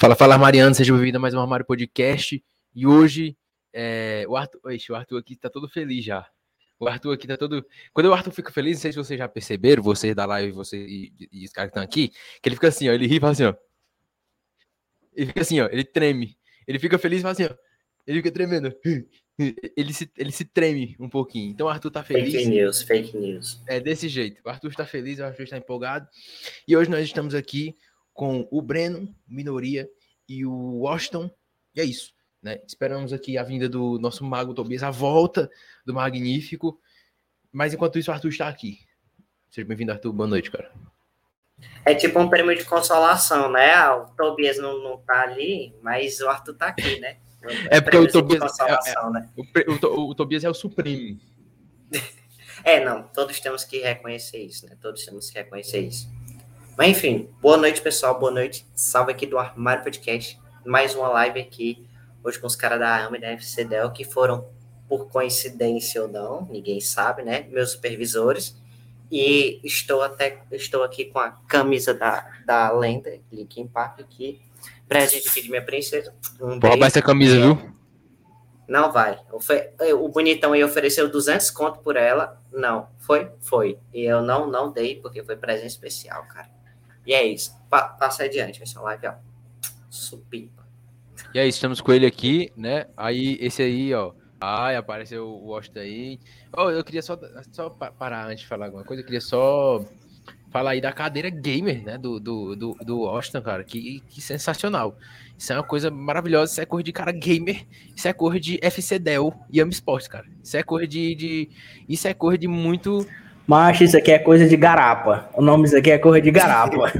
Fala, fala, Mariana, seja bem-vindo a mais um Armário Podcast. E hoje, é, o, Arthur, ixi, o Arthur aqui tá todo feliz já. O Arthur aqui tá todo. Quando o Arthur fica feliz, não sei se vocês já perceberam, vocês da live você, e, e os caras que estão aqui, que ele fica assim, ó, ele ri e fala assim, ó. Ele fica assim, ó, ele treme. Ele fica feliz e fala assim, ó. Ele fica tremendo. Ele se, ele se treme um pouquinho. Então o Arthur tá feliz. Fake news, fake news. É desse jeito. O Arthur está feliz, o Arthur está empolgado. E hoje nós estamos aqui com o Breno, minoria, e o Washington. E é isso. Né? Esperamos aqui a vinda do nosso mago Tobias, a volta do Magnífico. Mas enquanto isso, o Arthur está aqui. Seja bem-vindo, Arthur. Boa noite, cara. É tipo um prêmio de consolação, né? Ah, o Tobias não, não tá ali, mas o Arthur tá aqui, né? É porque o Tobias, é, é, né? o, o Tobias é o supremo. É, não, todos temos que reconhecer isso, né? Todos temos que reconhecer isso. Mas enfim, boa noite, pessoal. Boa noite. Salve aqui do Armário Podcast. Mais uma live aqui. Hoje com os caras da AMA e da FCDEL, que foram, por coincidência ou não, ninguém sabe, né? Meus supervisores. E estou até estou aqui com a camisa da, da lenda, Linkin Park, aqui. Presente aqui de minha princesa. Um Vou roubar essa camisa, viu? Não vai. O bonitão aí ofereceu 200 conto por ela. Não. Foi? Foi. E eu não, não dei, porque foi presente especial, cara. E é isso. Pa passa adiante, uma live, ó. Supimpa. E é isso, estamos com ele aqui, né? Aí, esse aí, ó. Ai, apareceu o Washington aí. Oh, eu queria só, só parar antes de falar alguma coisa. Eu queria só falar aí da cadeira gamer, né? Do, do, do, do Washington, cara. Que, que sensacional. Isso é uma coisa maravilhosa. Isso é cor de cara gamer. Isso é cor de FC Dell e Am Sports, cara. Isso é cor de, de. Isso é cor de muito Macho, isso aqui é coisa de garapa. O nome disso aqui é coisa de garapa.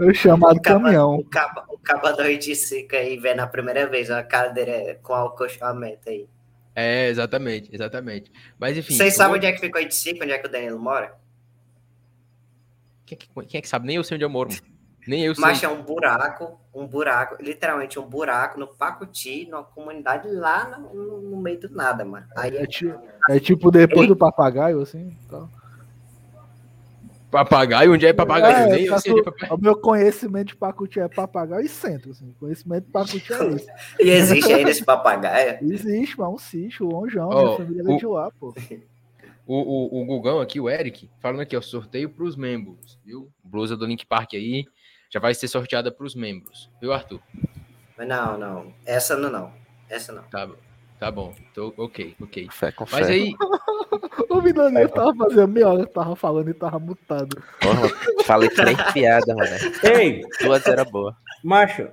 o chamado o caba, caminhão. O caba, o caba do Iticica aí vendo a primeira vez uma cadeira com acolchamento aí. É, exatamente, exatamente. Mas enfim. Vocês sabem onde é que ficou Iticica? Onde é que o Danilo mora? Quem, quem é que sabe? Nem eu sei onde eu moro. Mano. Nem eu sei. Mas é um buraco, um buraco, literalmente um buraco no Pacuti, numa comunidade lá no, no meio do nada, mano. Aí é, é, tipo, é tipo depois do papagaio, assim. Então. Papagaio? Onde é papagaio? É, Nem eu sei papagaio. O meu conhecimento de Pacuti é papagaio e centro. Assim. O conhecimento de Pacuti é esse. e existe ainda esse papagaio? Existe, mas um sítio, o João, oh, minha família é de lá, pô. O, o, o Gugão aqui, o Eric, falando aqui, ó, sorteio para os membros, viu? Blusa do Link Park aí, já vai ser sorteada para os membros, viu, Arthur? Não, não. Essa não, não. Essa não. Tá, tá bom. Tô, ok, ok. Fé com Mas aí. o Midoneiro tava fazendo meia hora, tava falando e tava mutado. Porra, falei três piadas, mano. Ei! Duas era boa. Macho,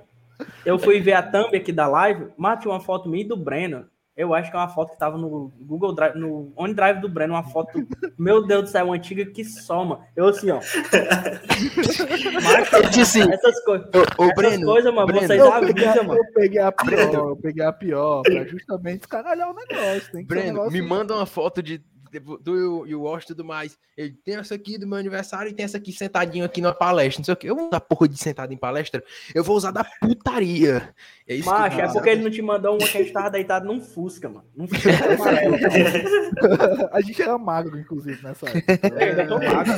eu fui ver a thumb aqui da live, mate uma foto minha e do Breno. Eu acho que é uma foto que tava no Google Drive, no OneDrive do Breno, uma foto, meu Deus do céu, uma antiga que soma. Eu assim, ó. Mas, eu disse, essas, co o, o Breno, coisas, mano, Breno, vocês eu avisam, peguei, mano. Eu peguei a pior, eu peguei a pior, pra justamente escaralhar o negócio. Tem que Breno, um negócio... me manda uma foto de do e o Wash e tudo mais. Ele tem essa aqui do meu aniversário e tem essa aqui sentadinho aqui na palestra. Não sei o que. Eu vou usar porra de sentado em palestra. Eu vou usar da putaria. É isso Macho, é porque ele não te mandou uma que a gente tava deitado num Fusca, mano. Num Fusca a gente era magro, inclusive, nessa época. Eu tô magro.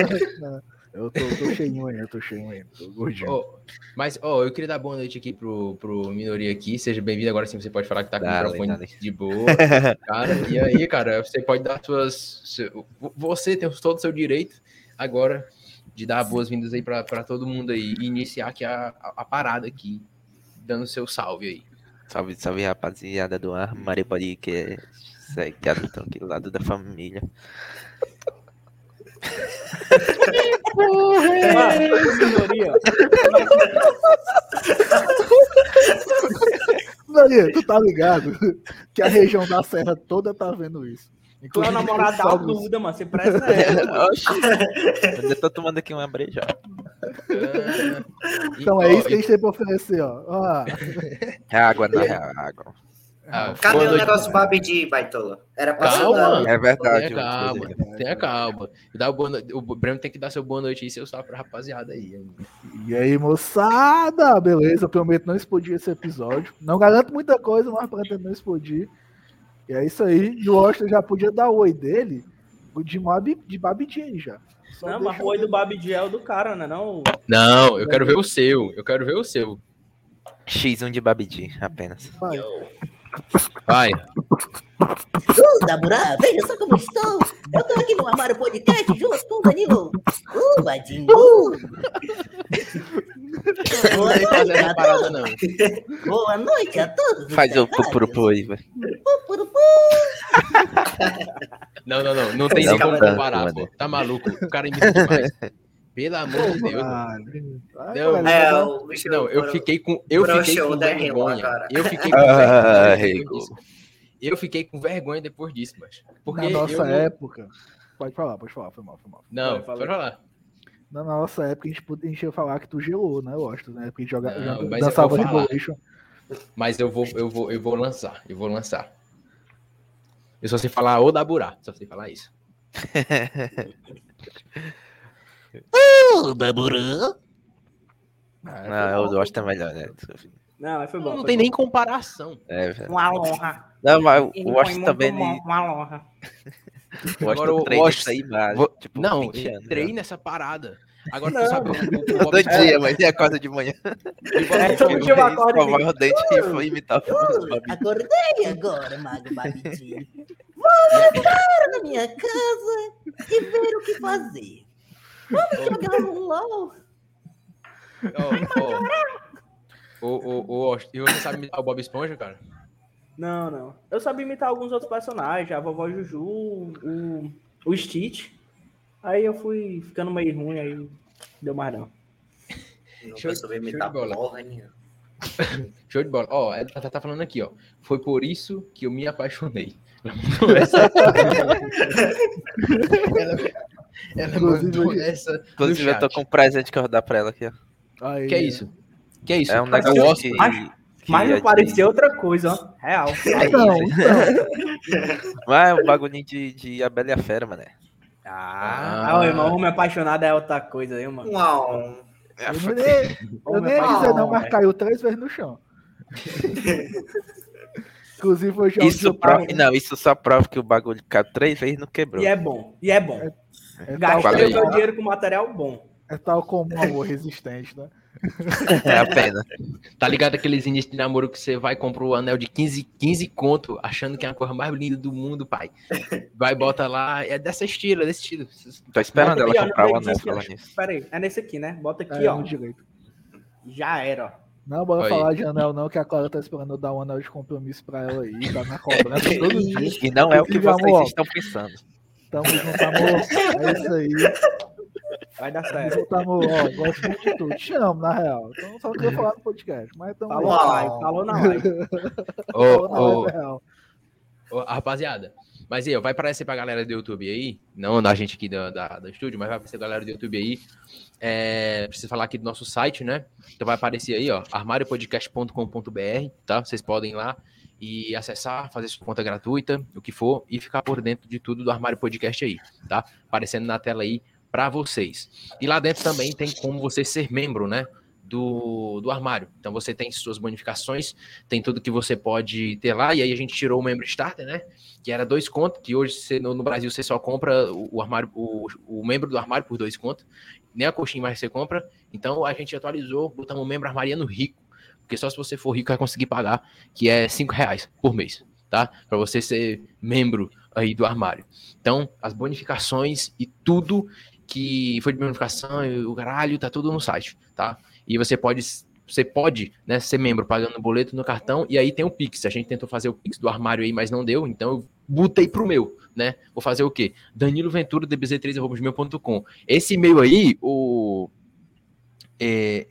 Eu tô, tô cheinho ainda, eu tô cheinho ainda, tô gordinho. Oh, mas, ó, oh, eu queria dar boa noite aqui pro, pro Minoria aqui. Seja bem-vindo. Agora sim você pode falar que tá com dale, o microfone dale. de boa. cara, e aí, cara, você pode dar suas. Seu, você tem todo o seu direito agora de dar boas-vindas aí pra, pra todo mundo aí e iniciar aqui a, a, a parada aqui, dando seu salve aí. Salve, salve, rapaziada do ar. Maria pode que é que é tranquilado da família. Porra, é. Maria, tu tá ligado que a região da serra toda tá vendo isso. Tu é o namorado da Duda, mano. Você presta ela. Eu tô tomando aqui uma breja. Então é isso que a gente tem pra oferecer, ó. É água, não é água. Ah, Cadê o negócio Babidi, Baitola? Era pra calma, É verdade. Tenha calma, tenha calma. Dá o, boa o Breno tem que dar seu boa noite e seu salve pra rapaziada aí. E aí, moçada? Beleza, eu prometo não explodir esse episódio. Não garanto muita coisa, mas pretendo não explodir. E é isso aí. E o Austin já podia dar o oi dele de, Mob, de Babidi aí já. Só não, mas o oi do Babidi é o do cara, né? Não, não, eu quero ver o seu. Eu quero ver o seu. X1 de Babidi, apenas. Vai. Vai. Uh, Daburá, veja só como estou. Eu tô aqui no Armário Podcast junto com o Danilo. Uh, Vadinho. Uh. Boa noite a parada, não. Boa noite a todos. Faz o pupurupu aí, velho. Pupurupu. Não, não, não. Não tem nem como comparar, pô. Tá maluco? O cara imita demais. Pelo amor de Deus. Não, é, não, não, eu fiquei com, eu fiquei com vergonha. Eu fiquei com vergonha. Eu fiquei com vergonha depois disso, mas. Porque Na nossa eu... época. Pode falar, pode falar, foi mal, foi mal. Não, pode falar. Na nossa época a gente, podia, a gente ia falar que tu gelou, né? Eu acho, né? Porque a gente joga, não, já dançava Revolution. Mas eu vou, eu vou, eu vou lançar, eu vou lançar. Eu só sei falar o da Burá, só sei falar isso. Baburã. Ah, não, eu gosto que é melhor, né? Não, mas foi bom. Não, foi tem bom. nem comparação. É, velho. Uma honra. Não, mas o Washington também. Uma honra. O Agora o treina Washington- isso aí, mas, Vou- tipo, não, 20 anos, entrei né? nessa parada. Agora Não. tu sabe o, o, Todo dia, mas ele acorda de manhã. É, todo dia eu acordo e Escovar o dente e foi imitar o acordei agora, Mago Babidi. Vou entrar na minha casa e ver o que fazer. Vamos jogar um LOL. O, o, Washington- e você sabe imitar o Bob Esponja, cara? Não, não. Eu sabia imitar alguns outros personagens, a vovó Juju, o, o Stitch. Aí eu fui ficando meio ruim, aí deu mais não. Nunca Show- soube imitar bola. porra nenhuma. Show de bola. Ó, ela tá, tá falando aqui, ó. Foi por isso que eu me apaixonei. Ela mandou essa. Ela, ela mandou Inclusive, essa. no Inclusive, eu tô com um presente que eu vou dar pra ela aqui, ó. Aí, Que é isso? Que é isso? É um negócio Oscar- que, Mas- que Mas é não de- parecia outra coisa, ó. Real. Então, então. Mas é um bagulhinho de, de A Bela e a Fera, mané. Ah, ah, o irmão, homem apaixonado é outra coisa aí, mano. Uau. É, Eu, não nem, eu nem ia dizer não, mas caiu três vezes no chão. Inclusive, hoje é Isso, prova, não, isso só prova que o bagulho caiu três vezes e não quebrou. E é bom, e é bom. é tal, Gastei o meu dinheiro com material bom. é tal como um amor resistente, né? É a pena. Tá ligado aqueles inícios de namoro que você vai comprar o anel de 15, 15 conto, achando que é a coisa mais linda do mundo, pai. Vai, bota lá, é dessa estilo, é desse estilo. Tô esperando ela Aqui, ó, comprar o anel nisso. Pera aí, é nesse aqui, né? Bota aqui, É, ó. direito. Já era, ó. Não, bora falar de anel, não, que a Clara tá esperando eu dar um anel de compromisso pra ela aí, tá na cobrança todo dia. E não é o que vocês amor, estão pensando. Tamo junto, amor. É isso aí. Vai dar certo. junto, amor. Ó, gosto muito de tudo. Te amo, na real. Então só queria falar no podcast. Mas tamo Falou na live, falou na live. Falou na live, real. ô, rapaziada, mas aí, ó, vai aparecer pra galera do YouTube aí, não da gente aqui da, da, do estúdio, mas vai aparecer pra galera do YouTube aí. É, preciso falar aqui do nosso site, né? Então vai aparecer aí, ó, armariopodcast.com.br, tá? Vocês podem ir lá e acessar, fazer sua conta gratuita, o que for, e ficar por dentro de tudo do Armário Podcast aí, tá? Aparecendo na tela aí para vocês. E lá dentro também tem como você ser membro, né? Do, do armário. Então você tem suas bonificações, tem tudo que você pode ter lá. E aí a gente tirou o membro starter, né? Que era dois contos, que hoje você, no, no Brasil você só compra o, o armário, o, o membro do armário por dois contos, nem a coxinha mais você compra. Então a gente atualizou, botamos o membro armariano rico, porque só se você for rico vai conseguir pagar, que é cinco reais por mês, tá? Para você ser membro aí do armário. Então as bonificações e tudo que foi de bonificação e o caralho, tá tudo no site, tá? E você pode, você pode, né, ser membro pagando boleto no cartão e aí tem o Pix. A gente tentou fazer o Pix do armário aí, mas não deu, então eu botei pro meu, né? Vou fazer o quê? Danilo Ventura, dbz3.com. Esse e-mail aí, o. É...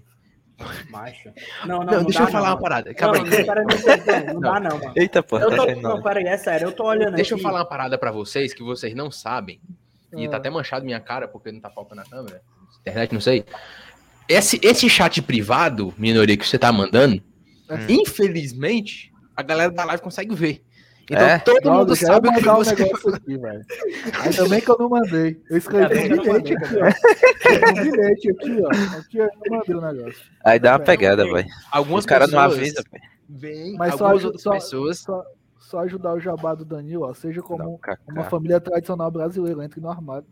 Macho. Não, não, Não, não deixa dá, eu falar não, uma parada. Não, Calma não, aí. não, não, não dá não, mano. Eita, pô, Eu tá tô, achando não, não. pera aí, é sério, eu tô olhando Deixa eu aqui. falar uma parada pra vocês que vocês não sabem. E tá Ah. até manchado minha cara porque não tá focando na câmera. Internet, não sei. Esse, esse chat privado, minoria, que você tá mandando, Hum. infelizmente, a galera da live consegue ver. Então É? todo Não, mundo sabe o que um você negócio aqui, velho. Ainda bem que eu não mandei. Eu escrevi um bilhete mandei, aqui, ó. Um bilhete aqui, ó. Aqui eu não mandei o negócio. Aí dá uma pegada, velho. Algumas Os caras não avisam, velho. Mas só, outras só, pessoas. só, só ajudar o jabá do Danilo, ó. Seja como Não, uma família tradicional brasileira. Entre no armário.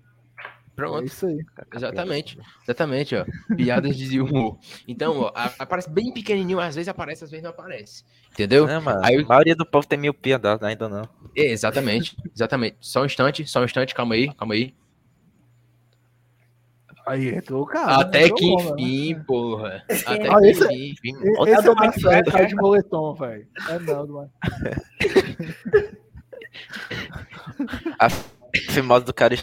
Pronto. É isso aí. Exatamente. Exatamente, ó. Piadas de humor. Então, ó, aparece bem pequenininho, às vezes aparece, às vezes não aparece. Entendeu? Não, mano, Aí- a maioria do povo tem miopia, ainda não. É, exatamente. Exatamente. Só um instante, só um instante, calma aí, calma aí. Aí entrou o cara. Até entrou que bom, né? enfim, porra. Até Ah, que esse- enfim. E- Outra Esse é o do Marcelo, cara de moletom, velho. É não, do A famosa do cara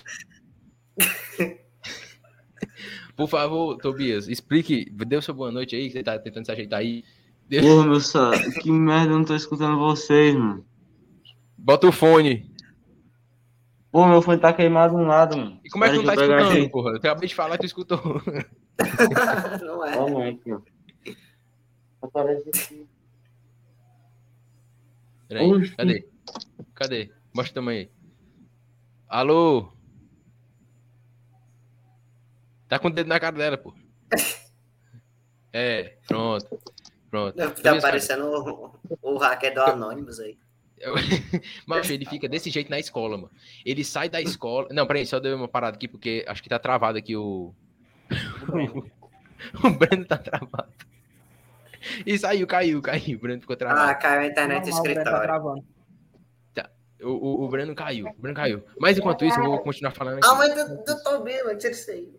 Por favor, Tobias, explique. Dê o seu boa noite aí, que você tá tentando se ajeitar aí. Dê- Porra, meu só, que merda, eu não tô escutando vocês, mano. Bota o fone. Pô, meu fone tá queimado um lado, mano. E como é que não tá escutando, aqui. porra? Eu acabei de falar e tu escutou. Não é? Mano, ó. Aparece aqui. Peraí, Oxi. cadê? Cadê? Mostra o tamanho aí. Alô? Tá com o dedo na cara dela, pô. É, pronto. Pronto. Tá Tobias, cara, parecendo o, o hacker do Anonymous aí. Mas ele fica desse jeito na escola, mano. Ele sai da escola. Não, peraí, só deu uma parada aqui, porque acho que tá travado aqui o. o Breno tá travado. E saiu, caiu, caiu. O Breno ficou Ah, travado. caiu a internet do Normal, o Breno tá escritório. gravando. O, o, o Breno caiu. O Breno caiu. Mas enquanto isso, eu vou continuar falando aqui. Ah, mas do, do Tobias, mano, tira isso aí.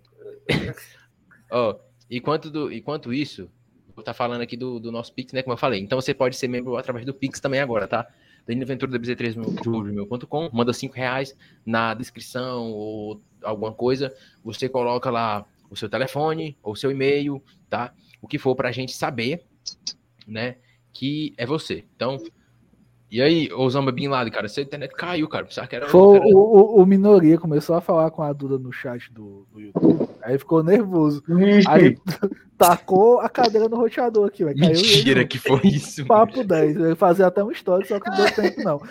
Ó, enquanto, do, enquanto isso, vou estar falando aqui do, do nosso Pix, né? Como eu falei. Então você pode ser membro através do Pix também agora, tá? Danilo Ventura da BZ3 no gmail.com, manda 5 reais na descrição ou alguma coisa. Você coloca lá o seu telefone ou seu e-mail, tá? O que for pra gente saber, né? Que é você. Então. E aí, Osama Bin Laden, cara, sua internet caiu, cara. Pensava que era. Foi o, o, o Minoria começou a falar com a Duda no chat do, do YouTube. Aí ficou nervoso. Aí tacou a cadeira no roteador aqui, velho. Caiu ele Mentira junto. que foi isso. Papo 10. Ele fazia até um story, só que não deu tempo, não.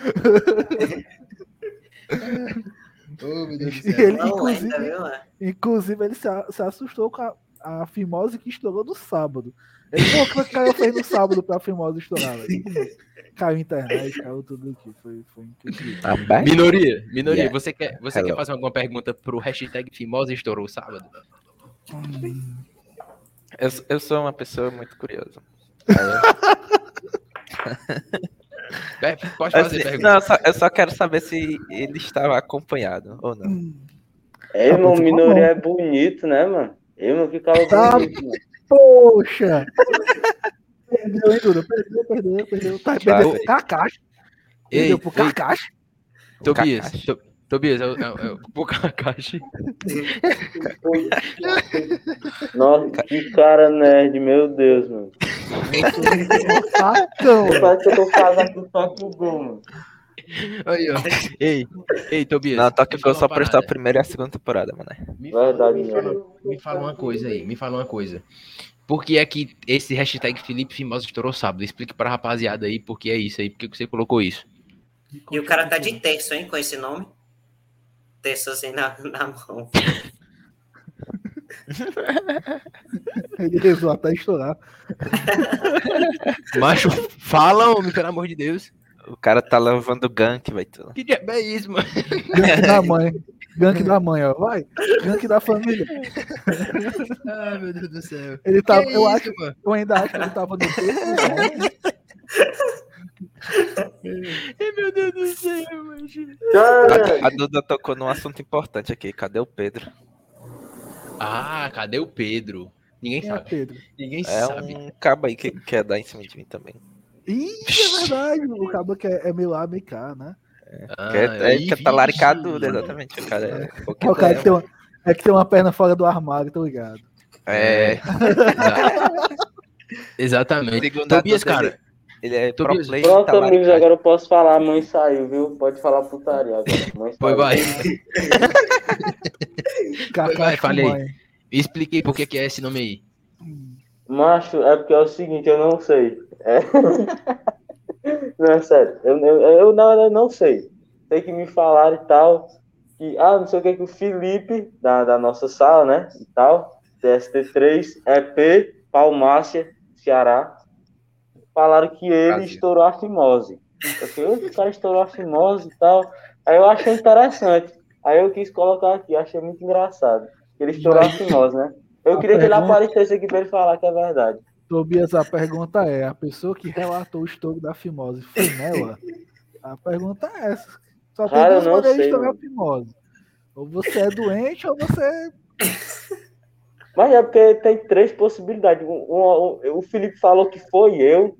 Oh, meu Deus do céu. ele, Não inclusive, ainda, mano? inclusive, ele se, se assustou com a, a fimose que estourou no sábado. Ele falou que fez no sábado pra fimose estourar, velho. Caiu a internet, caiu tudo aqui. Foi, foi incrível. Tá? Minoria, minoria, Yeah. você, quer, você Hello. quer fazer alguma pergunta pro hashtag Fimosa estourou sábado? Eu, eu sou uma pessoa muito curiosa. É, pode eu- fazer assim, pergunta. não, eu só, eu só quero saber se ele estava acompanhado ou não. É, Ah, irmão, ser Minoria bom. é bonito, né, mano? Irmão, que cara Tá. bonito, mano. Poxa! Perdeu, hein, Duda? Perdeu, perdeu, perdeu. Tá, perdeu pro Kakashi. Ei, Perdeu pro Kakashi. Tobias, Tobias, é o, é, o- é Kakashi. Nossa, que cara nerd, meu Deus, mano. Parece que eu tô casado com o gol, mano. Aí, ó. Ei, ei, Tobias. Não, Toque fala só uma prestou a primeira e a segunda temporada, mano. Me fala, Verdade, me, fala, me fala uma coisa aí, me fala uma coisa. Por que é que esse hashtag Felipe Fimosa estourou sábado? Explique pra rapaziada aí por que é isso aí, por que que você colocou isso. E o cara tá de terço, hein, com esse nome. Terço assim na, na mão. Ele rezou até estourar. Macho, fala, homem, pelo amor de Deus. O cara tá levando gank, vai tudo. Que diabo é isso, mano? Gank da mãe. Gank da mãe, ó. Vai. Gank da família. Ai, meu Deus do céu. Ele tava, Que eu, isso, acho, mano? eu ainda acho que ele tava no homem. Ai, meu Deus do céu. Cara, A, a Duda tocou num assunto importante aqui. Cadê o Pedro? Ah, cadê o Pedro? Ninguém Quem é sabe. Pedro? Ninguém É sabe. um cabo aí que quer dar em cima de mim também. Ih, é verdade. O cabo que é, é meio lá, meio cá, né? Ah, é, aí, quer talaricar a vixe. Duda, exatamente. O cara é. É o pouquinho cara que tem uma, é que tem uma perna fora do armário, tô ligado. É. Exatamente. Segundo Tobias, cara. Ele, ele é pro Tobias, player pronto, de amigos, agora eu posso falar. A mãe saiu, viu? Pode falar putaria agora. Mãe Foi, vai. Kakashi fale aí. mãe. Expliquei por que que é esse nome aí. Macho, é porque é o seguinte, eu não sei. É... não, é sério. Eu, eu, eu, na verdade não sei. Tem que me falar e tal. Que, ah, não sei o que, que o Felipe, da, da nossa sala, né? E tal. TST3, EP, Palmácia, Ceará. Falaram que ele Brasil. estourou a fimose. Eu falei, "Ô, o cara estourou a fimose e tal. Aí eu achei interessante. Aí eu quis colocar aqui, achei muito engraçado. Ele estourou a fimose, né? Eu queria que ele aparecesse aqui para ele falar que é verdade. Tobias, a pergunta é: a pessoa que relatou o estouro da fimose foi nela? A pergunta é essa. Só tem Cara, duas maneiras de estourar a fimose. Ou você é doente ou você. Mas é porque tem três possibilidades. O, o, o Felipe falou que foi eu,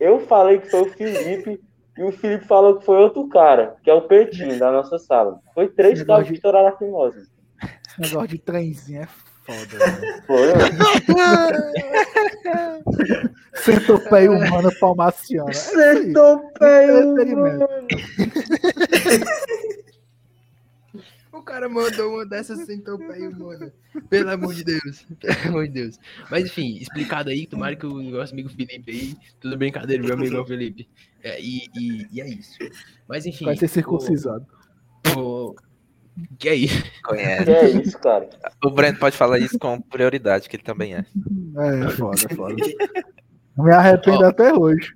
eu falei que foi o Felipe, e o Felipe falou que foi outro cara, que é o Petinho da nossa sala. Foi três caras que estouraram a fimose. Esse negócio de trenzinho é foda. Né? Foi, Centopeia humana palmaciana. É Centopeia humana. O cara mandou uma dessas centopeia humana. Pelo amor de Deus. Pelo amor de Deus. Mas enfim, explicado aí, tomara que o nosso amigo Felipe aí. Tudo brincadeira, meu amigo Felipe. É, e, e, e, é isso. Mas enfim. Vai ser circuncisado. O, o, que é isso? Conhece. Que é isso, cara. O Breno pode falar isso com prioridade, que ele também é. É, foda, foda. Não me arrependo oh. até hoje.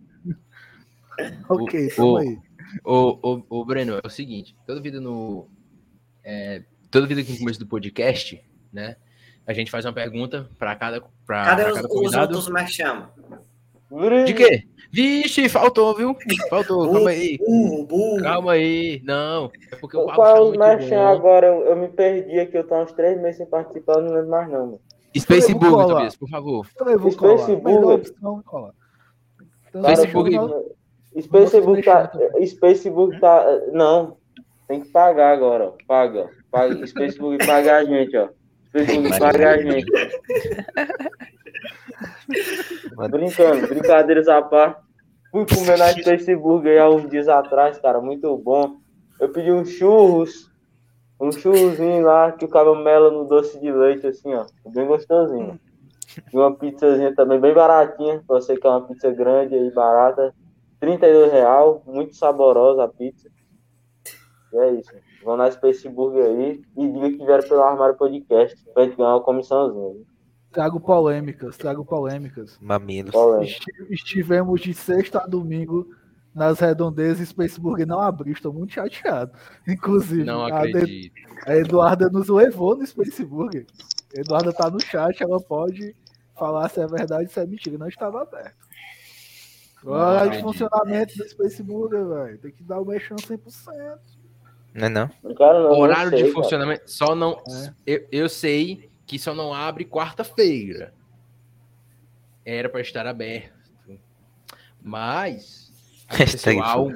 ok, tamo aí. O, o, o Breno, é o seguinte, toda vida no. É, toda vida que no começo do podcast, né? A gente faz uma pergunta para cada, pra, Cadê pra os, cada convidado. os outros mais chamam? De quê? Vixe, faltou, viu? Faltou, calma aí. Calma aí. Não, é porque o Qual é os merchan agora? Eu, me perdi aqui, eu tô uns três meses sem participar, não lembro mais não. Mano. Facebook, Tobias, por favor. Facebook. Facebook. Facebook tá. Facebook tá. Não. Tem que pagar agora, ó. Paga. Paga. Facebook paga a gente, ó. Facebook paga a gente. Brincando, brincadeiras à parte. Fui comer na Facebook aí há uns dias atrás, cara, muito bom. Eu pedi um churros, um churrozinho lá que o cabelo mela no doce de leite, assim, ó. Bem gostosinho. E uma pizzazinha também bem baratinha, pra você que é uma pizza grande e barata. 32 real, muito saborosa a pizza. E é isso. Vão na Space Burger aí e diga que vieram pelo Armário Podcast pra gente ganhar uma comissãozinha. Trago polêmicas, trago polêmicas. Mamilos. Estivemos de sexta a domingo nas redondezas e Space Burger não abriu, estou muito chateado. Inclusive, não acredito. a, Eduarda nos levou no Space Burger. A Eduarda tá no chat, ela pode falar se é verdade ou se é mentira. Não estava aberto. Olha o funcionamento do Space Burger, velho. Tem que dar o mexão 100%. Não é não? Cara, não Horário sei, de funcionamento, cara. só não. É. Eu, eu sei que só não abre quarta-feira. Era para estar aberto. Mas aconteceu algo.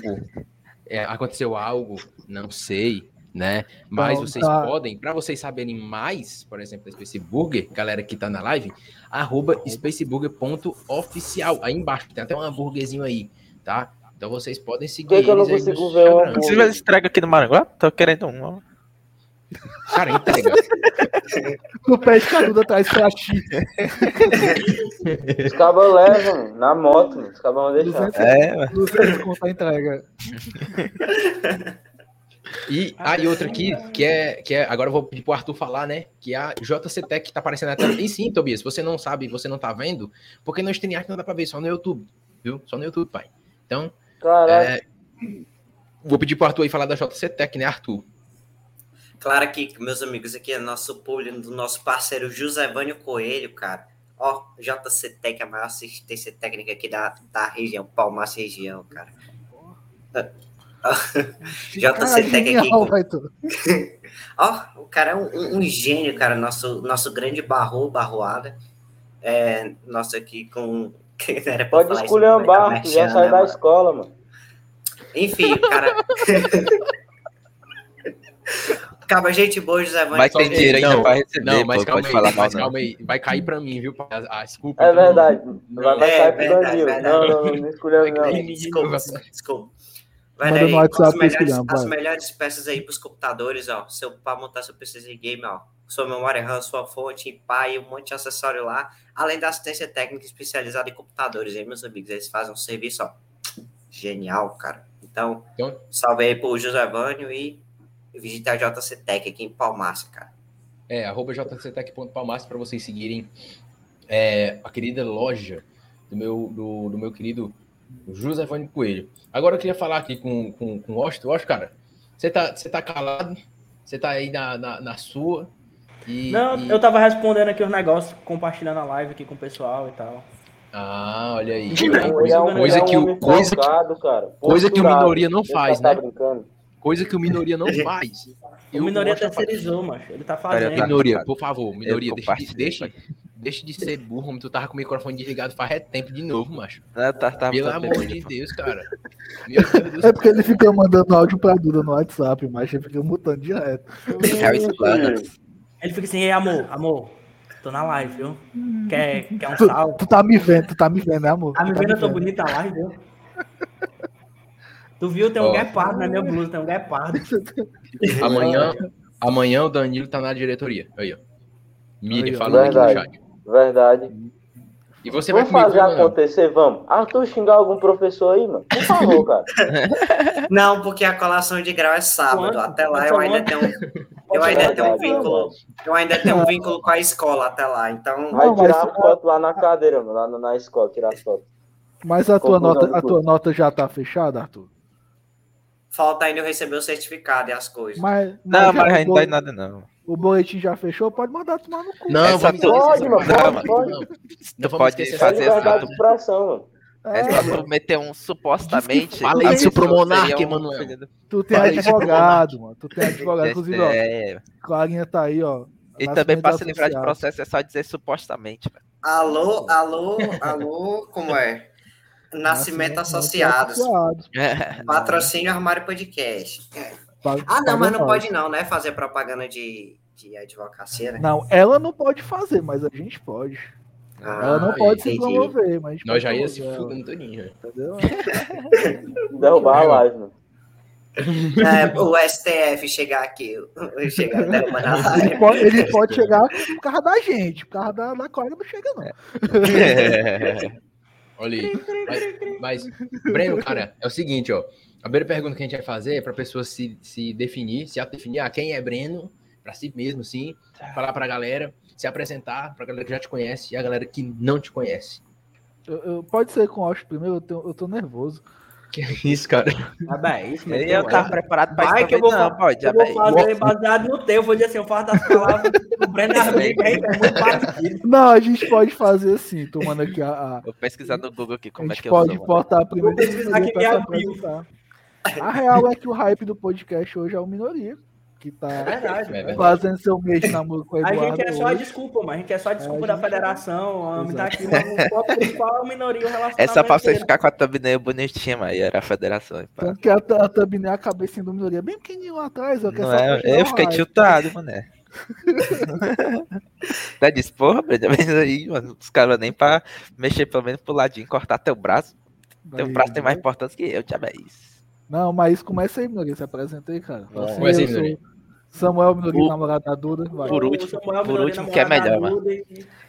É, aconteceu algo, não sei, né? Mas então, vocês tá. podem, para vocês saberem mais, por exemplo, da Space Burger, galera que tá na live, arroba spaceburger.oficial. Aí embaixo tem até um hambúrguerzinho aí, tá? Então vocês podem seguir. Por que, que eu não consigo ver o Você entrega aqui no Maranguá? Tô querendo um. Cara, entrega. o pé de canudo atrás pra ti. Os cabos levam na moto, os cabos vão deixar. 200, é, 200 conta a entrega. E aí ah, outra aqui, que é, que é. Agora eu vou pedir pro Arthur falar, né? Que é a JC Tech que tá aparecendo na tela. E sim, Tobias, se você não sabe, você não tá vendo, porque no StreamYard não dá pra ver, só no YouTube, viu? Só no YouTube, pai. Então. É, vou pedir pro Arthur aí falar da JC Tech, né, Arthur? Claro que, meus amigos, aqui é nosso público do nosso parceiro José Vânio Coelho, cara. Ó, JC Tech, a maior assistência técnica aqui da, da região, Palmas região, cara. JC Tech aqui. Com... Ó, o cara é um, um, gênio, cara. Nosso, nosso grande barro, barroada. É, nosso aqui com. Pode escolher um barco, já sai né, da escola, mano. Enfim, o cara. Acaba gente boa, José Vai ter dinheiro ainda não, pra receber, não, mas calma aí, falar mas calma aí. Vai cair pra mim, viu? Ah, desculpa. É verdade. Vai, vai é, cair pro Danilo. Não, não, não, não escolheu não. Desculpa, desculpa. Vai aí, as, melhores, as melhores peças aí pros computadores, ó. Seu, pra montar seu PC de game, ó. Sua memória RAM, sua fonte, pai, um monte de acessório lá. Além da assistência técnica especializada em computadores, aí, meus amigos. Eles fazem um serviço, ó. Genial, cara. Então, então salve aí pro José Vânio e visitar a JC Tech aqui em Palmácia, cara. É, arroba jctech.palmácia para vocês seguirem é, a querida loja do meu, do, do meu querido José Coelho. Agora eu queria falar aqui com, com, com o Oscar. Oscar, cara, você tá, você tá calado, Você tá aí na, na, na sua. E, Não, e- eu tava respondendo aqui os negócios, compartilhando a live aqui com o pessoal e tal. Ah, olha aí. É Coisa, é coisa é que, coisa, que, cara, coisa que o minoria não Ele faz, tá né? brincando. Coisa que o minoria não faz. O Eu minoria terceirizou, macho. Ele tá fazendo. Minoria, por favor, minoria, deixa, deixa, deixa de ser burro, homem. Tu tava com o microfone desligado faz é tempo de novo, macho. Ah, tá, tá, Pelo tá amor bebendo, de. Deus, cara. Meu Deus É porque ele fica mandando áudio pra Duda no WhatsApp, mas ele fica mutando direto. É Splana. Ele fica assim, ei, amor, amor, tô na live, viu? Quer, quer um Tu, salve? tu tá me vendo, tu tá me vendo, né, amor? Tá me vendo, eu tô bonita na live, viu? Tu viu? Tem um Ó. guepardo na minha blusa, tem um guepardo. Amanhã, amanhã o Danilo tá na diretoria. Aí, ó. Ó. falando aqui no Verdade. chat. Verdade. E você Vamos vai fazer comigo, não? acontecer, vamos. Arthur, xingar algum professor aí, mano? Por favor, cara. Não, porque a colação de grau é sábado. Até lá eu ainda tenho, eu ainda tenho um vínculo, eu ainda tenho um vínculo com a escola até lá. Então, Vai tirar a foto lá na cadeira, mano, lá na, escola, tirar as fotos. Mas a tua, nota, a tua nota já tá fechada, Arthur? Falta ainda eu receber o certificado e as coisas. Mas, Não, mas ainda não dá nada, não. O boletim já fechou? Pode mandar tomar no cu. Não, vamos Pode, mano, pode, pode. Não, pode esquecer fazer É essa liberdade parte. de expressão, mano. É É, só tu meter um supostamente. Fala isso pro um filho do- tu tem advogado, mano. Tu tem advogado. Inclusive, ó, É, Clarinha tá aí, ó. E também para se livrar de processo é só dizer supostamente. velho. Alô, alô, alô, como é? Nascimento Associados. Associados. Patrocínio Armário Podcast. Paga- Ah, não, mas não pode não, né? Fazer propaganda de, de advocacia, né? Não, ela não pode fazer, mas a gente pode. ela não Ah, pode se entendi. promover, mas Nós já ia se fudendo todinho. Entendeu? Derrubar a live, mano. É, o STF chegar aqui, chegar até uma na Ele pode, ele pode chegar por causa da gente, por causa da, da Clara não chega, não. Olha aí. Mas, mas, Breno, cara, é o seguinte, ó. A primeira pergunta que a gente vai fazer é pra pessoa se, se definir, se autodefinir. Ah, quem é Breno? Pra si mesmo, sim. Falar pra galera, se apresentar pra galera que já te conhece e a galera que não te conhece. Eu- eu- pode ser com o Austin primeiro, eu, tenho- eu tô nervoso. Que isso, cara? Ah, bem, isso, meteu eu tava preparado pra Vai isso que eu vou não, pode. Eu já vou fazer baseado no teu, eu vou dizer assim, eu faço das palavras do Breno que é muito parecido. Não, a gente pode fazer assim, tomando aqui a. a Vou pesquisar no Google aqui a como é que eu pode uso. botar a primeira Vou pesquisar minha bio. apresentar. A real é que o hype do podcast hoje é o minoria, que tá É verdade. É verdade. fazendo seu mês de namoro com o A Eduardo. gente é só a desculpa, mas a gente é só a desculpa É, a da gente- federação. A homem tá aqui, mas principal é a minoria, o relacionamento. É só pra você ficar com a thumbnail bonitinha, mas era a federação. pá. Tanto que a, a thumbnail, a cabecinha do minoria, bem pequenininho lá atrás, ó, que é Não é, eu fiquei tiltado, mané. Até disse, porra, Brenda, mas aí, mano, os caras nem pra mexer pelo menos pro ladinho, cortar teu braço. Teu Aí, braço tem mais importância que eu, diabo é isso. Não, mas começa aí, Minoria. Se apresenta aí, cara. Assim, Começa aí, eu sou Minoria. Samuel Minoria, O- namorado da Duda. Vai. Por último- Samuel por último, que é melhor, mano.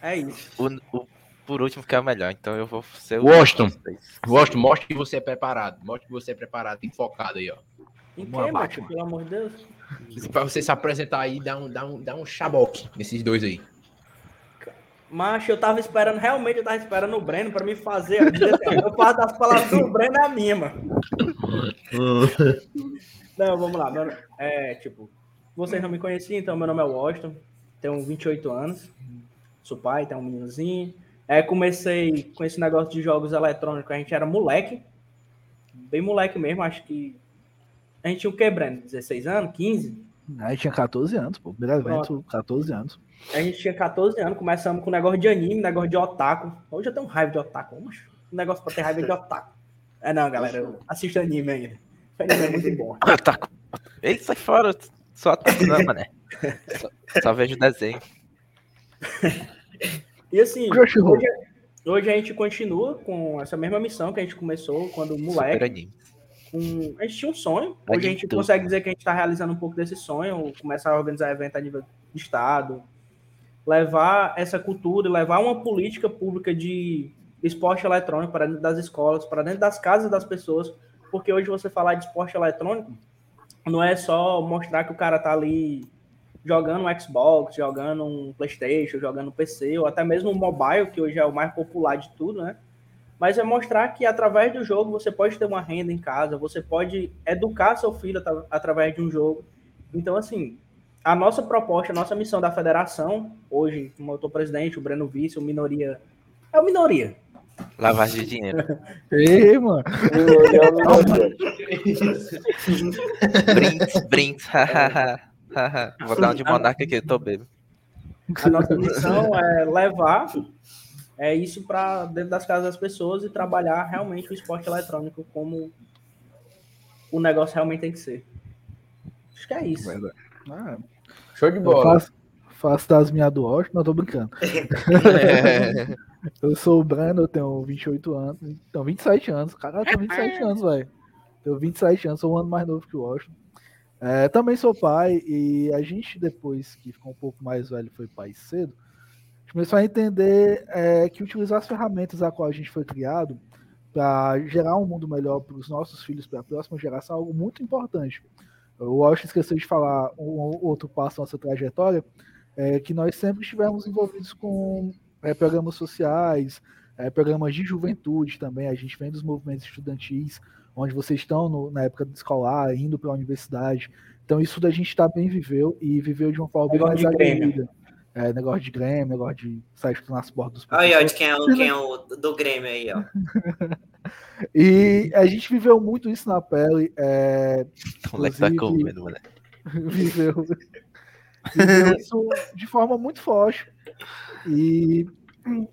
É isso. O, o- por último, que é o melhor, então eu vou ser o. Washington. Gosto, mostre que você é preparado. Mostre que você é preparado, tem focado aí, ó. Em que. Batman? Pelo amor de Deus. Pra você se apresentar aí, dá um, dá um, dá um chaboque nesses dois aí. Macho, eu tava esperando, realmente eu tava esperando o Breno pra me fazer. Eu faço das palavras do Breno é a minha, mano. Não, vamos lá. É, tipo, vocês não me conheciam, então meu nome é Washington, tenho 28 anos, sou pai, tenho um meninozinho. É, comecei com esse negócio de jogos eletrônicos, a gente era moleque, bem moleque mesmo, acho que. A gente tinha o que, Breno? 16 anos? 15? Aí tinha 14 anos, pô. Primeiro evento, 14 anos. A gente tinha 14 anos, começamos com negócio de anime, negócio de otaku. Hoje eu tenho raiva de otaku, mas um negócio pra ter raiva de otaku. É não, galera, eu assisto anime ainda. Anime é muito bom. Com- Ei, sai fora. Só não, mané. Só, só vejo desenho. E assim, hoje, hoje a gente continua com essa mesma missão que a gente começou quando moleque. anime. com- a gente tinha um sonho. Hoje a gente tudo. consegue dizer que a gente está realizando um pouco desse sonho, começar a organizar evento a nível de estado, levar essa cultura, levar uma política pública de esporte eletrônico para dentro das escolas, para dentro das casas das pessoas, porque hoje você falar de esporte eletrônico não é só mostrar que o cara tá ali jogando um Xbox, jogando um PlayStation, jogando um PC, ou até mesmo um mobile, que hoje é o mais popular de tudo, né? Mas é mostrar que através do jogo você pode ter uma renda em casa, você pode educar seu filho atra- através de um jogo. Então, assim, a nossa proposta, a nossa missão da federação, hoje, como eu tô presidente, o Breno vice, o minoria. É o minoria. Lavagem de dinheiro. Ei, mano. brinks, brinks. Vou dar um de monarca aqui, eu tô bêbado. A nossa missão é levar é isso para dentro das casas das pessoas e trabalhar realmente o esporte eletrônico como o negócio realmente tem que ser. Acho que é isso. Ah, Show de eu bola. faço, faço das minhas do Washington, não tô brincando. É. Eu sou o Breno, eu tenho 28 anos. Então, 27 anos. Caraca, eu tenho 27 anos, velho. Tenho 27 anos, sou um ano mais novo que o Washington. É, também sou pai e a gente, depois que ficou um pouco mais velho, foi pai cedo, a gente começou a entender é, que utilizar as ferramentas a qual a gente foi criado para gerar um mundo melhor para os nossos filhos, para a próxima geração, é algo muito importante. O Washington esqueceu de falar um outro passo da nossa trajetória, é que nós sempre estivemos envolvidos com é, programas sociais, é, programas de juventude também. A gente vem dos movimentos estudantis, onde vocês estão no- na época escolar, indo para a universidade. Então, isso da gente também viveu e viveu de uma forma bem Negócio mais de Grêmio. aguerrida. É, negócio de Grêmio, negócio de sair chutando nas portas dos Aí, ó, de quem é, o- quem é o do Grêmio aí, ó. E a gente viveu muito isso na pele. é, O moleque tá comendo, moleque. viveu, viveu isso de forma muito forte. E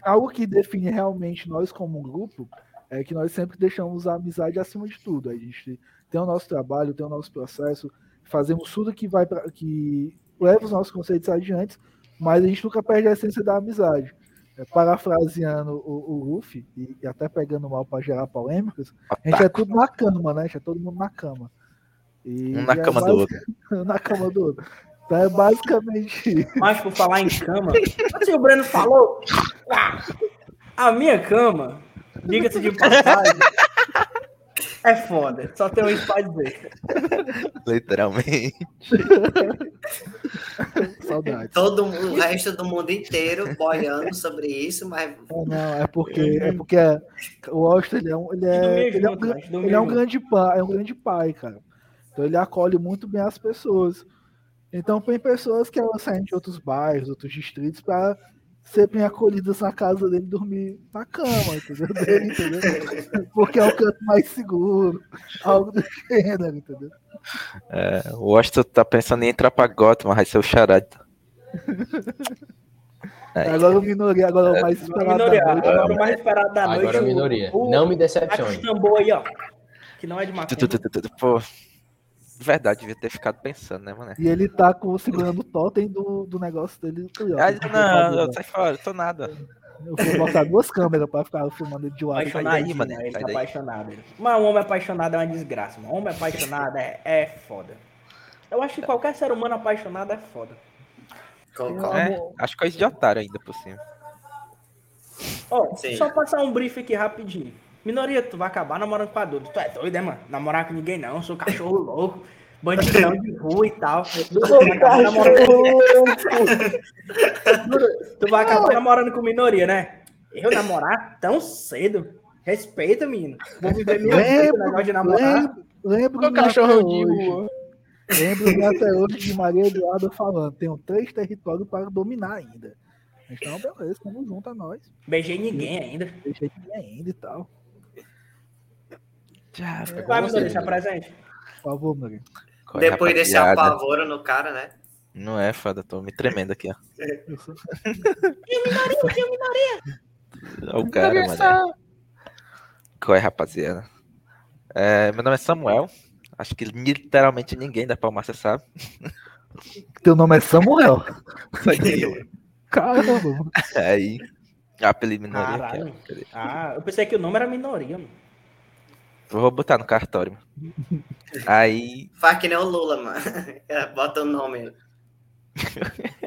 algo que define realmente nós como um grupo é que nós sempre deixamos a amizade acima de tudo. A gente tem o nosso trabalho, tem o nosso processo, fazemos tudo que vai pra, que leva os nossos conceitos adiante, mas a gente nunca perde a essência da amizade. É, parafraseando o, o Luffy, e, e até pegando mal para gerar polêmicas, a gente é tudo na cama, né? A gente é todo mundo na cama. E Um na é cama do basic- outro. na cama do outro. Então é basicamente. Mas por falar em cama, assim o Breno falou, a minha cama, diga-se de passagem, é foda. Só tem um isso pra dizer. Literalmente. Saudade. Todo mundo, o resto do mundo inteiro boiando sobre isso, mas Não, não, é porque, é porque o Austin ele é um, ele é, ele é um, dormir ele é um grande pai, é um grande pai, cara. Então ele acolhe muito bem as pessoas. Então tem pessoas que elas saem de outros bairros, outros distritos para ser bem acolhidas na casa dele, dormir na cama, entendeu? Dele, entendeu? Porque é o canto mais seguro, algo do gênero, entendeu? É, o Washington tá pensando em entrar pra Gotham, mas vai ser o charado. Aí. Agora o minoria, agora o mais esperado Minoria, da noite. agora o mais esperado da noite. Agora a o- minoria. O, Não me decepcione. aí, ó. Que não é de maconha. Pô, verdade, devia ter ficado pensando, né, mano? E ele tá com, segurando o totem do, do negócio dele. ó. Ah, Tem que não, sai fora, tô nada. Eu vou botar duas câmeras pra ficar filmando ele de lado. Apaixonadinho, mano? Ele tá apaixonado. Mas um homem apaixonado é uma desgraça, mano. Homem apaixonado é, é foda. Eu acho que qualquer ser humano apaixonado é foda. É, acho coisa de otário ainda por cima. Ó, Sim. só passar um brief aqui rapidinho. Minoria, tu vai acabar namorando com a Duda. Tu é doido, né, mano? Namorar com ninguém não, sou cachorro louco. Bandidão de rua e tal. Tu vai acabar namorando com... tu vai acabar namorando com minoria, né? Eu namorar tão cedo? Respeita, menino. Vou viver minha vida, Lembro, negócio de namorar. lembro, lembro O de cachorro de hoje. rua. Lembro-me até hoje de Maria Eduarda falando: tenho três territórios para dominar ainda. Então, beleza, tamo junto a nós. Beijei ninguém ainda. Deixei ninguém ainda e tal. Já, É Vai, Minoria, você, se apresente. Por favor, Depois desse apavoro no cara, né? Não é, foda, tô me tremendo aqui, ó. Eu sou- Olha o cara, mano. Qual é, rapaziada? É, meu nome é Samuel. Acho que literalmente ninguém da Palmácia sabe. Teu nome é Samuel. Caramba, mano. Aí, apelido minoria aqui, Caralho. ó. Cadê? Ah, eu pensei que o nome era minoria, mano. Vou botar no cartório. mano. Aí, Faz que nem o Lula, mano. Bota o nome aí.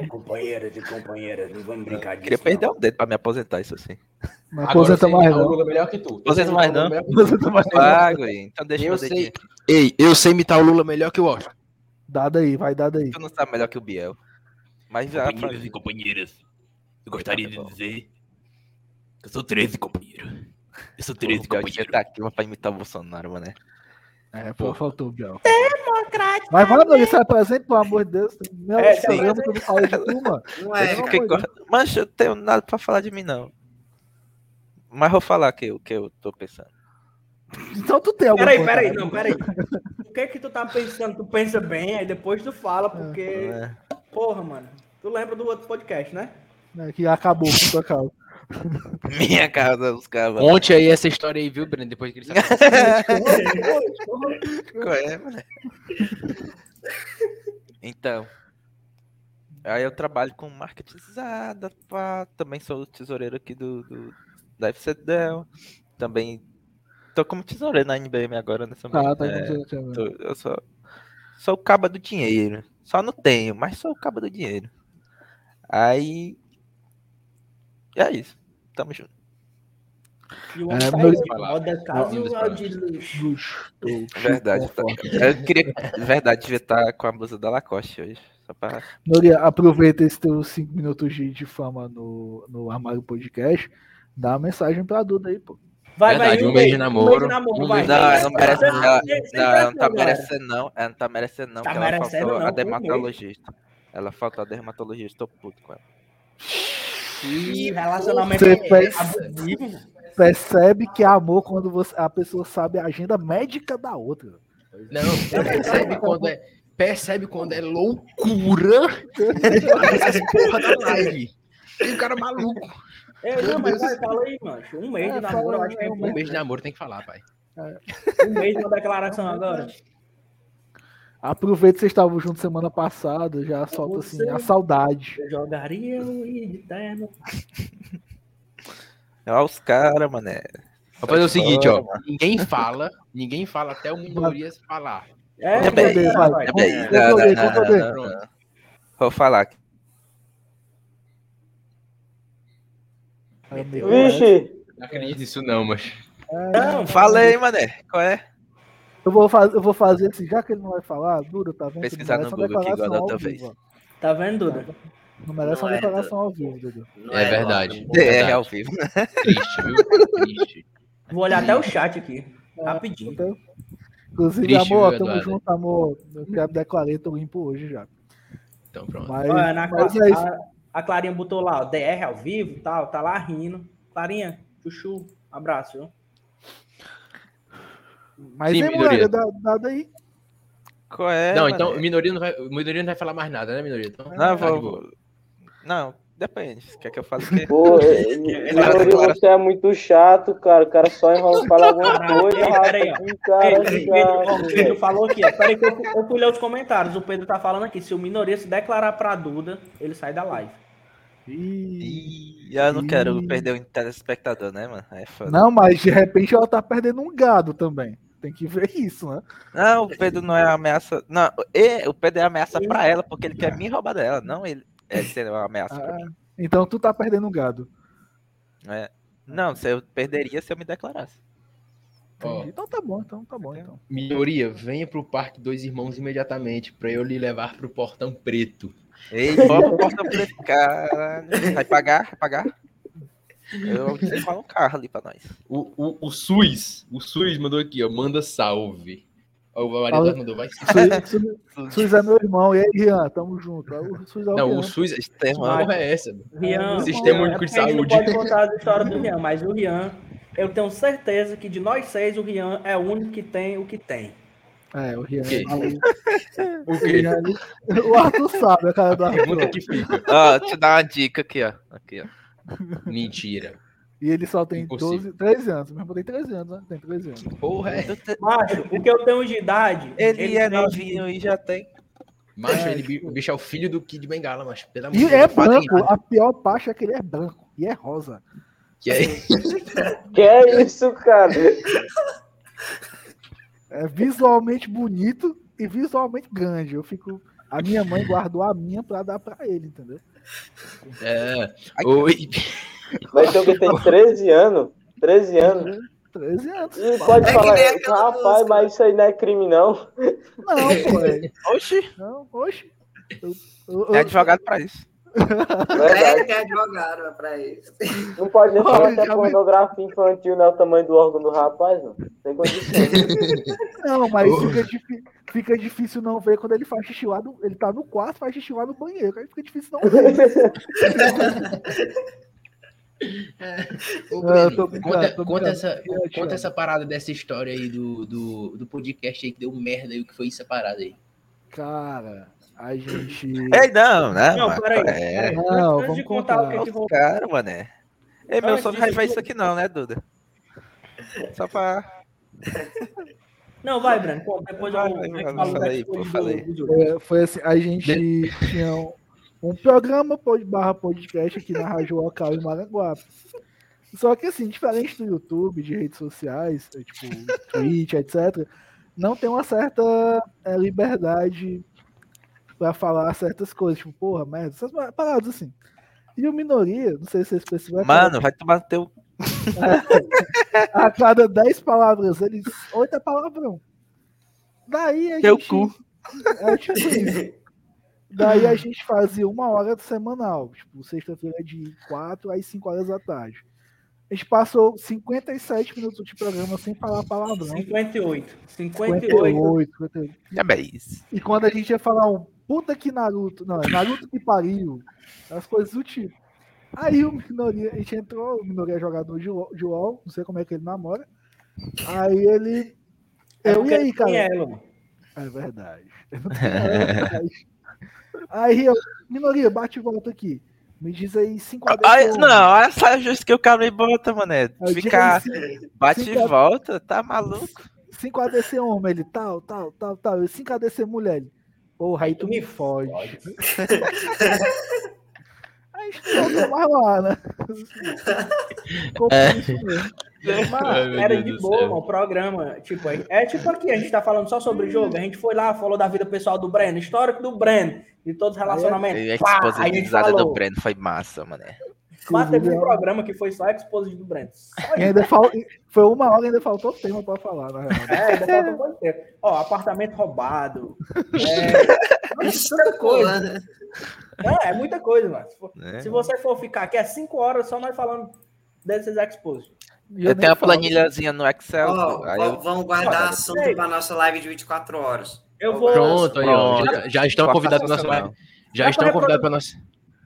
Companheiras e companheiras, não vamos brincar queria perder um dedo pra me aposentar, isso assim. Não Agora aposenta mais, imita o não. Lula melhor que tu. Aposenta mais, não? Aposenta mais, não. Ah, guri, então deixa Eu sei. Ei, eu sei imitar o Lula melhor que o Washington. Dado aí, vai dado aí. Tu não sabe melhor que o Biel. Mas já. Companheiros e companheiras, eu gostaria de dizer que eu sou 13, companheiro. Eu sou 13, O Biel devia companheiro. estar aqui mas pra imitar o Bolsonaro, mano. É, pô, faltou o Biel. Socrático. Mas, mano, isso é presente, pelo amor de Deus. Meu É, programa que eu não falo de tu, mano. Não Eu é. fiquei com- Mas eu tenho nada pra falar de mim, não. Mas vou falar que o que eu tô pensando. Então tu tem alguma Peraí, coisa, peraí, né? não, peraí. O que é que tu tá pensando? Tu pensa bem, aí depois tu fala, porque. É. Porra, mano. Tu lembra do outro podcast, né? É, Que acabou com tua causa. Minha casa, os caras. Conte aí essa história aí, viu, Breno? Depois que ele sabe. Qual é? Então. Aí eu trabalho com marketizada, pá. Também sou tesoureiro aqui do, do da FCDEL. Também tô como tesoureiro na NBM agora nessa Tá, tá é, tô- Eu sou, sou o caba do dinheiro. Só não tenho, mas sou o caba do dinheiro. Aí. É isso. Tamo junto. E o É, tá meu- luxo. Verdade. tá- Eu queria. Verdade, devia estar com a blusa da Lacoste hoje. Só pra. Noria, aproveita esses teus 5 minutos de, de fama no, no Armário Podcast. Dá uma mensagem pra Duda aí, pô. Vai, Verdade, vai, um mês de namoro. namoro, Um vai. mês Não, ela não merece. Ela, não, ela não tá merecendo, não. Ela não tá merecendo, não. Tá porque ela merecendo, faltou não, a dermatologista. Ela faltou a dermatologista, tô puto com ela. Ih, relacionamento Você é abusivo. Percebe que é amor quando você, a pessoa sabe a agenda médica da outra. Não, percebe quando é, percebe quando é loucura essas porra da live. Tem um cara maluco. Ei, não, mas vai, fala aí, mancho. Um mês de É, namoro, eu acho que é é, um Um mês de namoro tem que falar, pai. Um mês de uma declaração agora. Aproveita que vocês estavam juntos semana passada, já solta assim, a saudade. Eu jogaria o I de terno. Olha os caras, mané. Vou fazer o seguinte, ó. Ninguém fala, ninguém fala até o Minorias falar. É, É. É. Vou falar aqui. Vixe! Não acredito nisso não, mas... Não, Falei, mané. Qual é? Eu vou, fazer, eu vou fazer assim, já que ele não vai falar, Duda, tá vendo? Pesquisar Não no merece Google uma aqui igual da declaração outra ao vez. vivo, Tá vendo, Duda? Não merece Não uma é, declaração ao vivo, Duda. Não É verdade. DR ao vivo. Triste, viu? Triste. Vou olhar até o chat aqui. Rapidinho. Então, inclusive, Triste, amor, viu, tamo Eduardo? junto, amor. Eu já declarei, tô limpo hoje já. Então pronto. Mas, Olha, na, mas é isso. a, a Clarinha botou lá, ó, DR ao vivo e tal, tá lá rindo. Clarinha, chuchu, abraço, viu? Mas Sim, é, minoria. dá daí. Qual é? não, mané? então Minoria não vai, o Minoria não vai falar mais nada, né, Minoria? Então, Não, tá vou, Não, depende. Quer que eu fale o quê? Pô, Minoria, você é muito chato, cara. O cara só enrola falar alguma coisa, Ei, peraí, ó. rapaz. Que cara Ei, Pedro, o Pedro falou aqui, ó. Peraí que eu, fui- eu fui ler os comentários. O Pedro tá falando aqui, se o Minoria se declarar pra Duda, ele sai da live. Ih, eu não quero perder o telespectador, né, mano? É foda. Não, mas de repente ela tá perdendo um gado também. Tem que ver isso, né? Não, o Pedro não é ameaça. Não, e- o Pedro é ameaça pra ela, porque ele quer me roubar dela, não ele. É ser uma ameaça pra Ah, mim. então tu tá perdendo um gado. É. Não, se eu perderia se eu me declarasse. Entendi. Então tá bom, então tá bom, então. Minoria, venha pro Parque Dois Irmãos imediatamente pra eu lhe levar pro Portão Preto. Ei, bota o porta preto, caralho. Vai pagar? Vai pagar? Eu desenrolo um carro ali pra nós. O, o, o SUS, o SUS mandou aqui, ó, manda salve. Ó, o Maria mandou, vai Suiz- Suiz é meu irmão. E aí, Rian, tamo junto. O Suiz é o Não, Rian. o SUS, que Sistema. porra é essa? Rian, Sistema é Único de porque a gente Saúde. Não pode contar a história do Rian, mas o Rian, eu tenho certeza que de nós seis, o Rian é o único que tem o que tem. É, o Rian. O é maluco. O O quê? Rian, O Arthur sabe a cara do Pergunta Arthur. que fica. Deixa eu dar uma dica aqui, ó. Aqui, ó. Mentira. E ele só tem Impossível. 12, 13 anos. Meu irmão tem 13 anos, né? Tem 13 anos. Porra, é. Macho, o que eu tenho de idade. Ele é tem- novinho e já tem. Macho, É, ele, o bicho é o filho do Kid Bengala, mas pelo amor E de é branco. A pior parte é que ele é branco. E é rosa. Que é Que é isso, cara? É visualmente bonito e visualmente grande. Eu fico. A minha mãe guardou a minha pra dar pra ele, entendeu? É. Oi. Mas tem que tem 13 anos. 13 anos. 13 anos. E pode É falar, rapaz, música. mas isso aí não é crime, não. Não, pô. é- Oxi, Não, oxe. Eu, eu- tem eu- advogado pra isso. É que é advogado pra isso. Não pode nem falar que é pornografia infantil, não é o tamanho do órgão do rapaz, não. Tem condição. Não, mas fica difícil. fica difícil não ver quando ele faz xixi lá no, ele tá no quarto, faz xixi lá no banheiro, aí fica difícil não ver. Ô, Breno, conta, conta essa, É, conta essa parada dessa história aí do, do, do podcast aí que deu merda aí, o que foi essa parada aí. Cara, a gente. Ei, não, não. Não, mano. peraí. É, peraí. Não, Antes de vamos contar o contar. que, que rolou. cara, mané. Ei, meu sonho não disso, vai ver tu- isso aqui não, né, Duda? Só pra... Não, vai, Breno. Pô, depois Vai, eu, vai, eu vai, falei, pô, falei. do- do jogo. É, foi assim, a gente tinha um, um programa pod- barra podcast aqui na Rádio Local em Maranguape. Só que assim, diferente do YouTube, de redes sociais, tipo Twitch, etc., não tem uma certa é, liberdade pra falar certas coisas, tipo, porra, merda, essas paradas assim. E o Minoria, não sei se vocês perceberam, Mano, vai tomar teu... a cada 10 palavras, eles. 8 é palavrão. Daí a Teu gente. cu. É tipo isso. Daí a gente fazia uma hora semanal, tipo, sexta-feira de 4 às 5 horas da tarde. A gente passou 57 minutos de programa sem falar palavrão. 58. 58. 58, 58. É bem isso. E quando a gente ia falar um puta que Naruto, não, é Naruto que pariu, as coisas do tipo. Aí o Minoria, a gente entrou, o Minoria é jogador de LOL, não sei como é que ele namora. Aí ele. É Eu, e aí, cara? ela. É verdade. É verdade. Aí eu, Minoria, bate e volta aqui. Me diz aí 5 a 10 Ai, homens. não, olha só justo que o cara me bota, mané. Diga Ficar bate cinco e volta, tá maluco? 5 ADC homem, ele tal, tal, tal, tal. 5 ADC mulher, ele. Porra, aí tu me fode. Aí voltou mais lá, né? Isso mesmo. Mas era de boa, mano, o programa. Tipo, é, é tipo aqui, a gente tá falando só sobre jogo. A gente foi lá, falou da vida pessoal do Breno, histórico do Breno, de todos os relacionamentos. E a Pá, a exposição do. Breno foi massa, mané. Mas teve um Inclusive, programa que foi só exposição do Breno. E ainda fal... Foi uma hora e ainda faltou tema pra falar, na real. É, ainda falta um monte de tempo. Ó, apartamento roubado. É, tanta coisa. É, é muita coisa, mano. Se, for- né? se você for ficar aqui, é cinco horas só nós falando desses expos. E Eu nem tenho a planilhazinha no Excel. Va- eu... Vamos guardar Olha, assunto para nossa live de 24 horas. Eu vou. Pronto, aí, ó. Pronto. Já, já estão convidados para nossa não. live. Já Dá estão convidados para nossa.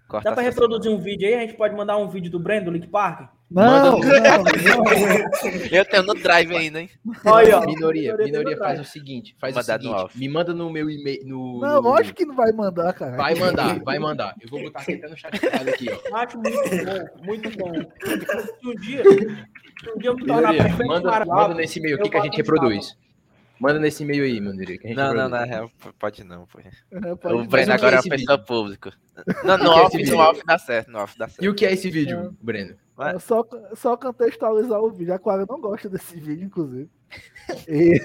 Corta Dá pra reproduzir um vídeo aí? A gente pode mandar um vídeo do Breno, do Link Park? Não, Manda- não, não. Eu tenho no Drive ainda, hein? Olha. Minoria, Minoria faz o seguinte, faz o seguinte, me manda no meu e-mail, no, Não, no- lógico que não vai mandar, cara. vai mandar, vai mandar. Eu vou botar aqui até no chat aqui, ó. Acho muito bom, muito bom. Se um dia, se um dia eu me tornar manda, manda nesse e-mail aqui que a gente reproduz. Manda nesse e-mail aí, gente Não, não, na real, pode não, pô. É, pode O. Breno agora é é uma pessoa pública. Não, no é off, no off dá certo, no off dá certo. E o que é esse vídeo, Breno? É só, só contextualizar o vídeo. A Clara não gosta desse vídeo, inclusive. E,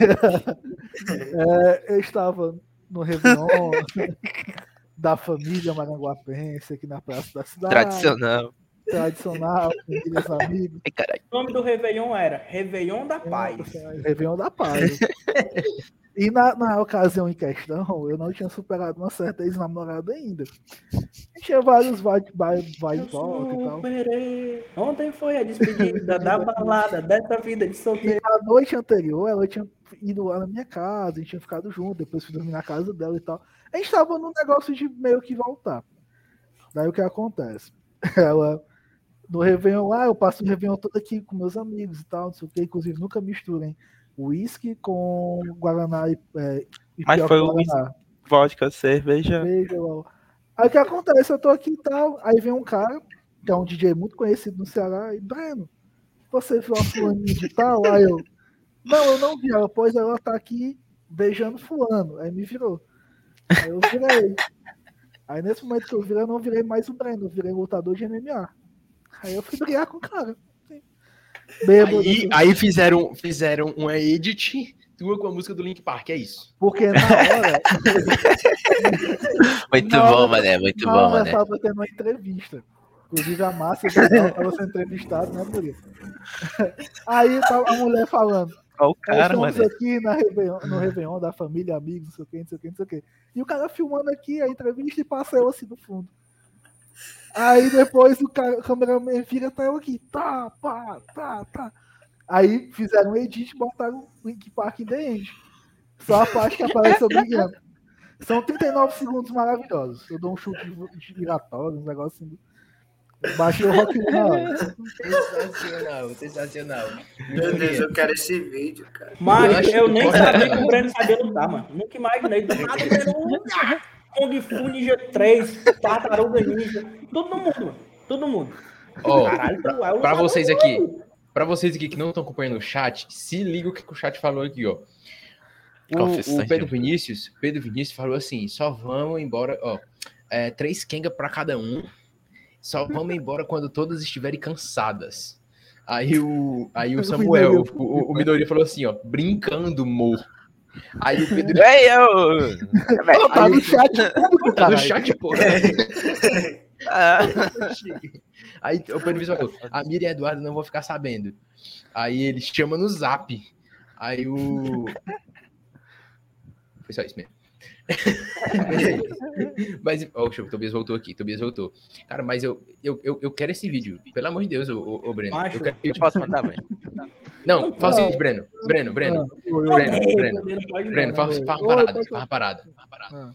é, eu estava no Réveillon da família maranguapense aqui na Praça da Cidade. Tradicional. Tradicional, famílias amigos. Ai. O nome do Réveillon era Réveillon da Paz. Réveillon da Paz. E na, na ocasião em questão, eu não tinha superado uma certa ex-namorada ainda. Tinha vários vai, vai, vai e volta e tal. superei. Ontem foi a despedida da balada dessa vida de E solteiro. na noite anterior, ela tinha ido lá na minha casa, a gente tinha ficado junto, depois fui dormir na casa dela e tal. A gente tava num negócio de meio que voltar. Daí o que acontece? Ela, no Réveillon lá, eu passo o Réveillon todo aqui com meus amigos e tal, não sei o que, inclusive nunca misturem uísque com Guaraná e, é, e Mas foi o Guaraná. Vodka, cerveja. Cerveja. Aí o que acontece? Eu tô aqui e tal, aí vem um cara, que é um DJ muito conhecido no Ceará, e Breno, você viu a fulaninha de tal? Aí eu, não, eu não vi ela, pois ela tá aqui beijando fulano. Aí me virou. Aí eu virei. Aí nesse momento que eu virei, eu não virei mais o Breno, eu virei lutador de MMA. Aí eu fui brigar com o cara. Bêbado, Aí, assim, aí fizeram, fizeram uma edit tua com a música do Link Park, é isso. porque na hora, Muito Não, bom, mané, muito na bom, mané. eu tava tendo uma entrevista. Inclusive a Márcia estava sendo entrevistada, né, por isso. Aí tava a mulher falando, Olha o cara, mané. aqui na Réveillon, no Réveillon da família, amigos, não sei o que, não sei o que, não sei o que. E o cara filmando aqui a entrevista e passa eu assim no fundo. Aí depois o, cara, o cameraman vira tá eu aqui, tá, pá, tá, tá. Aí fizeram um edit e botaram o Link Park in the End. Só a parte que aparece eu brigando. São 39 segundos maravilhosos. Eu dou um chute giratório, um negócio assim. Baixei o rock na hora. Sensacional, sensacional. Meu Deus, eu quero esse vídeo, cara. Mas eu que nem sabia que o Breno sabia lutar, mano. Nunca imaginei. Do nada, o Breno. Kung Fu Ninja 3, Tartaruga Ninja. Todo mundo, mano. Todo mundo. Ó, Caralho, é pra lutador, vocês aqui, pra vocês aqui que não estão acompanhando o chat, se liga o que, o chat falou aqui, ó. O, o Pedro Vinícius, Pedro Vinícius falou assim: só vamos embora, ó. é, três Kenga pra cada um. Só vamos embora quando todas estiverem cansadas. Aí o, aí o Samuel, o, o, o Midori falou assim, ó, brincando, mo. Aí o Pedro. Ei, eu... Tá no chat público, Tá no chat, pô. Ah, Aí o Pedro Vinícius falou: a Miriam e Eduardo não vão ficar sabendo. Aí ele chama no zap. Aí o. Foi só isso mesmo. mas, ó, o Tobias voltou aqui, Tobias voltou. Cara, mas eu, eu, eu, eu quero esse vídeo. Pelo amor de Deus, ô, ô, ô, Breno. Macho, Eu quero- eu posso mandar, velho? Não, faz o seguinte, Breno. Breno, Breno. Oi, Breno, Breno. Breno, não. faz, uma parada. Faz uma parada. Ah.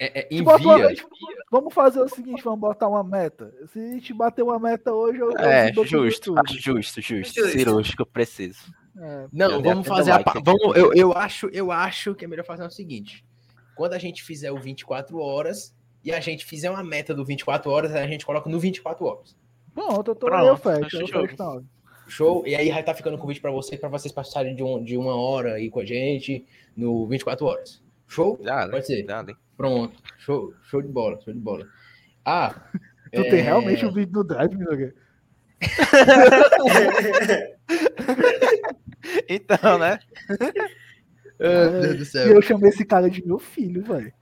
É, é, Tipo, envia. tipo, Vamos fazer o seguinte, vamos botar uma meta. Se a gente bater uma meta hoje, eu, É, justo, acho justo, justo. Justo. Cirúrgico, preciso. É, Não, vamos dei fazer a. like aqui. Vamos, eu, eu, acho, eu acho que é melhor fazer o seguinte: quando a gente fizer o 24 horas e a gente fizer uma meta do 24 horas, a gente coloca no 24 horas. Pronto, eu tô Pronto, eu fecho, eu fecho na hora. Show? E aí vai estar ficando o convite para vocês, para vocês passarem de, um, de uma hora aí com a gente no 24 horas. Show? Pode ser. Pronto. Show, show de bola, show de bola. Ah, Tu é, tem realmente um vídeo no Drive, Minogue? Então, né? Meu Deus do E céu. eu chamei esse cara de meu filho, velho.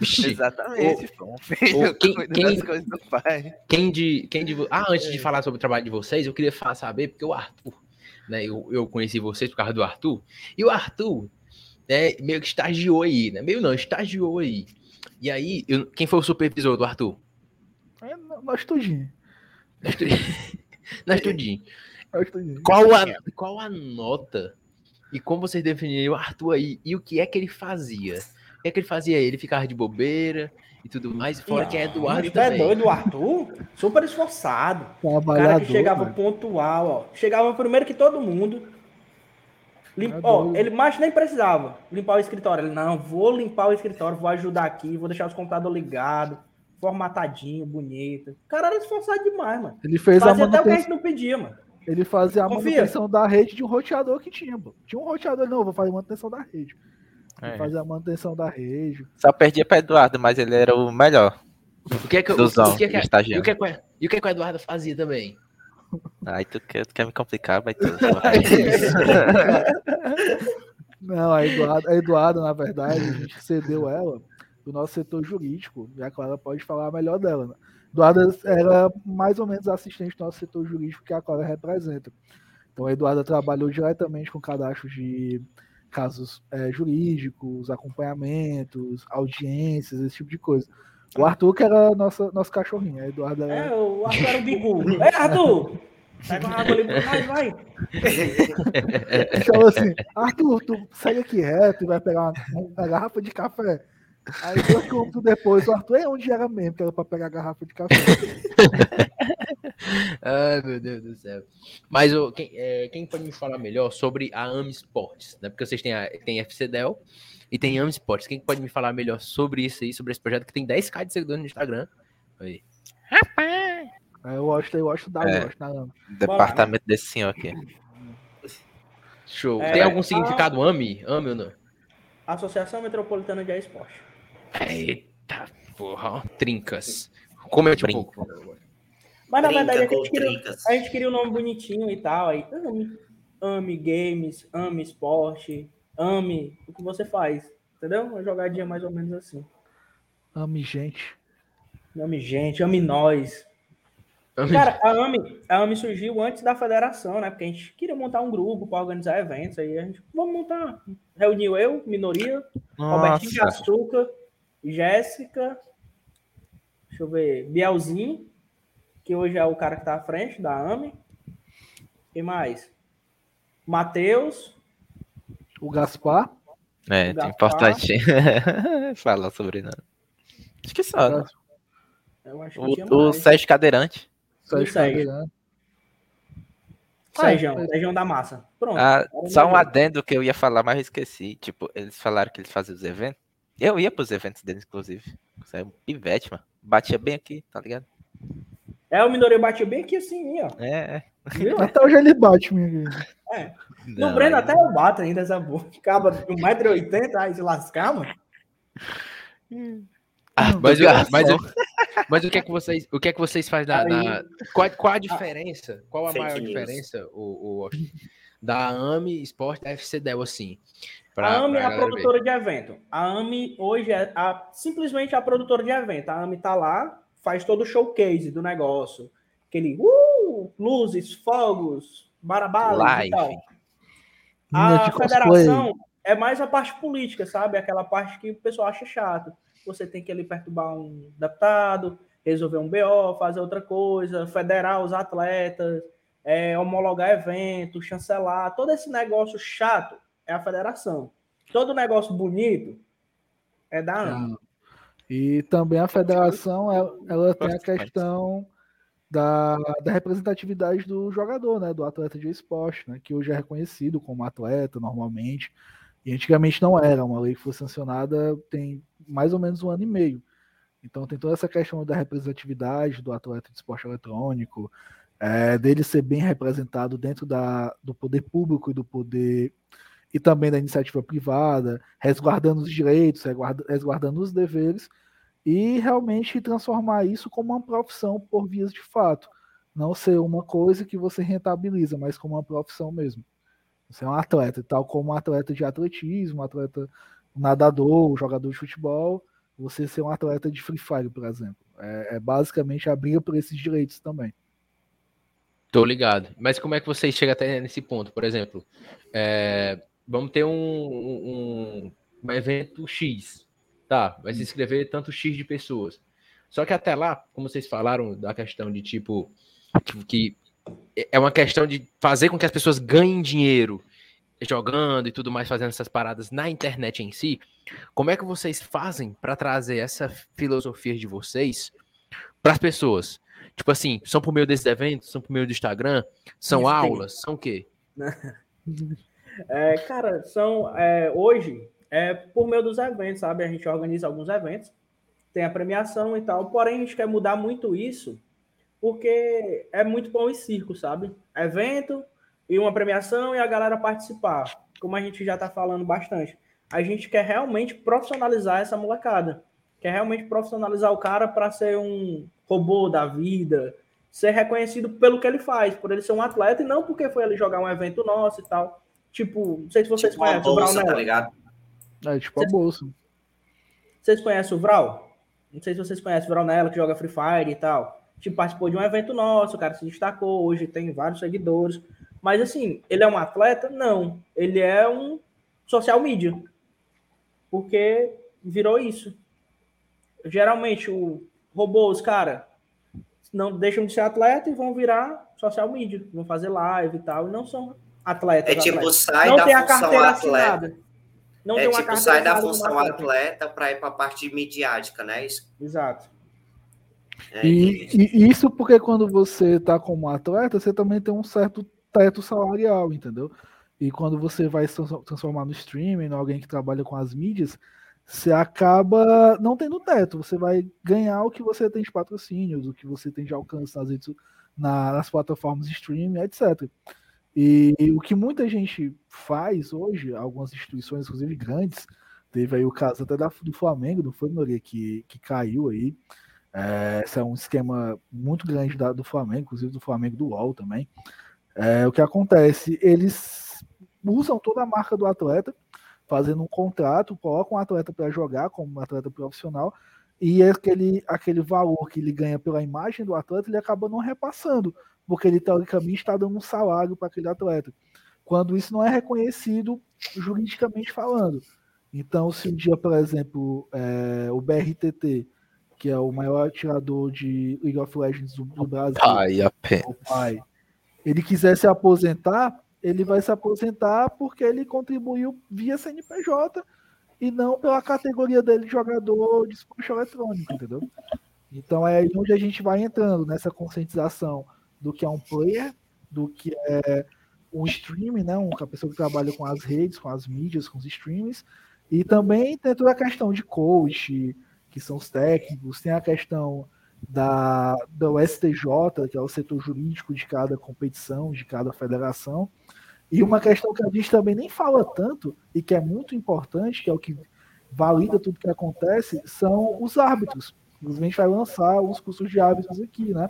Exatamente. quem- cuida quem- das coisas do pai. Quem de, quem de Ah, antes É. de falar sobre o trabalho de vocês, eu queria falar, saber, porque o Arthur, né? Eu, eu conheci vocês por causa do Arthur, e o Arthur, né, meio que estagiou aí, né? Meio não, estagiou aí. E aí, eu- quem foi o supervisor do Arthur? É, nós tudinho. Nós tu- Nós tudinho. Nós tudinho. Qual a, qual a nota e como vocês definiram o Arthur aí e o que é que ele fazia? O que é que ele fazia? Ele ficava de bobeira e tudo mais, fora que é Não, Eduardo mas tu é também. doido, o Arthur? Super esforçado. O cara que chegava mano. pontual, ó. Chegava primeiro que todo mundo. Lim... É Ó, ele mais nem precisava limpar o escritório. Ele, não, vou limpar o escritório, vou ajudar aqui, vou deixar os computadores ligados, formatadinho, bonito. O cara era esforçado demais, mano. Ele fez a Fazia até o que a manutenção. gente não pedia, mano. Ele fazia a Confia. manutenção da rede de um roteador que tinha, pô. Tinha um roteador, não, vou fazer a manutenção da rede. É. a manutenção da rede. Só perdia pra Eduardo, mas ele era o melhor O que é que, o, dos o que, é que, e o que, é que, e o que é que o Eduardo fazia também? Aí tu quer, tu quer me complicar, vai tu. Não, a Eduardo, a Eduarda, na verdade, a gente cedeu ela do nosso setor jurídico, já que ela pode falar melhor dela. Né? Eduarda era mais ou menos assistente do nosso setor jurídico que a Clara representa. Então a Eduarda trabalhou diretamente com cadastro de casos eh, jurídicos, acompanhamentos, audiências, esse tipo de coisa. O Arthur, que era nossa, nosso cachorrinho, a Eduarda era. É, o Arthur era o bigu. É, Arthur! Pega uma água ali, vai, vai. falou assim: Arthur, tu segue aqui reto e vai pegar uma, uma garrafa de café. Aí dois minutos depois, o Arthur é onde era mesmo, que era pra pegar a garrafa de café. Ai, meu Deus do céu. Mas ô, quem, é, quem pode me falar melhor sobre a AMI Sports? Né? Porque vocês têm, a, tem FCDEL e tem AMI Sports. Quem pode me falar melhor sobre isso aí, sobre esse projeto que tem 10k de seguidores no Instagram? Aí. Aí eu gosto, eu gosto da É. eu gosto da. Departamento desse senhor aqui. Show. É, tem algum significado AMI? AMI ou não? Associação Metropolitana de Esporte. Eita, porra, ó, trincas. Comente um Brinca. pouco. Mas na Brinca verdade a gente, queria, a gente queria um nome bonitinho e tal. Aí, ame, ame games, ame esporte, ame o que você faz. Entendeu? Uma jogadinha mais ou menos assim. Ame gente. Ame gente, ame nós. AMI. Cara, a AMI, a AMI surgiu antes da federação, né? Porque a gente queria montar um grupo para organizar eventos. Aí a gente, vamos montar. Reuniu eu, minoria, Robertinho de Nossa, Açúcar, Jéssica, deixa eu ver, Bielzinho, que hoje é o cara que tá à frente da AMI. Quem mais? Matheus, O Gaspar. É, O tem Gaspar. importante falar sobre nada. Acho que só, né? Eu acho que tinha O, o. Sérgio Cadeirante. Sérgio Sérgio. Cadeirante. Sérgio, É, Sérgio da Massa. Pronto. Ah, só um adendo que eu ia falar, mas eu esqueci. Tipo, eles falaram que eles faziam os eventos. Eu ia pros eventos deles, inclusive. Você é um pivete, mano. Batia bem aqui, tá ligado? É, o Minoria batia bem aqui assim, ó. É, é. Viu? Até hoje ele bate, minha No Não, Breno aí- até eu bato ainda essa boca. Acaba de 1,80m, aí se lascar, mano. Ah, Mas, o- mas, o- mas o que é que vocês, o que é que vocês fazem na, na- qual, qual a diferença? Qual a Fake maior news. diferença, o, o, da AMI Sport FC Del assim? a AMI é a galera ver? produtora de evento. A AMI hoje é a- simplesmente a produtora de evento. A AMI tá lá, faz todo o showcase do negócio. Aquele uh, luzes, fogos, barabalas e Live. tal. A cosplay. federação é mais a parte política, sabe? Aquela parte que o pessoal acha chato. Você tem que ali perturbar um deputado, resolver um BO, fazer outra coisa, federar os atletas, é, homologar evento, chancelar. Todo esse negócio chato é a federação. Todo negócio bonito é da AMA. E também a federação, ela, ela tem a questão da, da representatividade do jogador, né? Do atleta de esporte, né? Que hoje é reconhecido como atleta normalmente. E antigamente não era. Uma lei que foi sancionada tem mais ou menos um ano e meio. Então tem toda essa questão da representatividade do atleta de esporte eletrônico, é, dele ser bem representado dentro da, do poder público e do poder e também da iniciativa privada, resguardando os direitos, resguarda- resguardando os deveres e realmente transformar isso como uma profissão por vias de fato. Não ser uma coisa que você rentabiliza, mas como uma profissão mesmo. Você é um atleta, tal como um atleta de atletismo, um atleta nadador, um jogador de futebol, você ser um atleta de Free Fire, por exemplo. É, é basicamente a briga por esses direitos também. Tô ligado. Mas como é que vocês chegam até nesse ponto? Por exemplo, é, vamos ter um, um, um evento X. Tá, vai se inscrever tanto X de pessoas. Só que até lá, como vocês falaram da questão de tipo, tipo, que é uma questão de fazer com que as pessoas ganhem dinheiro jogando e tudo mais, fazendo essas paradas na internet em si. Como é que vocês fazem para trazer essa filosofia de vocês para as pessoas? Tipo assim, são por meio desses eventos, são por meio do Instagram, são Isso tem. aulas, são o quê? É, cara, são é, hoje é por meio dos eventos, sabe? A gente organiza alguns eventos, tem a premiação e tal. Porém, a gente quer mudar muito isso porque é muito pão e circo, sabe? Evento e uma premiação e a galera participar. Como a gente já tá falando bastante, a gente quer realmente profissionalizar essa molecada. Quer realmente profissionalizar o cara para ser um robô da vida, ser reconhecido pelo que ele faz, por ele ser um atleta e não porque foi ali jogar um evento nosso e tal. Tipo, não sei se vocês Tipo conhecem o bolsa, Vral tá Nela. ligado? É tipo a bolsa. Vocês conhecem o Vral? Não sei se vocês conhecem o Vral Nela, que joga Free Fire e tal. Tipo, participou de um evento nosso, o cara se destacou, hoje tem vários seguidores. Mas assim, ele é um atleta? Não. Ele é um social media. Porque virou isso. Geralmente, o robôs, cara, não deixam de ser atleta e vão virar social media. Vão fazer live e tal. E não são atletas. É tipo, atletas. sai não da tem a função carteira atleta. Não é tem uma tipo, sai da função atleta. para ir para a parte midiática, né? Isso, Exato. é, E, e isso porque quando você tá como atleta, você também tem um certo teto salarial, entendeu? E quando você vai se trans- transformar no streaming, em alguém que trabalha com as mídias, você acaba não tendo teto. Você vai ganhar o que você tem de patrocínios, o que você tem de alcance nas, redes, nas plataformas de streaming, etc. E o que muita gente faz hoje, algumas instituições, inclusive grandes, teve aí o caso até da, do Flamengo, do Flamengo que, que caiu aí. É, esse é um esquema muito grande da- do Flamengo, inclusive do Flamengo do UOL também. É, o que acontece? Eles usam toda a marca do atleta, fazendo um contrato, colocam o atleta para jogar como um atleta profissional, e aquele, aquele valor que ele ganha pela imagem do atleta, ele acaba não repassando, porque ele teoricamente está dando um salário para aquele atleta. Quando isso não é reconhecido juridicamente falando. Então, se um dia, por exemplo, é, o BRTT, que é o maior atirador de League of Legends do, do Brasil, Pai, o pai, ele quiser se aposentar, ele vai se aposentar porque ele contribuiu via CNPJ e não pela categoria dele de jogador de esporte eletrônico, entendeu? Então é aí onde a gente vai entrando nessa conscientização do que é um player, do que é um stream, né? Uma pessoa que trabalha com as redes, com as mídias, com os streams, e também tem toda a questão de coach, que são os técnicos, tem a questão da, do STJ, que é o setor jurídico de cada competição, de cada federação. E uma questão que a gente também nem fala tanto, e que é muito importante, que é o que valida tudo que acontece, são os árbitros. A gente vai lançar uns cursos de árbitros aqui, né?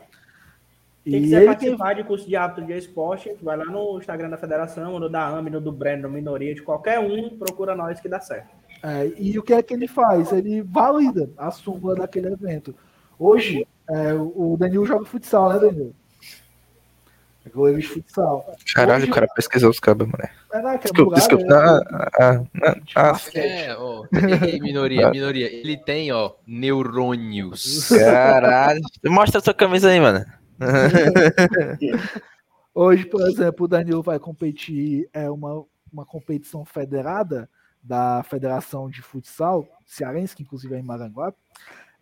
Quem e quiser participar de curso de árbitro de esporte, vai lá no Instagram da federação, no da AMI, no do Breno, no Minoria, de qualquer um, procura nós que dá certo. É, e o que é que ele faz? Ele valida a súmula daquele evento. Hoje, é, o Danilo joga futsal, né, Danilo? É goleiro de futsal. Caralho, Hoje, o cara pesquisou os cabos, mano. É, desculpa, desculpa. Né? Ah, ah, ah, ah, é, ó, minoria, minoria. Ele tem, ó, neurônios. Caralho. Mostra a sua camisa aí, mano. Hoje, por exemplo, o Danilo vai competir é uma, uma competição federada da Federação de Futsal Cearense, que inclusive é em Maranguape.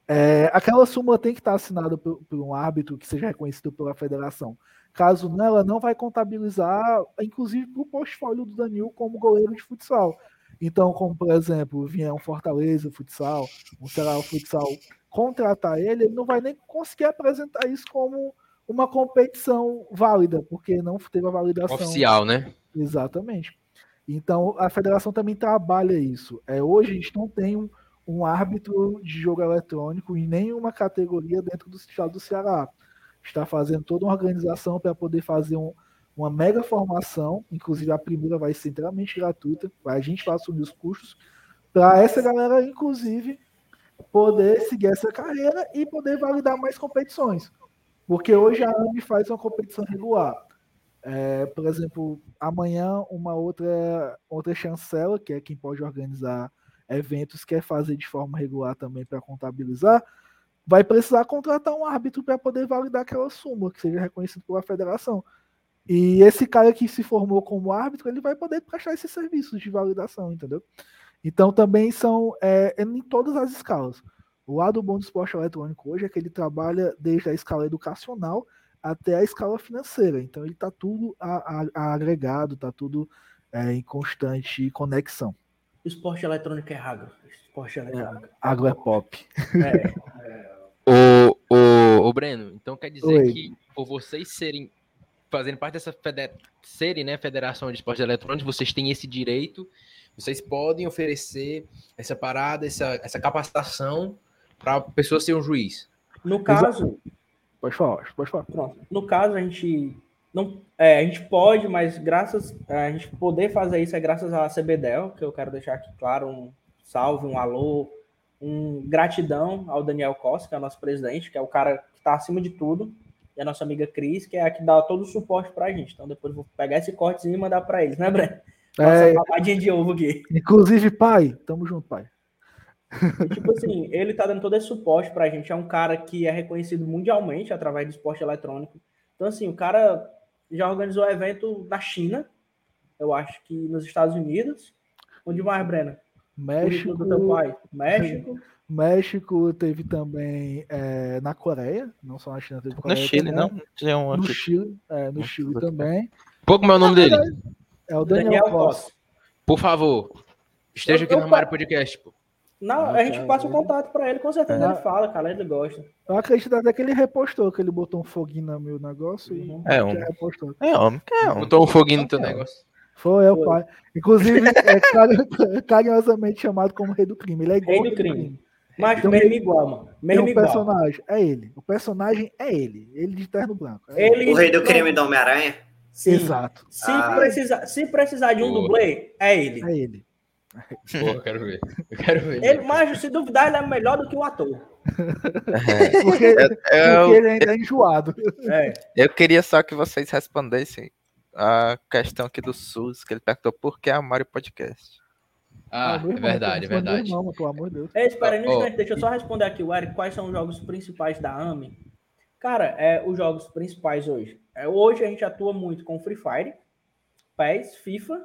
É, aquela súmula tem que estar assinada por, por, um árbitro que seja reconhecido pela federação. Caso não, ela não vai contabilizar, inclusive, para o portfólio do Danilo como goleiro de futsal. Então, como por exemplo, vier um Fortaleza Futsal, um Ceará Futsal contratar ele, ele não vai nem conseguir apresentar isso como uma competição válida, porque não teve a validação oficial, né? Exatamente. Então, a federação também trabalha isso. É, hoje a gente não tem um, um árbitro de jogo eletrônico em nenhuma categoria dentro do estado do Ceará. Está fazendo toda uma organização para poder fazer um, uma mega formação, inclusive a primeira vai ser inteiramente gratuita, a gente vai assumir os custos, para essa galera, inclusive, poder seguir essa carreira e poder validar mais competições. Porque hoje a AMI faz uma competição regular. É, por exemplo, amanhã uma outra outra chancela, que é quem pode organizar eventos, quer fazer de forma regular também para contabilizar, vai precisar contratar um árbitro para poder validar aquela súmula, que seja reconhecido pela federação. E esse cara que se formou como árbitro, ele vai poder prestar esses serviços de validação, entendeu? Então também são é, em todas as escalas. O lado bom do esporte eletrônico hoje é que ele trabalha desde a escala educacional até a escala financeira. Então ele está tudo a, a, a agregado, está tudo é, em constante conexão. Esporte eletrônico é agro. Esporte é eletrônico. É, agro é pop. É, é. O, o, o Breno, então quer dizer Oi. que por vocês serem fazendo parte dessa feder... serem, né, Federação de Esportes Eletrônicos, vocês têm esse direito, vocês podem oferecer essa parada, essa, essa capacitação para a pessoa ser um juiz. No caso, Pode falar, pode falar. Pronto. No caso, a gente não, é, a gente pode, mas graças a gente poder fazer isso é graças à CBDEL, que eu quero deixar aqui claro um salve, um alô, um gratidão ao Daniel Costa, que é o nosso presidente, que é o cara que está acima de tudo, e a nossa amiga Cris, que é a que dá todo o suporte para a gente. Então depois eu vou pegar esse cortezinho e mandar para eles, né, Breno? Nossa, é, de ovo aqui. Inclusive, pai, tamo junto, pai. E, tipo assim, ele tá dando todo esse suporte pra gente. É um cara que é reconhecido mundialmente através do esporte eletrônico. Então, assim, o cara já organizou evento na China, eu acho que nos Estados Unidos. Onde mais, Breno? México. Do pai. México. México teve também é, na Coreia, não só na China, teve Coreia. No Chile, também. não? Um no Chile, é, no Chile também. Pouco meu nome dele. É o Daniel, Daniel Costa. Por favor, esteja aqui eu, no Mário Podcast, pô. Não, ah, a gente passa o contato para ele, com certeza é. ele fala, cara, ele gosta. Eu acredito até que ele repostou, que ele botou um foguinho no meu negócio e uhum. é, um... repostou. É homem, é homem. Botou um foguinho no teu negócio. Foi, é o pai. Inclusive, é carinhosamente chamado como rei do crime. Ele é igual rei do crime. crime. Mas então, mesmo igual, mano. Mesmo um igual. personagem, é ele. O personagem é ele. Ele de terno branco. É ele... O rei do crime do Homem-Aranha? Exato. Se, ah. precisar, se precisar de um dublê, é ele. É ele. Pô, quero ver. Eu quero ver. Ele, mas se duvidar, ele é melhor do que o ator. É. porque, eu, porque ele ainda é enjoado. É. Eu queria só que vocês respondessem a questão aqui do SUS, que ele perguntou por que a Mario Podcast. Ah, ah é verdade, é verdade. Não, pelo amor de Deus. É, espera, oh, oh. deixa eu só responder aqui, o Eric, quais são os jogos principais da AMI? Cara, é, os jogos principais hoje. É, hoje a gente atua muito com Free Fire, PES, FIFA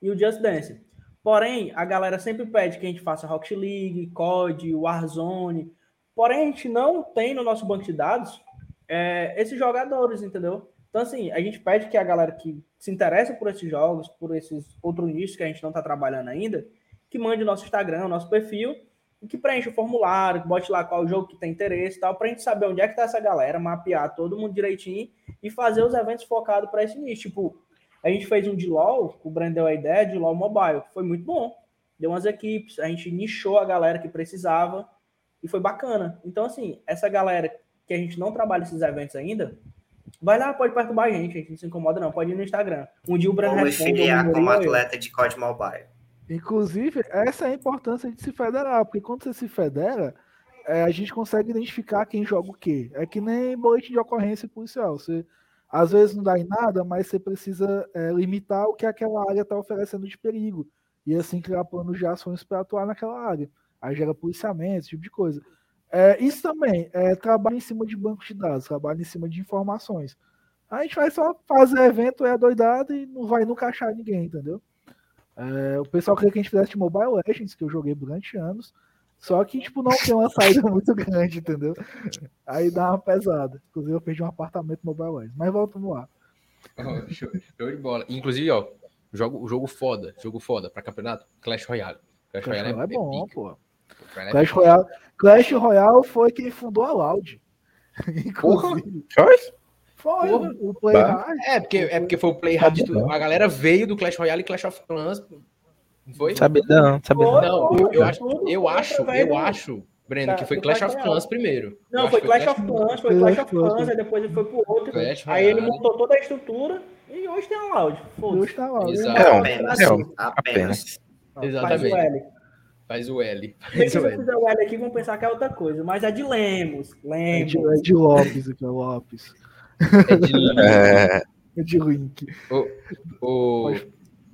e o Just Dance. Porém, a galera sempre pede que a gente faça Rocket League, COD, Warzone. Porém, a gente não tem no nosso banco de dados é, esses jogadores, entendeu? Então, assim, a gente pede que a galera que se interessa por esses jogos, por esses outros nichos que a gente não está trabalhando ainda, que mande o nosso Instagram, o nosso perfil, e que preencha o formulário, que bote lá qual jogo que tem interesse e tal, para a gente saber onde é que está essa galera, mapear todo mundo direitinho e fazer os eventos focados para esse nicho. Tipo, a gente fez um de LOL, o Brand deu a ideia de LOL Mobile, que foi muito bom. Deu umas equipes, a gente nichou a galera que precisava e foi bacana. Então, assim, essa galera que a gente não trabalha esses eventos ainda, vai lá, pode perturbar a gente, a gente não se incomoda não, pode ir no Instagram. Um dia o Brand Vamos filiar como atleta de COD Mobile. Inclusive, essa é a importância de se federar, porque quando você se federa, é, a gente consegue identificar quem joga o quê. É que nem boletim de ocorrência policial. Você às vezes não dá em nada, mas você precisa é, limitar o que aquela área está oferecendo de perigo. E assim criar planos de ações para atuar naquela área. Aí gera policiamento, esse tipo de coisa. É, isso também é trabalho em cima de bancos de dados, trabalho em cima de informações. A gente vai só fazer evento, é doidado e não vai nunca achar ninguém, entendeu? É, o pessoal queria que a gente fizesse Mobile Legends, que eu joguei durante anos, só que, tipo, não tem uma saída muito grande, entendeu? Aí dá uma pesada. Inclusive, eu perdi um apartamento Mobile Legends. Mas voltamos lá. Oh, show, show, de bola. Inclusive, ó, jogo, jogo foda, jogo foda pra campeonato, Clash Royale. Clash, Clash Royale é, é bom, pô. Clash Royale, Clash Royale foi quem fundou a Loud. Inclusive. Foi? Foi, Porra. o Play Hard. É porque, é porque foi o Play Hard. A galera veio do Clash Royale e Clash of Clans foi? Sabe não, sabe não. Não, eu, eu acho, eu acho, eu acho, Breno, tá, que foi Clash of Clans primeiro. Não, foi Clash of Clans, foi Clash of Clans, aí depois ele foi pro outro. Aí ele montou toda a estrutura e hoje tem a Loud. Hoje tá Loud. Exato. Apenas. Apenas. Exatamente. Faz o L. Faz Se eu fizer o L aqui, vão pensar que é outra coisa, mas é de Lemos. Lemos. É de, é de Lopes aqui, é Lopes. É de, é... é de Link. O, o,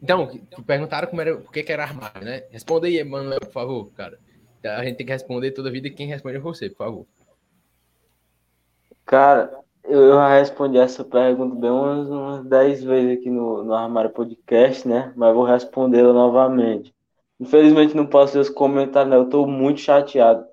então, perguntaram como era, por que, era armário, né? Responda aí, Emanuel, por favor, cara. A gente tem que responder toda vida e quem responde é você, por favor. Cara, eu já respondi essa pergunta bem umas, umas 10 vezes aqui no, no Armário Podcast, né? Mas vou respondê-la novamente. Infelizmente não posso ver os comentários, né? Eu tô muito chateado.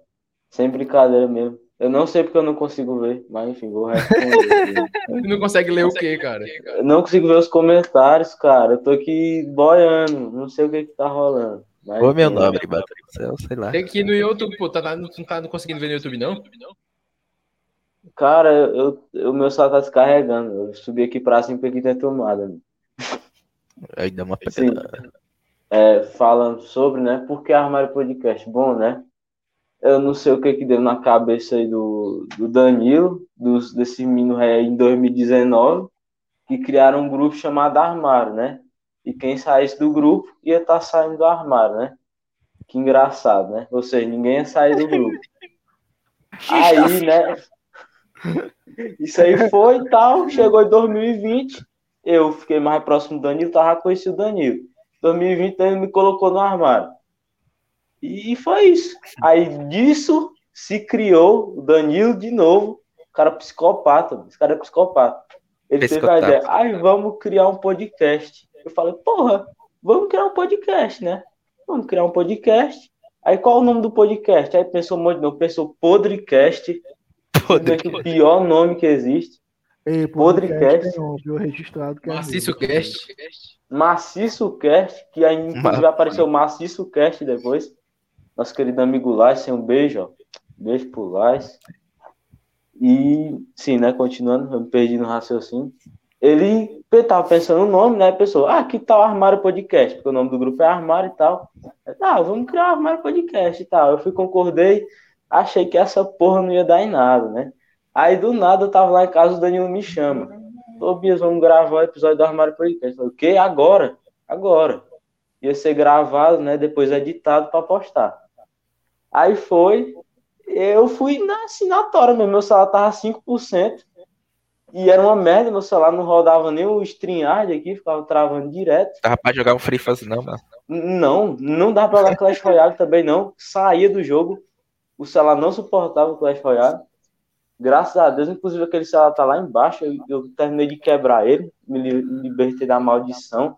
Sem brincadeira mesmo. Eu não sei porque eu não consigo ver, mas enfim, vou responder. não consegue ler o quê, cara? Eu não consigo ver os comentários, cara. Eu tô aqui boiando, não sei o que que tá rolando. Mas, Ô, meu nome, céu, sei lá. Tem que ir no YouTube, pô. Tá, não tá conseguindo ver no YouTube, não? Cara, eu, o meu celular tá descarregando. Eu subi aqui pra cima porque tem tomada. Aí dá uma Sim. É, falando sobre, né? Por que Armário Podcast? Bom, né? Eu não sei o que que deu na cabeça aí do, do Danilo, dos, desse menino ré em 2019, que criaram um grupo chamado Armário, né? E quem saísse do grupo ia estar tá saindo do armário, né? Que engraçado, né? Ou seja, ninguém ia sair do grupo. aí, né? Isso aí foi e tal. Chegou em 2020, eu fiquei mais próximo do Danilo, tava conhecido o Danilo. 2020 ele me colocou no armário. E foi isso. Aí disso se criou o Danilo de novo, cara psicopata. Esse cara é psicopata. Ele teve a ideia, ai, vamos criar um podcast. Eu falei, porra, vamos criar um podcast, né? Vamos criar um podcast. Aí qual o nome do podcast? Aí pensou um monte de nome, pensou Podrecast. Podrecast. o pior nome que existe. Ei, Podrecast. Tem registrado que é Maciço Cast. Maciço Cast, que aí inclusive apareceu Maciço Cast depois nosso querido amigo Lais, um beijo, ó. Beijo pro Lais. E, sim, né, continuando, eu me perdi no raciocínio. Ele tava pensando no nome, né, pessoal, ah, que tal Armário Podcast, porque o nome do grupo é Armário e tal. Ah, vamos criar um Armário Podcast e tal. Eu fui, concordei, achei que essa porra não ia dar em nada, né. Aí, do nada, eu tava lá em casa, o Danilo me chama. Tobias, vamos gravar o episódio do Armário Podcast. Eu falei, o quê? Agora? Agora. Ia ser gravado, né, depois editado para postar. Aí foi, eu fui na assinatória mesmo, meu celular tava 5%, e era uma merda, meu celular não rodava nem o StreamYard aqui, ficava travando direto. Dava pra jogar um Free Fuzz não, mano? Não, não dava pra jogar Clash Royale também não, saía do jogo, o celular não suportava o Clash Royale. Graças a Deus, inclusive aquele celular tá lá embaixo, eu, eu terminei de quebrar ele, me libertei da maldição.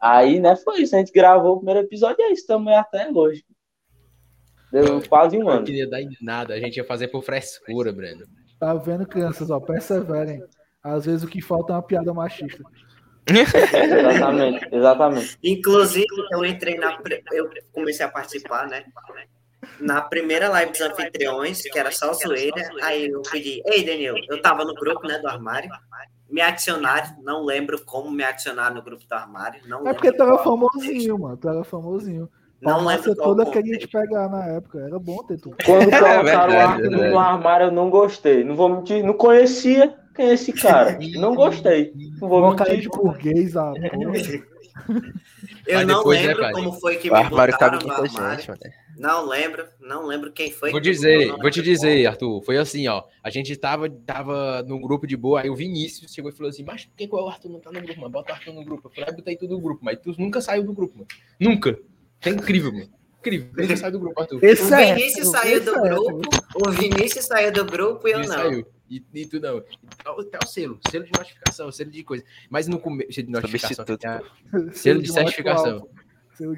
Aí, né, foi isso. A gente gravou o primeiro episódio e é isso. Estamos aí até hoje. Deu quase um Não ano. queria dar em nada, a gente ia fazer por frescura, Breno. Tá vendo, crianças? Ó, perseverem. Às vezes o que falta é uma piada machista. Exatamente, exatamente. Inclusive, eu entrei na. Eu comecei a participar, né? Na primeira live dos anfitriões, que era só zoeira. Aí eu pedi, ei, Daniel, eu tava no grupo, né, do armário. Me adicionaram, não lembro como me adicionar no grupo do armário. Não É porque tu era famosinho, mano. Tu era famosinho. Não qual toda queria te pegar na época. Era bom ter tu. Quando colocaram o verdade, Arthur verdade. no armário, eu não gostei. Não vou mentir, não conhecia quem é esse cara. Não gostei. Não vou Uma mentir. de burguês, ah, porra. Eu não depois, né, lembro como foi que O me armário botaram no armário. gente, mano. Não lembro, não lembro quem foi. Vou que dizer, vou te dizer, Arthur. Foi assim, ó. A gente tava, tava no grupo de boa, aí o Vinícius chegou e falou assim: Mas por que que o Arthur não tá no grupo, mano? Bota o Arthur no grupo. Eu falei, ah, botei tudo no grupo, mas tu nunca saiu do grupo, mano. Nunca. É incrível, mano. Incrível. Nunca saiu do grupo, Arthur. Esse O é Vinícius hétero, saiu do é grupo, o Vinícius saiu do grupo e eu não. saiu. E, e tu não. Até o selo. Selo de notificação, selo de coisa. Mas no começo. Selo de notificação. A- Selo Selo de certificação.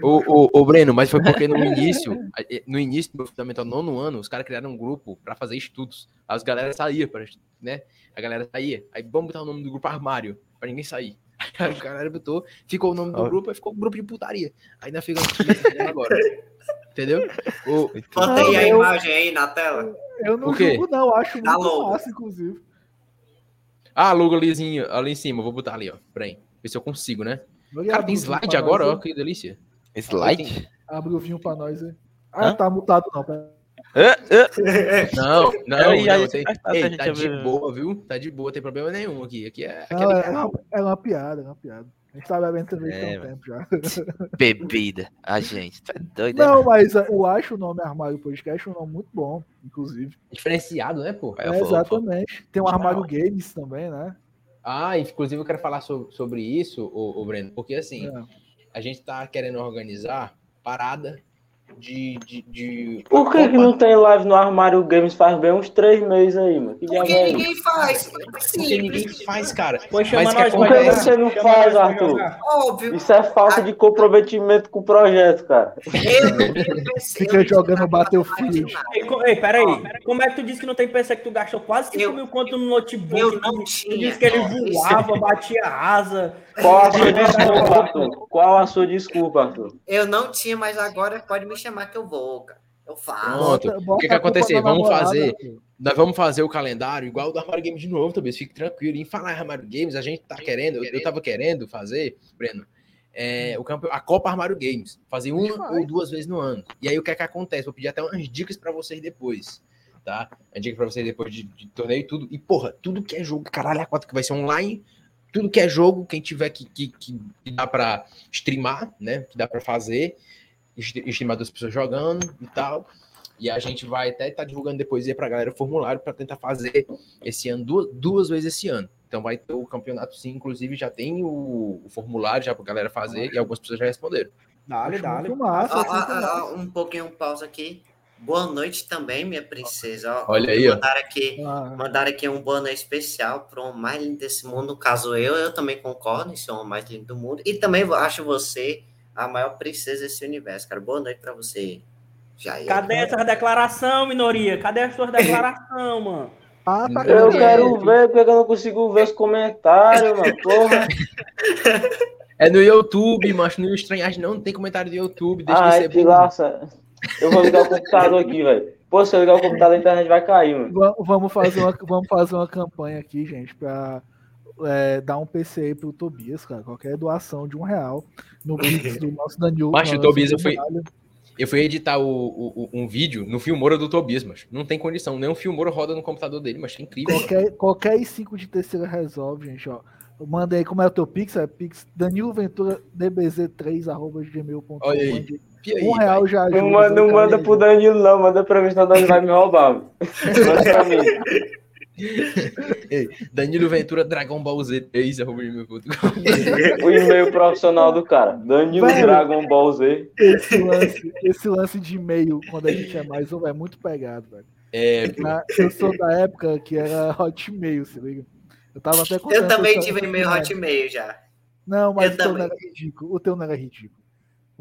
Ô, ô, ô, Breno, mas foi porque no início, no início do meu fundamental nono ano, os caras criaram um grupo pra fazer estudos. Aí os galera saía, pra, né? A galera saía. Aí vamos botar o nome do grupo armário, pra ninguém sair. Aí o galera botou, ficou o nome do Ó. grupo, aí ficou o grupo de putaria. Ainda fica agora. Entendeu? O, Bota Não, aí a eu- imagem aí na tela. Eu não julgo, não. Acho Tá muito logo. massa, inclusive. ah, logo alizinho, ali em cima, vou botar ali, ó. Peraí. Ver se eu consigo, né? Cara, tem slide agora, ó, que delícia. Slide? Abre o vinho pra nós aí. Ah, Hã? tá mutado não. pera. Não, não, Aí, não, aí, ei, tá de boa, viu? Tá de boa, tem problema nenhum aqui. Aqui é, aqui é Não, é, é uma, é uma piada, é uma piada. A gente tá bebendo cerveja É, tem um tempo já. Bebida. A gente. Tá doido, né, Não, mano? mas eu acho o nome Armário Podcast um nome muito bom, inclusive. Diferenciado, né, pô? É, vou- exatamente. Tem o Armário Games também, né? Ah, inclusive eu quero falar so- sobre isso, o, Breno, porque assim, É. a gente tá querendo organizar parada de. de, de- Por que, que não tem live no Armário Games faz bem uns três meses aí, mano? Que Porque é ninguém faz. Porque Simples, ninguém faz, cara. Pois chama Mas que nós Por que jogar. você não Chama faz, Arthur? óbvio. Isso é falta de comprometimento com o projeto, cara. Eu não tenho PC, Fica jogando Battlefield. Ei, ei, peraí. Como é que tu disse que não tem PC que tu gastou quase 5 Eu- mil conto no notebook? eu não Tu tinha. disse que ele voava, batia asa. Qual a sua desculpa, Arthur? Qual a sua desculpa, Arthur? Eu não tinha, mas agora pode me chamar que eu vou, cara. Eu faço. Pronto. O que, que a acontecer? Vamos namorada, fazer. pô. Nós vamos fazer o calendário igual o do Armário Games de novo, talvez fique tranquilo. Em falar em Armário Games, a gente tá querendo, eu, eu tava querendo fazer, Breno, é, o campe... a Copa Armário Games, fazer uma Vai. ou duas vezes no ano. E aí o que é que acontece? Vou pedir até umas dicas pra vocês depois, tá? Uma dica pra vocês depois de, de torneio e tudo. E porra, tudo que é jogo, caralho, a quatro que vai ser online, tudo que é jogo, quem tiver que, que, que que dá pra streamar, né? Que dá pra fazer, stre- streamar duas pessoas jogando e tal. E a gente vai até estar divulgando depois aí pra galera o formulário para tentar fazer esse ano duas, duas vezes esse ano. Então vai ter o campeonato sim, inclusive já tem o, o formulário já pra galera fazer e algumas pessoas já responderam. Dale, Acho dale. massa, Ó, ó, ó, um pouquinho pausa aqui. Boa noite também, minha princesa. Ó, Olha aí, ó. Mandaram aqui, Ah, mandaram aqui um boa noite especial para o mais lindo desse mundo. No caso, eu, eu também concordo em ser o mais lindo do mundo. E também acho você a maior princesa desse universo, cara. Boa noite para você, Jair. Cadê essa declaração, minoria? Cadê as suas declarações, mano? ah, tá Eu quero ver, porque eu não consigo ver os comentários, mano. Porra. É no YouTube, mas no estranhagem não, não tem comentário do YouTube, deixa de Ai, que bom. laça. Eu vou ligar o computador aqui, velho. Pô, se eu ligar o computador, a internet vai cair, mano. Va- Vamos fazer uma, vamos fazer uma campanha aqui, gente, pra é, dar um PC aí pro Tobias, cara. Qualquer doação de um real no Pix do nosso Danil. Macho, o Tobias, eu fui- Danilo. Eu fui editar o, o- um vídeo no Filmora do Tobias, mas não tem condição, nem o Filmora roda no computador dele, mas é incrível. Qualquer, qualquer i5 de terceira resolve, gente, ó. Manda aí como é o teu Pix, é Pix Danilo Ventura DBZ3 arroba gmail.com. Olha aí. Mande aí, Um real já ajuda. Não, manda- não manda pro Danilo, não. Manda pra mim, senão o Danilo vai me roubar. Manda pra mim. Danilo Ventura Dragon Ball Z 3, arroba gmail.com. O e-mail profissional do cara. Danilo Velho. Dragon Ball Z. Esse lance, esse lance de e-mail, quando a gente é mais novo, é muito pegado, velho. É. Na- eu sou da época que era Hotmail, se liga. Eu tava até Eu também tive e-mail. Hotmail já. Não, mas Eu o teu não também. era ridículo. O teu não era ridículo.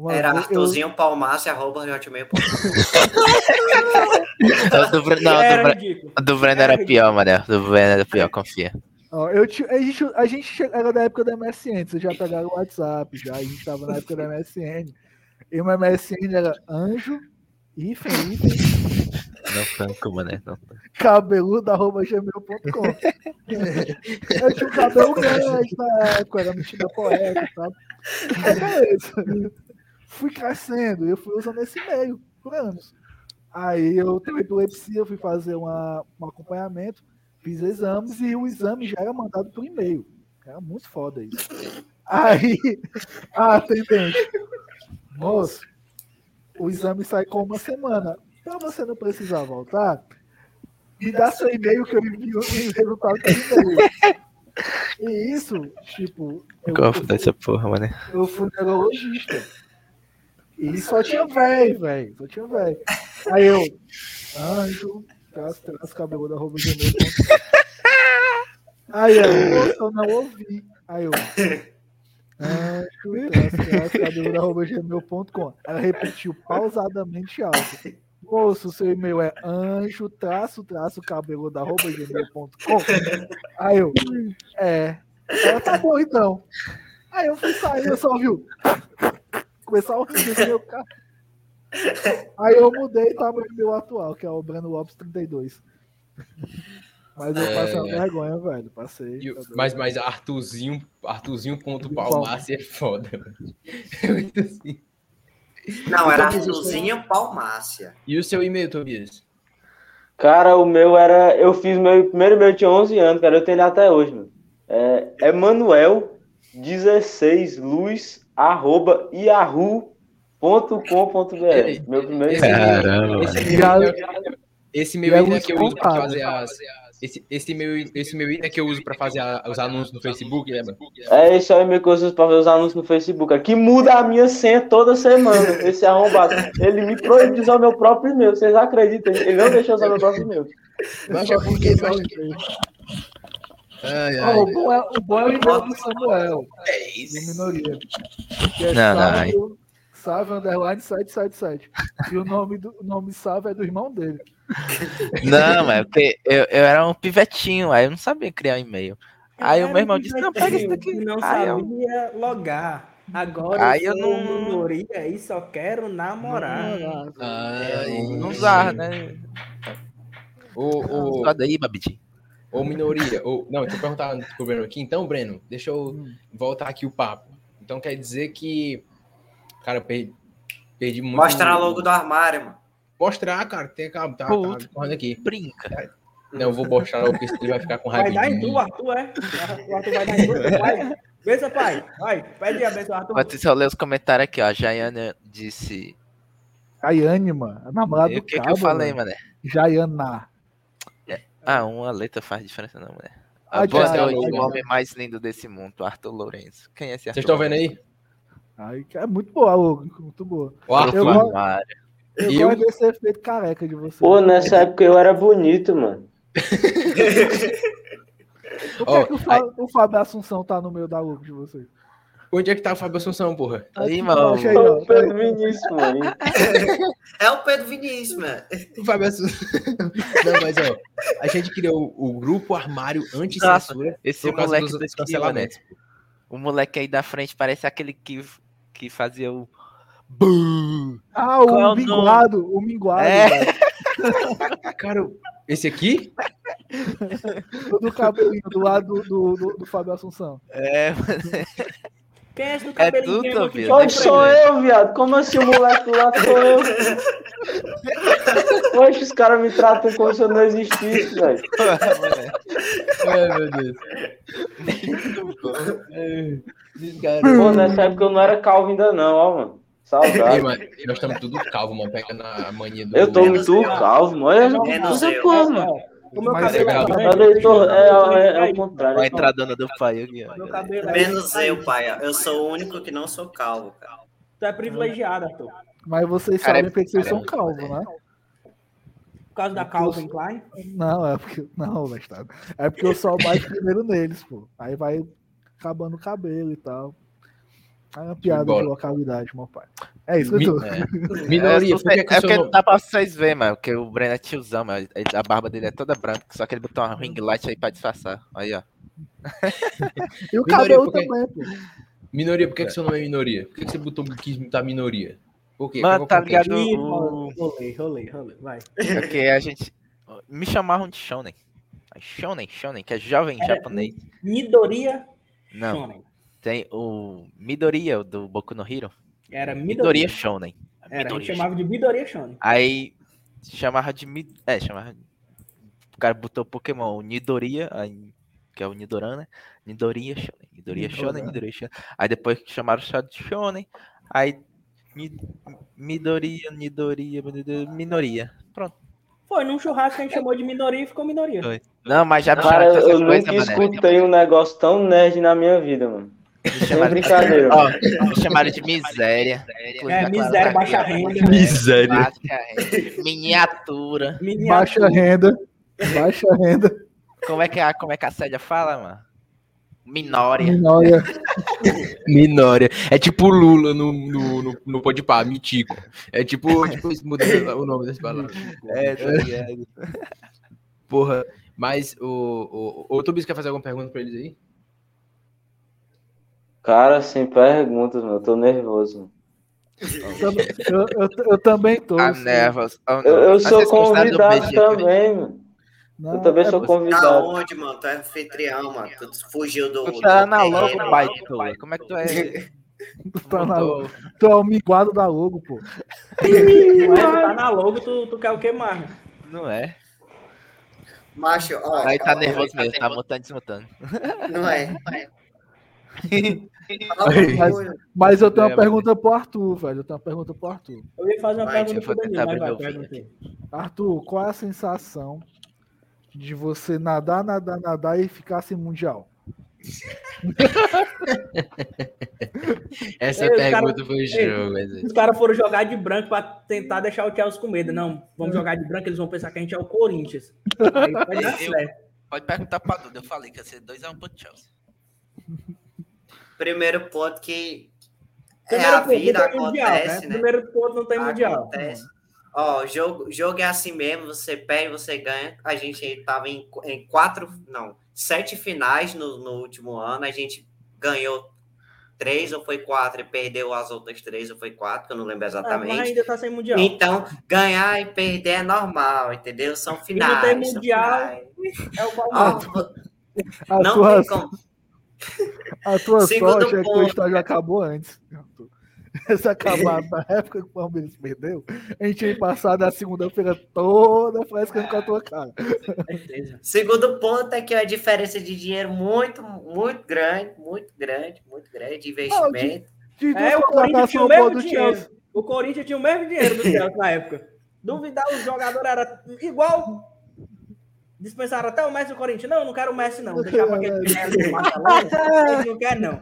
Uma Era Arthurzinho Palmácio, arroba hotmail.com. Do, Bre- não, do, Era Bre- ridículo. o do Breno era pior, mano. Do Breno era pior, confia. Ó, eu a, gente, a gente era da época da MSN, vocês já pegaram o WhatsApp, já, a gente tava na época da MSN. E o MSN era anjo, hífen, hífen, Não tanco, mano. Não. cabeludo, arroba gmail.com. Eu tinha um cabelo grande na época, era metida poeta e tal. Beleza. Fui crescendo, eu fui usando esse e-mail por anos. Aí eu tenho epilepsia, fui fazer uma, um acompanhamento, fiz exames e o exame já era mandado por e-mail. Era muito foda isso. Aí, a atendente, moço, o exame sai com uma semana. Pra você não precisar voltar, me dá seu e-mail que eu envio o resultado por e-mail. E isso, tipo, eu, eu, dessa porra, mano? eu fui neurologista. E só tinha velho, velho. Só tinha velho. Aí eu, anjo, traço, traço, cabeludo, arroba gmail. Aí eu, "Moço, eu não ouvi. Aí eu, anjo, traço, traço, cabeludo, arroba gmail.com. Ela repetiu pausadamente alto. Moço, seu e-mail é anjo, traço, traço, cabeludo, arroba gmail.com. Aí eu, é. Ela tá bom então. Aí eu fui sair, eu só viu. Começar do meu carro. Aí eu mudei para o meu atual, que é o Breno Lopes 32. Mas eu passei uma É. vergonha, velho. Passei. E o- tá. Mas, mas Arthurzinho, Arthurzinho ponto Palmácia é foda. É muito assim. Não, era Então, Arthurzinho Palmácia. E o seu e-mail, Tobias? Cara, o meu era. Eu fiz meu primeiro e-mail, eu tinha 11 anos, cara. Eu tenho ele até hoje, mano. É Emanuel16 luz arroba yahoo.com.br. Meu primeiro Esse e-mail. Caramba, esse é- esse ainda é que eu uso pra contado. fazer as. Esse, esse e-mail, esse e-mail ainda é que eu uso pra fazer a- os anúncios no Facebook, lembra? É esse é o e-mail que eu uso pra ver os anúncios no Facebook. Aqui muda a minha senha toda semana. Esse arrombado. Ele me proíbe de usar o meu próprio e-mail. Vocês acreditam? Ele não deixa eu usar meu próprio e-mail. Mas é porque. Mas... Ai, ai. Ó, o, bom é, o bom é o e-mail do Samuel, É isso. minoria. Que é Não, não, Sávio, Sávio underline 777. E o nome, do, o nome Sávio é do irmão dele. Não, mas é porque eu, eu era um pivetinho, aí eu não sabia criar um e-mail. Aí o meu irmão disse, não, pega isso daqui. que Não Aí eu- sabia logar. Agora Aí eu eu não- minoria e só quero namorar. Não usava, né? Ô, ô, Roda aí, Babidi. Ô, minoria. Ô, não, deixa eu perguntar pro Breno aqui. Então, Breno, deixa eu voltar aqui o papo. Então quer dizer que. Cara, eu perdi, perdi muito. Mostrar logo do armário, mano. Mostrar, cara. Tem tá, tá, Putz. correndo aqui. Brinca. Não, eu vou mostrar logo, porque ele vai ficar com raiva. Vai dar em tu, Arthur, é? O Arthur vai dar em tu. Vai. Benção, pai. Vai. Pede a benção, Arthur. Isso, eu ler os comentários aqui, ó. A Jaiana disse. Jaiane, mano. A namorada E do o que, que Cabo, eu falei, mano. mané? Jaiana. Ah, uma letra faz diferença, não. Ah, A já, noite, já. o homem mais lindo desse mundo, Arthur Lourenço. Quem é esse Arthur? Vocês estão vendo aí? Ai, que é muito boa, Hugo. Muito boa. O Arthur. Eu gosto-. Eu, Eu- gosto desse efeito careca de você. Pô, nessa época eu era bonito, mano. Por que, Ó, que o, Fábio, o Fábio Assunção tá no meio da logo de vocês? Onde é que tá o Fábio Assunção, porra? Aí, mano. Ô, ó. Pedro Vinícius, mano. É o Pedro Vinícius, mano. O Fábio Assunção. Não, mas ó, a gente criou o, o grupo Armário Anti-Censura Esse por causa moleque dos cancelamentos. O moleque aí da frente parece aquele que, que fazia o. Bum! Ah, é o o minguado, o minguado, É. velho. Cara, esse aqui? O do cabelinho, do lado do, do, do, Fábio Assunção. É, Quem é esse do É cabelinho? tu, Quem botou Tobias, de sou eu, viado? Como assim o moleque lado sou eu? Poxa, os caras me tratam como se eu não existisse, velho. Ai, meu Deus. Pô, nessa época eu não era calvo ainda não, ó, mano. Ei, Saudade. mano, nós estamos tudo calvo, mano. Pega na mania do. Eu tô muito calvo, mano. Olha essa eu. porra, mano. O meu Mas cabelo é é eu tô- é, é, é o contrário. Olha a entradona do pai aqui, ó. Meu cabelo é Menos eu, pai. Eu sou o único que não sou calvo, cara. Tu é privilegiado, Arthur. Mas vocês Cara, sabem porque vocês cara, são calvos, né? Por causa da Calvin Klein. Não, é porque. Não, bastardo. É porque eu sou o mais primeiro neles, pô. Aí vai. acabando o cabelo e tal. É uma piada de localidade, meu pai. É isso que eu tô. é. É, Minoria, é porque nome- não dá pra vocês verem, mano. Porque o Breno é tiozão, mano. A barba dele é toda branca, só que ele botou uma ring light aí pra disfarçar. Aí, ó. E o Minoria, cabelo por quê? também, pô. Minoria, por que, que seu nome é minoria? Por que, que você botou, quis botar minoria? Por quê? Mano, tá que é o ligado? O... rolei, rolei, rolei. Vai. É porque a gente. Me chamavam de Shonen. Shonen, Shonen, que é jovem Era- japonês. Midoriya Não, Shonen. Tem o Midoriya, do Boku no Hero. Era Midoriya Midoriya. Shonen. Era, a gente Midoriya chamava de Midoriya Shonen. Aí chamava de. É, chamava. O cara botou Pokémon, o Nidoria, aí, que é o Nidoran, né? Nidoria Shonen. Nidoria Shonen. Nidoria Shonen. Aí depois chamaram só de Shonen. Aí. Mi- Midoriya, Nidoria, Minoria. Pronto. Foi num churrasco que a gente chamou de minoria e ficou minoria. Foi. Não, mas já Cara, eu coisas, nunca mané. escutei um negócio tão nerd na minha vida, mano. Me Sem chamaram. Ó, me chamaram de miséria. É, a miséria, baixa renda. Miséria. Baixa renda. Miniatura. Baixa renda. Baixa renda. Como é que a, como é que a Célia fala, mano? Minória. Minória. Minória. É tipo Lula no, no, no, no Podpah, Mitico. É tipo, tipo mudando o nome das palavras. É, tá ligado? Porra, mas o, o, o Tobias quer fazer alguma pergunta pra eles aí? Cara, sem perguntas, mano. Eu tô nervoso. Eu, eu, eu também tô. A sim. Nevas. Oh, Eu, não. eu sou convidado também, mano. Não, Eu também é sou convidado. onde, mano? Tu é anfitrião, mano. Tu fugiu do. Tu tá na logo, pai, tu. Como é que tu é? Tu tá na, tu é o miguado da logo, pô. Não é, tu tá na logo, tu, tu quer o que mais? Não é? Macho, ó. Aí tá ó, nervoso mesmo, tá mutando e desmutando. Não é. Mas- Mas eu tenho uma É, pergunta pro Arthur, velho. Eu tenho uma pergunta pro Arthur. Eu ia fazer uma Vai, pergunta pro Danilo, mas vai. Arthur, qual é a sensação de você nadar, nadar, nadar e ficar sem mundial? Essa Ei, pergunta cara- foi jogo. mas- Os caras foram jogar de branco pra tentar deixar o Chelsea com medo. Não, vamos jogar de branco, eles vão pensar que a gente é o Corinthians. Aí vai dar Eu-. Pode perguntar pra Duda, eu falei que ia ser 2x1 pro Chelsea. Primeiro ponto que é Primeiro a ponto, vida, não tem mundial, acontece, né? Primeiro ponto não tem mundial. Acontece. Ó, o jogo, jogo é assim mesmo, você perde, você ganha. A gente tava em, em quatro, não, sete finais no, no último ano. A gente ganhou três ou foi quatro e perdeu as outras três ou foi quatro, que eu não lembro Ah, mas exatamente. ainda tá sem mundial. Então, ganhar e perder é normal, entendeu? São finais. tem são mundial, finais. É o Ó, Palmeiras. A não tem como. A tua Segundo sorte é que o estágio acabou antes. Se acabar na época que o Palmeiras perdeu, a gente ia passar da segunda-feira toda frescando com a tua cara. Segundo ponto é que a diferença de dinheiro muito, muito grande, muito grande, muito grande, de investimento. De É, o Corinthians tinha o mesmo do dinheiro. Chelsea. O Corinthians tinha o mesmo dinheiro do Chelsea na época. Duvidar, os jogadores era igual. Dispensaram até o Messi e o Corinthians. Não, não quero o Messi, não. Deixar pra aquele do Barcelona. A gente não quer, não.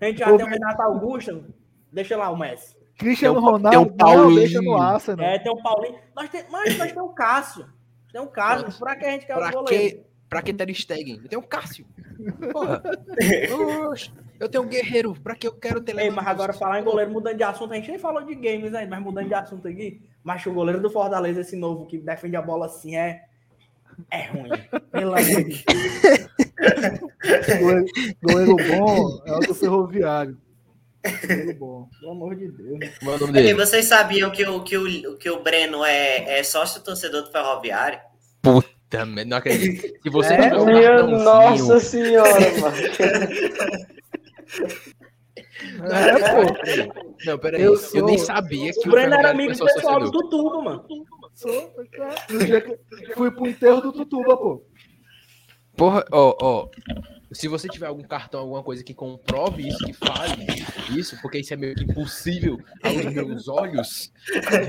A gente já tem o Renato Augusto. Deixa lá o Messi. Cristiano Tem um- Ronaldo, tem um não, Paulinho. deixa no Arsenal. É, tem o Paulinho. Nós tem, mas nós temos o Cássio. Tem o Cássio. Pra que a gente quer o Pra goleiro? que, pra que Ter Stegen? Eu tenho um Cássio. Porra. Eu tenho um Guerreiro. Pra que eu quero ter Ei, mas agora falar em goleiro mudando de assunto, a gente nem falou de games ainda, mas mudando de assunto aqui. Mas o goleiro do Fortaleza, esse novo que defende a bola assim, é. É ruim. Pelo amor de Deus. Goleiro, bom é o do Ferroviário. Goleiro bom. Pelo amor de Deus. Qual é E dele? vocês sabiam que o, que o, que o Breno é, é sócio torcedor do Ferroviário? Puta, merda, não acredito. Se você É, um Minha cartãozinho- nossa senhora, mano. É, pô. Não, peraí. Eu Eu, nem sabia que O Breno era amigo do pessoal do. Tutuba, mano. Sou, no dia que fui pro enterro do Tutuba, pô. Porra, ó, ó. Se você tiver algum cartão, alguma coisa que comprove isso, que fale isso, porque isso é meio que impossível aos meus olhos,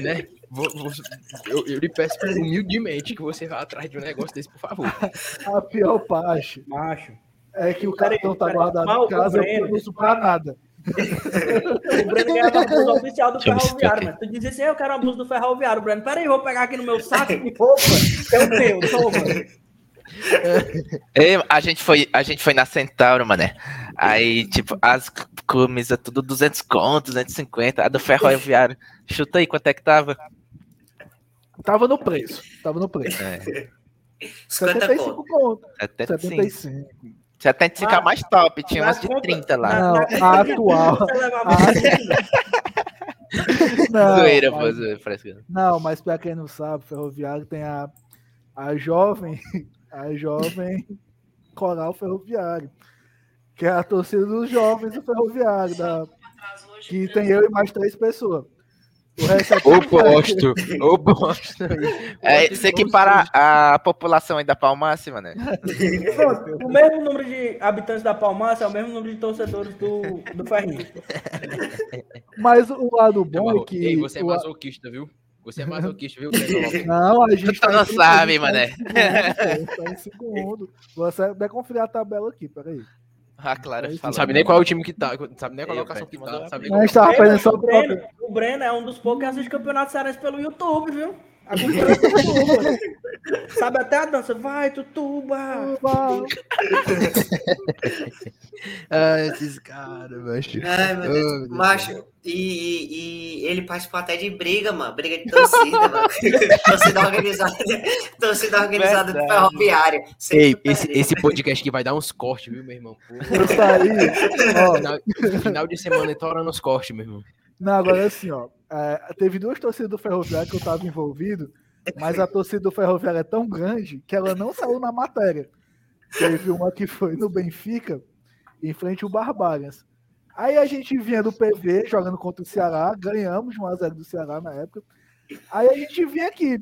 né? Vou- vou- eu, eu lhe peço humildemente que você vá atrás de um negócio desse, por favor. A pior parte Macho. é que o cartão tá guardado em casa, eu não uso pra nada. O Breno ganhava a blusa oficial do Deixa Ferroviário, mano. Tu dizia assim, eu quero uma blusa do Ferroviário, Breno. Peraí, vou pegar aqui no meu saco de roupa. É o teu, toma. Ei, a, gente foi, a gente foi na Centauro, mané. Aí, tipo, as camisas tudo 200 conto, 250. A do ferroviário. Chuta aí quanto é que tava? Tava no preço. Tava no preço. É, 50 75 conto. pontos. 75. 75. 75 é a mais top, tinha umas de conta- 30 lá. Não, a atual. Você levava A- muito- Não, Zoeira, pô, mas, zoeira, não, mas pra quem não sabe, Ferroviário tem a, a jovem, a jovem coral ferroviário, que é a torcida dos jovens do ferroviário, da, que tem eu e mais três pessoas. O resto é tudo Oposto. Oposto. É, você equipara a população aí da Palmácia, mano. Pronto, o mesmo número de habitantes da Palmácia é o mesmo número de torcedores do, do Ferrinho. Mas o lado bom é que. Ei, você é masoquista, viu? Você é masoquista, viu? Não, a gente Tu não em segundo, sabe, mané. Tá segundo, tá em segundo. Você vai conferir a tabela aqui, peraí. A Clara Não Não falou. sabe nem qual é o time que tá. Não sabe nem a Eu, colocação velho, que tá. a Sabe nem A qual- gente tava Breno, fazendo só o, Breno, o Breno é um dos poucos que assiste campeonato cearense pelo YouTube, viu? Acompanha o Tutuba. Sabe até a dança. Vai, Tutuba! Ah, esses caras, macho. Ai, meu Oh, Deus. meu Deus. Macho, e, e- e ele participou até de briga, mano. Briga de torcida, mano. torcida organizada. Torcida organizada do ferroviário. Ei, esse, esse podcast aqui vai dar uns cortes, viu, meu irmão? Pô, Eu saí. Ó, final, final de semana estourando os cortes, meu irmão. Não, agora assim, ó. é, teve duas torcidas do Ferroviário que eu tava envolvido, mas a torcida do Ferroviário é tão grande que ela não saiu na matéria. Teve uma que foi no Benfica, em frente ao Barbarians. Aí a gente vinha do PV jogando contra o Ceará, ganhamos 1x0 do Ceará na época. Aí a gente vinha aqui.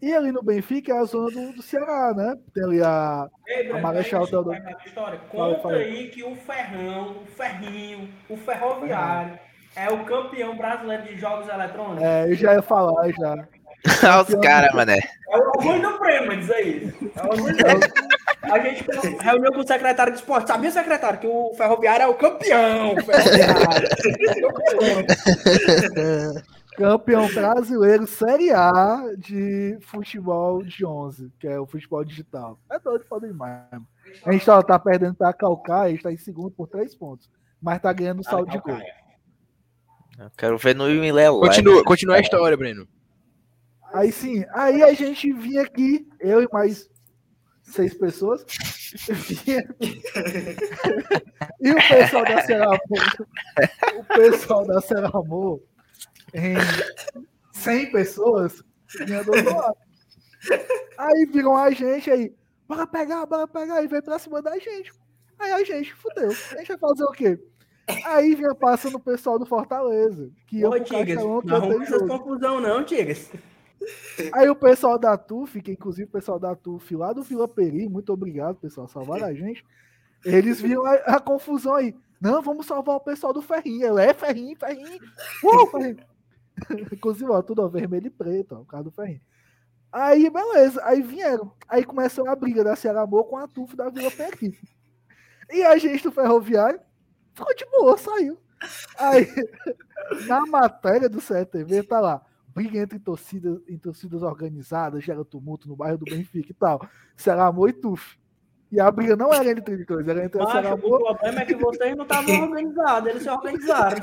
E ali no Benfica é a zona do, do Ceará, né? Tem ali a. Ei, A Marechal Deodoro. pegar a história. Fala, Conta fala. aí que o Ferrão, o Ferrinho, o Ferroviário é o campeão brasileiro de jogos eletrônicos. É, eu já ia falar já. Olha os caras, mané. É o orgulho do prêmio dizer isso. É o orgulho do... A gente reuniu com o secretário de esporte. Sabia, secretário, que o Ferroviário é o campeão? Ferroviário. Campeão brasileiro Série A de futebol de 11, que é o futebol digital. É doido, foda demais. A gente tá, tá perdendo pra Calcaia, a gente tá em segundo por três pontos. Mas tá ganhando saldo de gol. Eu quero ver no Willian Continua, continua a história, Breno. Aí sim, aí a gente vinha aqui, eu e mais seis pessoas, vinha e o pessoal da Ceramor, o pessoal da Ceramor, em 100 pessoas, vinha do outro lado. Aí viram a gente aí, bora pegar, bora pegar, e veio pra cima da gente. Aí a gente, fudeu, a gente vai fazer o quê? Aí vinha passando o pessoal do Fortaleza, que Castelão, que não eu arruma essas confusão não, Tigres. Aí o pessoal da TUF, que inclusive o pessoal da TUF lá do Vila Peri, muito obrigado, pessoal, salvaram a gente. Eles viram a, a confusão aí. Não, vamos salvar o pessoal do Ferrinho. Eu, é Ferrinho, Ferrinho. Uh, Ferrinho. Inclusive, ó, tudo ó, vermelho e preto, ó, o carro do Ferrinho. Aí, beleza. Aí vieram. Aí começou a briga da Ceará Amor com a TUF da Vila Peri. E a gente do Ferroviário ficou de boa, saiu. Aí, na matéria do CETV, tá lá briga entre torcidas, em torcidas organizadas, gera tumulto no bairro do Benfica e tal. Ceará Amor e Tuf. E a briga não era entre os dois, era entre Macho, o Amor. problema é que vocês não estavam organizados, eles se organizaram.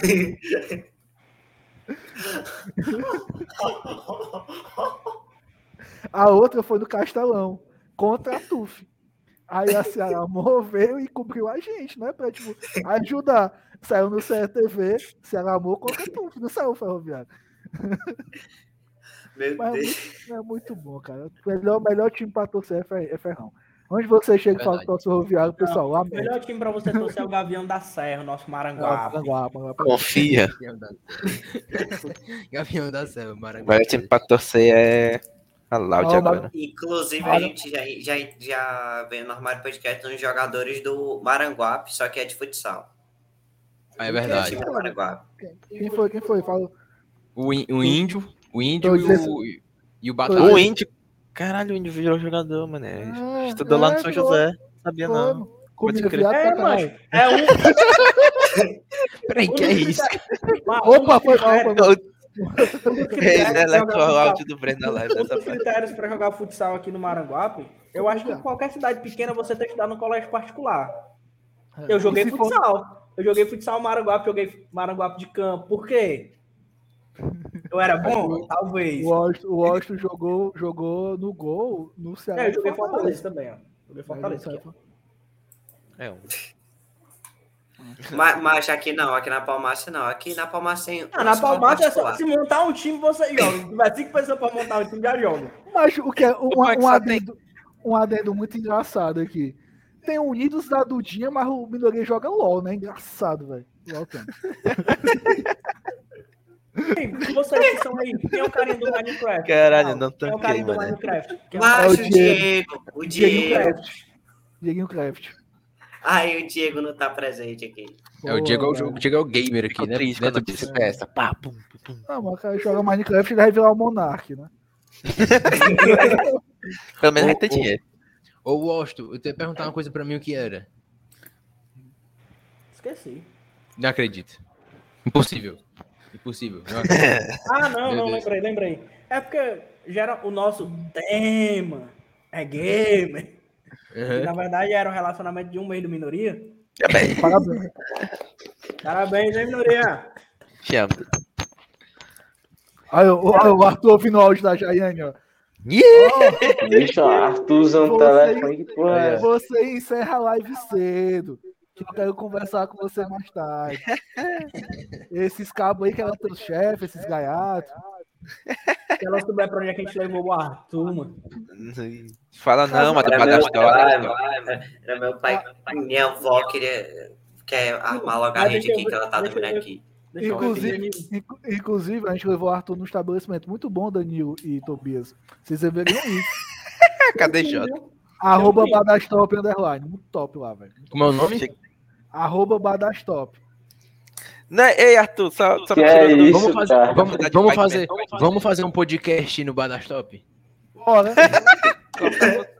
A outra foi no Castelão, contra a Tuf. Aí a Ceará Amor veio e cobriu a gente, né? Pra tipo, ajudar. Saiu no CRTV, Ceará Amor a Tuf, não saiu o Ferroviário. Meu Mas é Deus. muito, é muito bom, cara. O melhor, melhor time pra torcer é é Ferrão. Onde você chega e fala que torce o Ferroviário, o pessoal O melhor time pra você torcer é o Gavião da Serra, o nosso Maranguape. Confia. Gavião da Selva, O Maranguá. melhor time pra torcer é a Loud agora. Inclusive, a gente já, já, já veio no Armário Podcast uns jogadores do Maranguape, só que é de futsal. Ah, é É verdade. Quem foi? Quem foi? Fala. O, o índio, o índio e o, e o Batalha. O Índio. Caralho, o Índio virou jogador, mano. É, Estudou lá no é, São José. Sabia foi, não. Pode crer. É, macho, é um. Peraí, que é isso? Opa, foi mal, é, áudio do Breno na live Um dos critérios para jogar futsal aqui no Maranguape, eu acho que em qualquer cidade pequena você tem que estudar no colégio particular. Eu joguei for- futsal. Eu joguei futsal Maranguape, joguei Maranguape de campo. Por quê? Eu era bom? Talvez. O Washington, o Washington jogou, jogou no gol no Ceará. É, eu joguei Fortaleza também, ó. Joguei Fortaleza. Fortaleza. ó. É um. Mas, mas aqui não, aqui na Palmácia não. Aqui na Palmácia tem. Ah, na Palmada é só se montar um time, você joga. Tiver cinco pessoas pra montar um time, já joga. Mas o que é um, um adendo, um adendo muito engraçado aqui. Tem o Unidos da Dudinha, mas o Minoria joga LOL, né? Engraçado, velho. LOL tem. Vocês que são aí, quem é o carinha do Minecraft? Caralho, não Quem é o tanquei, carinha do. Minecraft? É o- Mas É o Diego, o Dieguinho Diego. Craft. Dieguinho Craft. Ai, o Diego não tá presente aqui. É, o Diego é o, jogo, o Diego é o gamer aqui, né? triste Né, disse peça. Pá, pum, pum. Não, mas o cara joga Minecraft e vai virar o Monark, né? Pelo menos vai Ô, ter dinheiro. Ô, Washington, eu tenho que perguntar uma coisa pra mim o que era. Esqueci. Não acredito. Impossível. Impossível. Não. Ah, não, Meu não, Deus. lembrei, lembrei. É porque gera o nosso tema é gamer. Uhum. na verdade era o relacionamento de um mês do minoria. Parabéns. Parabéns, hein, minoria? Te amo. Aí, o, aí, o Arthur ouvindo o áudio da Jaiane, ó. Bicho, Arthurzão no Você- telefone, que porra é? Você encerra a live cedo. Que eu quero conversar com você mais tarde. Esses cabos aí que eram teus chefes, esses gaiatos. Se ela souber pra onde é que a gente levou o Arthur, mano. Fala não, mas Era meu pai, Badastor. era meu pai. Minha avó queria quer armar logo a rede aqui que ela tá dormindo aqui. Inclusive, inclusive, a gente levou o Arthur num estabelecimento muito bom, Danilo e Tobias. Vocês deveriam ir. Cadê Jota? Arroba Badastop Underline. Muito top lá, velho. Como é o nome? Arroba Badastop. Né? Ei, Arthur, só, só Que pra é isso, Vamos fazer, cara? vamos, vamos fazer, vamos fazer um podcast no Badastop? Bora.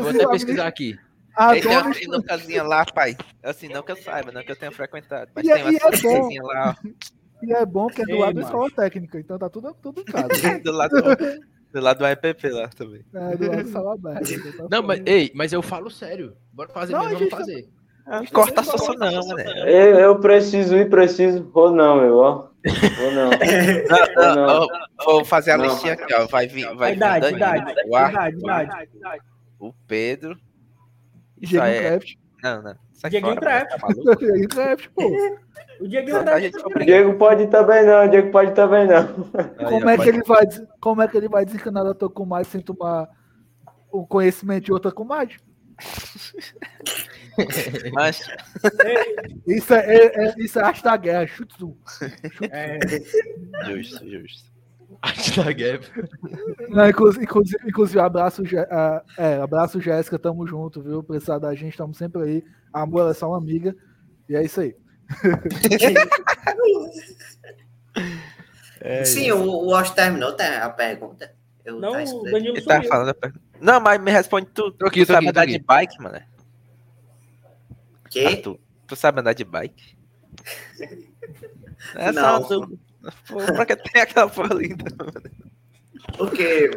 Vou até pesquisar aqui. a Ei, tem uma sinucazinha lá, pai. Assim, não que eu saiba, não que eu tenha frequentado. Mas E é- tem uma é bom. sinucazinha lá, E é bom que é do Ei, lado da escola técnica, então tá tudo, tudo em casa. do lado do lado do EPP lá também. É, do lado da sala aberta. tá Não, mas, ei, mas eu falo sério. Bora fazer Não, mesmo, vamos gente fazer. Corta só não, né? Eu, eu preciso ir, preciso. Ou não, meu, ó. Ou não. Ou não. Ó, Vou fazer a Não. listinha aqui, ó. Vai vir, vai vir o idade, Danilo, idade, o Arthur, idade, idade. o Pedro. Isso aí é. Craft. Não, não. Mano, Craft. Dieguinho Craft, pô. O Dieguinho A tá... Diego pode ir também não, Diego pode ir também não. Aí, Como é, que ele vai, como é que ele vai desencanar da tua comadre sem tomar o conhecimento de outra comadre? Mas, Isso é, é, é- isso é arte da guerra, chutzu. É, justo, justo. Arte da guerra. Não, inclusive, inclusive, inclusive, abraço, é, abraço Jéssica, tamo junto, viu? Precisar da gente, tamo sempre aí. Amor, ela é só uma amiga. E é isso aí. Sim, o, o Osh terminou tá, a pergunta. Eu não, tá o. Danilo Ele tá falando a pergunta. Não, mas me responde tu. Tô aqui, tu tô sabe aqui, andar aqui. de bike, mano? Que? Arthur, tu sabe andar de bike? É Não. só tu. Pô, pra que tem aquela porra linda, mano? O quê?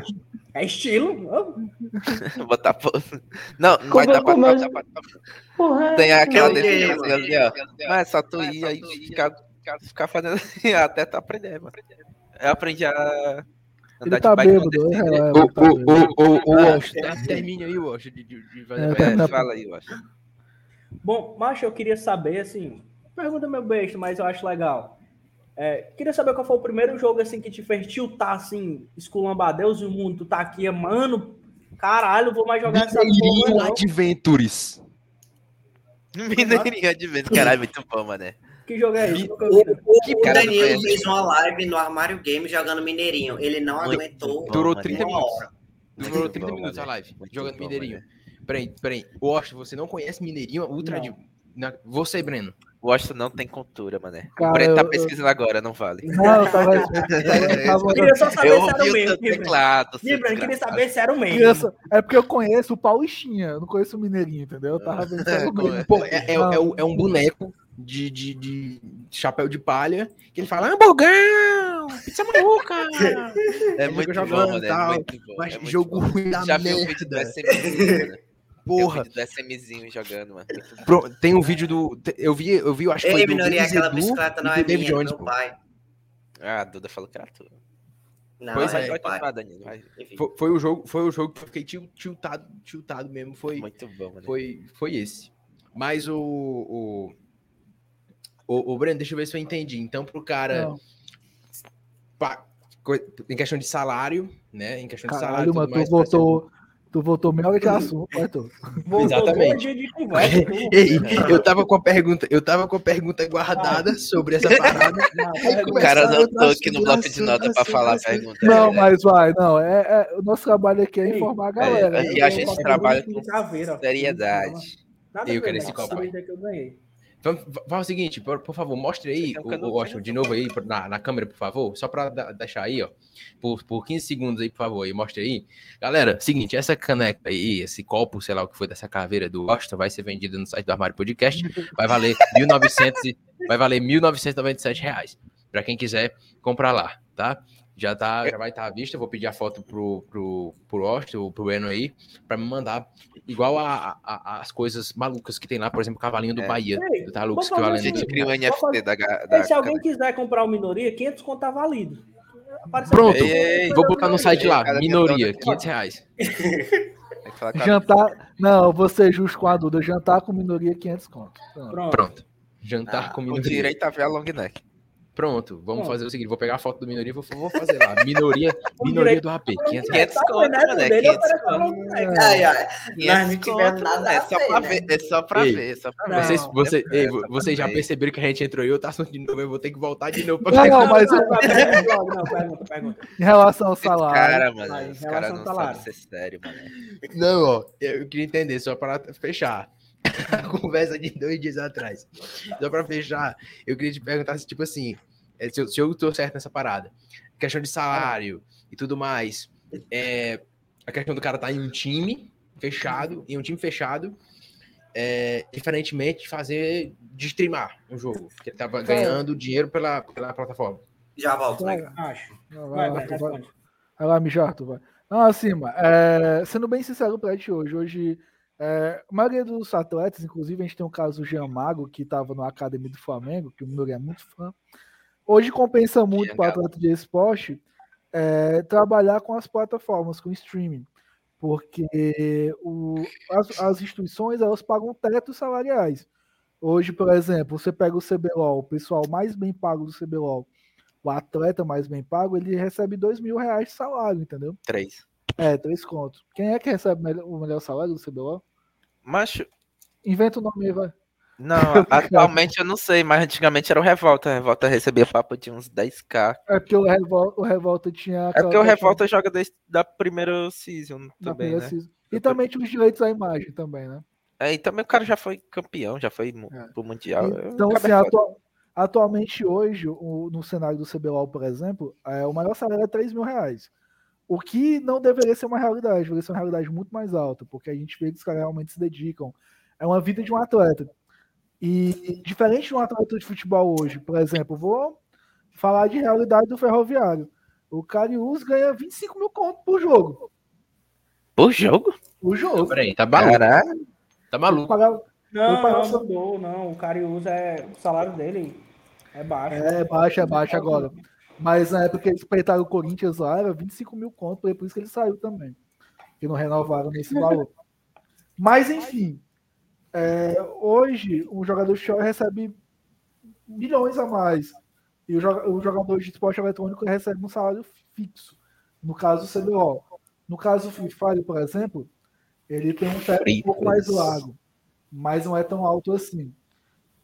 É estilo. Botar pose. Não, não vai é- dar pra, é- Porra, é. Tem aquela Meu definição Deus. ali, ó. Mas é só tu ir aí ficar, ficar fazendo assim até tu aprender, mano. Eu aprendi a Ele andar tá de bike com bêbado, é, é, O, ele tá bêbado. o, o, o, Ah, Washington, ter- termine aí, Washington, de, de, de fazer É, É, pergunta. fala aí, eu acho. Bom, macho, eu queria saber, assim, pergunta meu besta, mas eu acho legal. É, queria saber qual foi o primeiro jogo, assim, que te fez tiltar, assim, esculhambar Deus e o mundo, tu tá aqui, mano, caralho, vou mais jogar essa Mineirinho porra, não. Adventures. Mineirinha de vez, caralho, muito bom, mané. Que jogo é esse? O, o, o Danilo conhece. fez uma live no Armário Game jogando Mineirinho. Ele não Muito aguentou bom, Durou mano. 30 uma minutos. Durou Muito 30 bom, minutos a live, Muito jogando bom, Mineirinho. mané. Peraí, peraí. Washington, você não conhece Mineirinho? Ultra Não. de... na- Você, Breno. O Washington não tem cultura, mané. Cara, o Breno tá eu- pesquisando agora, não vale. Não, eu tava. eu tava- Eu queria só saber Eu se era o o mesmo. teclado. Libra, eu queria saber se era o mesmo. É porque eu conheço o Paulistinha, eu não conheço o Mineirinho, entendeu? Eu tava o. Pô, é, é- é o- é um boneco de, de, de chapéu de palha que ele fala, hamburgão, pizza maluca. É muito bom, jogando mano. e É tal, muito bom. Mas é muito jogo bom. ruim da Já vi o merda. vídeo do SMC, mano. Porra. Tem um vídeo do SMzinho jogando, mano. Pro- Tem um vídeo do. Eu vi, eu vi, eu acho que foi Ei, do aquela Edu bicicleta não do é minha, é do Jones, meu pô. pai. Ah, a Duda falou que era tua. Não, Pois é pai. continuar, Danilo. vai. Foi, foi o jogo, foi o jogo que eu fiquei til- tiltado, tiltado mesmo. Foi, Muito bom, mano. foi, foi esse. Mas o. O, o, o Breno, deixa eu ver se eu entendi. Então, pro cara. Não. pa- em questão de salário, né? Em questão de salário. Caralho, tudo mano, tu mais, voltou, tu voltou meia hora de assunto, Arthur. Voltou Exatamente. de. Ei, eu tava com a pergunta, eu tava com a pergunta guardada sobre essa parada. O cara anotou a aqui no bloco de nota pra assunto, falar a pergunta. Não, né? mas vai, não. É, é- o nosso trabalho aqui é Ei, informar a galera. é, né? e a gente Eu vou trabalha de com seriedade. Nada Eu quero né? esse copo aí. que eu ganhei. Vamos, vamos o seguinte, por, por favor, mostre aí, um o, Washington, de novo aí, na, na câmera, por favor, só para deixar aí, ó, por, por 15 segundos aí, por favor, aí, mostre aí. Galera, seguinte, essa caneca aí, esse copo, sei lá o que foi dessa caveira do Washington, vai ser vendido no site do Armário Podcast, vai valer 1.900, e- vai valer 1.997 reais, para quem quiser comprar lá, tá? Já, tá, já vai estar à vista, eu vou pedir a foto pro, pro, pro Washington, pro Eno aí, para me mandar, igual a, a- a- as coisas malucas que tem lá, por exemplo, o cavalinho do É. Bahia, Ei, do Talux, vou que A gente cria um NFT fazer- da, da se alguém quiser comprar o minoria, 500 conto tá válido. Apareceu Pronto, Ei, ei, vou botar no site lá, minoria, pessoa- 500 reais. Tem que falar com a- Jantar. Não, vou ser justo com a Duda. Jantar com minoria 500 conto. Pronto. Pronto. Jantar Ah, com Com minoria. direito a ver a long neck. Pronto, vamos Pronto. fazer o seguinte: vou pegar a foto do minoria e vou, vou fazer lá. Minoria, minoria do AP, 500 reais. 500 Tá conto, né? mano, é Dele 500 apareceu conto. logo, né? Ai, ai. 500 Nós não conto, nada é a só ver, pra né? ver, é só pra Ei, ver, é só pra Não. Vocês, você, É, ei, pra vocês já perceberam que a gente entrou em outro assunto de novo, eu vou ter que voltar de novo. Não, Pra... não, mas Vai, vai, pergunta Não, pergunta, pergunta. em relação ao salário. cara, mano, os caras não sabem ser sério, mano. Não, ó, eu queria entender, só para fechar. A conversa de dois dias atrás. Só para fechar, eu queria te perguntar se, tipo assim, é, se eu, se eu tô certo nessa parada. Questão de salário e tudo mais. É, a questão do cara tá em um time fechado, em um time fechado, é, diferentemente de fazer, de streamar um jogo. Que ele tava ganhando dinheiro pela, pela plataforma. Já volto, né? Acho. Não, Vai, vai, vai, vai. responde. Vai lá, mijar, vai. Não, assim, mano, é, sendo bem sincero pra ti hoje, hoje, é, a maioria dos atletas, inclusive a gente tem o caso do Jean Mago, que tava na academia do Flamengo, que o Minoru é muito fã. Hoje compensa muito Jean para Galo. atleta de esporte é, trabalhar com as plataformas, com streaming. Porque o- as, as instituições elas pagam tetos salariais. Hoje, por exemplo, você pega o CBLOL, o pessoal mais bem pago do CBLOL, o atleta mais bem pago, ele recebe dois mil reais de salário, entendeu? Três. É, três contos. Quem é que recebe o melhor salário do CBLOL? Macho, Inventa o nome aí, vai. não, atualmente eu não sei, mas antigamente era o Revolta. A Revolta recebia papo de uns 10k. É porque o Revolta, o Revolta tinha. É porque o Revolta joga desde da primeira season também, primeira né? season. E também tinha os direitos à imagem também, né? É, e também o cara já foi campeão, já foi É. pro Mundial. Então, O assim, cara é foda. atua- atualmente hoje, o- no cenário do CBLOL, por exemplo, é, o maior salário é 3 mil reais. O que não deveria ser uma realidade, deveria ser uma realidade muito mais alta, porque a gente vê que os caras realmente se dedicam. É uma vida de um atleta. E diferente de um atleta de futebol hoje, por exemplo, vou falar de realidade do ferroviário. O Cariús ganha 25 mil conto por jogo. Por jogo? Por jogo. Peraí, tá maluco? Caralho. Tá maluco? Pagar- Não, não, mudou, não. O Cariús é. O salário dele é baixo. É, baixa, é baixa agora. Mas na época que eles peitaram o Corinthians lá, era 25 mil conto, por isso que ele saiu também. Que não renovaram nesse valor. Mas, enfim, é, hoje o jogador de futebol recebe milhões a mais. E o jogador de esporte eletrônico recebe um salário fixo. No caso do CBO. No caso do Free Fire, por exemplo, ele tem um teto um pouco mais largo, mas não é tão alto assim.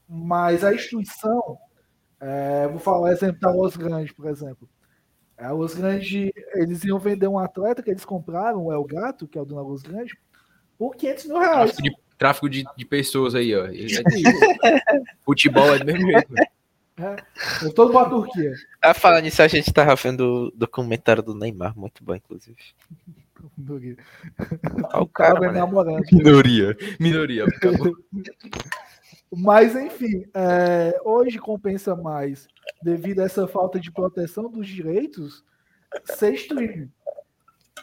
Mas a instituição, é, vou falar o exemplo da Los Grandes, por exemplo. A Los Grandes, eles iam vender um atleta que eles compraram, o El Gato, que é o do Los Grandes, por 500 mil reais. Tráfico de, tráfico de, de pessoas aí, ó. Ele é Futebol é do mesmo jeito. né? Eu todo pra Turquia. Ah, falando nisso, a gente tava vendo o documentário do Neymar, muito bom, inclusive. Olha o Cara, cara, mano. namorando. Minoria. Minoria. Mas, enfim, é, hoje compensa mais, devido a essa falta de proteção dos direitos, ser streaming.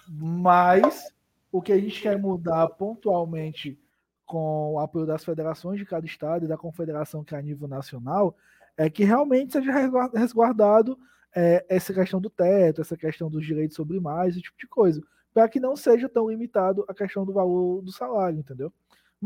Mas o que a gente quer mudar pontualmente com o apoio das federações de cada estado e da confederação que é a nível nacional é que realmente seja resguardado é, essa questão do teto, essa questão dos direitos sobre mais, esse tipo de coisa, para que não seja tão limitado a questão do valor do salário, entendeu?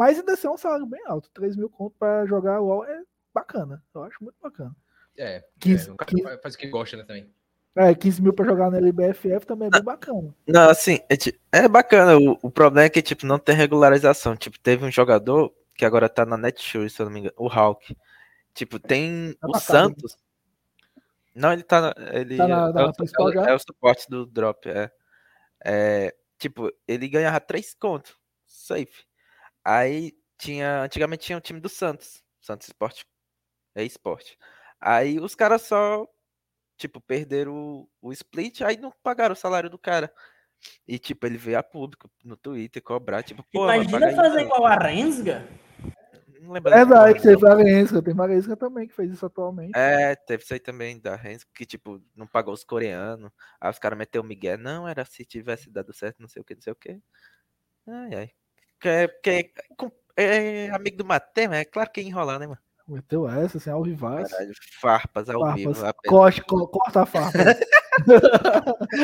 Mas ainda assim é um salário bem alto, 3 mil conto para jogar LOL é bacana, eu acho muito bacana. É, 15, é, um cara 15 faz- o que gosta, né, também. é, 15 mil para jogar na LBFF também é bem bacana. Não, assim, é, é bacana. O, o problema é que, tipo, não tem regularização. Tipo, teve um jogador que agora tá na Netshoes, se eu não me engano, o Hulk. Tipo, tem Tá o bacana. Santos. Não, ele tá. na- Ele Tá na- é, na o, principal é o- já? é o suporte do drop, é. É, Tipo, ele ganhava 3 contos. Safe. Aí tinha. Antigamente tinha o time do Santos. Santos Esporte. É esporte. Aí os caras só. Tipo, perderam o, o split, aí não pagaram o salário do cara. E, tipo, ele veio a público no Twitter cobrar, tipo, pô, Imagina fazer pô. igual a Rensga. Não lembro dessa Verdade, teve não. Valença, tem Valença também que fez isso atualmente. É, teve isso aí também da Renz, que, tipo, não pagou os coreanos. Aí os caras meteu o Miguel. Não, era se tivesse dado certo, não sei o que, não sei o que. Ai, ai. Que, é- que, é- é amigo do Matema, é claro que ia enrolar, né, mano? Meteu essa, assim, ao vivaço. Caralho, farpas ao Farpas. vivo. Corte, co- corta a farpa.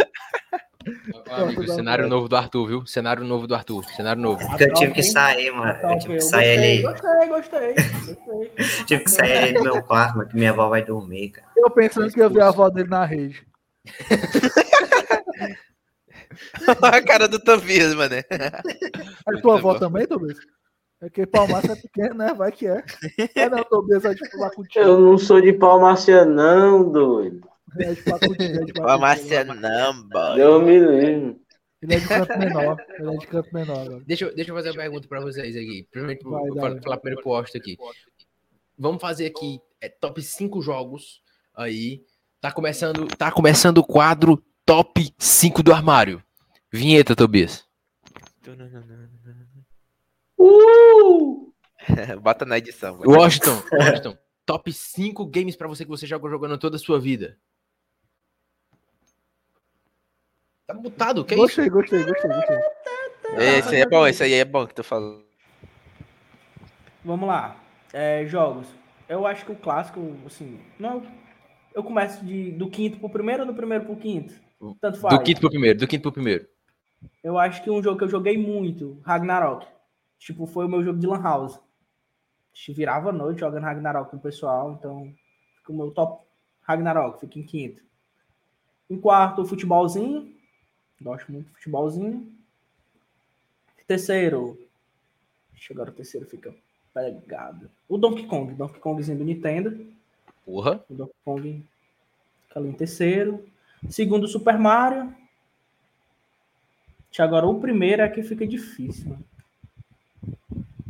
Amigo, da cenário novo do Arthur, viu? Cenário novo do Arthur. Cenário novo. Eu tive que sair, mano. Eu tive que sair ali. Gostei, gostei, gostei. Tive que sair ali do meu quarto, mano, que minha avó vai dormir, cara. Eu pensando que eu vi a avó dele na rede. a cara do Tobias, mano. É Muito tua avó bom. também, Tobias? É que Palmaça é pequeno, né? Vai que é. É não, Tobias é tipo lá contigo. Eu não sou de Palmácia, não, doido. É de é de Farmácia contigo. não, boy. Deus me livre. Ele é de canto menor. Ele é de canto menor, agora. Deixa, eu- deixa eu fazer uma pergunta pra vocês aqui. Primeiro, Vai, vou vai. falar, falar primeiro pro Austin aqui. Vamos fazer aqui é, top 5 jogos aí. Tá começando, tá começando o quadro top 5 do armário. Vinheta, Tobias. Bota na edição. vai. Washington, Washington, top 5 games pra você que você joga jogando toda a sua vida. Tá mutado, que é isso? Gostei, gostei, gostei, gostei. Esse aí é bom, esse aí é bom que tu falou. Vamos lá. É, jogos. Eu acho que o clássico, assim, não. Eu começo de, do quinto pro primeiro ou do primeiro pro quinto? Tanto faz. Do quinto pro primeiro, do quinto pro primeiro. Eu acho que um jogo que eu joguei muito, Ragnarok. Tipo, foi o meu jogo de Lan House. A gente virava a noite jogando Ragnarok com o pessoal, então fica o meu top Ragnarok, fica em quinto. Em quarto, o futebolzinho. Gosto muito de futebolzinho. Terceiro. Deixa agora o terceiro fica pegado. O Donkey Kong, Donkey Kongzinho do Nintendo. Porra. O Donkey Kong fica ali em terceiro. Segundo, Super Mario. Que Agora, o primeiro é que fica difícil. mano.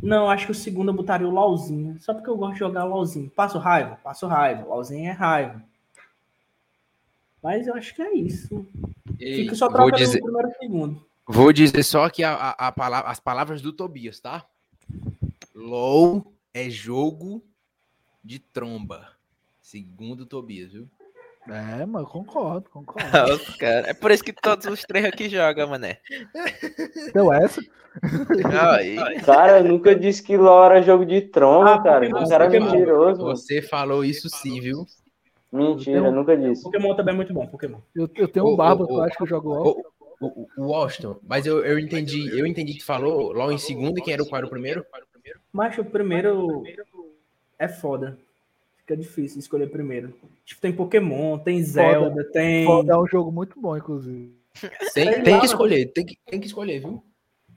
Não, acho que o segundo eu botaria o LOLzinho. Só porque eu gosto de jogar LOLzinho. Passo raiva? Passo raiva. LOLzinho é raiva. Mas eu acho que é isso. Ei, Fica só vou, trocando dizer, primeiro e segundo. vou dizer só aqui a, a, a as palavras do Tobias, tá? LOL é jogo de tromba. Segundo o Tobias, viu? É, mano, concordo, concordo. É por isso que todos os três aqui jogam, mané. Deu essa? Aí, Cara, eu nunca disse que LOL era jogo de tromba, Ah, cara. Pokémon, cara é mentiroso. Você falou isso sim, viu? Mentira, eu nunca disse. Pokémon também é muito bom, Pokémon. Eu, eu tenho um barba, tu acha que eu jogo LOL? O, o, o Washington, mas eu, eu entendi, eu entendi que tu falou LOL em segundo e quem era o qual era o primeiro? Mas o primeiro é foda. Fica difícil escolher primeiro. Tipo, tem Pokémon, tem Zelda, tem. Foda, É um jogo muito bom, inclusive. Tem, tem lá, que escolher, tem que, tem que escolher, viu?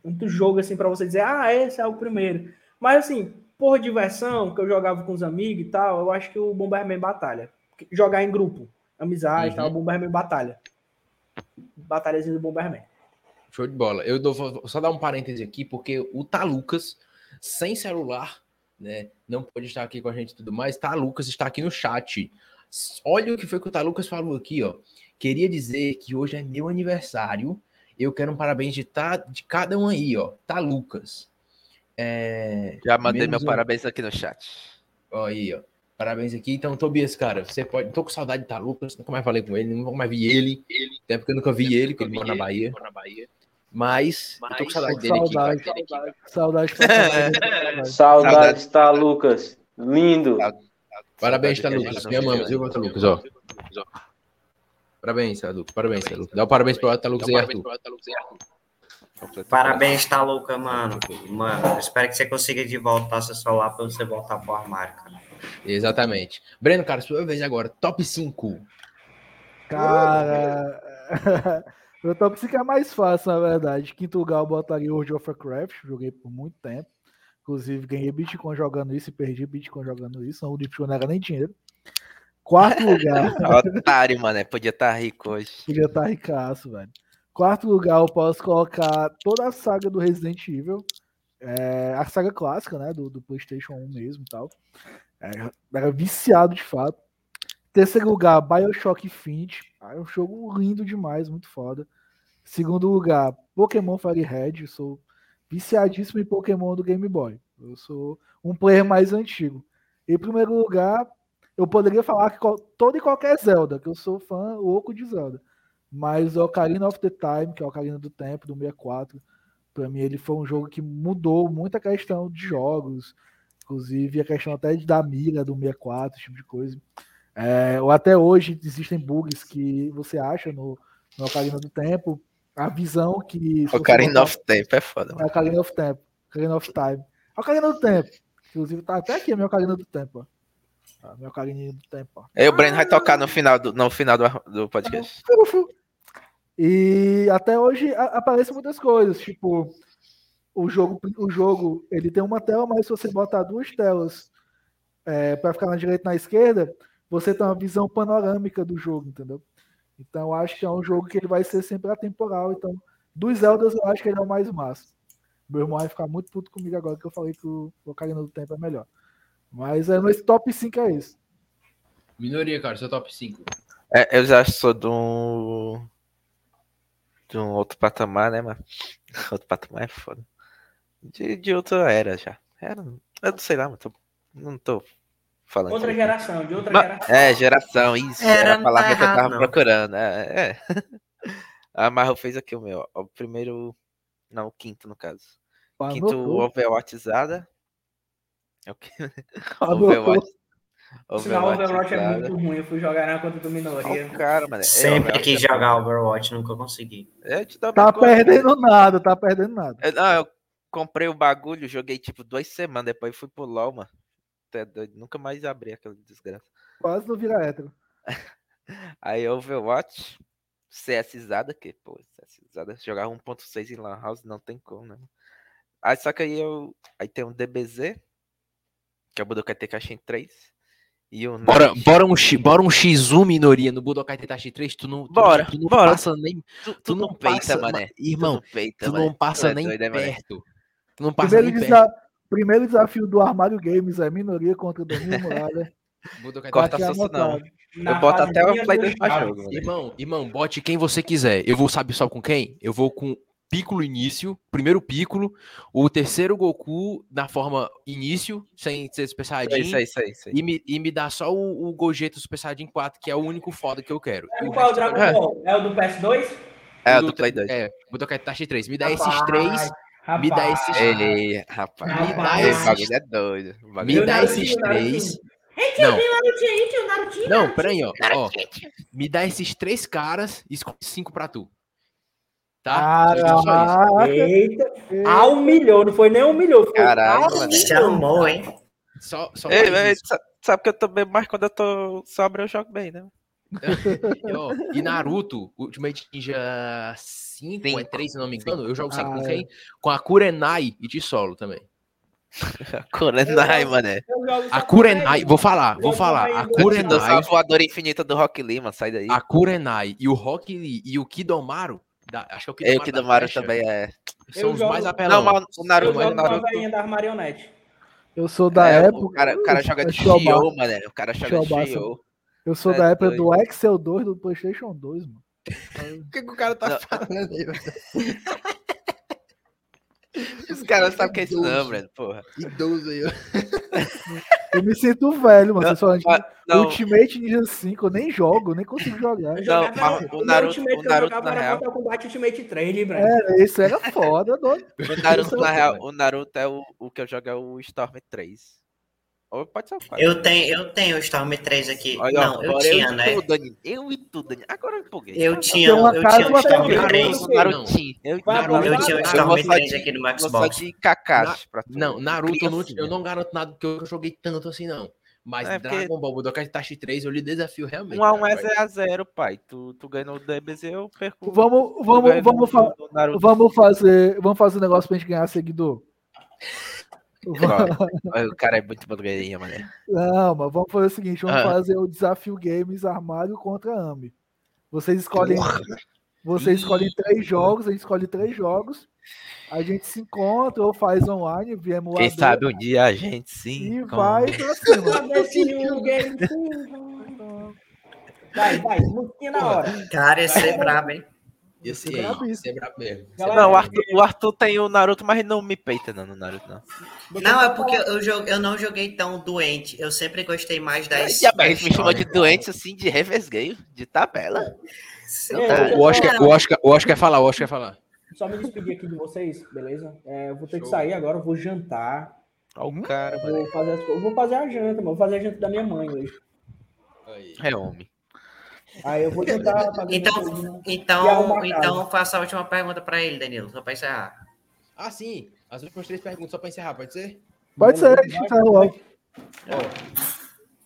muito jogo assim pra você dizer, ah, esse é o primeiro. Mas assim, por diversão, que eu jogava com os amigos e tal, eu acho que o Bomberman Batalha. Jogar em grupo, amizade e Uhum. tal, o Bomberman Batalha. Batalhazinha do Bomberman. Show de bola. Eu dou, vou só dar um parêntese aqui, porque o Talucas, sem celular, né, não pode estar aqui com a gente e tudo mais. Talucas está aqui no chat. Olha o que foi que o Talucas falou aqui, ó. Queria dizer que hoje é meu aniversário. Eu quero um parabéns de, tá, de cada um aí, ó. Talucas. É, já mandei meu um. parabéns aqui no chat. Ó, aí, ó. Parabéns aqui. Então, Tobias, cara, você pode. Tô com saudade de Talucas, nunca mais falei com ele, nunca mais vi ele. Até porque eu nunca vi ele, porque ele mora na Bahia. Mas, eu tô com saudade dele aqui. saudade, cara. saudade, saudade. Saudades, tá, Lucas? Lindo. Parabéns, tá, Saudade Lucas. Me amamos, viu, tá, Lucas? Ó. Parabéns, tá, Lucas. Parabéns, tá, Lucas. Dá um parabéns pro tá, Lucas aí, Arthur. Parabéns, tá, Luca, mano. Mano, espero que você consiga de voltar seu celular pra você voltar pro armário, cara. Exatamente. Breno, cara, sua vez agora. Top 5. Cara, meu top 5 é mais fácil, na verdade. Quinto lugar eu botaria World of Warcraft, joguei por muito tempo. Inclusive, ganhei Bitcoin jogando isso e perdi Bitcoin jogando isso. Não, o Bitcoin não era nem dinheiro. Quarto lugar, Otário, mano. Podia estar rico hoje. queria estar ricaço, velho. Quarto lugar, eu posso colocar toda a saga do Resident Evil. É, a saga clássica, né? Do, do PlayStation 1 mesmo e tal. É, era viciado de fato. Terceiro lugar, Bioshock Infinite. Ah, é um jogo lindo demais, muito foda. Segundo lugar, Pokémon Fire Red. Eu sou viciadíssimo em Pokémon do Game Boy. Eu sou um player mais antigo. Em primeiro lugar, eu poderia falar que todo e qualquer Zelda, que eu sou fã louco de Zelda. Mas Ocarina of the Time, que é Ocarina do Tempo, do 64, pra mim ele foi um jogo que mudou muito a questão de jogos, inclusive a questão até da mira do 64, esse tipo de coisa. É, ou até hoje existem bugs que você acha no, no Ocarina do Tempo, a visão que... Ocarina botar- of Tempo é foda, é mano. Ocarina of Tempo. Ocarina of Time. Ocarina do Tempo. Inclusive, tá até aqui a minha Ocarina do Tempo, ó. A minha Ocarina do Tempo, ó. Aí o Breno vai tocar no final do, no final do, do podcast. E até hoje a- aparecem muitas coisas, tipo, o jogo, o jogo ele tem uma tela, mas se você botar duas telas é, para ficar na direita e na esquerda, você tem uma visão panorâmica do jogo, entendeu? Então eu acho que é um jogo que ele vai ser sempre atemporal. Então, dos Zeldas, eu acho que ele é o mais massa. Meu irmão vai ficar muito puto comigo agora que eu falei que o Ocarina do Tempo é melhor. Mas é, meu top 5 é esse. Minoria, cara, seu top 5. É, eu já sou de um. De um outro patamar, né, mano? Outro patamar é foda. De, de outra era já. Era, eu não sei lá, mas tô, não tô falando. Outra geração, de outra geração. É, geração, isso. Era, Era a palavra tá que eu tava não. procurando. É, é. A Marvel fez aqui o meu. ó, O primeiro. Não, o quinto, no caso. Quinto Overwatchizada. É o que? anotou. Overwatch. Sinal Overwatch é muito ruim. Eu fui jogar na conta do Minoria. Ó, o cara, mano. é, Sempre Overwatch quis é jogar Overwatch, nunca consegui. É, Tá coisa, perdendo nada, tá perdendo nada. Eu, não, eu comprei o bagulho, joguei tipo duas semanas, depois fui pro LOL, mano. Tu é doido, Nunca mais abri aquela desgraça. Quase não vira hétero. Aí Overwatch, CSzada, que, pô, CSzada, jogar 1.6 em Lan House não tem como, né? Aí só que aí eu. Aí tem um DBZ, que é o Budokai Tenkaichi 3. E o Bora, Night. bora, um, bora um X1 minoria no Budokai Tenkaichi 3, tu não, tu, Bora, tu não bora. passa nem, Tu, tu não peita, passa, mané. ma- irmão, tu peita, tu mané. não passa é nem doido, é, mané? perto. Tu não passa Primeiro, nem perto. desa- Primeiro desafio do Armário Games é minoria contra Danilo. Budokai Corta. Na Eu boto até o Play do 2 pra jogo. Irmão, irmão, bote quem você quiser. Eu vou, sabe só com quem? Eu vou com Piccolo início, primeiro Piccolo, o terceiro Goku na forma início, sem ser Super Saiyajin, Isso aí, isso aí, isso aí. e me, e me dá só o, o Gogeta Super Saiyajin 4, que é o único foda que eu quero. É o qual Dragon quero- Ball? É o do PS2? É, o do do Play 2. É, Budokai Tenkaichi 3. Me dá esses Rapaz, três, me dá rapaz. esses- Ei, rapaz. Me dá Esse esses- bagulho é doido. Me Meu dá esses três. Não. Não, peraí, ó. ó. Me dá esses três caras e escolhe cinco pra tu. Tá? Caraca, Eita, ah, humilhou, não foi nem humilhou. Foi Caralho, mano. Chamou, hein? Só, só Ei, sabe que eu tô bem mais quando eu tô sobra, eu jogo bem, né? E, ó, e Naruto, Ultimate Ninja 5, é Cinco. 3, se não me engano, eu jogo sempre Ah, com é. quem? Com a Kurenai e de solo também. Kurenai, mané. eu jogo A Kurenai, vou falar, vou Eu falar. A Eu Kurenai, a voadora infinita do Rock Lee, mano. Sai daí. a Kurenai e o Rock Lee e o Kidomaru, da- acho que é o É, Kidomaru, o do Mario flecha, também é. São Eu os jogo- mais Não, apelão. mas o Eu Naruto, jogo o com a Naruto. das marionetes. eu sou da é, época. o, cara, o cara joga de Shio, mané. O cara joga de. Shio. Eu sou É da época doido. do Excel 2 do PlayStation 2, mano. O que, que o cara tá Não. falando aí? velho? Os caras sabem que é isso não, Breno, porra. Idoso aí, ó. Eu me sinto velho, mano. Não, mas- não. Ultimate Ninja 5, eu nem jogo, nem consigo jogar. Não, jogava- mas o meu Naruto- Ultimate o eu Naruto, na era real- Mortal Kombat Ultimate 3, de Breno. É, esse era foda, doido. O Naruto, na real, o Naruto é o, o que eu jogo é o Storm 3. Ou pode ser o 4. Eu tenho, eu tenho o Storm 3 aqui. Olha, não, eu tinha, eu né? e tu, Dani. Eu e tu, Dani. Agora eu empolguei. Eu tinha, eu tinha o Storm família. 3. O Narutinho. Eu, Naruto, Eu tinha o. Storm vou só 3 de- aqui no só Xbox. de Kakashi pra tu. Não, Naruto eu não, eu não garanto nada porque eu joguei tanto assim, não. Mas É, porque- Dragon Ball Budokai Tenkaichi 3 eu lhe desafio realmente. 1 a 1 cara, é vai. 0 a 0 pai. Tu, tu ganhou o DBZ, eu perco. Vamos, vamos, vamos, fa- vamos fazer, vamos fazer um negócio pra gente ganhar seguidor. O cara é muito blogueirinho, mané. Não, mas vamos fazer o seguinte, vamos Ah. fazer o desafio games armário contra AMI. Vocês escolhem, vocês escolhem três jogos, a gente escolhe três jogos. A gente se encontra ou faz online, via emulador. Quem sabe um dia a gente E sim. vai pra cima. Sim. Vai, vai, musiquinha na hora. Cara, ia ser brabo, hein? Esse aí, pista. esse é brabo mesmo. Galera, Não, o Arthur, o Arthur tem o Naruto, mas não me peita não, no Naruto, não. Não, é porque eu, jogue, eu não joguei tão doente. Eu sempre gostei mais das. A Bahia das me chamou de doente assim, de revesgueio, de tabela. Sim. É, O Oscar, o Oscar, o Oscar quer falar, o Oscar quer falar. Só me despedir aqui de vocês, beleza? É, eu vou ter que Show. sair agora, eu vou jantar. Olha o cara, mano. Vou fazer, as vou fazer a janta, mano. Vou fazer a janta da minha mãe hoje. Aí. É homem. Aí eu vou tentar fazer Então, arrumar então, a então faça a última pergunta pra ele, Danilo, só pra encerrar. Ah, sim. As últimas três perguntas só pra encerrar, pode ser? Pode ser, a gente Vai, encerra logo.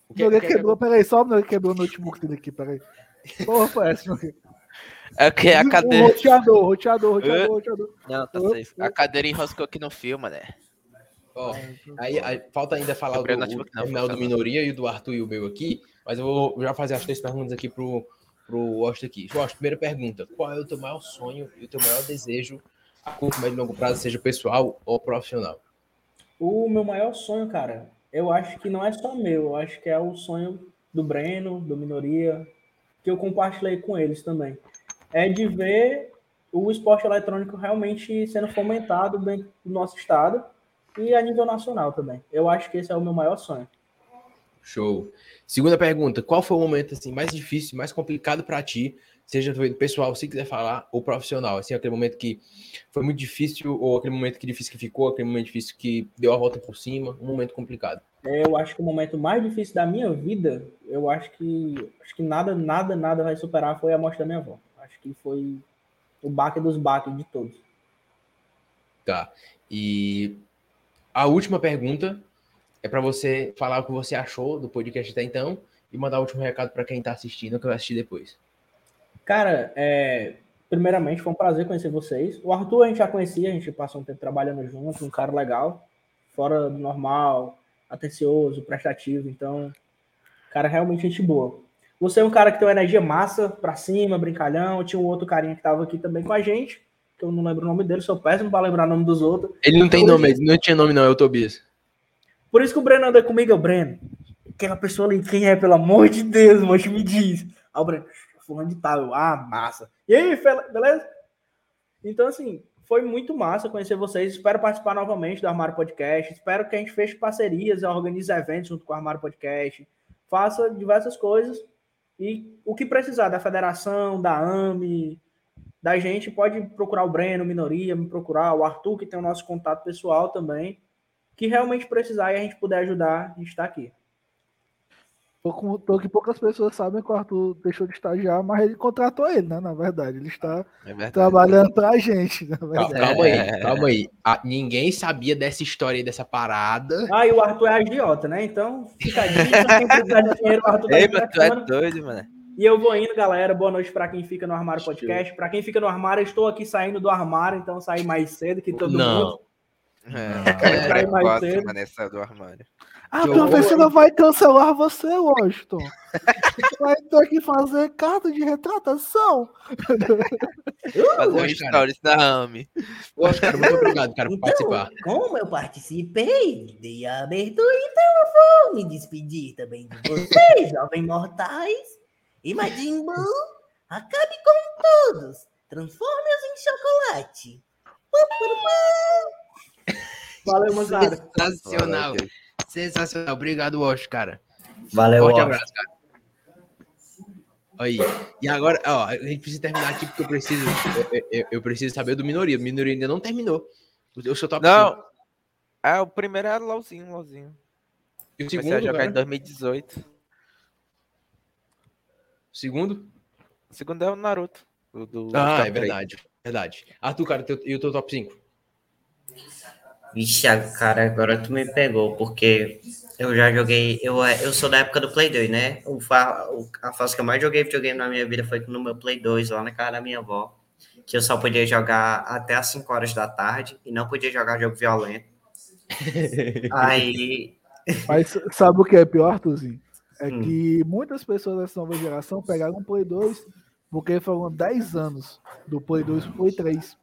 O O Nogueira quebrou, peraí, só o Nogueira quebrou o notebook dele aqui, peraí. Porra, foi essa, Nogueira? É que a O cadeira. roteador, roteador, roteador, roteador. Não, tá safe. A cadeira enroscou aqui no filme, né? Ó, aí, aí falta ainda falar do, o, terminal do. Minoria e o do Arthur e o meu aqui, mas eu vou já fazer as três perguntas aqui pro, pro Washington aqui. Washington, primeira pergunta, qual é o teu maior sonho e o teu maior desejo a curto, médio e longo prazo, seja pessoal ou profissional? O meu maior sonho, cara, eu acho que não é só meu, eu acho que é o sonho do Breno, do Minoria, que eu compartilhei com eles também. É de ver o esporte eletrônico realmente sendo fomentado dentro do nosso estado e a nível nacional também. Eu acho que esse é o meu maior sonho. Show. Segunda pergunta, qual foi o momento assim mais difícil, mais complicado para ti, seja pessoal, se quiser falar, ou profissional, assim, aquele momento que foi muito difícil ou aquele momento que difícil que ficou, aquele momento difícil que deu a volta por cima, um momento complicado. Eu acho que o momento mais difícil da minha vida, eu acho que acho que nada, nada, nada vai superar foi a morte da minha avó. Acho que foi o baque dos baques de todos. Tá. E a última pergunta é para você falar o que você achou do podcast até então e mandar o último recado para quem tá assistindo, que vai assistir depois. Cara, é, primeiramente foi um prazer conhecer vocês. O Arthur a gente já conhecia, a gente passou um tempo trabalhando junto, um cara legal, fora do normal, atencioso, prestativo, então, cara, realmente gente boa. Você é um cara que tem uma energia massa, pra cima, brincalhão. Tinha um outro carinha que tava aqui também com a gente, que eu não lembro o nome dele, sou péssimo pra lembrar o nome dos outros. Ele não tem Hoje- nome, ele não tinha nome não, é o Tobias. Por isso que o Breno anda comigo, é o Breno. Aquela pessoa ali, quem é, pelo amor de Deus, mas me diz. Aí o Breno, fulano de tal, ah, massa. E aí, beleza? Então, assim, foi muito massa conhecer vocês. Espero participar novamente do Armário Podcast. Espero que a gente feche parcerias, organize eventos junto com o Armário Podcast. Faça diversas coisas. E o que precisar da federação, da AME, da gente, pode procurar o Breno, Minoria, me procurar, o Arthur, que tem o nosso contato pessoal também que realmente precisar e a gente puder ajudar, a gente está aqui. Tô que poucas pessoas sabem que o Arthur deixou de estagiar, mas ele contratou ele, né? Na verdade, ele está É verdade. trabalhando pra gente, na Calma, verdade. calma É. aí, calma aí. Ah, ninguém sabia dessa história aí, dessa parada. Ah, e o Arthur é agiota, né? Então, fica a dica, quem precisar de dinheiro, o Arthur tá Ei, mas tu é doido, mano. E eu vou indo, galera. Boa noite para quem fica no Armário Podcast. Para quem fica no armário, eu estou aqui saindo do armário, então saí mais cedo que todo Não. mundo. É, Vai cara, é mais quatro, cedo. mano, essa do armário. A Que professora vai cancelar você, Washington. vai ter que fazer carta de retratação. Fazer um stories da AME. Oscar, muito obrigado, cara, por Então, participar. como eu participei, dei a abertura, então eu vou me despedir também de vocês, jovens mortais. E Majin Buu, acabe com todos. Transforme-os em chocolate. Valeu, moçada. Sensacional. Sensacional. Obrigado, Wash, cara. Valeu, Forte ó. abraço, cara. Aí. E agora, ó, a gente precisa terminar aqui porque eu preciso. Eu, eu- eu preciso saber do minoria. O minoria ainda não terminou. O seu top Não. cinco. Ah, o primeiro é LOLzinho, LOLzinho. E o Comecei a segundo, jogar cara? em 2018. Segundo? Segundo é o Naruto. O do Ah, é verdade. Verdade. Arthur, cara, teu- e o teu top 5? Vixe, cara, agora tu me pegou, porque eu já joguei. Eu, eu sou da época do Play 2, né? O, a fase que eu mais joguei videogame na minha vida foi no meu Play 2, lá na casa da minha avó. Que eu só podia jogar até as 5 horas da tarde e não podia jogar jogo violento. Aí. Mas sabe o que é pior, Tuzinho? É Hum. que muitas pessoas dessa nova geração pegaram o Play 2 porque foram 10 anos do Play 2 pro Play 3.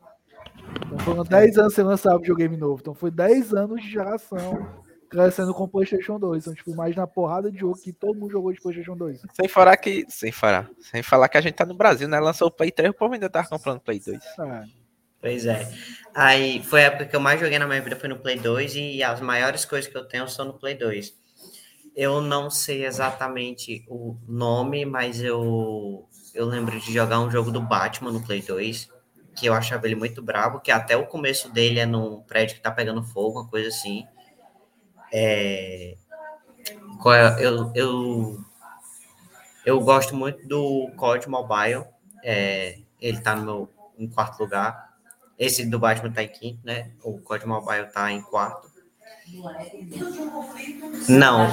Então foram 10 anos sem lançar videogame novo. Então foi 10 anos de geração crescendo com o PlayStation 2. Então, tipo, imagina a porrada de jogo que todo mundo jogou de PlayStation 2. Sem falar que. Sem falar. Sem falar que a gente tá no Brasil, né? Lançou o Play 3, o povo ainda tava comprando Play 2. É. Pois é. Aí foi a época que eu mais joguei na minha vida foi no Play 2 e as maiores coisas que eu tenho são no Play 2. Eu não sei exatamente o nome, mas eu eu lembro de jogar um jogo do Batman no Play 2, que eu achava ele muito brabo, que até o começo dele é num prédio que tá pegando fogo, uma coisa assim. É... é- Eu, eu, eu gosto muito do COD Mobile. É, ele tá no meu em quarto lugar. Esse do Batman tá em quinto, né? O COD Mobile tá em quarto. Não,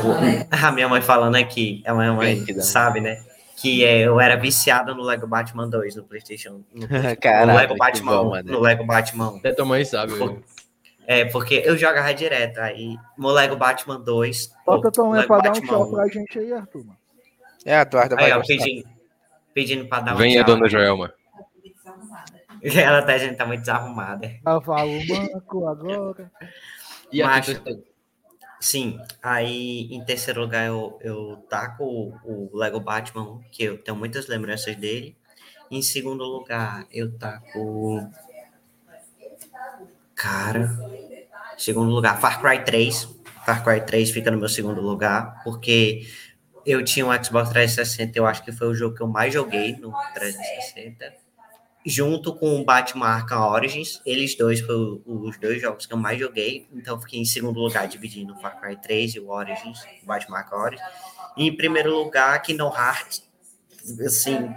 a minha mãe falando aqui, a minha mãe sabe, né? Que é, eu era viciado no Lego Batman 2 no PlayStation. No, no Caraca, Lego que Batman, bom, 1, mano. no Lego Batman 1. Até tua mãe sabe. velho. É, porque eu jogava direto. Aí, no Lego Batman 2. Falta tua mãe Lego pra dar um Batman tchau 1. pra gente aí, Arthur. mano. É, a Eduarda vai Aí, ó, pedindo, pedindo pra dar um Venha, tchau. dona Joelma. Ela tá, gente, tá muito desarrumada. Ela fala o banco agora. E tua- Sim, aí em terceiro lugar eu, eu taco o, o Lego Batman, que eu tenho muitas lembranças dele. Em segundo lugar, eu taco. Cara. Segundo lugar, Far Cry 3. Far Cry 3 fica no meu segundo lugar, porque eu tinha um Xbox 360, eu acho que foi o jogo que eu mais joguei no 360. Junto com o Batman Arkham Origins, eles dois foram os dois jogos que eu mais joguei, então eu fiquei em segundo lugar, dividindo o Far Cry 3 e o Origins, o Batman Arkham Origins. E em primeiro lugar, Kingdom Hearts, assim,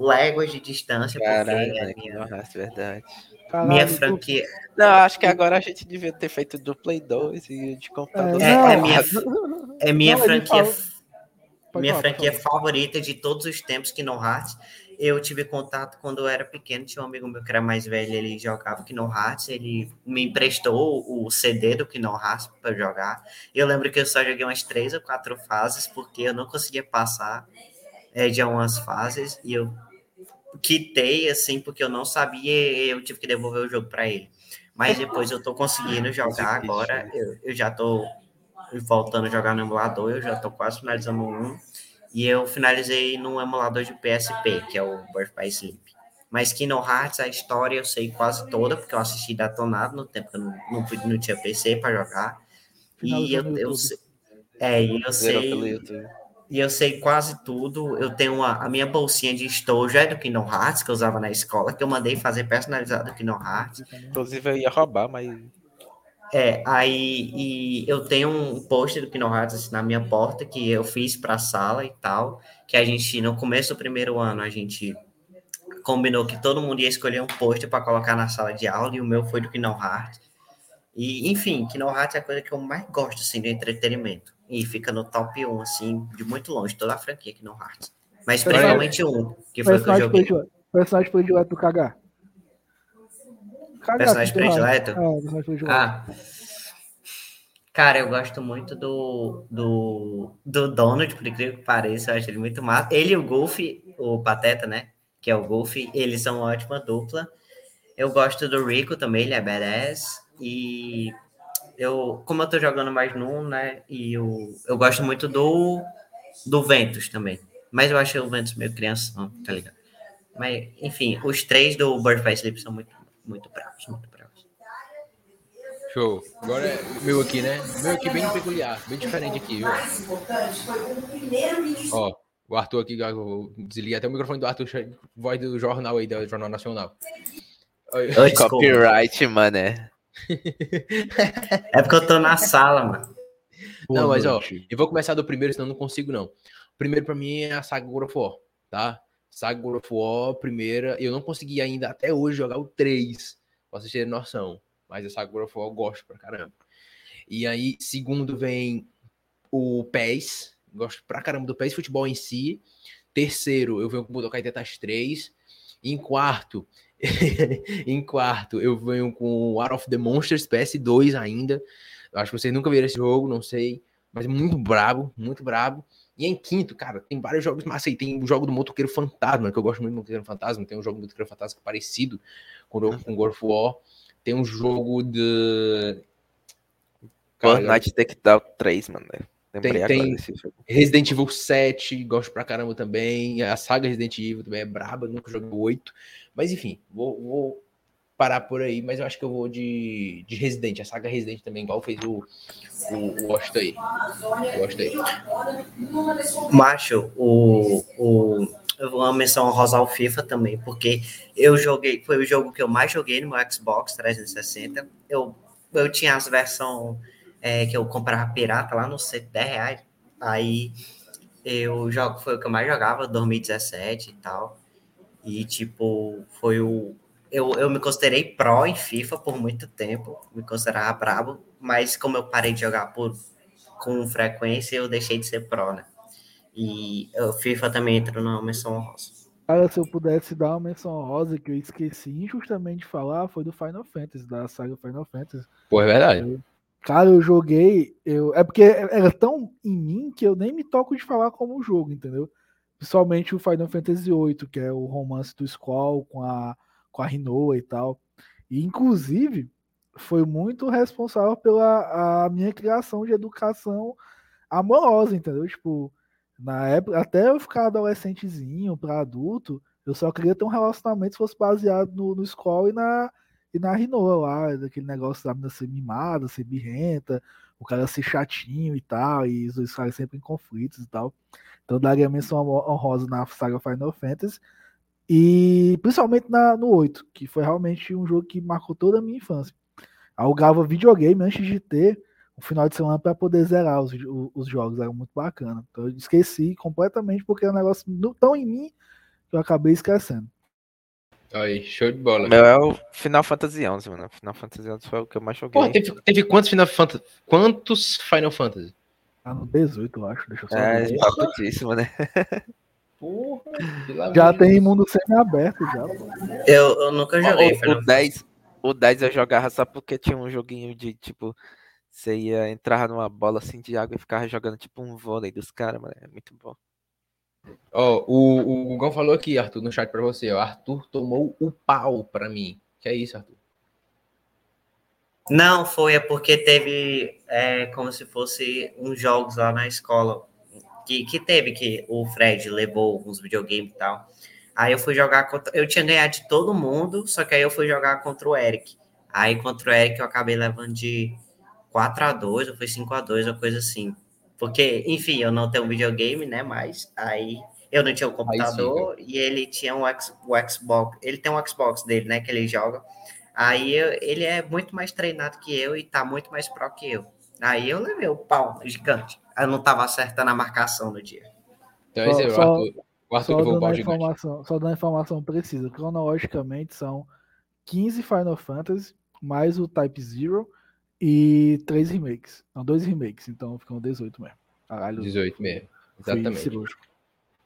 léguas de distância, porque Caralho, é minha, raça, verdade. Caralho, minha franquia, Não, acho que agora a gente devia ter feito do Play 2 e de computador. É, é, é minha, é minha Não, franquia, minha franquia favorita de todos os tempos, Kingdom Hearts. Eu tive contato quando eu era pequeno, tinha um amigo meu que era mais velho, ele jogava Kingdom Hearts, ele me emprestou o CD do Kingdom Hearts para jogar. Eu lembro que eu só joguei umas três ou quatro fases, porque eu não conseguia passar é, de umas fases, e eu quitei, assim, porque eu não sabia, e eu tive que devolver o jogo para ele. Mas depois eu tô conseguindo jogar agora, eu, eu já tô voltando a jogar no emulador, eu já tô quase finalizando um. E eu finalizei num emulador de PSP, que é o Birth by Sleep. Mas Kingdom Hearts, a história eu sei quase toda, porque eu assisti detonado no tempo que eu não, não, não tinha PC para jogar. E eu, eu. É, e eu sei. E eu sei quase tudo. Eu tenho uma, a minha bolsinha de estojo é do Kingdom Hearts, que eu usava na escola, que eu mandei fazer personalizado do Kingdom Hearts. Inclusive eu ia roubar, mas. É, aí e eu tenho um pôster do Kingdom Hearts assim, na minha porta que eu fiz para a sala e tal, que a gente no começo do primeiro ano a gente combinou que todo mundo ia escolher um pôster para colocar na sala de aula e o meu foi do Kingdom Hearts. E enfim, Kingdom Hearts é a coisa que eu mais gosto assim de entretenimento e fica no top 1 assim, de muito longe toda a franquia Kingdom Hearts. Mas principalmente um, que foi o que eu joguei. personagem predileto do Cagar. Personagem predileto? É, personagem. Ah. Cara, eu gosto muito do, do, do Donald, por incrível que pareça, eu acho ele muito massa. Ele e o Goofy, o Pateta, né? Que é o Goofy, eles são uma ótima dupla. Eu gosto do Rico também, ele é badass. E eu, como eu tô jogando mais num, né? E eu, eu gosto muito do, do Ventus também. Mas eu acho o Ventus meio criança, tá ligado? Mas, enfim, os três do Birth by Sleep são muito, muito bravos, muito bravos. Show. Agora é o meu aqui, né? O meu aqui bem peculiar, bem diferente aqui, viu? Ó, o Arthur aqui, eu desligar até o microfone do Arthur, voz do jornal aí, do Jornal Nacional. Oi. Copyright, mané. É porque eu tô na sala, mano. Não, mas ó, eu vou começar do primeiro, senão eu não consigo, não. O primeiro pra mim é a saga God of War, tá? Saga God of War, primeira, eu não consegui ainda até hoje jogar o 3, pra vocês terem noção. Mas a saga God of War eu gosto pra caramba. E aí, segundo vem o PES, gosto pra caramba do PES Futebol em si. Terceiro, eu venho com o Budokai Tetas 3. Em quarto, em quarto, eu venho com o Art of the Monsters PS2 ainda. Eu acho que vocês nunca viram esse jogo, não sei. Mas muito brabo, muito brabo. E em quinto, cara, tem vários jogos massa aí. Tem o jogo do Motoqueiro Fantasma, que eu gosto muito do Motoqueiro Fantasma. Tem um jogo do Motoqueiro Fantasma parecido com o com God of War. Tem um jogo de. Fortnite Takedown 3, mano. Lembrei Tem- tem-. Resident Evil 7, gosto pra caramba também. A saga Resident Evil também é braba, nunca joguei o 8. Mas enfim, vou, vou parar por aí. Mas eu acho que eu vou de, de Resident. A saga Resident também, igual fez o, o, o Lost aí. Aí. Macho, o, o, eu vou uma menção honrosa ao FIFA também, porque eu joguei, foi o jogo que eu mais joguei no meu Xbox 360. Eu, eu tinha as versões é, que eu comprava pirata lá no C 10 reais. Aí eu jogo, foi o que eu mais jogava, 2017 e tal. E tipo, foi o. Eu, eu me considerei pró em FIFA por muito tempo, me considerava brabo, mas como eu parei de jogar por, com frequência, eu deixei de ser pró, né? E o FIFA também entra na menção honrosa. Cara, se eu pudesse dar uma menção rosa que eu esqueci injustamente de falar, foi do Final Fantasy, da saga Final Fantasy. Pô, é verdade. Cara, eu joguei. Eu... É porque era tão em mim que eu nem me toco de falar como jogo, entendeu? Principalmente o Final Fantasy VIII, que é o romance do Squall com a, com a Rinoa e tal. E, inclusive, foi muito responsável pela a minha criação de educação amorosa, entendeu? Tipo, na época, até eu ficar adolescentezinho para adulto, eu só queria ter um relacionamento que fosse baseado no, no e na, e na Rinoa lá, daquele negócio da menina ser mimada, ser birrenta, o cara ser chatinho e tal, e os dois caras sempre em conflitos e tal. Então daria menção honro- honrosa na saga Final Fantasy. E principalmente na, no 8, que foi realmente um jogo que marcou toda a minha infância. Alugava videogame antes de ter um final de semana para poder zerar os, os jogos, era muito bacana. Então eu esqueci completamente porque é um negócio tão em mim que eu acabei esquecendo. Aí, show de bola. Meu é o Final Fantasy XI, mano. Final Fantasy XI foi o que eu mais joguei. Pô, teve, teve quantos Final Fantasy? Quantos Final Fantasy? Tá no 18, eu acho. Deixa eu só É, ver. mano. Porra, Já tem Deus. mundo semi-aberto já. Eu, eu nunca joguei. O, Final o 10, o 10 eu jogava só porque tinha um joguinho de tipo. Você ia entrar numa bola assim de água e ficava jogando tipo um vôlei dos caras, mano. É muito bom. Ó, o, o Gugão falou aqui, Arthur, no chat pra você. Ó, Arthur tomou o pau pra mim. Que é isso, Arthur? Não, foi, é porque teve é, como se fosse uns jogos lá na escola que, que teve, que o Fred levou uns videogames e tal. Aí eu fui jogar contra. Eu tinha ganhado de todo mundo, só que aí eu fui jogar contra o Eric. Aí contra o Eric eu acabei levando de 4 a 2 ou foi 5 a 2 ou coisa assim. Porque, enfim, eu não tenho videogame, né? Mas aí eu não tinha um computador e ele tinha um o Xbox. Ele tem um Xbox dele, né? Que ele joga. Aí eu- ele é muito mais treinado que eu e tá muito mais pro que eu. Aí eu levei o pau gigante. Eu não tava acertando a marcação no dia. Então Só- esse é o só- Arthur. O Arthur Só dando, a informação, só dando a informação precisa. Cronologicamente são 15 Final Fantasy, mais o Type Zero e três remakes. Não, dois remakes, então ficam 18 mesmo. Caralho, 18 mesmo. Exatamente. cirúrgico.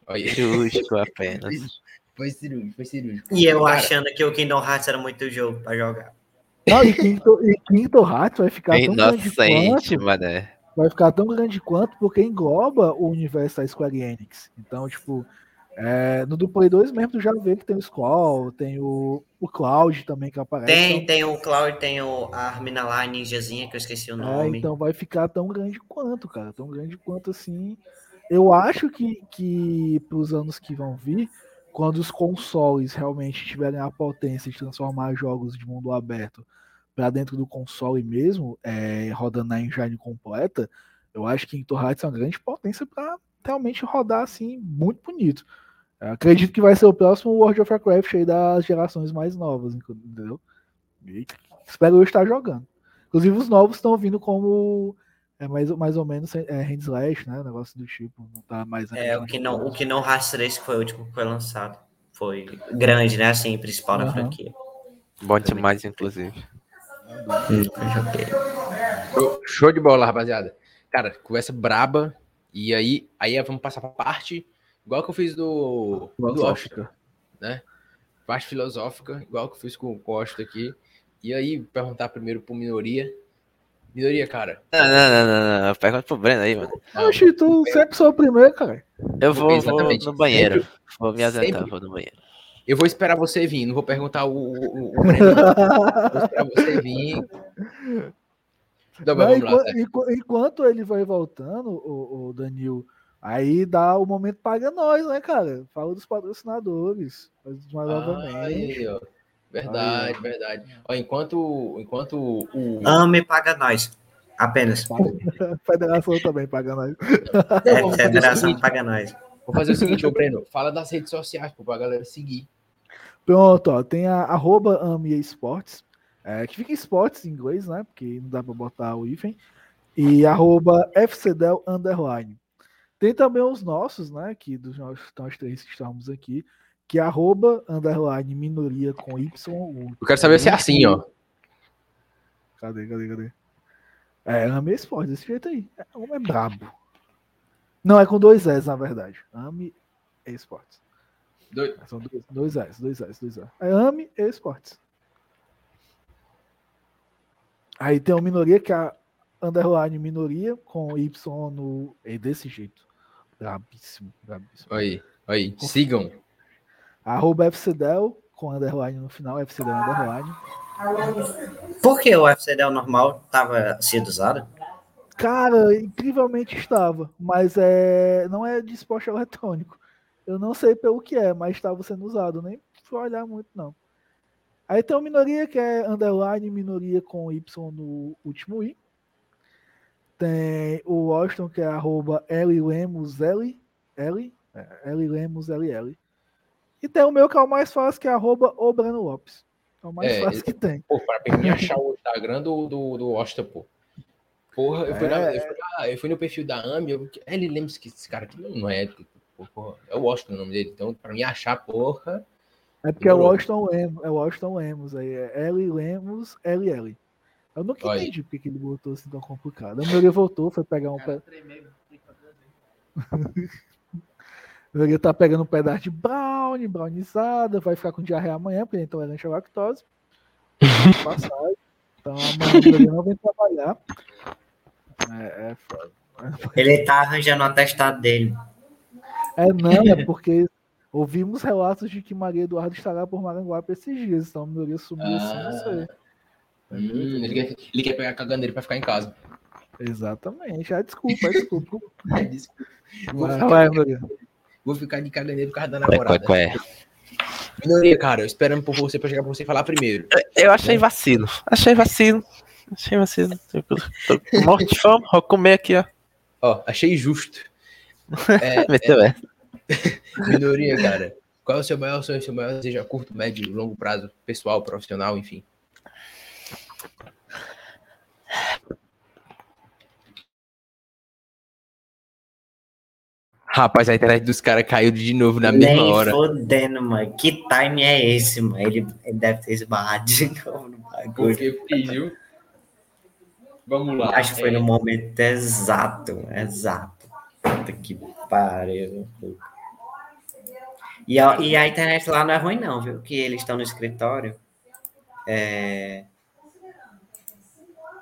Olha. Justo apenas. Foi cirúrgico, foi cirúrgico. E eu Cara, achando que o Kingdom Hearts era muito jogo pra jogar. Não, e Kingdom, e Kingdom Hearts vai ficar tão grande Inocente, mano. Vai ficar tão grande quanto porque engloba o universo da Square Enix. Então, tipo, é, no do Play 2 mesmo tu já vê que tem o Squall, tem o, o Cloud também que aparece. Tem, então- tem o Cloud, tem o, a Armina lá, a ninjazinha, que eu esqueci o É, nome. então vai ficar tão grande quanto, cara. Tão grande quanto assim. Eu acho que, que para os anos que vão vir, quando os consoles realmente tiverem a potência de transformar jogos de mundo aberto para dentro do console mesmo, é, rodando na engine completa, eu acho que Hearts é uma grande potência para realmente rodar assim muito bonito. Eu acredito que vai ser o próximo World of Warcraft aí das gerações mais novas, entendeu? E espero eu estar jogando. Inclusive os novos estão vindo como é mais, mais ou menos é, hand slash, né? Negócio do tipo, não tá mais. É, o que não, o que não Hearts 3 que foi o último que foi lançado. Foi grande, né? Assim, principal uhum. da franquia. Bom demais, inclusive. Show, show de bola, rapaziada. Cara, conversa braba. E aí, aí vamos passar pra parte, igual que eu fiz do, do Oscar, né? Parte filosófica, igual que eu fiz com o Costa aqui. E aí, perguntar primeiro pro Minoria. Minoria, cara. Não, não, não, não, não. Pergunta pro Breno aí, mano. Oxi, tu sempre sou o primeiro, cara. Eu vou, vou no banheiro. Sempre, vou me ausentar, vou no banheiro. Eu vou esperar você vir, não vou perguntar o, o, o Breno. vou esperar você vir. Então, não, enquanto, lá, enquanto, ele vai voltando, o, o Danil, aí dá o momento paga nós, né, cara? Fala dos patrocinadores. Mais novamente. Aí, verdade, aí. verdade. Ó, enquanto, enquanto o. Ame paga nós. Apenas. Federação também paga nós. É, federação paga nós. Vou fazer o seguinte, ô Breno, fala das redes sociais pra galera seguir. Pronto, ó, tem a arroba Ame Esportes, é, que fica esportes em inglês, né? Porque não dá para botar o hífen. E arroba FCDEL underline. Tem também os nossos, né? Que dos nós, nós três que estamos aqui, que é arroba underline minoria com Y. Eu quero saber se é assim, ó. Cadê, cadê, cadê? É, Ame Esportes, desse jeito aí. É, o homem é brabo. Não, é com dois S, na verdade. Ame Esportes. Dois. São dois, dois S, dois S, dois S. É Ame Esportes. Aí tem uma minoria que é a underline minoria com Y no. É desse jeito. Brabíssimo, brabíssimo. Aí, aí, sigam. Arroba FCDEL com underline no final, FCDEL underline. Por que o FCDEL normal estava sendo usado? Cara, incrivelmente estava, mas é, não é de esporte eletrônico. Eu não sei pelo que é, mas estava sendo usado, nem fui olhar muito não. Aí tem o minoria, que é underline minoria com Y no último I. Tem o Washington, que é arroba L Lemos L, L, é, L Lemos LL. E tem o meu, que é o mais fácil, que é arroba o Breno Lopes. É o mais é, fácil que tem. Pô, para me achar o Instagram do, do, do Washington, pô. Porra, eu fui, é, na, eu, fui na, eu fui, no perfil da AMI, eu, ele lembra que esse cara aqui não é, porra, é o Washington o nome dele. Então, para me achar, porra, é porque é o Washington Lemos, é o Washington Lemos aí, é L Lemos, LL. Eu nunca Olha. entendi porque que ele botou assim tão complicado. A maioria voltou, foi pegar um pé. Ele tá pegando um pedaço de brownie, brownizada, vai ficar com diarreia amanhã, porque então é à lactose. Passagem. Então amanhã ele não vem trabalhar. É, é foda. Ele tá arranjando o atestado dele. É, não, é porque Ouvimos relatos de que Maria Eduardo estará por Maranguape esses dias, então a maioria subiu ah, assim, não sei. Hum, ele, quer, ele quer pegar a caganeira para ficar em casa. Exatamente. Ah, desculpa, desculpa. desculpa. Vou, vai, ficar vai, de, vou ficar de caganeira por causa da namorada. Qual é? Minoria, cara, esperando por você para chegar pra você falar primeiro. Eu achei vacilo. Achei vacilo. Achei vacilo. Tô morto de fome, vou comer aqui, ó. Ó, achei justo. É, Meteu é, Minoria, cara. Qual é o seu maior sonho, seu maior desejo a curto, médio, longo prazo, pessoal, profissional, enfim? Rapaz, a internet dos caras caiu de novo na mesma Nem hora. fodendo, mano. Que time é esse, mano? Ele, ele deve ter esbarrado de novo no bagulho. Porque, Vamos lá. Acho que foi é... no momento exato, exato. Puta que pariu. E a, e a internet lá não é ruim, não, viu? Que eles estão no escritório. É...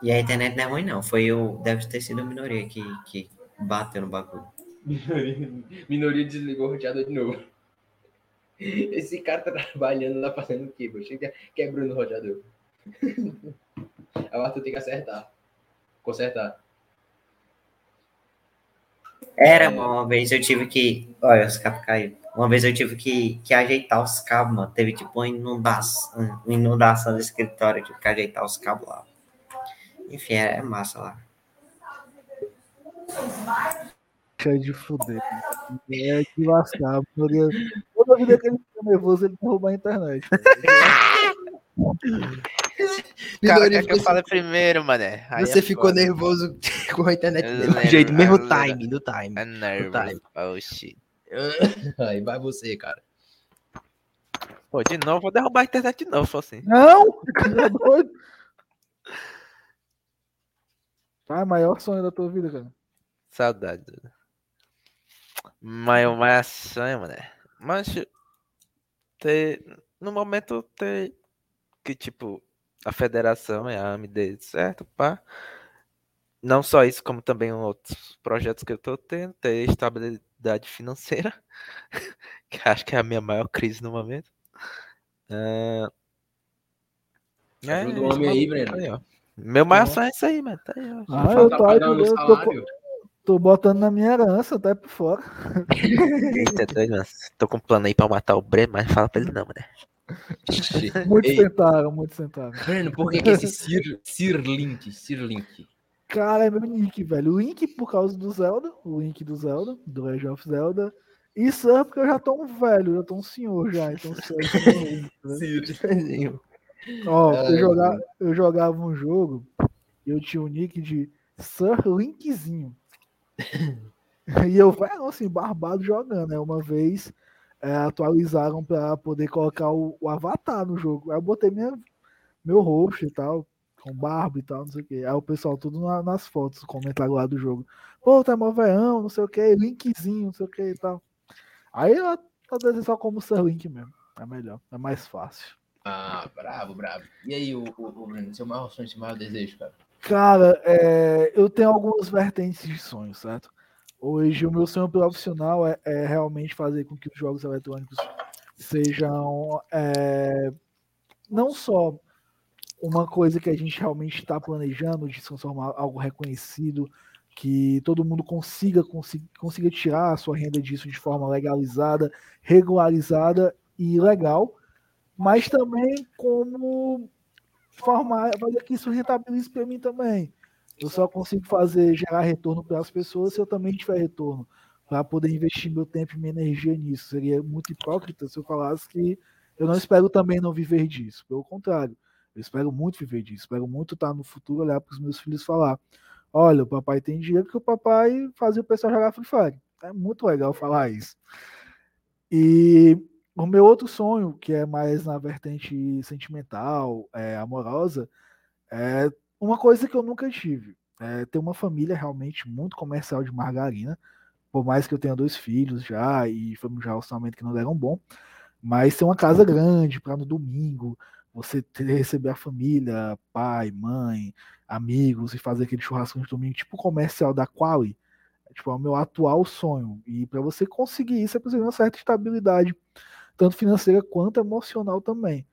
E a internet não é ruim, não. Foi o. Deve ter sido o minoria que, que bateu no bagulho. Minoria, minoria desligou o roteador de novo. Esse cara tá trabalhando lá fazendo o quê? Chega quebrando o roteador. Agora tu tem que acertar. Consertar. Era uma vez eu tive que. Olha, os cabos caíram. Uma vez eu tive que, que ajeitar os cabos, mano. Teve tipo uma inundação, uma inundação do escritório, eu tive que ajeitar os cabos lá. Enfim, é, é massa lá. Cheio de fuder. É de lascar. porque Toda vida que ele fica nervoso, ele derruba a internet. Cara, quer que eu você- fale primeiro, mané? Aí Você é ficou foda. nervoso com a internet do lembro, jeito, mesmo time, no time. É nervo. time. Oh, shit. Aí vai você, cara. Pô, de novo, vou derrubar a internet de novo, só assim. Não! Tá doido? Ah, maior sonho da tua vida, cara. Saudade. Duda. Mas o mais sonho, mané. Mas ter, no momento ter que tipo a federação e a AMD certo, pá. Não só isso, como também outros projetos que eu tô tendo, ter estabilidade financeira, que acho que é a minha maior crise no momento. Ah, é, Ajuda o homem aí, Breno. aí, ó. Meu maior sonho é isso aí, mano. Tá aí, ó. Ah, eu Falta tô, meu eu tô, tô botando na minha herança, tá por fora. Eita, doido, mano. Tô com um plano aí pra matar o Breno, mas fala pra ele não, né? Muitos Ei. tentaram, muitos tentaram. Breno, por que, que esse Sir, Sir Link? Cara, é meu Link, velho. O Link por causa do Zelda, o Link do Zelda, do Legend of Zelda. E Sun porque eu já tô um velho, já tô um senhor já, então Sun é né? Ó, Ai, eu, jogava, eu jogava um jogo e eu tinha o nick de Sir Linkzinho. e eu, velho, assim, barbado jogando, né? Uma vez é, atualizaram pra poder colocar o, o avatar no jogo. Aí eu botei minha, meu rosto e tal, com barba e tal, não sei o que. Aí o pessoal tudo na- nas fotos, comentário lá do jogo. Pô, tá mó veião, não sei o que, Linkzinho, não sei o que e tal. Aí tô desenhando só como Sir Link mesmo. É melhor, é mais fácil. Ah, bravo, bravo. E aí, o, o, o Breno, seu maior sonho, seu maior desejo, cara? Cara, é, eu tenho algumas vertentes de sonho, certo? Hoje o meu sonho profissional é, é realmente fazer com que os jogos eletrônicos sejam é, não só uma coisa que a gente realmente está planejando de se transformar algo reconhecido, que todo mundo consiga, consiga, consiga tirar a sua renda disso de forma legalizada, regularizada e legal, mas também como formar, fazer que isso rentabilize para mim também. Eu só consigo fazer gerar retorno para as pessoas se eu também tiver retorno para poder investir meu tempo e minha energia nisso. Seria muito hipócrita se eu falasse que eu não espero também não viver disso. Pelo contrário, eu espero muito viver disso. Espero muito estar no futuro olhar para os meus filhos falar: olha, o papai tem dinheiro que o papai fazia o pessoal jogar Free Fire. É muito legal falar isso. E o meu outro sonho, que é mais na vertente sentimental, é, amorosa, é uma coisa que eu nunca tive. É ter uma família realmente muito comercial de margarina. Por mais que eu tenha dois filhos já e foi um relacionamento que não deram bom, mas ter uma casa grande para no domingo você ter, receber a família, pai, mãe, amigos e fazer aquele churrasco de domingo, tipo comercial da Quali, é, tipo, é o meu atual sonho. E para você conseguir isso, é preciso uma certa estabilidade, tanto financeira quanto emocional também.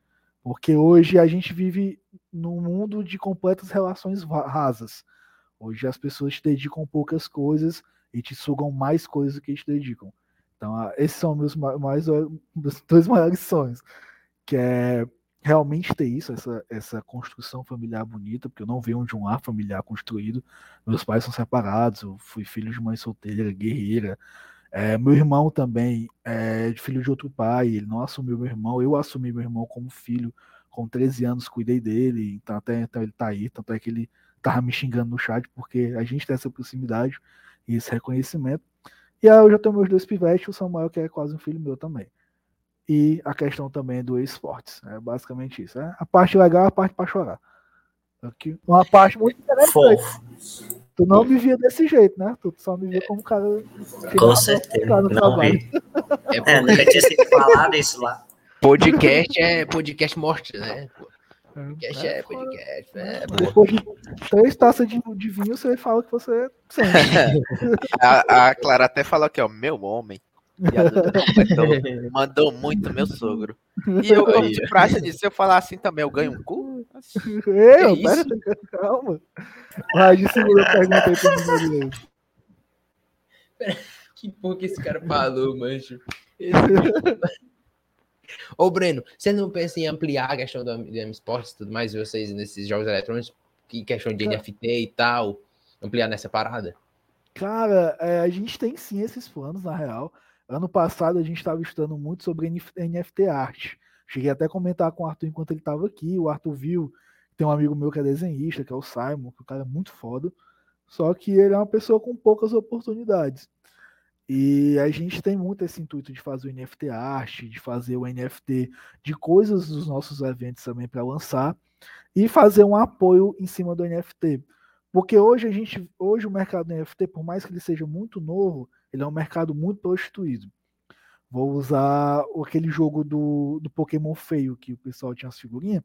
Porque hoje a gente vive num mundo de completas relações rasas. Hoje as pessoas te dedicam poucas coisas e te sugam mais coisas do que te dedicam. Então, esses são meus ma- mais, meus dois maiores sonhos, que é realmente ter isso, essa, essa construção familiar bonita, porque eu não venho de um lar familiar construído. Meus pais são separados, eu fui filho de mãe solteira, guerreira. É, meu irmão também é filho de outro pai, ele não assumiu meu irmão, eu assumi meu irmão como filho, com 13 anos cuidei dele, então até então ele tá aí, tanto é que ele tava me xingando no chat, porque a gente tem essa proximidade e esse reconhecimento. E aí eu já tenho meus dois pivetes, o Samuel, que é quase um filho meu também. E a questão também do esportes. É basicamente isso. É a parte legal, a parte para chorar. Aqui, uma parte muito interessante. Fofo. Tu não me via desse jeito, né? Tu só me via como cara. que Com certeza. no Não trabalho. vi. É, É, nunca tinha sido falado isso lá. podcast é podcast morte, né? Podcast É, é podcast. É. Depois de três taças de, de vinho, você fala que você sente. A, a Clara até falou aqui, ó, meu homem. E a Duda completou, mandou muito meu sogro. E eu, como de praxe disso, se eu falar assim também, eu ganho um cu? Eu, Que pera, calma. Vai, de segunda pergunta aí pro menino. Que porra que esse cara falou, mancho? Ô, Breno, você não pensa em ampliar a questão do, do esportes e tudo mais, vocês nesses jogos eletrônicos, que questão de NFT e tal, ampliar nessa parada? Cara, é, a gente tem sim esses planos, na real. Ano passado a gente estava estudando muito sobre NFT arte. Cheguei até a comentar com o Arthur enquanto ele estava aqui. O Arthur viu, tem um amigo meu que é desenhista, que é o Simon, que o cara é muito foda. Só que ele é uma pessoa com poucas oportunidades. E a gente tem muito esse intuito de fazer o NFT arte, de fazer o NFT de coisas dos nossos eventos também para lançar e fazer um apoio em cima do NFT. Porque hoje a gente, hoje o mercado do NFT, por mais que ele seja muito novo, ele é um mercado muito prostituído. Vou usar aquele jogo do, do Pokémon feio que o pessoal tinha as figurinhas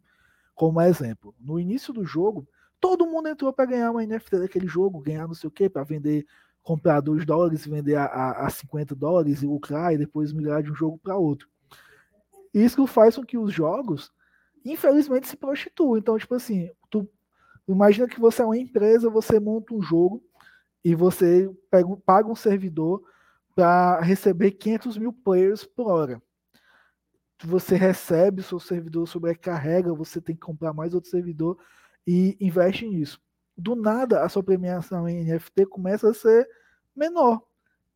como exemplo. No início do jogo, todo mundo entrou para ganhar uma NFT daquele jogo, ganhar não sei o que, para vender, comprar 2 dólares vender a, a, a 50 dólares e lucrar e depois migrar de um jogo para outro. Isso faz com que os jogos, infelizmente, se prostituam. Então, tipo assim, tu imagina que você é uma empresa, você monta um jogo e você pega, paga um servidor para receber 500 mil players por hora. Você recebe, seu servidor sobrecarrega, você tem que comprar mais outro servidor e investe nisso. Do nada, a sua premiação em NFT começa a ser menor.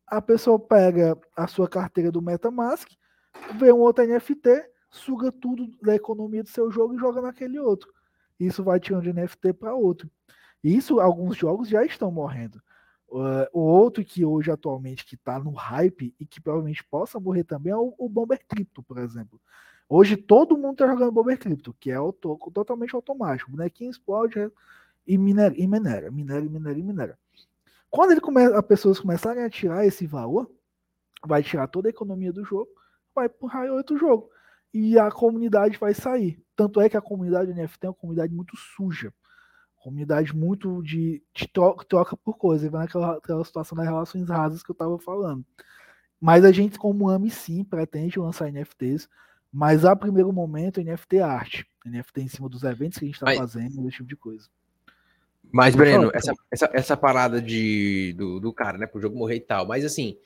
A pessoa pega a sua carteira do MetaMask, vê um outro NFT, suga tudo da economia do seu jogo e joga naquele outro. Isso vai tirando de NFT para outro. Isso, alguns jogos já estão morrendo. Uh, o outro que hoje atualmente que está no hype e que provavelmente possa morrer também é o, o Bomber Crypto, por exemplo. Hoje todo mundo está jogando Bomber Crypto, que é auto, totalmente automático. Bonequinho explode e minera, e minera, minera, minera, minera. Quando ele come, as pessoas começarem a tirar esse valor, vai tirar toda a economia do jogo, vai empurrar outro jogo. E a comunidade vai sair. Tanto é que a comunidade NFT é uma comunidade muito suja comunidade muito de, de troca, troca, por coisa, vai naquela, situação das relações rasas que eu estava falando. Mas a gente, como AMI, sim, pretende lançar NFTs, mas a primeiro momento NFT é arte. NFT em cima dos eventos que a gente está fazendo, esse tipo de coisa. Mas, Breno, essa, essa, essa parada de, do, do cara, né, pro jogo morrer e tal, mas assim,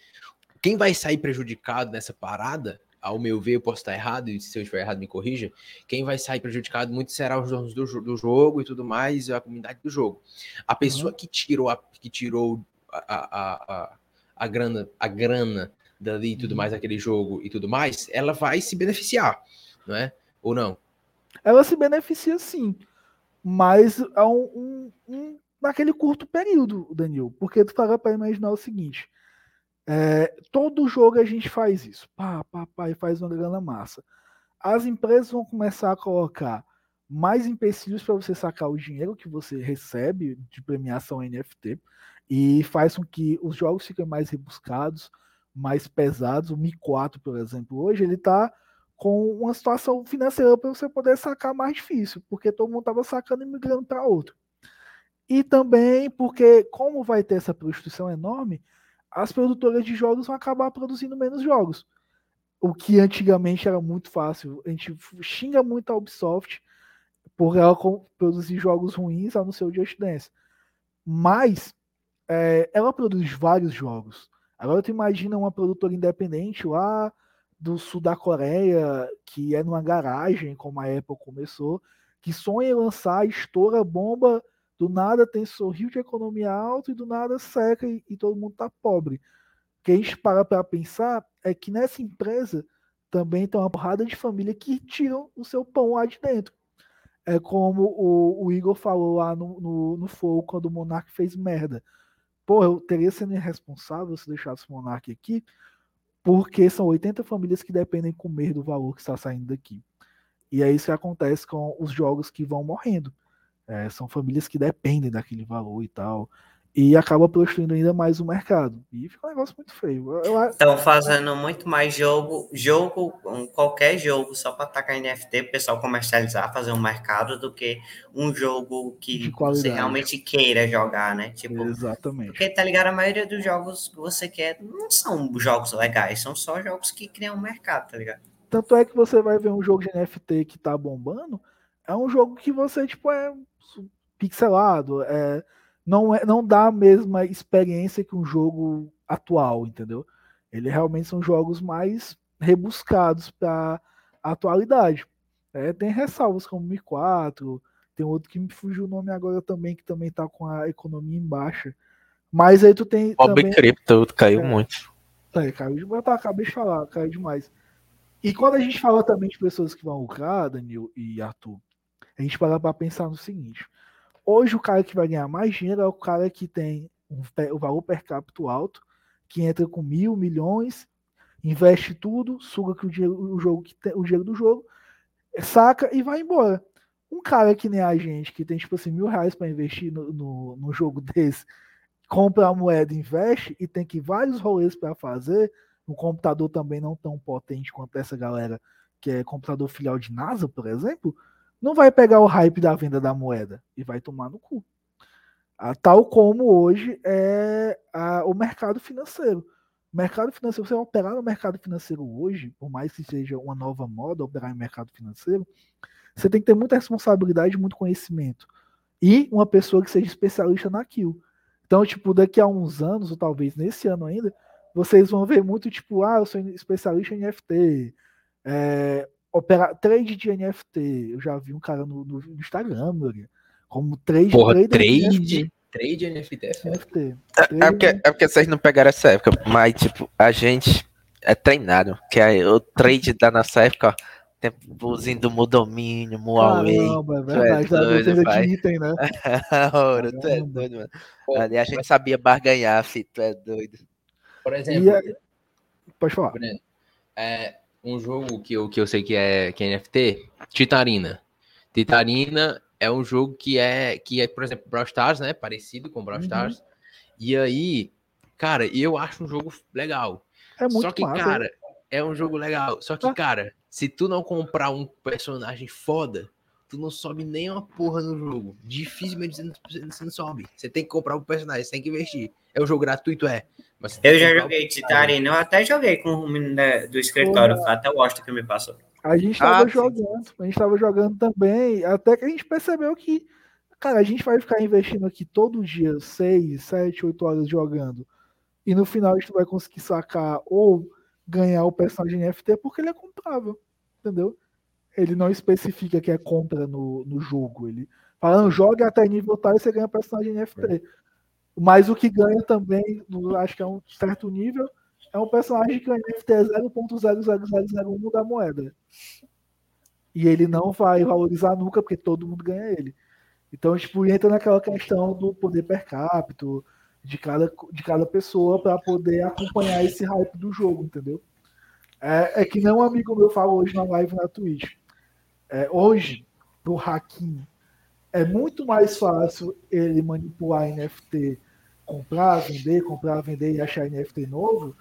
quem vai sair prejudicado nessa parada ao meu ver, eu posso estar errado, e se eu estiver errado, me corrija. Quem vai sair prejudicado muito será os donos do, do jogo e tudo mais, e a comunidade do jogo. A pessoa uhum. que tirou a, que tirou a, a, a, a grana, a grana dali e tudo uhum. mais, aquele jogo e tudo mais, ela vai se beneficiar, não é? Ou não? Ela se beneficia sim, mas há um, um, um naquele curto período, Daniel, porque tu paga para imaginar o seguinte é, todo jogo a gente faz isso. Pá, pá, pá, e faz uma grana massa. As empresas vão começar a colocar mais empecilhos para você sacar o dinheiro que você recebe de premiação NFT e faz com que os jogos fiquem mais rebuscados, mais pesados. O Mi 4, por exemplo, hoje ele está com uma situação financeira para você poder sacar mais difícil, porque todo mundo estava sacando e migrando para outro. E também porque, como vai ter essa prostituição enorme, as produtoras de jogos vão acabar produzindo menos jogos. O que antigamente era muito fácil. A gente xinga muito a Ubisoft por ela produzir jogos ruins no seu Just Dance. Mas é, ela produz vários jogos. Agora tu imagina uma produtora independente lá do sul da Coreia, que é numa garagem, como a Apple começou, que sonha em lançar, estoura bomba do nada tem sorriso de economia alto e do nada seca e, e todo mundo está pobre. O que a gente para para pensar é que nessa empresa também tem uma porrada de família que tiram o seu pão lá de dentro. É como o, o Igor falou lá no, no, no Fogo quando o Monark fez merda. Pô, eu teria sido irresponsável se deixasse o Monark aqui, porque são 80 famílias que dependem comer do valor que está saindo daqui. E é isso que acontece com os jogos que vão morrendo. É, são famílias que dependem daquele valor e tal. E acaba prostituindo ainda mais o mercado. E fica um negócio muito feio. Estão fazendo muito mais jogo, jogo, qualquer jogo, só para atacar NFT, o pessoal comercializar, fazer um mercado, do que um jogo que você realmente queira jogar, né? Tipo, Exatamente. Porque, tá ligado? A maioria dos jogos que você quer não são jogos legais, são só jogos que criam um mercado, tá ligado? Tanto é que você vai ver um jogo de NFT que tá bombando, é um jogo que você, tipo, é pixelado, é, não, é, não dá a mesma experiência que um jogo atual, entendeu? Ele realmente são jogos mais rebuscados para a atualidade. É, tem ressalvas como Mi 4, tem outro que me fugiu o nome agora também, que também tá com a economia em baixa. Mas aí tu tem. Bob também... Crypto caiu É. muito. É, caiu demais. Tava- acabei de falar, caiu demais. E quando a gente fala também de pessoas que vão lucrar, Danilo e Arthur, a gente para pra pensar no seguinte. Hoje o cara que vai ganhar mais dinheiro é o cara que tem um o valor per capita alto, que entra com mil, milhões, investe tudo, suga que o dinheiro, o jogo que tem- o dinheiro do jogo, saca e vai embora. Um cara que nem a gente, que tem tipo assim, mil reais para investir no, no, num jogo desse, compra a moeda, investe e tem que vários rolês para fazer, um computador também não tão potente quanto essa galera que é computador filial de NASA, por exemplo, não vai pegar o hype da venda da moeda e vai tomar no cu. Ah, Tal como hoje é a- o mercado financeiro. Mercado financeiro, você operar no mercado financeiro hoje, por mais que seja uma nova moda operar em mercado financeiro, você tem que ter muita responsabilidade muito conhecimento. E uma pessoa que seja especialista naquilo. Então, tipo, daqui a uns anos, ou talvez nesse ano ainda, vocês vão ver muito, tipo, ah, eu sou especialista em NFT, é, opera, trade de NFT. Eu já vi um cara no, no Instagram, meu, como trade, Porra, trader de trade? Trade NFT é. NFT. É porque, é porque vocês não pegaram essa época, mas, tipo, a gente é treinado. Que é o trade da nossa época, ó, tempozinho do Mudomínio, Muawei. Caramba, é Tu é verdade. da doido, pai. de item, né? Ouro, tu é doido, mano. Ali a gente sabia barganhar, filho, tu é doido. Por exemplo, E a- Pode falar. Breno, é um jogo que eu, que eu sei que é, que é NFT, Titarina. Titarina é um jogo que é, que é, por exemplo, Brawl Stars, né? Parecido com Brawl Uhum. Stars. E aí, cara, eu acho um jogo legal. É muito Só que, massa. cara, é um jogo legal. Só que, Ah. cara, se tu não comprar um personagem foda, tu não sobe nem uma porra no jogo. Dificilmente você não, você não sobe. Você tem que comprar um personagem, você tem que investir. É um jogo gratuito, é. Eu já o joguei. Titarina, eu até joguei com o menino do escritório, foi até o Austin que me passou. A gente tava Ah, sim. jogando, a gente tava jogando também, até que a gente percebeu que, cara, a gente vai ficar investindo aqui todo dia, 6, 7, 8 horas jogando, e no final a gente vai conseguir sacar ou ganhar o personagem NFT porque ele é comprável, entendeu? Ele não especifica que é compra no, no jogo, ele fala, joga até nível tal e você ganha personagem NFT. Mas o que ganha também, acho que é um certo nível, é um personagem que o NFT é 0.00001 da moeda. E ele não vai valorizar nunca, porque todo mundo ganha ele. Então, tipo, entra naquela questão do poder per capita, de cada, de cada pessoa, para poder acompanhar esse hype do jogo, entendeu? É, é que nem um amigo meu falou hoje na live na Twitch. É, hoje, pro Hakim, é muito mais fácil ele manipular NFT, comprar, vender, comprar, vender e achar NFT novo,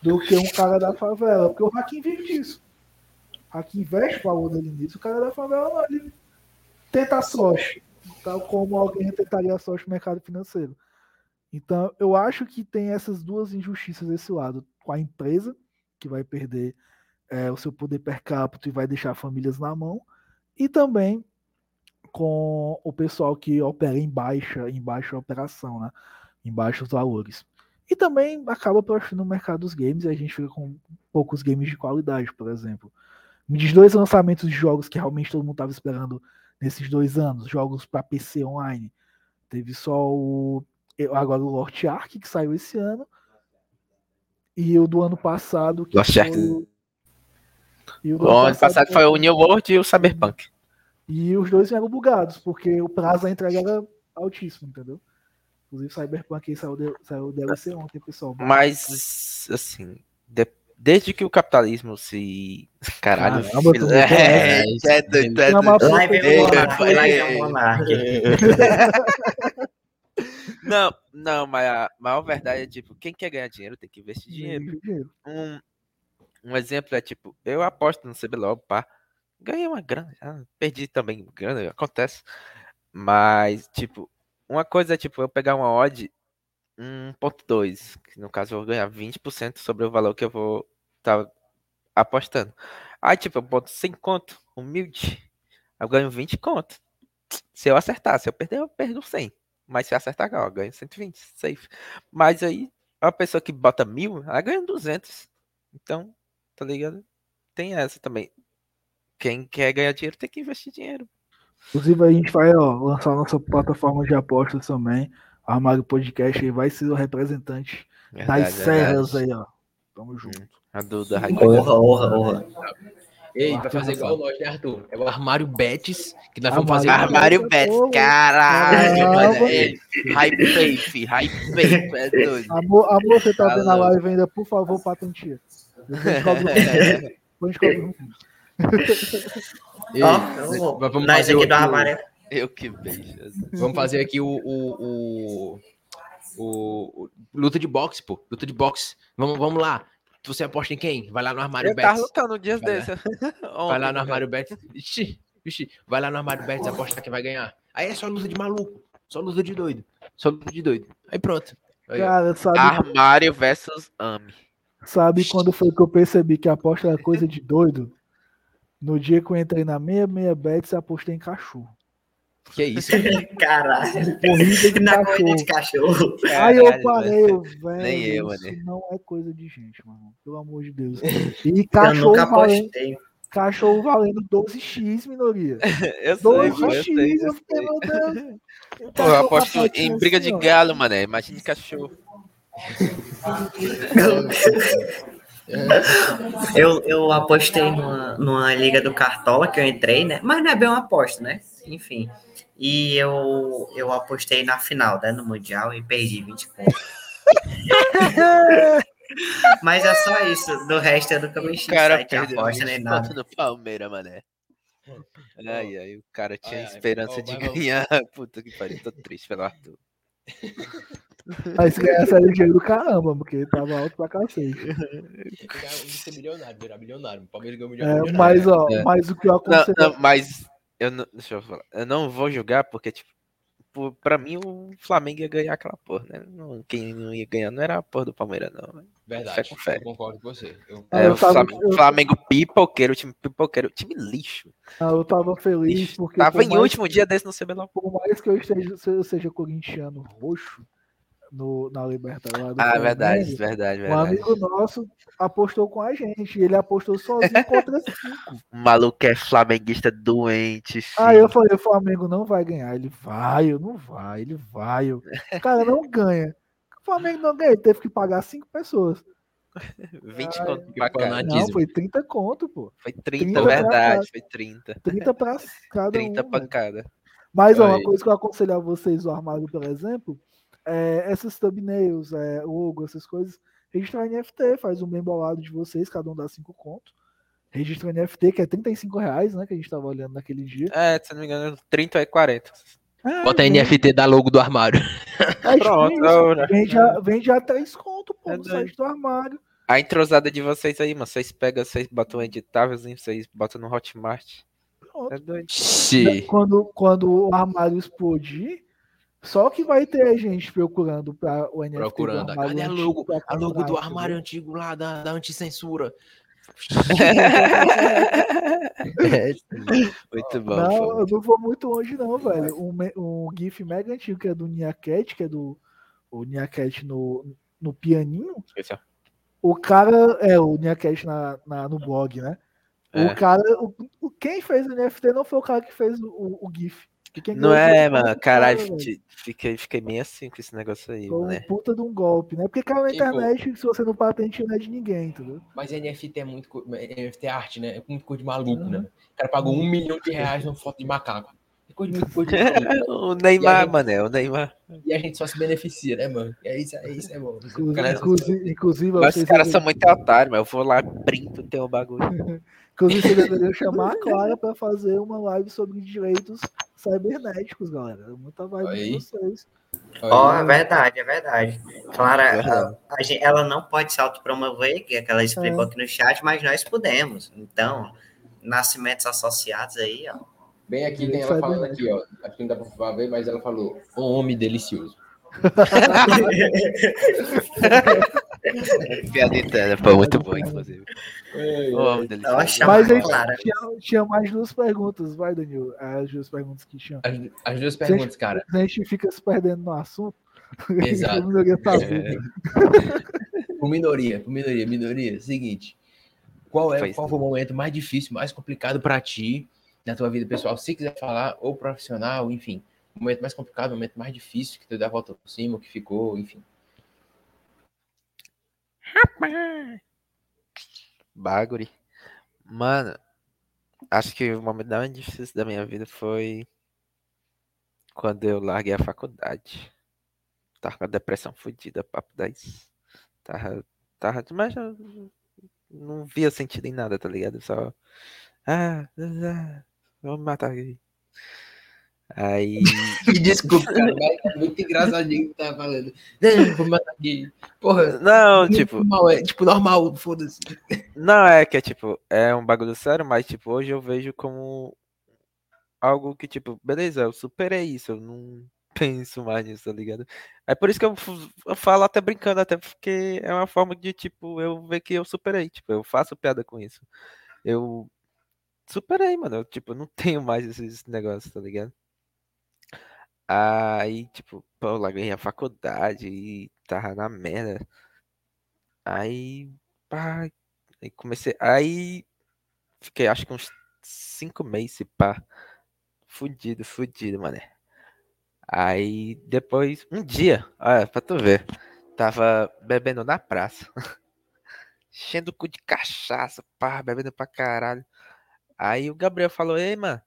do que um cara da favela. Porque o Hakim vive disso. Hakim investe o valor dele nisso. O cara da favela não, ele tenta a sorte. Tal como alguém tentaria a sorte no mercado financeiro. Então, eu acho que tem essas duas injustiças desse lado. Com a empresa, que vai perder é, o seu poder per capita e vai deixar famílias na mão. E também com o pessoal que opera em baixa, em baixa operação, né? Em baixos valores. E também acaba prostituindo o mercado dos games e a gente fica com poucos games de qualidade, por exemplo. Me diz dois lançamentos de jogos que realmente todo mundo estava esperando nesses dois anos, jogos para PC online. Teve só o agora o Lost Ark que saiu esse ano e o do ano passado que Lost foi Ark. e o O ano passado foi o New World e o Cyberpunk. E os dois vieram bugados, porque o prazo da entrega era altíssimo, entendeu? Inclusive, Cyberpunk saiu, de, saiu DLC ontem, pessoal. Mas, assim, de- desde que o capitalismo se. Caralho, Caramba, filho, tô é, é doido, é Chama doido. Live é é. Não, não, mas a maior verdade é tipo, quem quer ganhar dinheiro tem que investir dinheiro. Dinheiro. Um, um exemplo é tipo, eu aposto no CBLOL, pá. Ganhei uma grana, perdi também grana, acontece. Mas, tipo, uma coisa é tipo, eu pegar uma odd 1.2, que no caso eu vou ganhar 20% sobre o valor que eu vou estar apostando. Aí, tipo, eu boto 100 conto, humilde, eu ganho 20 conto. Se eu acertar, se eu perder, eu perdo 100. Mas se eu acertar, eu ganho 120, safe. Mas aí, a pessoa que bota mil, ela ganha 200. Então, tá ligado? Tem essa também. Quem quer ganhar dinheiro tem que investir dinheiro. Inclusive, a gente vai ó, lançar nossa plataforma de apostas também. O Armário Podcast aí vai ser o representante Verdade, das serras verdade. aí, ó. Tamo junto. A do da Honra, honra, honra. Ei, vai fazer igual nós, né, Arthur? É o armário Betis, que nós vamos fazer. Armário Armário Betis, caralho, mano. É, Hype, fi, hype, é doido. Amor, amor, você tá Tá vendo a live ainda, por favor, patentia. A gente cobra um- depois a gente cobra um- Ei, eu vou. vamos Nós fazer aqui o- do armário. Eu que beijo. Vamos fazer aqui o, o, o, o- o- luta de boxe, pô. Luta de boxe. Vamos, vamos lá. Você aposta em quem? Vai lá no armário Eu tava Betis. lutando um dia Vai lá. desse. Vai lá no armário Betis. Ixi, ixi. Vai lá no armário Betis apostar quem vai ganhar. Aí é só luta de maluco. Só luta de doido. Só luta de doido. Aí pronto. Aí. Cara, sabe, Armário versus Ami. sabe quando foi que eu percebi que a aposta era coisa de doido? No dia que eu entrei na 66 Bets, apostei em cachorro. Que isso? Caralho. Corrida de Na corrida de cachorro. cachorro. Aí eu parei, eu, velho. Nem eu, isso mano. não é coisa de gente, mano. Pelo amor de Deus. E Eu cachorro nunca valendo, apostei. cachorro valendo 12x, minoria. Eu sei, pô, eu 12x, sei. eu fiquei, meu Deus. Pô, eu cachorro aposto em briga assim, de ó. galo, mané. Imagina de cachorro. Eu, eu apostei numa, numa liga do Cartola que eu entrei, né? Mas não é bem uma aposta, né? Enfim. E eu, eu apostei na final, né? No Mundial e perdi 20 pontos. Mas é só isso. Do resto eu nunca mexi O em cara perdeu aposta nem 20 nada. no Palmeiras, mané. Ai, ai, o cara tinha Ai, ai, esperança ó, de ganhar. Puta que pariu, tô triste pelo Arthur. Aí se ganhasse era dinheiro do caramba, porque tava alto pra cacete. Pegar- ser milionário, virar milionário. O Palmeiras ganhou É, milionário. mas, ó, É. mas o que eu Não, aconselho. não, mas eu não, deixa eu falar. Eu não vou julgar porque, tipo, por- pra mim o Flamengo ia ganhar aquela porra, né? Não- quem não ia ganhar não era a porra do Palmeiras, não. Verdade. Fé com fé. Eu concordo com você. Eu- Ah, É, eu o tava- Flamengo, eu- Flamengo pipoqueiro, time pipoqueiro, time lixo. Ah, eu tava feliz lixo. porque. Tava por em último dia desse no CBLOL. Por mais que eu, esteja, eu seja corintiano roxo no, na Libertadores. do Ah, Flamengo, verdade, verdade, Um verdade. amigo nosso apostou com a gente. Ele apostou sozinho contra cinco. O maluco é flamenguista doente, filho. Aí eu falei, o Flamengo não vai ganhar. Ele vai, eu não vai, ele vai. Eu... Cara, não ganha. O Flamengo não ganha, ele teve que pagar cinco pessoas. 20 Ai, conto pra cada. Não, foi 30 conto, pô. Foi 30, 30 pra verdade, foi 30. 30 pra cada 30 um. pra velho. cada. Mas ó, uma coisa que eu aconselho a vocês do armário, por exemplo, é essas thumbnails, é, logo, essas coisas, registrar em NFT, faz um bem bolado de vocês, cada um dá 5 conto. Registra em NFT, que é 35 reais, né? Que a gente tava olhando naquele dia. É, se não me engano, 30 é 40. Ah, Bota NFT da logo do armário. é Pronto, isso, ora. Vende a, vende a 3 conto, pô, É no site do armário. A entrosada de vocês aí, mano. Vocês pegam, vocês botam um editávelzinho, vocês botam no Hotmart. Pronto. É doido. Sim. Quando, quando o armário explodir, só que vai ter gente procurando para o NFT. do Procurando. Cadê a logo? A logo do armário antigo lá da, da anticensura. Muito bom. Não, eu não vou muito longe, não, velho. Um, um GIF mega antigo que é do Niaket, que é do o Niaket no, no pianinho. O cara, é, o Niaket na, na- no blog, né? É. O cara, o, quem fez o NFT não foi o cara que fez o, o, o GIF. Não foi é, o cara mano. Caralho, cara, fi- fiquei, fiquei meio assim com esse negócio aí, Foi mano. puta de um golpe, né? Porque caiu na Tipo- internet, se você não patente, não é de ninguém, entendeu? Mas NFT é muito. co- NFT é arte, né? É muito coisa de maluco, né? O cara pagou um milhão de reais numa foto de macaco. É coisa de, coisa de maluco. O Neymar, gente- mano, é o Neymar. E a gente só se beneficia, né, mano? É isso, é isso, é bom. Inclusive, cara- inclusive, inclusive Mas os caras são muito otários, mas eu vou lá, printo, tem o bagulho. inclusive, vocês deveriam chamar a Clara pra fazer uma live sobre direitos cibernéticos, galera. Muita vibe Aí. de vocês. Ó, é verdade, é verdade. Clara, Verdade. a- a gente- ela não pode se autopromover, que é que ela explicou aqui no chat, mas nós podemos. Então, nascimentos associados aí, ó. Bem aqui tem ela falando aqui, ó. Acho que não dá pra ver, mas ela falou: homem delicioso. Piada interna, pô, muito bom, inclusive. Delicioso. Ela chama Mas a aí tinha, tinha mais duas perguntas, vai, Danilo. As duas perguntas que tinham. As, as duas perguntas, cara. A gente fica se perdendo no assunto. Exato. Minoria tá vivo. Por minoria, por minoria, minoria. Seguinte, qual é Faz qual foi o momento mais difícil, mais complicado pra ti na tua vida pessoal? Se quiser falar, ou profissional, enfim. O momento mais complicado, o momento mais difícil que tu deu a volta por cima, o que ficou, enfim. Baguri. Mano, acho que o momento mais difícil da minha vida foi quando eu larguei a faculdade. Tava com a depressão fodida, papo 10. Tava, tava, eu não via sentido em nada, tá ligado? Só, ah, ah, vou me matar aqui. Aí, Me desculpa, cara, mas é muito engraçadinho que tá falando. Não, vou matar aqui. Porra, não, tipo, normal, é, tipo, normal, foda-se. Não, é que é tipo, é um bagulho sério, mas tipo, hoje eu vejo como algo que, tipo, beleza, eu superei isso, eu não penso mais nisso, tá ligado? É por isso que eu, eu falo até brincando, até porque é uma forma de, tipo, eu ver que eu superei, tipo, eu faço piada com isso. Eu superei, mano, eu, tipo, não tenho mais esses negócios, tá ligado? Aí, tipo, pô, eu larguei a faculdade e tava na merda. Aí, pá, Aí comecei. Aí fiquei acho que uns cinco meses, se pá. Fudido, fudido, mané. Aí depois, um dia, olha, pra tu ver, tava bebendo na praça. Enchendo o cu de cachaça, pá, bebendo pra caralho. Aí o Gabriel falou, ei, mano,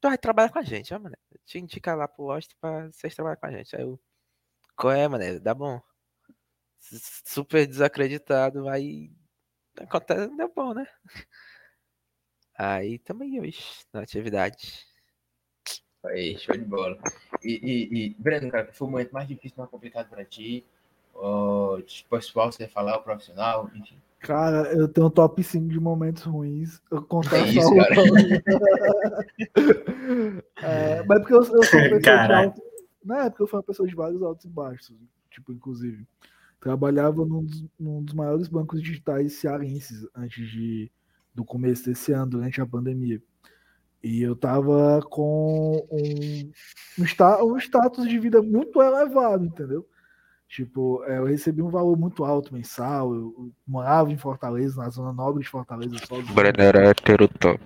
tu vai trabalhar com a gente, ó, mano. Te indica lá pro Washington pra vocês trabalharem com a gente. Aí eu, qual é, mané? Dá bom. Super desacreditado, aí acontece, deu bom, né? Aí também eu na atividade. Aí, show de bola. E, e, e Breno, cara, foi o momento mais difícil, mais complicado pra ti? Ou, tipo, pessoal, você falar, o profissional, enfim. Cara, eu tenho um top 5 de momentos ruins. Eu contar É só isso, um. cara. É, mas porque eu, eu sou uma pessoa de alto. Na época eu fui uma pessoa de vários altos e baixos. Tipo, inclusive. Trabalhava num dos, num dos maiores bancos digitais cearenses antes de, do começo desse ano, durante a pandemia. E eu tava com um, um, um status de vida muito elevado, entendeu? Tipo, é, eu recebi um valor muito alto mensal. Eu, eu morava em Fortaleza, na zona nobre de Fortaleza. Só Breno era hétero top.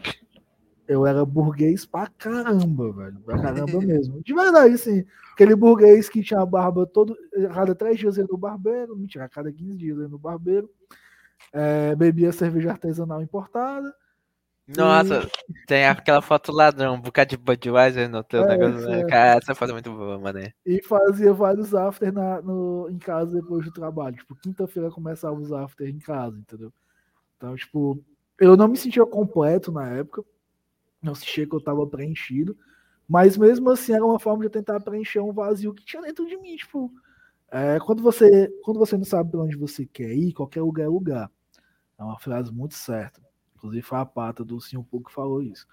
eu era burguês pra caramba, velho. Pra caramba mesmo. De verdade, assim. Aquele burguês que tinha a barba todo. A cada três dias ia no barbeiro. Mentira, a cada 15 dias ia no barbeiro. É, bebia cerveja artesanal importada. Nossa, tem aquela foto ladrão, um bocado de Budweiser no teu É, negócio. né? é. Cara, essa foto é muito boa, mané. E fazia vários after na, no, em casa depois do trabalho. Tipo, quinta-feira começava os after em casa, entendeu? Então, tipo, eu não me sentia completo na época. Não sentia que eu tava preenchido. Mas mesmo assim era uma forma de tentar preencher um vazio que tinha dentro de mim. Tipo, é, quando, você, quando você não sabe para onde você quer ir, qualquer lugar é lugar. É uma frase muito certa. Inclusive foi a pata do Sim pouco que falou isso.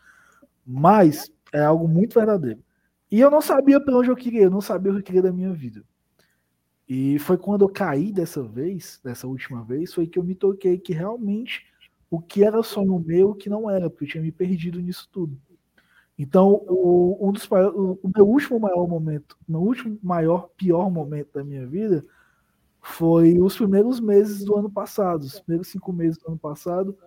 Mas é algo muito verdadeiro. E eu não sabia para onde eu queria, eu não sabia o que eu queria da minha vida. E foi quando eu caí dessa vez, dessa última vez, foi que eu me toquei que realmente o que era sonho meu, o que não era, porque eu tinha me perdido nisso tudo. Então, o, um dos, o, o meu último maior momento, meu último maior, pior momento da minha vida foi os primeiros meses do ano passado, os primeiros cinco meses do ano passado,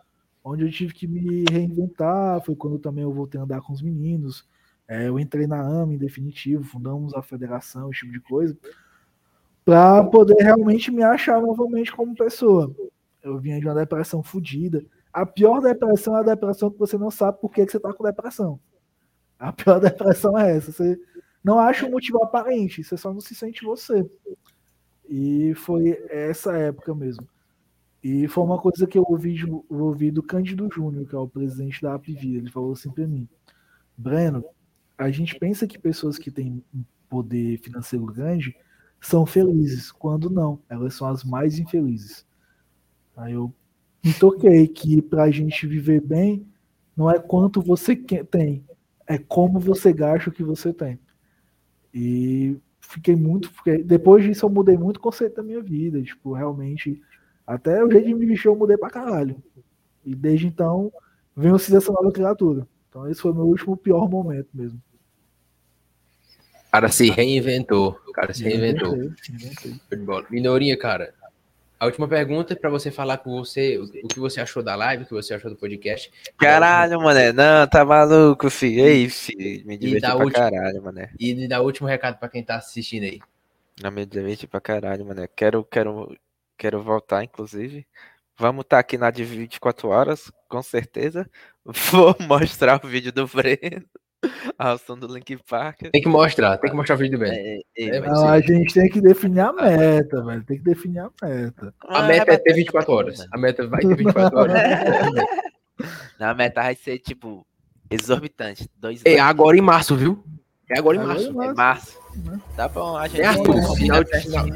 onde eu tive que me reinventar. Foi quando também eu voltei a andar com os meninos. É, eu entrei na AMA em definitivo, fundamos a federação, esse tipo de coisa, para poder realmente me achar novamente como pessoa. Eu vinha de uma depressão fodida. A pior depressão é a depressão que você não sabe por que, que você está com depressão. A pior depressão é essa. Você não acha um motivo aparente, você só não se sente você. E foi essa época mesmo. E foi uma coisa que eu ouvi, eu ouvi do Cândido Júnior, que é o presidente da APV. Ele falou assim para mim: Breno, a gente pensa que pessoas que têm poder financeiro grande são felizes, quando não, elas são as mais infelizes. Aí eu me toquei que para a gente viver bem, não é quanto você tem, é como você gasta o que você tem. E fiquei muito. fiquei- depois disso, eu mudei muito o conceito da minha vida. Tipo, realmente, até o jeito de me vestir eu mudei pra caralho. E desde então, venho se essa nova criatura. Então, esse foi o meu último pior momento mesmo. O cara se reinventou. O cara se reinventou. Bola. Minorinha, cara. A última pergunta é pra você falar com você o que você achou da live, o que você achou do podcast. Caralho, mané. Não, tá maluco, filho. Ei, filho. Me diverti pra última- caralho, mané. E me dá o último recado pra quem tá assistindo aí. Não me diverti pra caralho, mané. Quero, quero, quero voltar, inclusive. Vamos estar aqui na de 24 horas, com certeza. Vou mostrar o vídeo do Breno. Ao som do Link Park. Tem que mostrar, tem que mostrar o vídeo do. É, é, É, Não, a gente tem que definir a meta, velho. Tem que definir a meta. A Ah, meta vai é ter bater 24 horas. A meta vai ter 24 horas. Não, a meta vai ser, tipo, exorbitante. Dois É agora em março, viu? É agora em Agora março. em março. É março. Tá bom, a gente É Arthur, final combina de, final,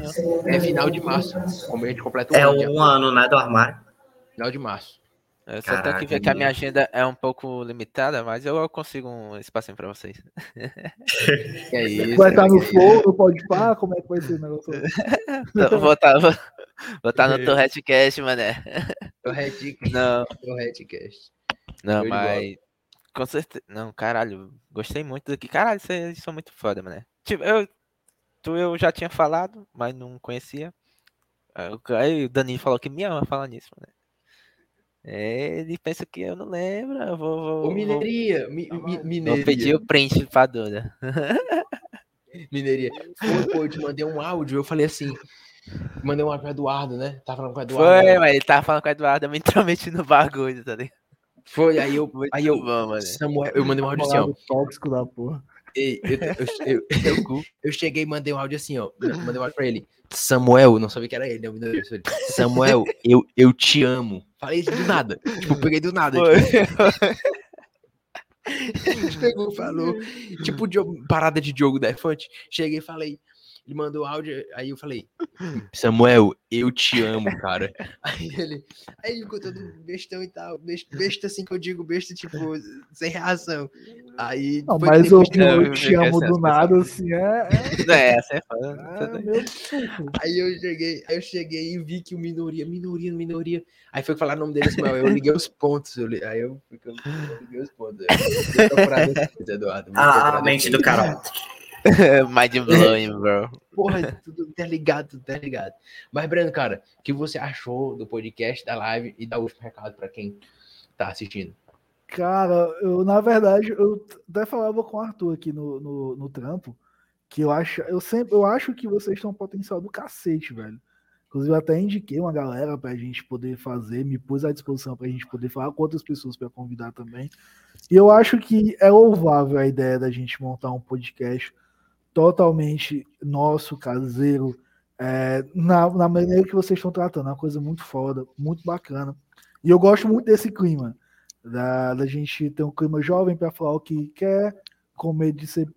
é final de março. Como a gente completa um É um ano, né, do armário. Final de março. Eu só tenho que ver que a minha agenda é um pouco limitada, mas eu consigo um espacinho pra vocês. É isso. Vai estar no é flow, no pode par, como é que vai ser o negócio? Então, vou estar vou, vou tá no Torrent Cast, mané. Torrete- Não, Torretecast. não, mas. Com certeza. Não, caralho. Gostei muito daqui. Caralho, vocês são muito foda, mané. Tipo, eu. Tu eu já tinha falado, mas não conhecia. Aí o- Aí o Dani falou que me ama falar nisso, mané. É, ele pensa que eu não lembro. Eu vou. vou, Ô, vou- Mineiria. mi- mi- Vou Mineiria. pedir o print pra Duda. Mineiria. Foi, pô, eu te mandei um áudio. Eu falei assim. Mandei um áudio pro Eduardo, né? Tava falando com o Eduardo. Foi, né? mas ele tava falando com o Eduardo, eu me intrometi no bagulho, tá ligado? Foi, aí eu. Muito Aí eu. bom, mano. Samuel, eu mandei um áudio assim, ó. Tóxico da porra. Ei, eu, eu, eu, eu, cheguei e mandei um áudio assim, ó. Mandei um áudio pra ele. Samuel, não sabia que era ele, né? Samuel, eu, eu te amo. Falei isso do nada. Tipo, peguei do nada. Tipo, pegou, falou. Tipo, Diogo- parada de Diogo Defante. Cheguei e falei. Ele mandou áudio, aí eu falei, Samuel, eu te amo, cara. Aí ele, aí ele ficou todo bestão e tal, besta, besta assim que eu digo, besta, tipo, sem reação. Aí, Não, foi mas que o depois- que eu eu te amo essa do nada, assim, é. É, essa é foda. é, é meu suco. Aí eu cheguei, aí eu cheguei e vi que o minoria, minoria, minoria. Aí foi falar o nome dele, Samuel. Eu liguei os pontos. Eu li- aí eu, eu liguei os pontos. Eu, eu procurado depois, Eduardo. vou Ah, procurar a mente do depois. Mind blowing, bro. Porra, tudo interligado, tudo interligado. Mas, Breno, cara, o que você achou do podcast, da live e dá o último recado pra quem tá assistindo? Cara, eu, na verdade, eu até falava com o Arthur aqui no, no, no trampo, que eu acho, eu sempre, eu acho que vocês têm um potencial do cacete, velho. Inclusive, eu até indiquei uma galera pra gente poder fazer, me pus à disposição pra gente poder falar com outras pessoas pra convidar também. E eu acho que é louvável a ideia da gente montar um podcast totalmente nosso, caseiro, é, na, na maneira que vocês estão tratando. É uma coisa muito foda, muito bacana. E eu gosto muito desse clima, da, da gente ter um clima jovem para falar o que quer, com medo de ser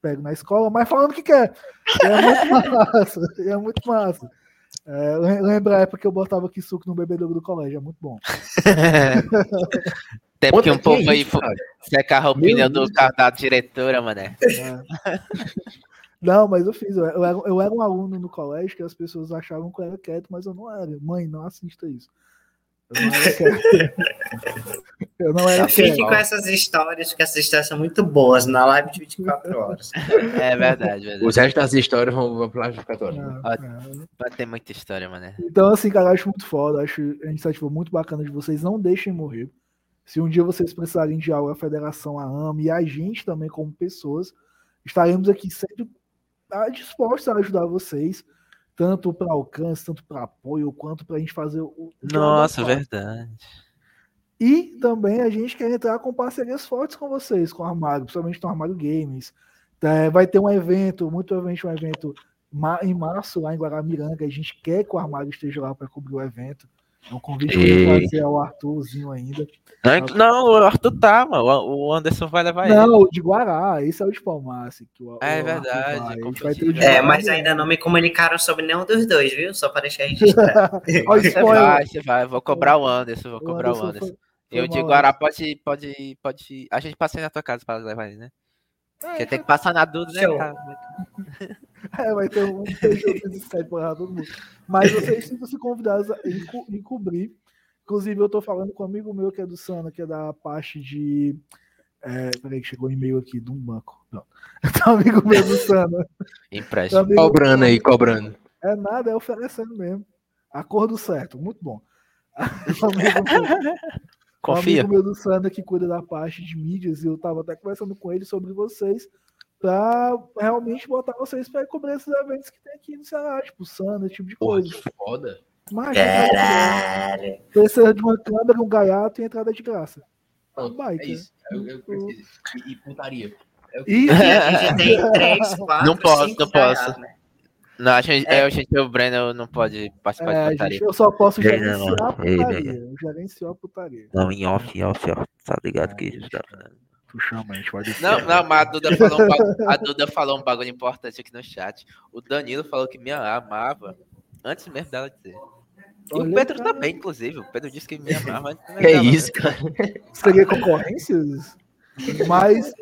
pego na escola, mas falando o que quer. E é muito massa, é muito massa. É, lem- lembra a época que eu botava aqui suco no bebedouro do colégio, é muito bom. Até porque um Conta, que povo é aí cara? secar o Meu pneu do carro da diretora, mané. Não, mas eu fiz. Eu eu era, eu era um aluno no colégio que as pessoas achavam que eu era quieto, mas eu não era. Mãe, não assista isso. Eu não era quieto. Eu não era Fique quieto. com essas histórias, porque essas histórias são muito boas na live de 24 horas. É verdade, verdade. Os restos das histórias vão, vão pra 24 horas. É, é. Vai ter muita história, mané. Então, assim, cara, eu acho muito foda. Acho a iniciativa muito bacana de vocês. Não deixem morrer. Se um dia vocês precisarem de algo, a Federação, a AMA e a gente também, como pessoas, estaremos aqui sempre dispostos a ajudar vocês, tanto para alcance, tanto para apoio, quanto para a gente fazer o. Nossa, é verdade. E também a gente quer entrar com parcerias fortes com vocês, com o Armário, principalmente no Armário Games. É, vai ter um evento, muito provavelmente um evento em março lá em Guaramiranga. A gente quer que o Armário esteja lá para cobrir o evento. É um convite que eu vou Ei. fazer ao Arthurzinho ainda. Não, ent- não, o Arthur tá, mano. O Anderson vai levar ele. Não, o de Guará, esse é o de Palmace. Que o, É o Arthur verdade. É, Guará mas ainda não me comunicaram sobre nenhum dos dois, viu? Só para deixar registrado. Você spoiler. vai, você vai. Vou cobrar o Anderson, vou O cobrar o Anderson Anderson. foi- Eu de Guará pode, pode, pode. A gente passa aí na tua casa pra levar ele, né? Porque tem que passar na Duda, né? É, vai ter um Peugeot 207 para todo mundo. Mas vocês sintam-se convidados a em, co- em cobrir. Inclusive, eu tô falando com um amigo meu que é do Sana, que é da parte de É, peraí, que chegou um e-mail aqui de um banco. Não. Tá um amigo meu do Sana. Empréstimo. Tá amigo- Cobrando aí, cobrando. É nada, é oferecendo mesmo. Acordo certo, muito bom. Confia. Um amigo meu do Sana que cuida da parte de mídias, e eu tava até conversando com ele sobre vocês, pra realmente botar vocês pra cobrir esses eventos que tem aqui no Ceará, tipo Sana, esse tipo de Porra, coisa. que foda. Mas Caralho. precisa de uma câmera, um gaiato e entrada de graça. Pronto, Bike, é isso. Eu, eu preciso. E, e putaria. É que- E a gente tem três, quatro, Não posso, não posso. né? Não, a gente, É. é, a gente, o Breno não pode participar é, de putaria. gente, eu só posso gerenciar não, a ei, putaria. Eu gerencio a putaria. Não, em off, em off, ó. Tá ligado que a gente tá falando. Tu chama, a gente pode Não, não, mas a Duda, falou um bagulho, a Duda falou um bagulho importante aqui no chat. O Danilo falou que me amava antes mesmo dela dizer. E Olha, o Pedro cara. também, inclusive. O Pedro disse que me amava antes mesmo Que é dela. isso, cara? seria concorrências, mas,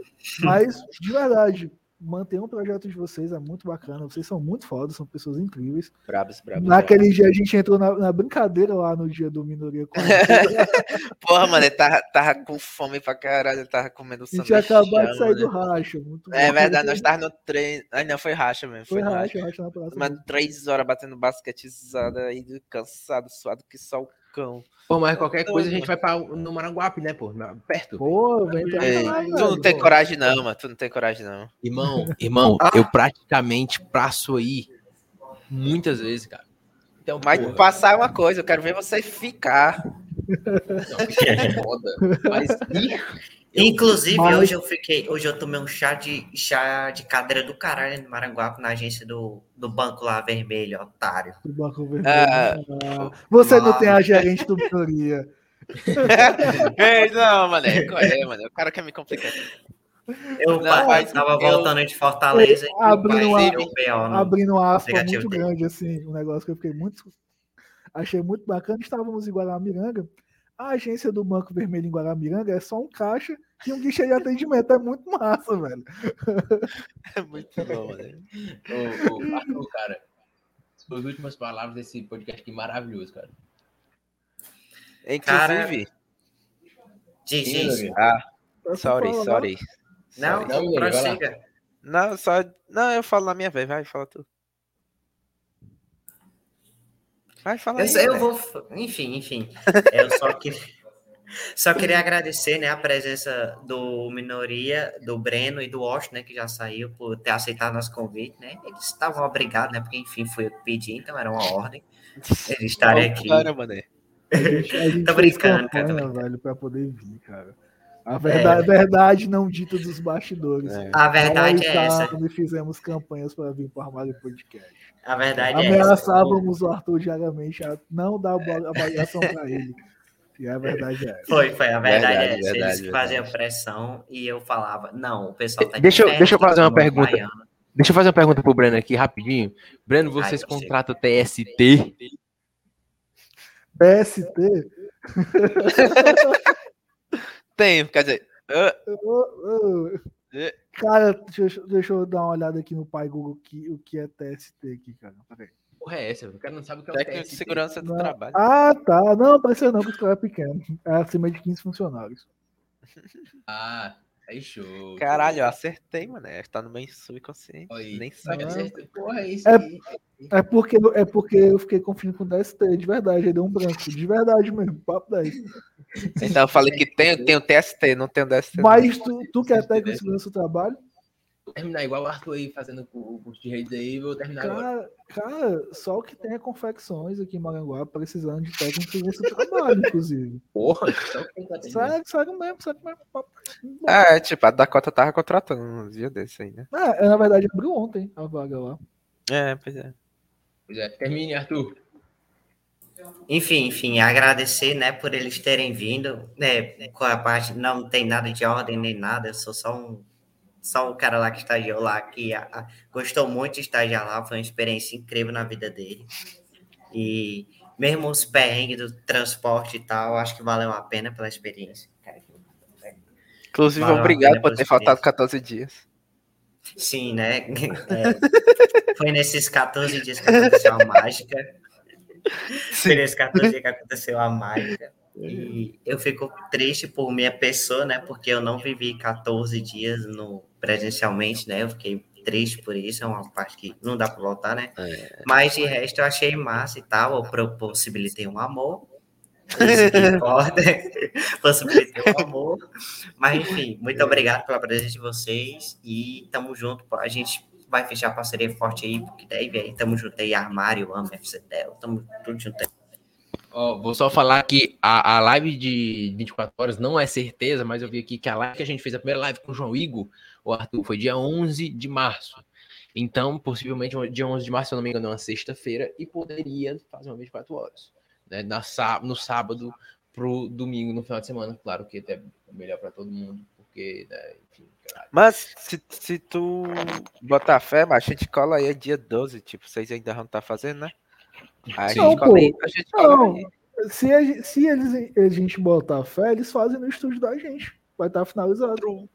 mas de verdade, manter um projeto de vocês é muito bacana. Vocês são muito fodas, são pessoas incríveis. Brabos, brabos. Naquele dia a gente entrou na, na brincadeira lá no dia do Minoria. Com a gente Porra, mano, ele tava, tava com fome pra caralho. Ele tava comendo sanduíche. acabado de sair do mano. racha. Muito É bom. verdade, nós tava no treino. Ah, não, foi racha mesmo. Foi Foi, racha. racha, racha na praça. Mano, três horas batendo basquetizada aí, cansado, suado que só o cão. Pô, mas qualquer coisa a gente vai pra, no Maranguape, né, pô? Perto. Pô, vem pra Ei, cá, tu não tem coragem não, mano. Tu não tem coragem não. Irmão, irmão, eu praticamente passo aí muitas vezes, cara. Então, Mas porra, passar é uma coisa, eu quero ver você ficar. não, é foda. Mas, Inclusive, Mas- hoje eu fiquei. Hoje eu tomei um chá de chá de cadeira do caralho no Maranguape, na agência do, do banco lá vermelho, otário. Do Banco Vermelho. Ah, você não tem a gerente do Minoria. Ei, não, mano. É, qual é, mano. O cara quer me complicar. Eu Não, pa- mas tava eu- voltando de Fortaleza e Abrindo pai um no- abrindo uma aspa muito dele. grande, assim, um negócio que eu fiquei muito. Achei muito bacana. Estávamos em Guaramiranga. A agência do Banco Vermelho em Guaramiranga é só um caixa e um guichê de atendimento. É muito massa, velho. É muito bom, mano. ô, ô, Arthur, cara, suas últimas palavras desse podcast aqui maravilhoso, cara. Inclusive. Diz, diz. Ah, Pra sorry, sorry. Não, Sorry. Não, prossiga. Não, só. Não, eu falo na minha vez, vai, fala tu. Vai, fala Eu, aí. eu né? vou. Enfim, enfim. Eu só, que, só queria agradecer né, a presença do Minoria, do Breno e do Osh, né, que já saiu, por ter aceitado nosso convite. Né? Eles estavam obrigados, né? Porque, enfim, foi eu que pedi, então era uma ordem. Eles estarem aqui. Cara, mano. A gente, a gente Tô brincando, cara, tô campanha, velho, pra poder vir, cara. A verdade, verdade não dita dos bastidores. É. A verdade é essa. sabe, fizemos campanhas para vir para o Armário Podcast. A verdade é essa. Ameaçávamos o Arthur diariamente a não dar bola- avaliação para ele. E a verdade é essa. Foi, foi. A verdade, Verdade, é essa. verdade, Eles faziam verdade. pressão e eu falava, não, o pessoal tá de Deixa eu- férias, deixa eu fazer uma pergunta. baiano. Deixa eu fazer uma pergunta pro Breno aqui, rapidinho. Breno, vocês Ai, contratam TST? PST? Tem, quer dizer. ah, Ô, ô. Cara, deixa, eu- deixa eu dar uma olhada aqui no pai Google que, o que é TST aqui, cara. Peraí. Porra, é essa? O cara não sabe o que é o técnico de TST. segurança do Não. trabalho. Ah, tá. Não, apareceu não, porque o cara é pequeno. É acima de 15 funcionários. Ah, aí show. Caralho, eu acertei, mano. É, Tá no meu subconsciente. Aí. Nem Só sabe. Porra, é isso É- aí. É porque, é porque eu fiquei confundindo com DST, de verdade. Aí deu um branco. De verdade mesmo, papo 10. Então eu falei que tem, tem o TST, não tem o DST. não. Mas tu, tu que é técnico de segurança do trabalho, terminar igual o Arthur aí fazendo o curso de redes aí, vou terminar agora. cara, cara, só o que tem é confecções aqui em Maranguá precisando de técnico de segurança do trabalho, inclusive. Porra, só que tem que atender. Sério, sério mesmo, sério mesmo. papo. É, tipo, a Dakota tava contratando uns dias desse aí, né? É, na verdade abriu ontem a vaga lá. É, pois é. Pois é, termine, Arthur. Enfim, enfim, agradecer, né, por eles terem vindo, né, com a parte, não tem nada de ordem nem nada, eu sou só um, só um cara lá que estagiou lá, que a- a- gostou muito de estagiar lá, foi uma experiência incrível na vida dele, e mesmo os perrengues do transporte e tal, acho que valeu a pena pela experiência. Inclusive, Valeu obrigado por ter faltado experiência. 14 dias. Sim, né, É, foi nesses 14 dias que aconteceu a mágica, foi nesses 14 dias que aconteceu a mágica, E eu fico triste por minha pessoa, né? Porque eu não vivi 14 dias no presencialmente, né? Eu fiquei triste por isso, é uma parte que não dá para voltar, né? É. Mas de resto eu achei massa e tal, eu possibilitei um amor. Isso que importa. possibilitei um amor. Mas enfim, muito obrigado pela presença de vocês e tamo junto. A gente vai fechar parceria forte aí, porque daí, velho, tamo junto aí, Armário, Amo, FCDL, tamo tudo junto aí. Ó, vou só falar que a, a live de 24 horas não é certeza, mas eu vi aqui que a live que a gente fez, a primeira live com o João Igor, o Arthur, foi dia 11 de março. Então, possivelmente, dia 11 de março, se eu não me engano, é uma sexta-feira, e poderia fazer uma 24 horas. Né? Na, no sábado pro domingo, no final de semana. Claro que é melhor para todo mundo, porque, né, enfim. Mas se, se tu botar fé, mas a gente cola aí é dia 12, tipo, vocês ainda não tá fazendo, né? Aí a Sim. gente Não, cola aí, a gente cola Não, aí. se, a, se eles, a gente botar fé, eles fazem no estúdio da gente. Vai estar finalizado. True,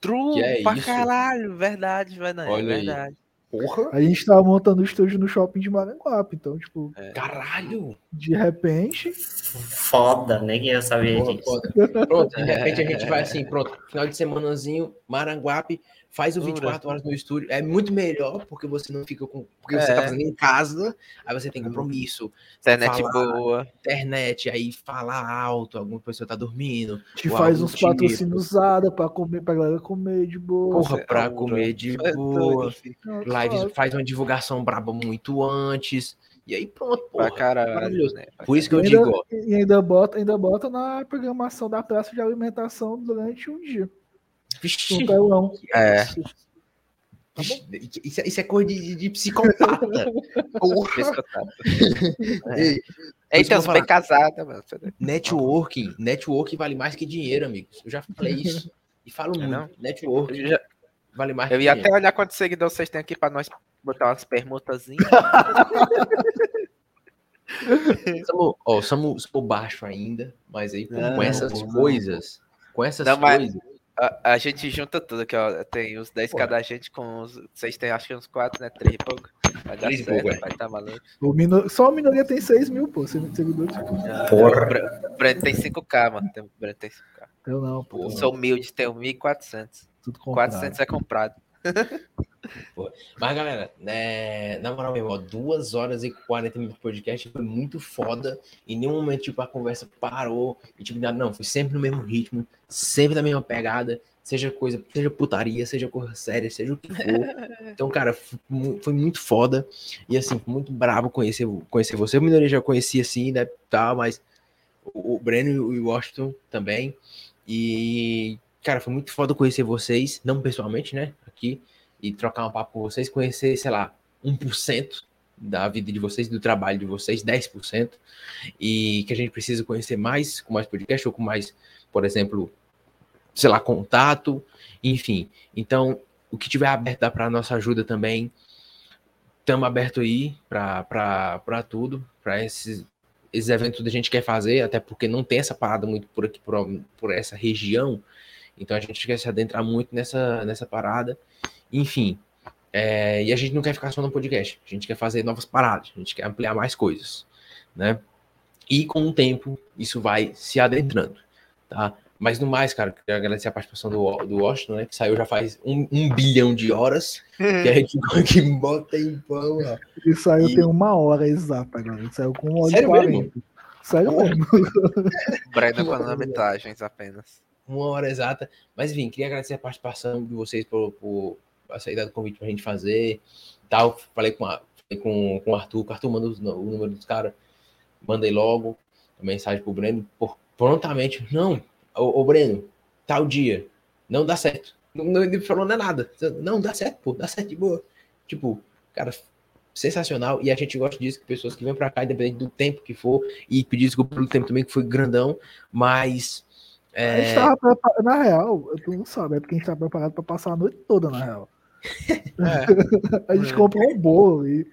Que é pra isso? caralho, verdade, verdade, Olha aí. verdade. Porra! A gente tá montando o estúdio no shopping de Maranguape. Então, tipo, Caralho! de repente. Foda, nem eu sabia disso. Pronto, de repente a gente vai assim, pronto, final de semanazinho, Maranguape, faz o 24 horas no estúdio. É muito melhor porque você não fica com. Porque você É. tá fazendo em casa, aí você tem compromisso, Internet falar, boa. internet, aí falar alto, alguma pessoa tá dormindo. Te faz uns do tipo. patrocínios usada pra comer, pra galera comer de boa. Porra, Você- pra Ah, comer de É boa. Lives, faz uma divulgação braba muito antes. E aí pronto, Pra porra. caralho, maravilhoso. né? Por isso que eu ainda, digo, ó, E ainda bota, ainda bota na programação da praça de alimentação durante um dia. Vixe, No telão. É. vixe, isso, é- isso é coisa de, de- psicopata. Eu os vou bem falar. casada, mano. Networking, networking vale mais que dinheiro, amigos. Eu já falei isso. E falo É muito. não? Networking já- vale mais eu que ia dinheiro. até olhar quantos seguidores vocês têm aqui pra nós botar umas permutazinhas. Somos, ó, somos, somos baixo ainda, mas aí pô, Não, com essas não. coisas, com essas Não, mas- coisas, A, a gente junta tudo aqui, ó. Tem os 10 Pô. cada gente com os. Vocês têm acho que uns 4, né? 3 e pouco. Vai dar Três certo, pouco, é. vai tá maluco. O mino- Só a minoria tem 6 mil, pô, seguidores. Porra. O Bre- o Breno tem 5k, mano. O Breno tem 5k. Eu não, pô. Eu sou humilde, tenho 1.400. Tudo comprado. 400 é comprado. Mas, galera, né, na moral mesmo, ó, 2 horas e 40 minutos de podcast foi muito foda. Em nenhum momento, tipo, a conversa parou. E, tipo, não, foi sempre no mesmo ritmo, sempre na mesma pegada. Seja coisa, seja putaria, seja coisa séria, seja o que for. Então, cara, foi muito foda. E, assim, muito brabo conhecer, conhecer você. O Minoria já conhecia, assim, né, tal, mas o, o Breno e o Washington também. E, cara, foi muito foda conhecer vocês, não pessoalmente, né, aqui e trocar um papo com vocês, conhecer, sei lá, 1% da vida de vocês, do trabalho de vocês, 10%, e que a gente precisa conhecer mais com mais podcast ou com mais, por exemplo, sei lá, contato, enfim. Então, o que tiver aberto para nossa ajuda também. Estamos abertos aí para tudo, para esses, esses eventos que a gente quer fazer, até porque não tem essa parada muito por aqui, por, por essa região. Então a gente quer se adentrar muito nessa, nessa parada. Enfim, é, e a gente não quer ficar só no podcast. A gente quer fazer novas paradas. A gente quer ampliar mais coisas, né? E com o tempo, isso vai se adentrando, tá? Mas no mais, cara, queria agradecer a participação do, do Washington, né? Que saiu já faz um, um bilhão de horas. que a gente ficou aqui bota em pão, ó. Ele saiu E- tem uma hora exata, galera. Saiu com uma hora e Sério 40. mesmo? Sério mesmo. Breno com lamentagens apenas. uma hora exata. Mas enfim, queria agradecer a participação de vocês por, por aceitar o convite pra gente fazer. Tal. Falei com, a, falei com, com o Arthur, o Arthur manda os- o número dos caras, mandei logo a mensagem pro Breno, por, prontamente. Não, ô, ô Breno, tal dia, não dá certo. Não, não, ele falou não é nada. Não, dá certo, pô, dá certo de boa. Tipo, cara, sensacional. E a gente gosta disso, que pessoas que vêm pra cá, independente do tempo que for, e pedir desculpa pelo tempo também, que foi grandão, mas. A É, gente tava preparado, na real, tu não sabe, é porque a gente tá preparado pra passar a noite toda, na real. a gente comprou um bolo e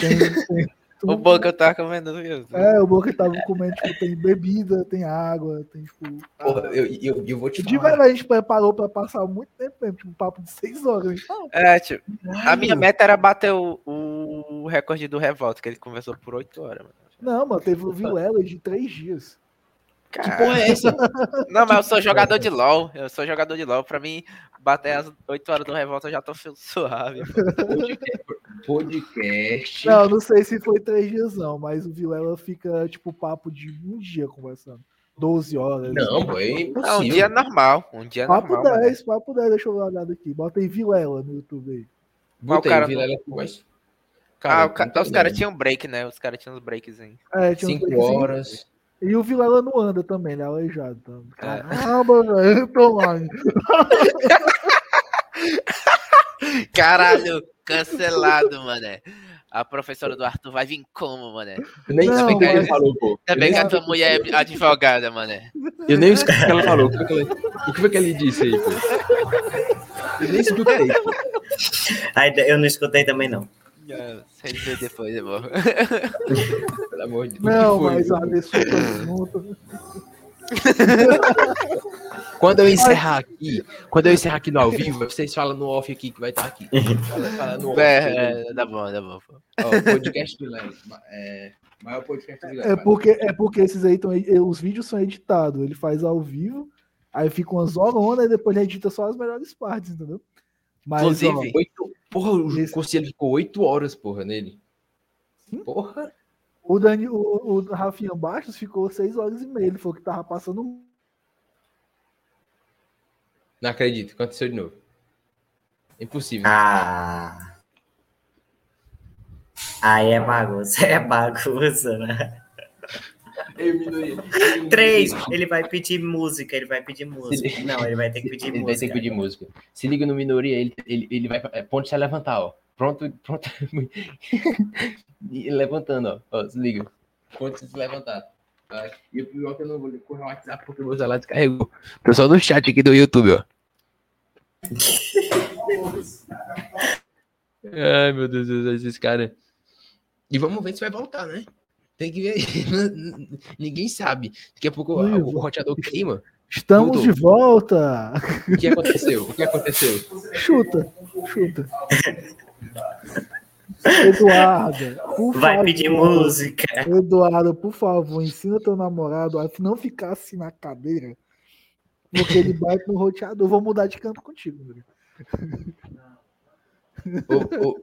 tem, tem O bom que eu tava comendo, viu? É, o bolo que tava comendo, tipo, tem bebida, tem água, tem, tipo. porra, eu, eu, eu vou te De falar. verdade, a gente preparou pra passar muito tempo mesmo, tipo, um papo de seis horas. Não, É, tipo, a minha meta era bater o, o recorde do Revolta, que ele conversou por 8 horas, mano. não, mano, teve o Vilela de três dias. Que porra é essa? Não, mas eu sou jogador de LOL. Eu sou jogador de LOL. Pra mim, bater às 8 horas do revolta eu já tô suave. Podcast. Não, não sei se foi três dias, não, mas o Vilela fica, tipo, papo de um dia conversando. 12 horas. Não, pô, é Não, um dia normal. Um dia Papo normal. 10, papo 10, deixa eu dar uma olhada aqui. Bota aí Vilela no YouTube aí. Bota o cara aí, Vilela com mais. ah, o ca- não os caras tinham break, né? Os caras tinham os breaks aí. É, tinha uns Cinco breakzinhos. horas. E o Vilela não anda também, ele é aleijado. Tá? Caramba, velho, eu tô lá. Caralho, cancelado, mané. A professora do Arthur vai vir como, mané? Eu nem Não, sei o que ela falou, pô. Também que a tua mulher é advogada, mané. eu nem escutei o que ela falou. O que foi que ela, o que foi que ele disse aí, pô? Eu nem escutei. pô. Aí eu não escutei também, não. Vocês vê depois, irmão. Pelo amor de Deus. Não, mas a desculpa junto. Quando eu encerrar aqui, quando eu encerrar aqui no ao vivo, vocês falam no off aqui que vai estar aqui. Fala, fala no off. É, é, dá bom, dá bom. pô. Ó, podcast do Léo. É, maior podcast do Léo. É porque, é porque esses aí estão. Os vídeos são editados. Ele faz ao vivo, aí fica umas horas e depois ele edita só as melhores partes, entendeu? Mas, ó, Inclusive, Oito, porra, o Esse- Conselho ficou oito horas, porra, nele. Porra. o, Dani, o, o Rafinha Baixos ficou 6 horas e meia. Ele falou que tava passando. Não acredito, aconteceu de novo. Impossível. Ah. Aí é bagunça, é bagunça, né? Três, ele vai pedir música, ele vai pedir música. Não, ele vai ter que pedir Ele vai ter música. que pedir música. Se liga no minoria, ele, ele, ele vai. É, ponto se levantar, ó. Pronto, pronto. E levantando, ó. ó. Se liga. Ponto se levantar. E o pior é que eu não vou correr o WhatsApp porque o meu celular descarregou. Só no chat aqui do YouTube, ó. Ai, meu Deus, do céu, esses caras. E vamos ver se vai voltar, né? Tem que ver. Ninguém sabe. Daqui a pouco o, o roteador queima. Estamos Mudou. de volta! O que aconteceu? O que aconteceu? Chuta, chuta. Eduardo, por Vai favor. pedir música. Eduardo, por favor, ensina teu namorado a não ficar assim na cadeira, porque ele bate no roteador. Vou mudar de canto contigo, meu. Ô, ô,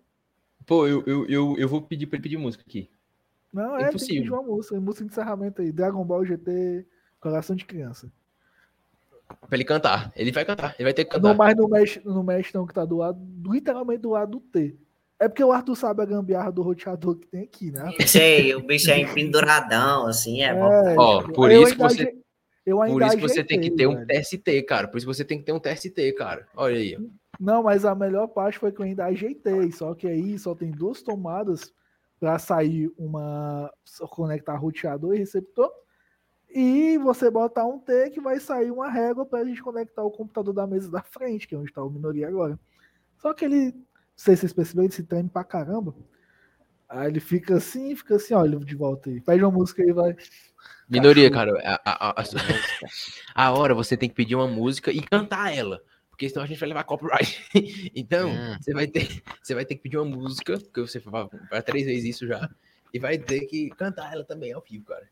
pô, eu, eu, eu, eu vou pedir pra ele pedir música aqui. Não, é, tem que Impossível. pedir uma música, música de encerramento aí. Dragon Ball GT, Coração de Criança. Pra ele cantar. Ele vai cantar. Ele vai ter que Não, cantar. mas não mexe, não mexe não, que tá do lado, literalmente do lado do T. É porque o Arthur sabe a gambiarra do roteador que tem aqui, né? Sei, o bicho é empenduradão, assim, é, bom. É, Ó, tipo, por eu isso que você- aje- eu ainda Por isso que você tem que ter um velho. TST, cara. Por isso que você tem que ter um TST, cara. Olha aí. ó. Não, mas a melhor parte foi que eu ainda ajeitei. Só que aí só tem duas tomadas para sair uma. só conectar roteador e receptor. E você botar um T que vai sair uma régua para a gente conectar o computador da mesa da frente, que é onde está o minoria agora. Só que ele, não sei se vocês perceberam, ele se treme pra caramba. Aí ele fica assim, fica assim, olha de volta aí. Pede uma música aí, vai. Minoria, Cachorro. cara. A, a, a, a hora você tem que pedir uma música e cantar ela. Porque senão a gente vai levar copyright. Então, Hum. você, vai ter, você vai ter que pedir uma música, porque você vai vai três vezes isso já. E vai ter que cantar ela também ao vivo, cara.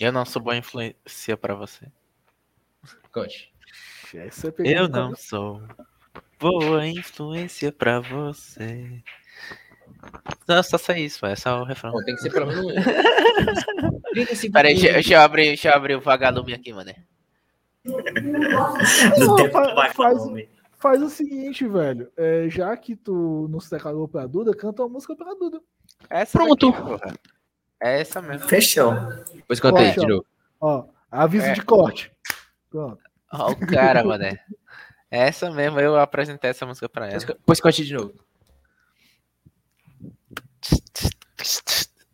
Eu não sou boa influência pra você. Conte. Pegou Eu no não sou boa influência pra você. Não, só só isso, é só o refrão. Bom, tem que ser pelo menos. um. 35 Pera aí, deixa, deixa eu abrir, deixa eu abrir o vagalume aqui, mano. Não, tempo fa- do vai faz-. Faz o seguinte, velho. é, já que tu não se declarou pra Duda, canta uma música pra Duda. Essa Pronto. daqui. É essa mesmo. Fechou. Depois canta aí, de novo. Ó, aviso É. de corte. Pronto. Ó o cara, mané. Essa mesmo, eu apresentei essa música pra ela. Depois- Depois cante de novo.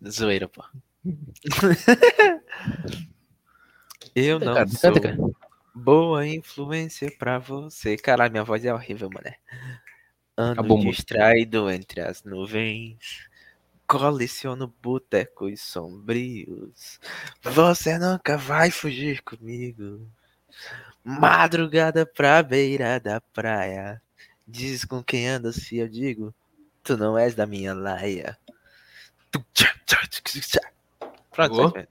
Zoeira, pô. Eu Canta, não cara, sou canta, cara. Boa influência pra você. Caralho, minha voz é horrível, mané. Ando Acabou distraído entre as nuvens. Coleciono botecos sombrios. Você nunca vai fugir comigo. Madrugada pra beira da praia. Diz com quem anda se eu digo. Tu não és da minha laia. Pronto, Boa.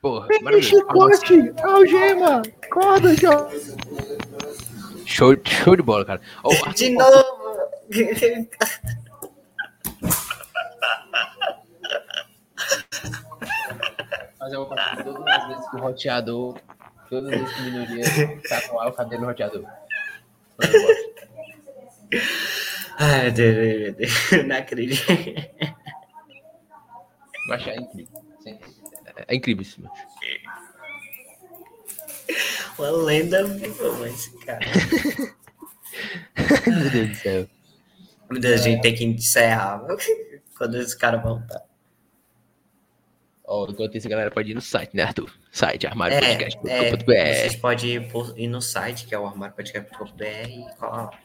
Porra, Tem maravilhoso. chicote, algema, corda, já. Show, show de bola, cara. Ó, o Arthur De novo! Mas eu vou passar todas as vezes que o roteador, todas as vezes que a minoria tá com o cabelo no roteador. Ai, meu Deus, meu Deus, não acredito. Mas é incrível. Sim. É, é incrível isso, mano. Uma lenda viva, mas, cara. Meu Deus do céu. Meu Deus, a gente tem que encerrar quando os caras voltar. Ó, enquanto isso, a galera pode ir no site, né, Arthur? Site É, é, armáriopodcast.com.br. vocês podem ir, por- ir no site, que é o armáriopodcast.br e colar lá.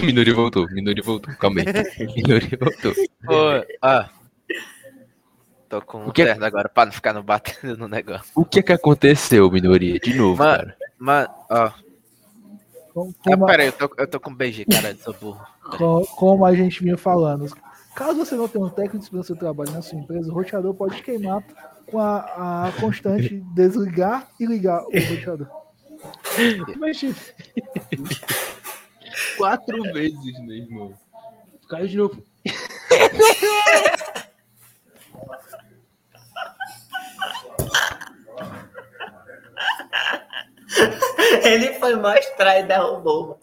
Minoria voltou, Minoria voltou. Calma aí. Minoria voltou. Ô, ó. Tô com O que é- terno agora pra não ficar no batendo no negócio. O que é que aconteceu, Minoria? De novo, Mano, cara. Mano, ó. Como, Ah, como, peraí, eu tô, eu tô com BG, cara, eu sou burro. co- como a gente vinha falando. Caso você não tenha um técnico segurança do trabalho na sua empresa, o roteador pode queimar com a, a constante desligar e ligar o roteador. Imagina. Quatro vezes, meu irmão. Caiu de novo. Ele foi mostrar e derrubou.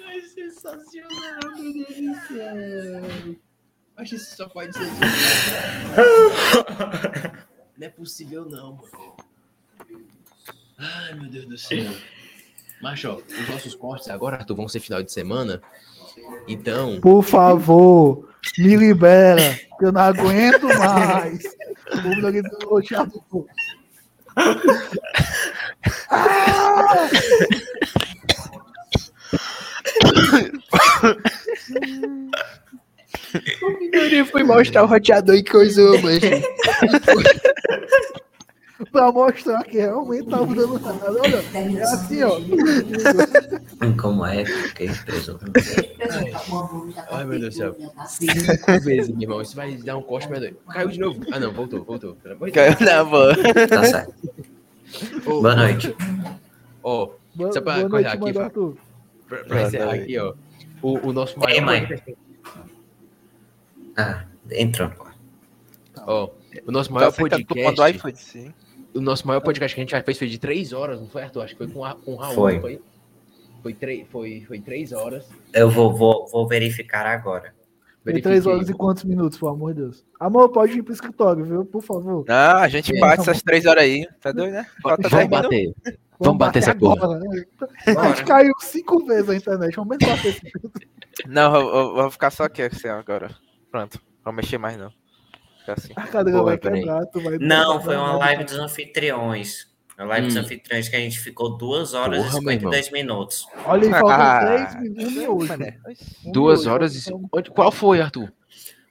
É sensacional, meu Deus do céu. Acho que isso só pode ser. Não é possível, não, mano. Ai, meu Deus do céu. Macho, ó, os nossos cortes agora, Arthur, vão ser final de semana. Então, Por favor, me libera, que eu não aguento mais. O. Ah! O Minoria foi mostrar o roteador e coisou, mano. Pra mostrar que realmente tava dando nada. Olha, é assim, ó. Como é? Fiquei preso. Ai, meu Deus do céu. cinco vezes, meu irmão. Isso vai dar um corte, mas caiu de novo. Ah, não, voltou, voltou. Caiu na boa. Tá certo. Ô, Boa noite. Ó, Boa, Só pra acordar aqui, pra, pra encerrar aqui, ó. O, o nosso maior Ei, mãe. podcast- Ah, entrou. Ó, o nosso maior Tá aceitando cupom do podcast. iFood, sim. O nosso maior podcast que a gente já fez foi de três horas, não foi, Arthur? Acho que foi com, a, com o Raul, Foi. foi? Foi, três, foi, foi três horas. Eu vou, vou, vou verificar agora. Tem três horas e quantos minutos, pelo amor de Deus? Amor, pode ir pro escritório, viu? Por favor. Não, a gente É, bate tá essas três horas aí. Tá doido, né? Falta Vamos 10 minutos. bater. Vamos bater essa porra. agora, né? A gente caiu cinco vezes a internet. Vamos mesmo bater esse Não, eu, eu vou ficar só aqui assim agora. Pronto. Não vou mexer mais não. Assim. A cadeira Boa, vai quebrar, tu vai... Não, foi uma live dos anfitriões. A live dos Hum. anfitriões que a gente ficou 2 horas Porra, e meu irmão. 52 minutos. Olha aí, faltam Ah. três minutos. Um miojo. Mané. Um Duas miojo. horas e. Onde- Qual foi, Arthur?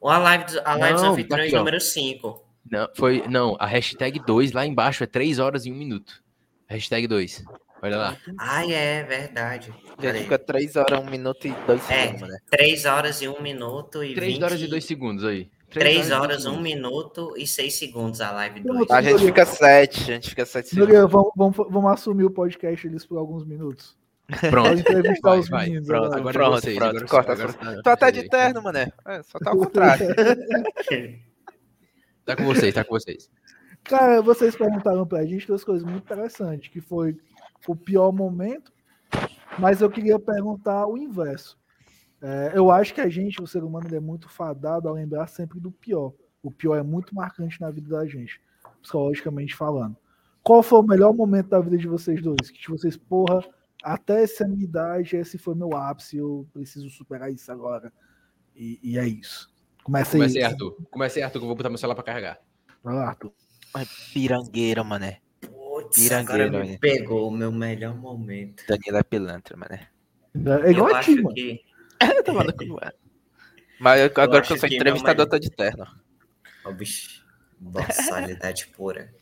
A live, dos- a live dos Não, anfitriões aqui, ó. número 5. Não, foi. Não, a hashtag 2 lá embaixo é 3 horas e 1 minuto. Hashtag 2. Olha lá. Ah, é verdade. Peraí. fica 3 horas, 1 minuto e 2 É. segundos, né? 3 horas e 1 minuto e 3 20... horas e 2 segundos aí. 3 e horas, dois 1 segundos. minuto e 6 segundos a live Pronto. 2. A gente fica 7, a gente fica 7 segundos. Vamos, vamos, vamos assumir o podcast eles por alguns minutos. Pode Pronto. entrevistar Vai, os vai. meninos. Pronto, agora. agora Pronto, é vocês. pronto, agora, corta agora, tá- Tu até de terno, mané. É, só tá ao contrário. Tá com vocês, tá com vocês. Cara, vocês perguntaram pra gente duas coisas muito interessantes, que foi o pior momento, mas eu queria perguntar o inverso. É, eu acho que a gente, o ser humano, ele é muito fadado a lembrar sempre do pior. O pior é muito marcante na vida da gente, psicologicamente falando. Qual foi o melhor momento da vida de vocês dois? Que vocês, porra, até essa minha idade, esse foi meu ápice, eu preciso superar isso agora. E, e é isso. Começa aí. Comecei, Arthur. Comecei, Arthur, que eu vou botar meu celular pra carregar. Vai lá, Arthur. Ai, Pirangueira, mané. Putz, Pirangueira, agora me né? pegou o meu melhor momento. Danilo é pilantra, mané. É igual eu a acho ti, mano. que... Tá maluco, mano. Mas eu- agora que acho eu sou entrevistador, melhor- tô de terno. Ó, bicho, boçalidade pura.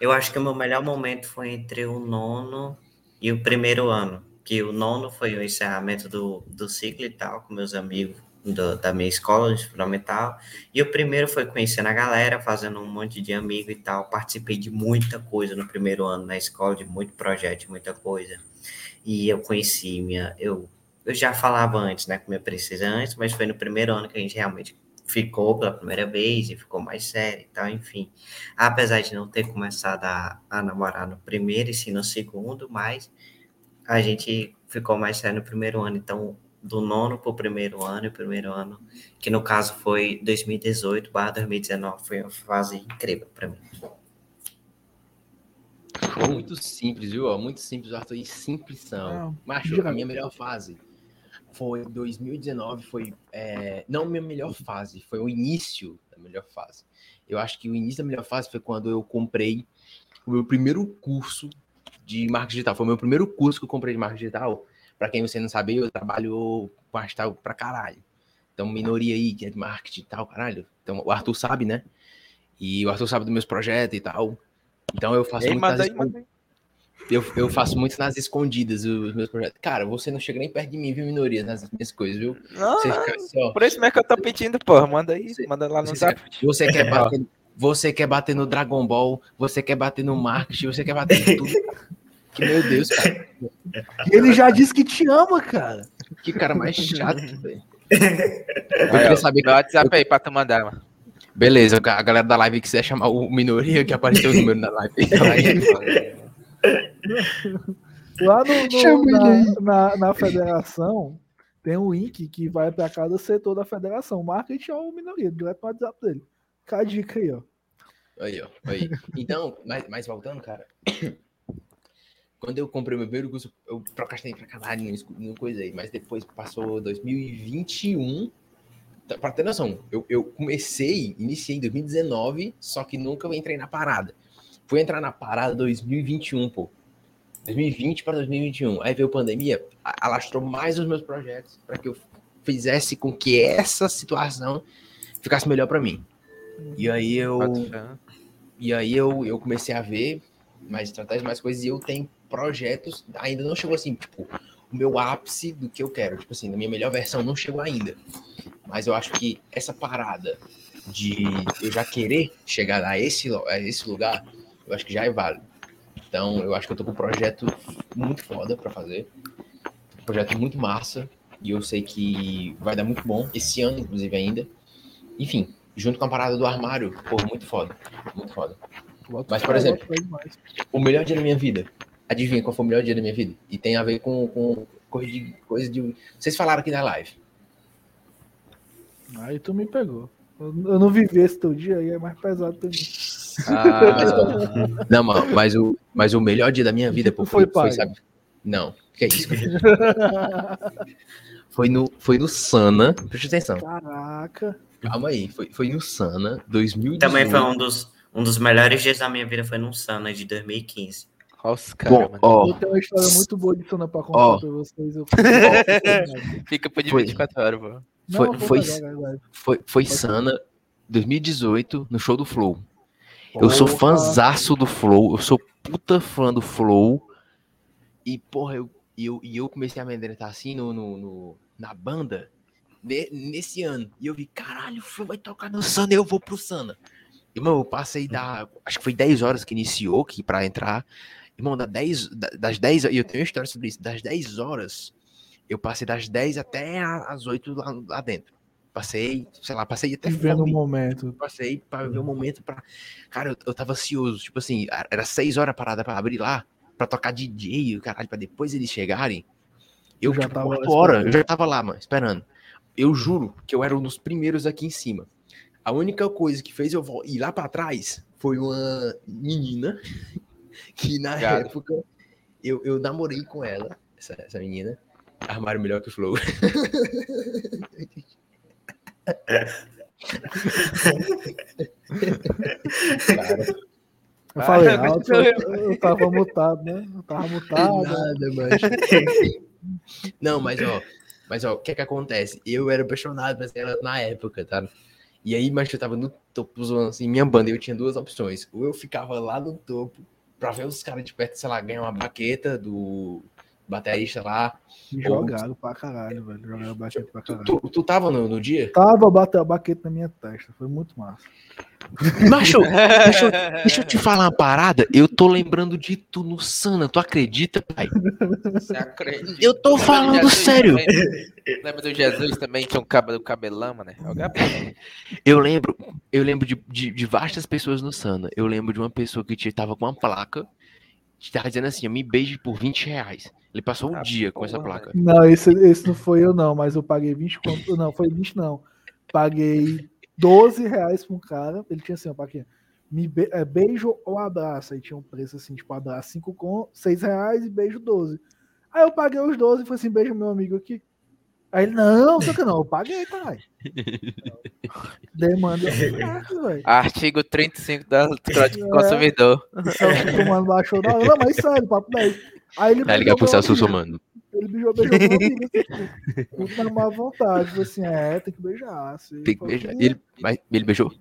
Eu acho que o meu melhor momento foi entre o nono e o primeiro ano. Que o nono foi o encerramento do, do ciclo e tal, com meus amigos. do- da minha escola de fundamental. E o primeiro foi conhecendo a galera, fazendo um monte de amigo e tal. Participei de muita coisa no primeiro ano na escola, de muito projeto, muita coisa. E eu conheci minha. Eu, eu já falava antes, né, com minha princesa antes, mas foi no primeiro ano que a gente realmente ficou pela primeira vez e ficou mais sério e tal, enfim. Apesar de não ter começado a, a namorar no primeiro e sim no segundo, mas a gente ficou mais sério no primeiro ano. Então, do nono para o primeiro ano, e o primeiro ano, que no caso foi 2018 barra 2019, foi uma fase incrível para mim. Muito simples, viu? Muito simples, Arthur. E simplição. Não, Macho, diga- a minha melhor fase foi 2019, foi. é, não minha melhor fase, foi o início da melhor fase. Eu acho que o início da melhor fase foi quando eu comprei o meu primeiro curso de marketing digital. Foi o meu primeiro curso que eu comprei de marketing digital. Para quem você não sabe, eu trabalho com hashtag pra caralho. Então, minoria aí, que é de marketing e tal, caralho. Então, o Arthur sabe, né? E o Arthur sabe dos meus projetos e tal. Então, eu faço Ei, muito manda nas aí, manda aí. Eu, eu faço muito nas escondidas os meus projetos. Cara, você não chega nem perto de mim, viu, minoria, nas minhas coisas, viu? Não, Você fica assim, ó. por isso mesmo que eu tô pedindo, porra. Manda aí, Você- manda lá no Você, zap. quer, você quer bater, você quer bater no Dragon Ball, você quer bater no marketing, você quer bater em tudo. Que meu Deus, cara. Ele já disse que te ama, cara. Que cara mais chato, velho. Eu queria saber. Meu WhatsApp aí pra tu mandar, mano. Beleza, a galera da live quiser chamar o minoria que apareceu o número na live. Lá no, no- na, na, na federação, tem um link que vai para cada setor da federação. Marketing é o minoria, direto no WhatsApp dele. Fica a dica aí, ó. Aí, ó. Aí. Então, mas, mas voltando, cara. Quando eu comprei meu primeiro curso, eu procrastinei pra caralho, não, não coisei. Mas depois passou 2021. tá- Pra ter noção, eu, eu comecei, iniciei em 2019, só que nunca entrei na parada. Fui entrar na parada 2021, pô. 2020 para 2021. Aí veio a pandemia, alastrou mais os meus projetos para que eu fizesse com que essa situação ficasse melhor pra mim. E aí eu fé. e aí eu, eu comecei a ver mais estratégias, mais coisas, e eu tenho projetos, ainda não chegou assim, tipo, o meu ápice do que eu quero. Tipo assim, na minha melhor versão não chegou ainda. Mas eu acho que essa parada de eu já querer chegar a esse, a esse lugar, eu acho que já é válido. Então, eu acho que eu tô com um projeto muito foda pra fazer. Um projeto muito massa. E eu sei que vai dar muito bom. Esse ano, inclusive, ainda. Enfim, junto com a parada do armário, pô, muito foda. Muito foda. Mas, por exemplo. O melhor dia da minha vida. Adivinha qual foi o melhor dia da minha vida? E tem a ver com, com coisa, de, coisa de. Vocês falaram aqui na live. Aí tu me pegou. Eu, não vivi esse teu dia aí, é mais pesado pra mim. Ah, não, mano, mas o, mas o melhor dia da minha vida pô, Foi foi, sabe? Não, que é isso? Foi no, foi no Sana. Presta atenção. Caraca. Calma aí. Foi, foi no Sana 2018. Também foi um dos, um dos melhores dias da minha vida, foi num Sana de 2015. Olha os caras, Bom, mano. ó, Eu tenho uma história muito boa de Sana pra contar Ó. pra vocês. Eu... Fica por de Foi. 24 horas, pô. Foi- Não, foi- legal. foi, foi Sana 2018 no show do Flow. Eu sou fãzaço do Flow, eu sou puta fã do Flow. E, porra, eu, eu, e eu comecei a me amedrentar assim no, no, no- na banda ne- nesse ano. E eu vi, caralho, o Flow vai tocar no Sana, eu vou pro Sana. Irmão, eu passei da. Acho que foi 10 horas que iniciou que pra entrar. Irmão, da 10, da- das 10. E eu tenho uma história sobre isso. Das 10 horas, eu passei das 10 até as 8 lá, lá dentro. Passei, sei lá, passei até Vivendo o fome momento. passei para ver o momento pra. Cara, eu, eu tava ansioso. Tipo assim, era seis horas parada pra abrir lá, pra tocar DJ, o caralho, pra depois eles chegarem. Eu Eu já tipo, tava horas, eu já tava lá, mano, esperando. Eu juro que eu era um dos primeiros aqui em cima. A única coisa que fez eu ir lá pra trás foi uma menina que na Cara. época eu, eu namorei com ela, essa, essa menina. Armário melhor que o Flow. Cara, Eu falei Ah, alto, eu, eu tava mutado, né? Eu tava mutado. Nada, mas. Não, mas ó, mas ó, o que é que acontece? Eu era apaixonado por ela na época, tá? E aí, mas eu tava no topo, zoando, assim, minha banda, eu tinha duas opções. Ou eu ficava lá no topo pra ver os caras de perto, sei lá, ganhar uma baqueta do, baterista lá. Jogaram pra caralho, velho. Jogaram baquete pra caralho. Tu, tu tava no, no dia? Tava batendo a baquete na minha testa. Foi muito massa. Macho, deixa, eu- deixa eu te falar uma parada. Eu tô lembrando de tu no Sana. Tu acredita, pai? Você acredita? Eu tô Lembra do falando Jesus sério. também? Lembra do Jesus também, que é um cabelo cabelão, mano? É. Eu lembro, eu lembro de, de, de vastas pessoas no Sana. Eu lembro de uma pessoa que tava com uma placa. Tava dizendo assim, me beije por 20 reais. Ele passou o Ah, dia com essa placa. Não, esse, esse não foi eu, não, mas eu paguei 20 conto. Não, foi 20, não. Paguei 12 reais pra um cara. Ele tinha assim, ó, plaquinha. Me be- é, beijo ou abraço. Aí tinha um preço assim, tipo, abraço 5 com 6 reais e beijo 12. Aí eu paguei os 12 e falei assim, beijo meu amigo aqui. Aí ele, não, só que não, eu paguei, caralho. Demanda certo, velho. Artigo 35 da Código É. do Consumidor. O Celso Comando baixou na hora. Não, mas sério, papo 10. Aí ele Vai ligar pro Celso. Somando. Ele beijou, beijou meu amigo, assim, muito na má vontade. Tipo assim, é, tem que beijar. Assim. Tem que beijar. "Ih, Ele, mas ele beijou?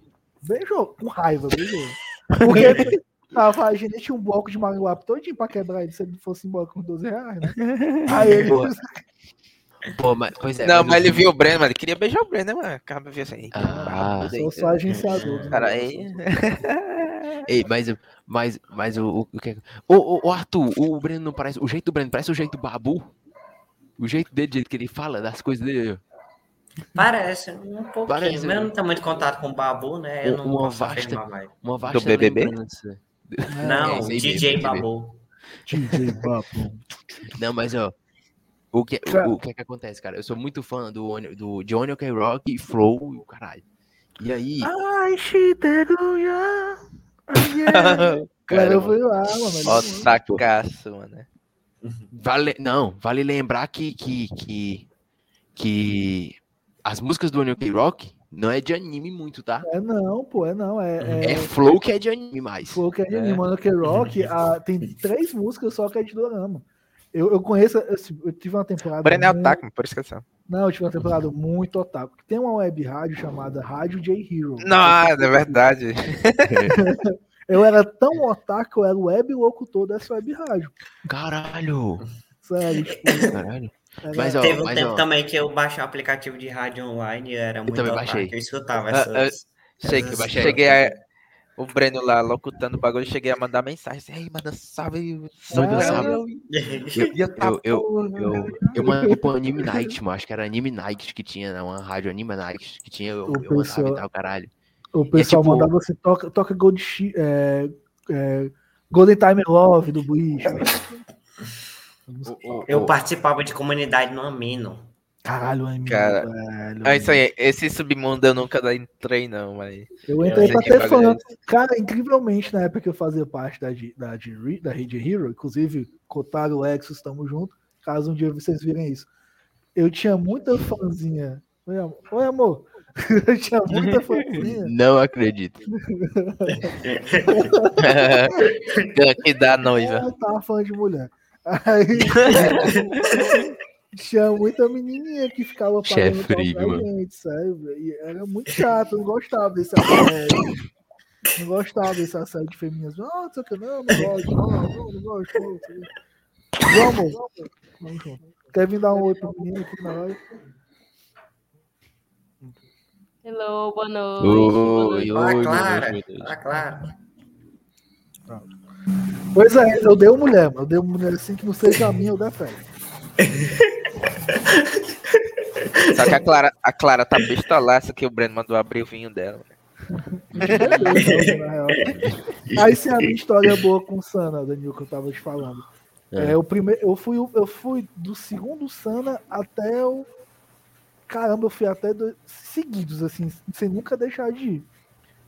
Beijou, com raiva, beijou. Porque tava, a gente tinha um bloco de magoap todinho pra quebrar ele se ele fosse embora com 12 reais, né? Aí ele. Pô, mas, pois é. Não, mas mas ele viu o Breno, mano. Ele queria beijar o Breno, né, mano? Acaba viu assim. Ah, Sou só agenciador. do Cara, aí. Ei, mas, mas, mas o, o, o que é- Ô, ô, ô, Arthur, o Breno não parece. O jeito do Breno parece o jeito do Babu. O jeito dele, do jeito que ele fala, das coisas dele. Parece, um pouquinho. Parece, mas eu né? não tenho muito contato com o Babu, né? Eu não Uma posso vasta-. Uma vasta BBB? lembrança. Não, é, DJ mesmo, Babu. DJ Babu. Não, mas ó. O que, Cara- o, o que é que acontece, cara? Eu sou muito fã do, do Johnny OK Rock, Flow e o caralho. E aí. Ai, Shiteruya. Yeah. cara, eu fui lá, mano. Ó, sacaço, mano. Vale, não, vale lembrar que, que, que, que as músicas do OK Rock não é de anime muito, tá? É não, pô, é não. É, É, Flow que é de anime mais. O que a gente É. Mano, que Rock ah, tem três músicas só que é de Dorama. Eu, eu conheço, assim, eu tive uma temporada. O Breno é muito- otaku, mano, por isso que eu. Não, eu tive uma temporada muito otaku. Tem uma web rádio chamada Rádio J Hero. Não, é verdade. Eu era tão otaku que eu era o web locutor dessa web rádio. Caralho! Sério, tipo, Caralho. era- Mas, ó, Teve um mas, tempo ó, também que eu baixei o aplicativo de rádio online e eu era muito também otaku, baixei. Eu escutava Ah, essas... Cheguei, essas- cheguei a. O Breno lá locutando o bagulho, cheguei a mandar mensagem assim, ei, manda salve, Manda salve. eu- Eu, eu, eu, eu, eu mandei pro Anime Night, mano. Acho que era Anime Night que tinha, né? Uma rádio Anime Night que tinha, eu, O eu mandava pessoal- e tal, caralho. O pessoal tipo- mandava assim, toca, toca Gold, é, é, Golden Time Love do Bleach. O- o- Eu participava de comunidade no Amino. Caralho, é Cara, velho. Ah, isso aí, esse submundo eu nunca entrei, não, mas. Eu entrei pra ter é fã. Cara, incrivelmente, na época que eu fazia parte da, da, da Rede Hero, inclusive, Kotaro, Lexus, estamos juntos, caso um dia vocês virem isso. Eu tinha muita fãzinha. Oi, amor. Oi, amor. Eu tinha muita fãzinha. Não acredito. que dá noiva. Eu tava fã de mulher. Aí, tinha muita menininha que ficava é pagando gente, sabe? E era muito chato, eu não gostava desse assédio. Não gostava desse assédio feminino. Ah, não sei o que, não, não gosto, não, não, não gosto. Não. Vamos, vamos junto. Quer vir dar um oi pro menino aqui na hora? Hello, boa noite. Oi, oi, boa Clara. Ah, claro. Pois é, eu dei uma mulher, mano. Eu dei uma mulher assim que não seja a minha, eu defendo. Só que a Clara, a Clara tá pistolaça que o Breno mandou abrir o vinho dela. Na real. Aí sim a minha história é boa com o Sana, Danilo, que eu tava te falando. É, o primeiro, eu, fui, eu fui do segundo Sana até o. Caramba, eu fui até dois, seguidos, assim, sem nunca deixar de ir.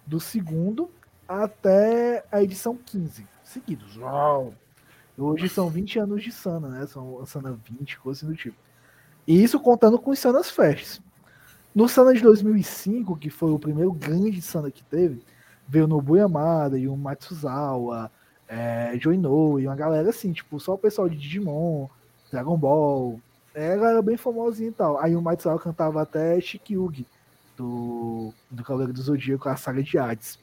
Do segundo até a edição 15. Seguidos. Uau! Hoje são 20 anos de Sana, né? São Sana 20, coisa assim do tipo. E isso contando com os Sanas Fests. No Sana de 2005, que foi o primeiro grande Sana que teve, veio Nobu Yamada o Matsuzawa, é, e uma galera assim, tipo, só o pessoal de Digimon, Dragon Ball, é, a galera bem famosinha e tal. Aí o Matsuzawa cantava até Shikyugi, do, do Cavaleiro do Zodíaco, a saga de Hades.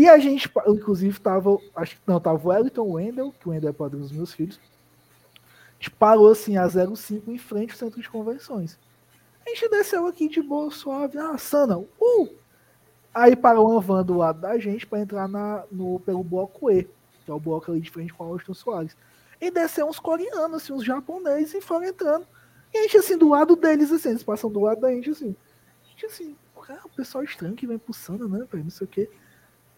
E a gente, inclusive, tava, acho que não, tava o Wellington Wendell, que o Wendell é padrinho dos meus filhos, gente parou assim a 05 em frente ao centro de convenções. A gente desceu aqui de boa, suave. Ah, Sana, uh! Aí parou uma van do lado da gente para entrar na, no, pelo bloco E, que é o bloco ali de frente com a Austin Soares. E desceu uns coreanos, assim, uns japoneses, e foram entrando. E a gente, assim, do lado deles, assim, eles passam do lado da gente, assim. A gente, assim, o pessoal estranho que vem pulsando, né, velho, não sei o quê.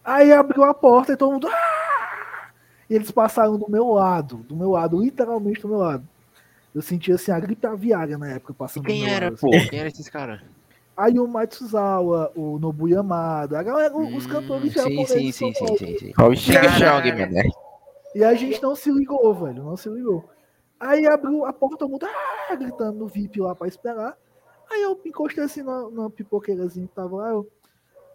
Aí abriu a porta e todo mundo. Ah! E eles passaram do meu lado, do meu lado, literalmente do meu lado. Eu sentia assim a gripe aviária na época passando Quem do meu era, lado, pô? assim. Quem era esses caras? Aí o Matsuzawa, o Nobu Yamada, a galera, os cantores Hum, sim, japoneses. sim, sim, sim, sim, sim. Olha o. Chong, mané. E a gente não se ligou, velho, não se ligou. Aí abriu a porta, todo mundo ah, gritando no VIP lá pra esperar. Aí eu encostei assim na, na pipoqueirazinha que tava lá. Eu,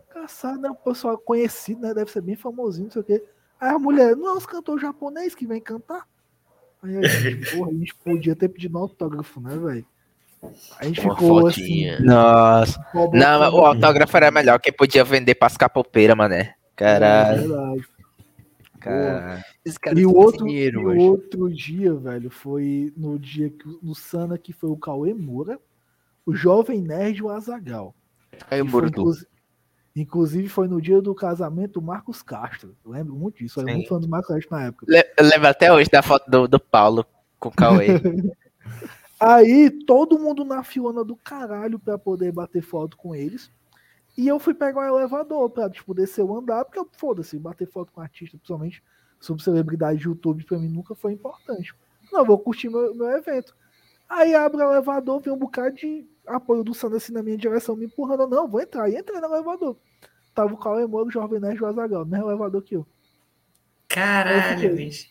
caçado, né? O pessoal conhecido, né? Deve ser bem famosinho, não sei o quê. Aí a mulher, não é os cantores japoneses que vem cantar? Aí a gente, porra, a gente podia ter pedido um autógrafo, né, velho? A gente Uma ficou fotinha. assim. Nossa. Não, o autógrafo era melhor, que podia vender pras capopeiras, mané. É Caralho, verdade. Esses caras E o outro, dinheiro, e outro dia, velho, foi no dia que no Sana que foi o Cauê Moura, o Jovem Nerd e o Azagal. Aí o Que Inclusive foi no dia do casamento do Marcos Castro. Eu lembro muito disso. Eu era muito fã do Marcos Castro na época. Eu lembro até hoje da foto do, do Paulo com o Cauê. Aí todo mundo na filona do caralho pra poder bater foto com eles. E eu fui pegar o elevador pra, tipo, descer o andar, porque foda-se, bater foto com artista, principalmente sobre celebridade de YouTube, pra mim nunca foi importante. Não, vou curtir meu, meu evento. Aí abre o elevador, vem um bocado de apoio do Sandro assim na minha direção, me empurrando. Não, vou entrar. E entrei no elevador. Tava o Cauê Moro, o Jovem Nerd e o Azagal, no mesmo elevador que eu. Caralho, bicho.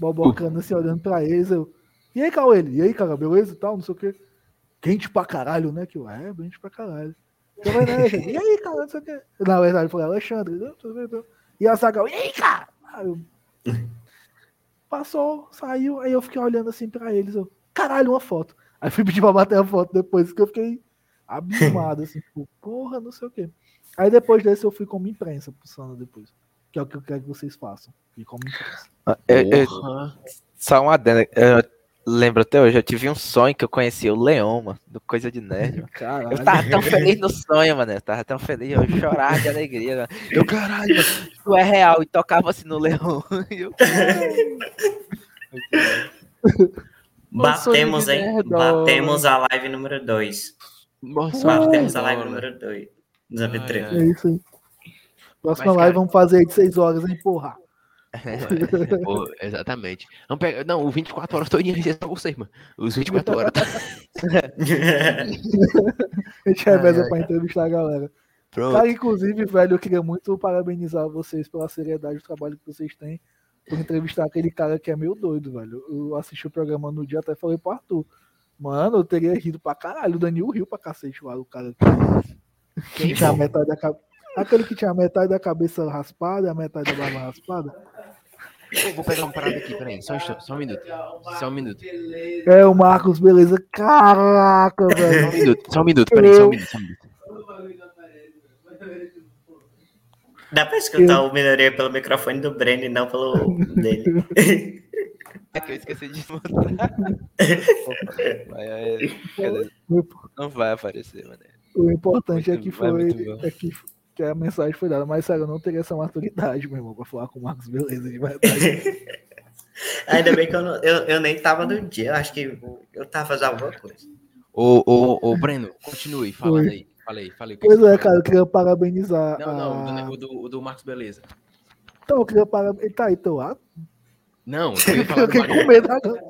Bobocando assim, olhando pra eles. Eu, e aí, Cauê? E aí, cara, beleza e tal, não sei o quê. Quente pra caralho, né? Que eu, é, quente pra caralho. Né, gente? E aí, cara, não sei o quê. Na verdade, foi Alexandre. né, tudo bem, tudo bem. E a e aí, cara? Aí eu- Passou, saiu, aí eu fiquei olhando assim pra eles. Eu, caralho, uma foto. Aí fui pedir pra bater a foto depois, que eu fiquei abismado, assim, tipo, porra, não sei o quê. Aí depois desse eu fui como imprensa pro Sana depois. Que é o que eu quero que vocês façam. E como imprensa. Eu- eu- Porra. só uma adenda. Eu lembro até hoje, eu tive um sonho que eu conhecia o Leon, mano, do Coisa de Nerd. Caralho. Eu tava tão feliz no sonho, mano. Eu tava tão feliz, eu chorava de alegria. Mano. Eu, caralho, mano, isso é real. E tocava assim no. E eu, Batemos, hein? Batemos a live número 2. Nossa, Batemos a live número 2. AB3. Ai, É isso aí. Próxima Mas, live cara- vamos fazer aí de 6 horas, hein, porra. Pô, exatamente. Vamos pegar. Não, o 24 horas todinho é pra vocês, mano. Os 24 horas. Tá... A gente reveza pra entrevistar a galera. Pronto. Cara, inclusive, velho, eu queria muito parabenizar vocês pela seriedade do trabalho que vocês têm por entrevistar aquele cara que é meio doido, velho. Eu assisti o programa no dia, até falei pro Arthur. Mano, eu teria rido pra caralho. O Danilo riu pra cacete lá, o cara que, que tinha a metade da cabeça. Aquele que tinha a metade da cabeça raspada e a metade da barba raspada. Eu vou pegar uma parada aqui, peraí. Só um, só um minuto. Só um minuto. É, o Marcos, beleza. Caraca, Só um velho. minuto, só um minuto, peraí, só um minuto. Só um minuto. Dá pra escutar o minoria pelo microfone do Breno e não pelo dele. é que eu esqueci de cadê? Não vai aparecer, mano. O importante é que é foi é que, que a mensagem foi dada. Mas sério, eu não teria essa maturidade, meu irmão, pra falar com o Marcos Beleza de verdade. Ainda bem que eu, não- eu, eu nem tava no dia. Eu acho que eu tava fazendo alguma coisa. Ô, ô, ô, Breno, continue falando aí. Falei, falei. pois é, cara, eu queria parabenizar. Não, não, o do, a... o do, o do Marcos Beleza. Então, eu queria parabenizar. Ele tá aí, teu lado? Não, eu Eu fiquei com medo agora.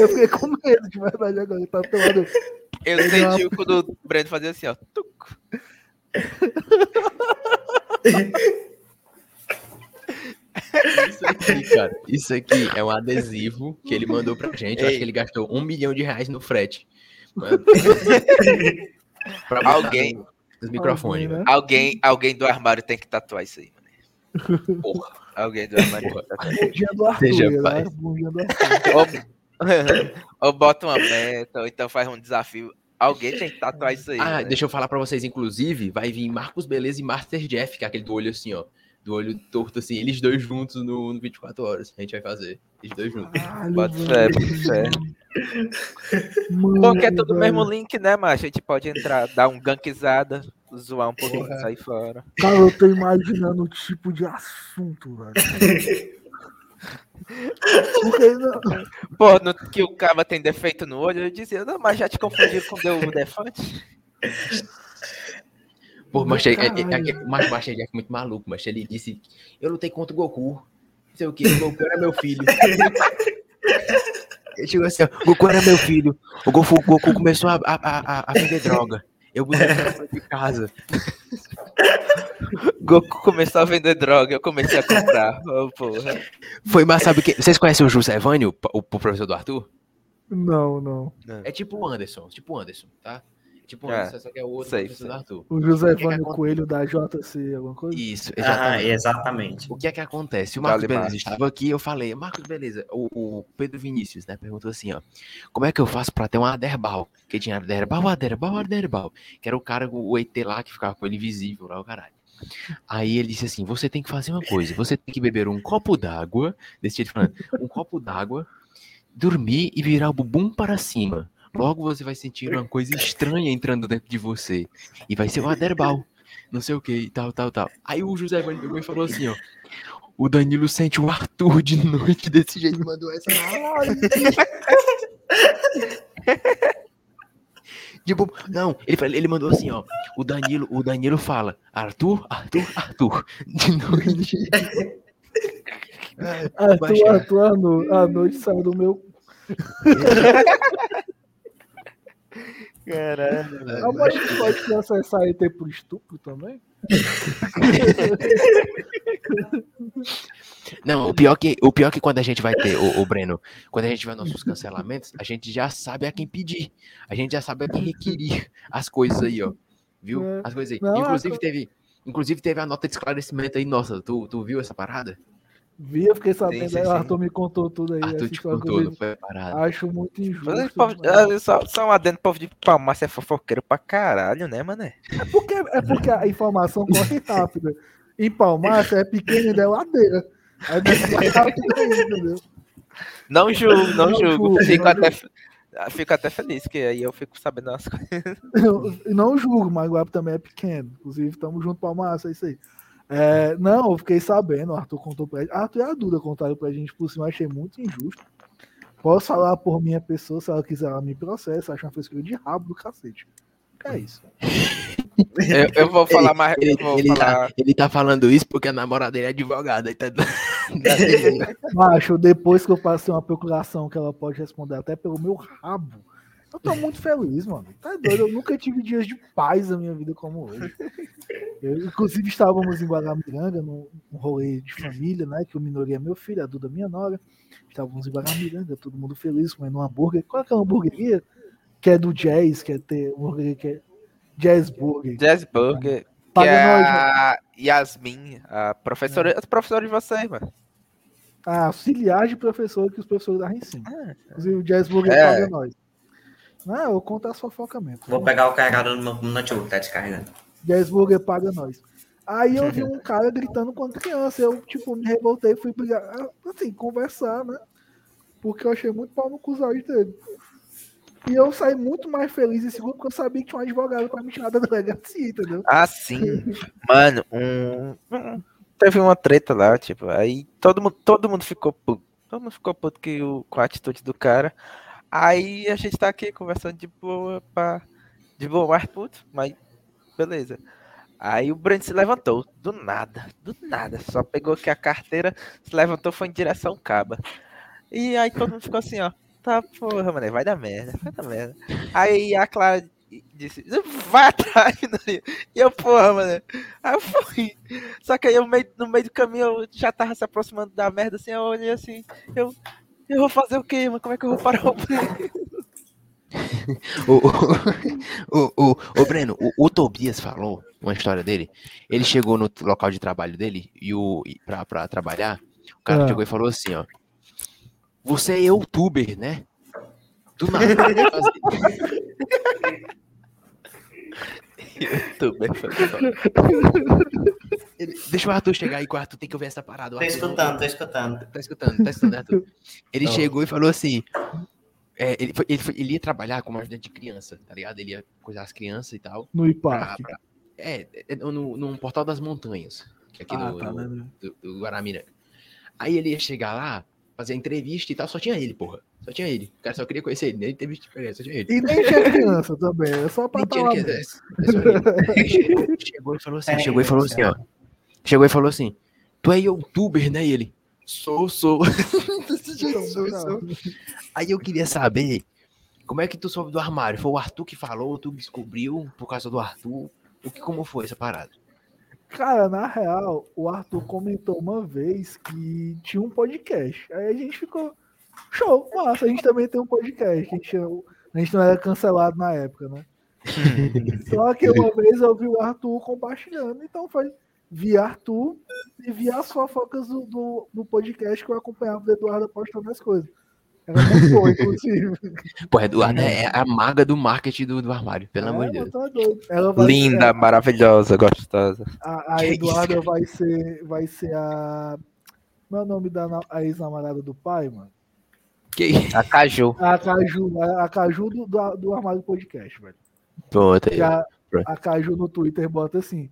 Eu fiquei com medo de verdade agora. Ele tá do teu lado. Eu senti o quando o Breno fazia assim, ó. tuc. Isso aqui, cara. Isso aqui é um adesivo que ele mandou pra gente. Eu acho que ele gastou um milhão de reais no frete. Mano. Alguém- Nos microfones, Alguém, né? velho. Alguém, alguém do armário tem que tatuar isso aí, mano. Porra. Alguém do armário tem que tatuar. Bom dia do Arthur. Seja né? paz. Bom dia do Arthur. ou, bota uma meta, ou então faz um desafio. Alguém tem que tatuar isso aí. Ah, né? deixa eu falar pra vocês, inclusive, vai vir Marcos Beleza e Master Jeff, que é aquele do olho assim, ó. do olho torto, assim, eles dois juntos no, no 24 horas. A gente vai fazer. Eles dois juntos. Caralho, Bota fé, bota fé. Mano, Bom, que é tudo o mesmo link, né, macho? A gente pode entrar, dar um gankizada, zoar um pouquinho, sair fora. Cara, eu tô imaginando o tipo de assunto, velho. Porque não, Pô, no, que o cara tem defeito no olho, eu dizia, não, mas já te confundi com o defante. Pô, mas é, é, é, é, mas, mas ele é muito maluco, mas ele disse, eu lutei contra o Goku. Não sei o que, o Goku era meu filho. Ele chegou assim, ó, o Goku era meu filho. O Goku, o Goku começou a, a, a, a vender droga. Eu botei de casa. Goku começou a vender droga, eu comecei a comprar. Ô, porra. Foi, mas sabe o que? Vocês conhecem o José Evânio, o, o professor do Arthur? não, não. É tipo o Anderson, tipo o Anderson, tá? Tipo o É, Anderson, só que é o outro sei, professor sei. do Arthur. O José que Vânio acontece? Coelho da JC, alguma coisa? Isso, Ah, exatamente. exatamente. O que é que acontece? O Marcos Dale, Beleza Marcos. estava aqui, eu falei, Marcos Beleza, o, o Pedro Vinícius, né, perguntou assim, ó, como é que eu faço pra ter um Aderbal? Que tinha Aderbal, Aderbal, Aderbal, que era o cara, o ET lá que ficava com ele invisível lá, o caralho. Aí ele disse assim, você tem que fazer uma coisa, você tem que beber um copo d'água, desse jeito falando, um copo d'água, dormir e virar o bumbum para cima. Logo você vai sentir uma coisa estranha entrando dentro de você. E vai ser o Aderbal. Não sei o que, tal, tal, tal. Aí o José e falou assim, ó. O Danilo sente o Arthur de noite desse jeito, mandou essa não, ele, ele mandou assim, ó. O Danilo, o Danilo fala, Arthur, Arthur, Arthur. De noite. Arthur. Arthur, a no- a noite saiu do meu. Caralho. Ah, mas a gente pode processar ET por estupro também? Não, o pior que, o pior que quando a gente vai ter, o, Breno, quando a gente vai nos nossos cancelamentos, a gente já sabe a quem pedir. A gente já sabe a quem requerir as coisas aí, ó. Viu? É. As coisas aí. Não, inclusive, a- teve, inclusive teve a nota de esclarecimento aí, nossa, tu, tu viu essa parada? Vi, eu fiquei sabendo, Sim, sim, aí o sim. Arthur me contou tudo aí. Arthur te contou, não foi. Acho muito injusto. Mas, povo- ah, Só, só um adendo, povo de Palmacia é fofoqueiro pra caralho, né, mané? É porque, é porque a informação corre rápida. Em Palmacia é pequena e é ladeira. Aí desce mais rápido ainda, entendeu? Não julgo, não, Não julgo. julgo, Fico, não até, fico até feliz, que aí eu fico sabendo as coisas. Eu não julgo, mas Guapo também é pequeno. Inclusive, estamos junto Palmacia, é isso aí. É, não, eu fiquei sabendo, o Arthur contou pra gente. Arthur e a Duda contaram pra gente por cima, eu achei muito injusto. Posso falar por minha pessoa, se ela quiser, ela me processa, acha uma frescura de rabo do cacete. É isso. Eu, eu vou falar mais. Ele, vou ele falar. tá, ele tá falando isso porque a namorada dele é advogada. Tá... Macho, depois que eu passei uma procuração que ela pode responder até pelo meu rabo, eu tô muito feliz, mano. Tá doido? Eu nunca tive dias de paz na minha vida como hoje. Eu, inclusive, estávamos em Guaramiranga, num, num rolê de família, né? Que o Minori é meu filho, a Duda minha nora. Estávamos em Guaramiranga, todo mundo feliz, comendo um hambúrguer. Qual é aquela hamburgueria? Que é do Jazz, que é ter hambúrguer que é Jazz Burger. Jazz Burger, que Paga é nós, a Yasmin, a professora, a professora de vocês, mano. a auxiliar de professor que os professores da ensino. Ah, Inclusive, o Jazz Burger É. paga nós. Não, eu conto as fofocas mesmo. Vou pegar o carregador no meu notebook, tá descarregando. Jazz Burger paga nós. Aí eu vi um cara gritando quando criança. Eu, tipo, me revoltei e fui brigar. ah, Assim, conversar, né? Porque eu achei muito pau no cuzagem dele. E eu saí muito mais feliz e seguro porque eu sabia que tinha um advogado pra me tirar da delegacia, entendeu? Ah, sim. Mano, um, um- teve uma treta lá, tipo, aí todo mundo, todo mundo ficou puto. Todo mundo ficou puto que o, com a atitude do cara. Aí a gente tá aqui conversando de boa, pá. De boa, mais puto, mas beleza. Aí o Brent se levantou, do nada, do nada. Só pegou aqui a carteira, se levantou, foi em direção ao caba. E aí todo mundo ficou assim, ó. Tá, porra, mano, vai dar merda, vai dar merda. Aí a Clara disse, vai atrás. E eu, porra, mano. Aí eu fui. Só que aí eu, no meio do caminho eu já tava se aproximando da merda, assim, eu olhei assim, eu. Eu vou fazer o quê, mano? Como é que eu vou parar o Breno? O, o, o, o, Breno, o, o Tobias falou uma história dele. Ele chegou no local de trabalho dele e o e pra, pra trabalhar, o cara Ah. chegou e falou assim, ó. Você é youtuber, né? Do nada. Youtuber, deixa o Arthur chegar aí, que o Arthur tem que ouvir essa parada. Tô não- escutando, tô escutando. Tá escutando, tá escutando, Arthur. Ele chegou e falou assim. é, ele, foi- ele, foi- ele ia trabalhar como ajudante de criança, tá ligado? Ele ia coisar as crianças e tal. No IPAC. é, é, no, no Portal das Montanhas, que é aqui Ah, no, tá, no- né? do, do Guaramiranga. Aí ele ia chegar lá, fazer a entrevista e tal, só tinha ele, porra. Só tinha ele. O cara só queria conhecer ele, nem de experiência, só tinha ele. E nem tinha criança também, é só pra que- mesmo. é. Aí chegou, chegou e falou assim, chegou e falou assim, ó. Chegou e falou assim, tu é youtuber, né? E ele, sou, sou. sou, sou. Aí eu queria saber, como é que tu soube do armário? Foi o Arthur que falou, tu descobriu por causa do Arthur? O que, como foi essa parada? Cara, na real, o Arthur comentou uma vez que tinha um podcast. Aí a gente ficou. Show, massa, a gente também tem um podcast. A gente, a gente não era cancelado na época, né? Só que uma vez eu vi o Arthur compartilhando, então foi vi Arthur e vi as fofocas do, do, do podcast que eu acompanhava do Eduardo postando as coisas. Era muito bom, inclusive. Pô, Eduardo é a maga do marketing do, do armário, pelo amor de É, Deus. tá. Ela Linda, maravilhosa, gostosa. A, a Eduarda isso, vai ser, vai ser a. Como é o nome da a ex-namorada do pai, mano? Que A Caju. A Caju, a, a Caju do, do, do Armário Podcast, velho. Pronto aí. A, a Caju no Twitter bota assim: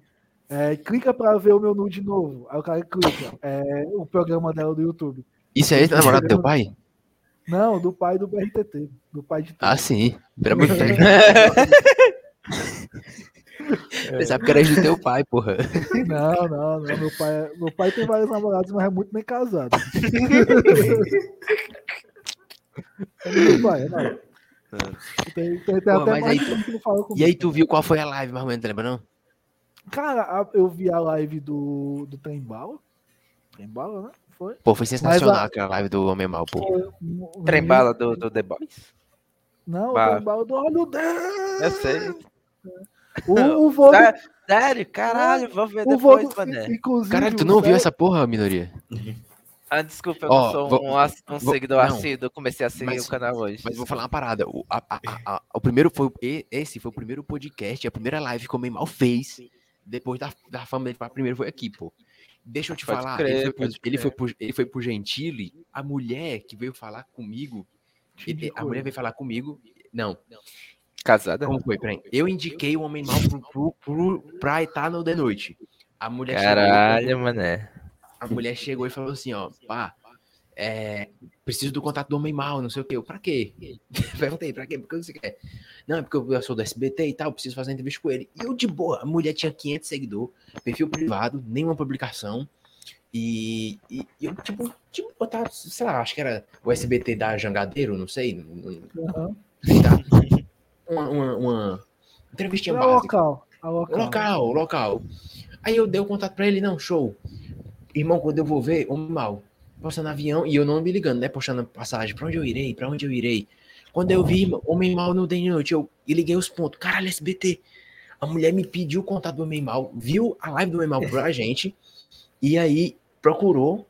é, clica pra ver o meu nude novo. Aí o cara clica. É o programa dela do YouTube. Isso é ex-namorado do teu pai? Não, do pai do BRTT. Do pai de Ah, sim. Pelo amor de Deus. Pensava que era do teu pai, porra. Não, não, não. Meu pai, é- meu pai tem vários namorados, mas é muito bem casado. é é não. Tem, tem, tem Pô, até mas mais aí gente que não fala comigo. E aí tu viu qual foi a live, mais ou menos, lembra não? Cara, eu vi a live do, do Trem Bala. Trem Bala, né? Foi. Pô, foi sensacional a- aquela live do Homem Mal, pô. Foi um- um- Trem bala do, do The Boys? Não, o Bala. Trem Bala do Olho dele. Eu sei. O, o voo Sério? Caralho, vou ver o depois. Inclusive, Caralho, tu não viu essa porra, minoria? Ah, desculpa, eu Ó, não sou vou- um, um vou- seguidor não. assíduo, comecei a seguir Mas- o canal hoje. Mas vou falar uma parada. O, a- a- a- o primeiro foi. Esse foi o primeiro podcast, a primeira live que o Homem Mal fez. Depois da, da fama dele, a primeiro foi aqui, pô. Deixa eu te Pode falar, crer, ele, foi, ele, foi pro, ele foi pro Gentili, a mulher que veio falar comigo. Ele- a mulher veio falar comigo. Não, Casada? como foi? Peraí. Eu indiquei o Homem Mal pro, pro, pro, pra estar no The Noite. A mulher chegou- Caralho, mané. A mulher chegou e falou assim, ó, pá, é, preciso do contato do homem mal, não sei o quê. Eu, pra quê? Perguntei, pra quê? Por que você quer? Não, é porque eu sou do SBT e tal, preciso fazer entrevista com ele. E eu, de boa, a mulher tinha 500 seguidores, perfil privado, nenhuma publicação. E, e eu, tipo, tipo, botar, sei lá, acho que era o SBT da Jangadeiro, não sei. Aham. tá? Uma, uma, uma entrevistinha É básica. local. Local. Local, local. Aí eu dei o contato pra ele, não, show. Irmão, quando eu vou ver, homem mal, postando avião, e eu não me ligando, né? Postando passagem, pra onde eu irei, pra onde eu irei. Quando eu vi homem mal no The Noite, eu liguei os pontos. Caralho, SBT. A mulher me pediu o contato do homem mal, viu a live do homem mal pra gente, e aí procurou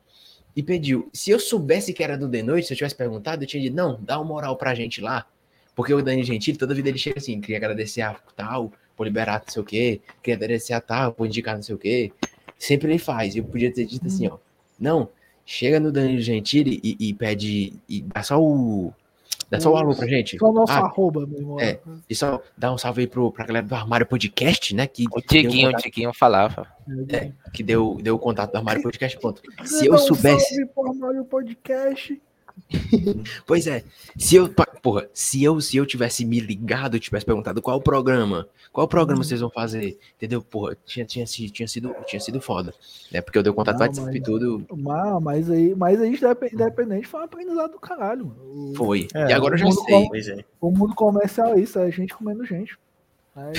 e pediu. Se eu soubesse que era do The Noite, se eu tivesse perguntado, eu tinha dito, não, dá uma moral pra gente lá. Porque o Dani Gentili, toda vida ele chega assim, queria agradecer a tal, por liberar não sei o quê, queria agradecer a tal, por indicar não sei o quê. Sempre ele faz. Eu podia ter dito assim, ó. Não, chega no Danilo Gentili e, e pede. E dá só o. Dá só o alô pra gente. Só o nosso Ah, arroba mesmo. é. E só dá um salve aí pro, pra galera do Armário Podcast, né? Que O Tiguinho, o Tiguinho falava. é, que deu, deu o contato do Armário Podcast. Ponto. Se eu um soubesse. salve pro Armário Podcast. Pois é, se eu, porra, se eu, se eu tivesse me ligado, tivesse perguntado qual o programa, qual programa vocês vão fazer, entendeu? Porra, tinha, tinha, sido, tinha, sido, tinha sido foda, né? Porque eu dei o contato Não, WhatsApp e tudo, Mas, mas aí, mas aí indep- independente foi um aprendizado do caralho, mano. O, foi. É, e agora eu já sei. Pois é. o mundo comercial é isso, é gente comendo gente. Aí,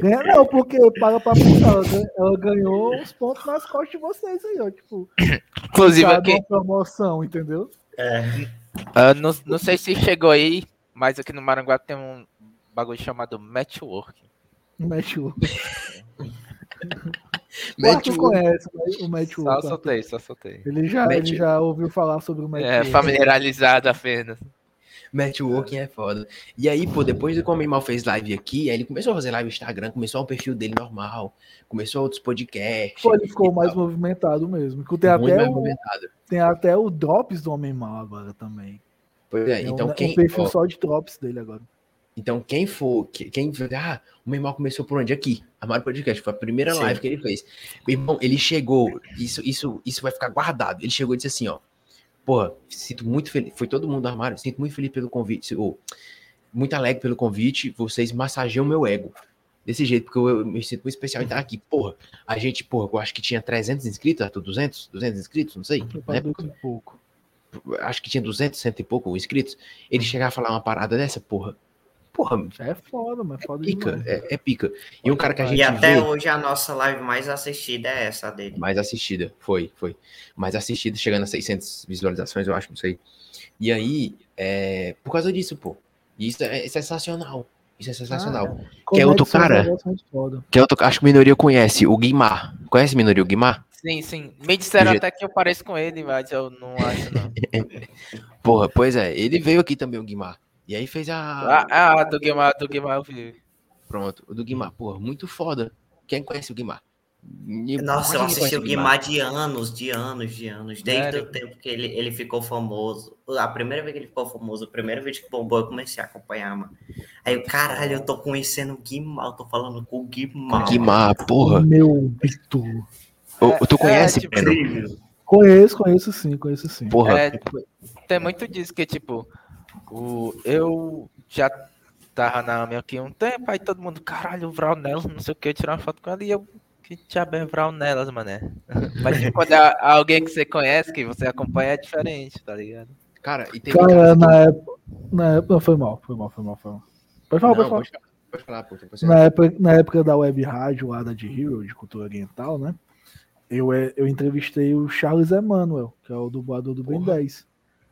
ganha, não, porque para pra pensar, ela, ela ganhou uns pontos nas costas de vocês aí, ó. Tipo, Inclusive aqui, promoção, entendeu? É. ah, não, não sei se chegou aí, mas aqui no Maranguá tem um bagulho chamado Matchwork. Match o Match conhece o Match Só soltei, só soltei. Ele já, Match ele já ouviu falar sobre o Match É, familiarizado apenas. Networking é foda. E aí, pô, depois que o Homem Mal fez live aqui, aí ele começou a fazer live no Instagram, começou o perfil dele normal, começou outros podcasts. Pô, ele ficou mais movimentado mesmo. Tem Muito até, o, movimentado. tem até o Drops do Homem Mal agora também. Pois é, É então um, quem. um perfil ó, só de Drops dele agora. Então, quem for, que- quem ah, o meu irmão começou por onde? Aqui, Amaro Podcast, foi a primeira Sim. live que ele fez. Meu irmão, ele chegou, isso, isso, isso vai ficar guardado. Ele chegou e disse assim, ó, porra, sinto muito feliz, foi todo mundo do armário, sinto muito feliz pelo convite, ou, muito alegre pelo convite, vocês massageiam meu ego. Desse jeito, porque eu, eu me sinto muito especial em estar aqui. Porra, a gente, porra, eu acho que tinha 300 inscritos, Arthur, 200? 200 inscritos, não sei. Na época dois e pouco. acho que tinha 200, cento e pouco inscritos, ele chegar a falar uma parada dessa, porra, porra, É foda, mas é foda pica, demais. é, é pica. E um cara que a gente E até vê, hoje a nossa live mais assistida é essa dele. mais assistida, foi, foi, mais assistida, chegando a 600 visualizações, eu acho, não sei. E aí, é, por causa disso, pô, e isso é, é sensacional, isso é sensacional. que é outro cara, que é outro, acho que minoria conhece, o Guimar, conhece minoria, o Guimar? Sim, sim. Me disseram até que eu pareço com ele, mas eu não acho, não. Porra, pois é, ele veio aqui também, o Guimar, e aí fez a... Ah, ah do Guimar, do Guimar eu vi. Pronto, o do Guimar, porra, muito foda. Quem conhece o Guimar? Nossa, eu assisti o Guimar de anos, de anos, de anos. Desde Sério? o tempo que ele, ele ficou famoso. A primeira vez que ele ficou famoso, o primeiro vídeo que bombou, eu comecei a acompanhar, mano. Aí eu, caralho, eu tô conhecendo o Guimar, eu tô falando com o Guimar. Guimar, porra. Meu Bitu. Ô, tu conhece, tipo, Breno? Incrível. Conheço, conheço sim, conheço sim. Porra, É, tem muito disso que, tipo, o, eu já tava na minha aqui um tempo, aí todo mundo, caralho, o Vral Nelas, não sei o que, tirar uma foto com ela, e eu, que diabo é Vral Nelas, mané? Mas tipo, quando é alguém que você conhece, que você acompanha, é diferente, tá ligado? cara, e tem Cara, na época. Na época. Não, foi mal, foi mal, foi mal, foi mal. Pode falar, Não, pode falar. pode falar, pô. Na época, na época da web rádio lá da de Hero, de cultura oriental, né? Eu, é, eu entrevistei o Charles Emmanuel, que é o dublador do Ben Porra. 10.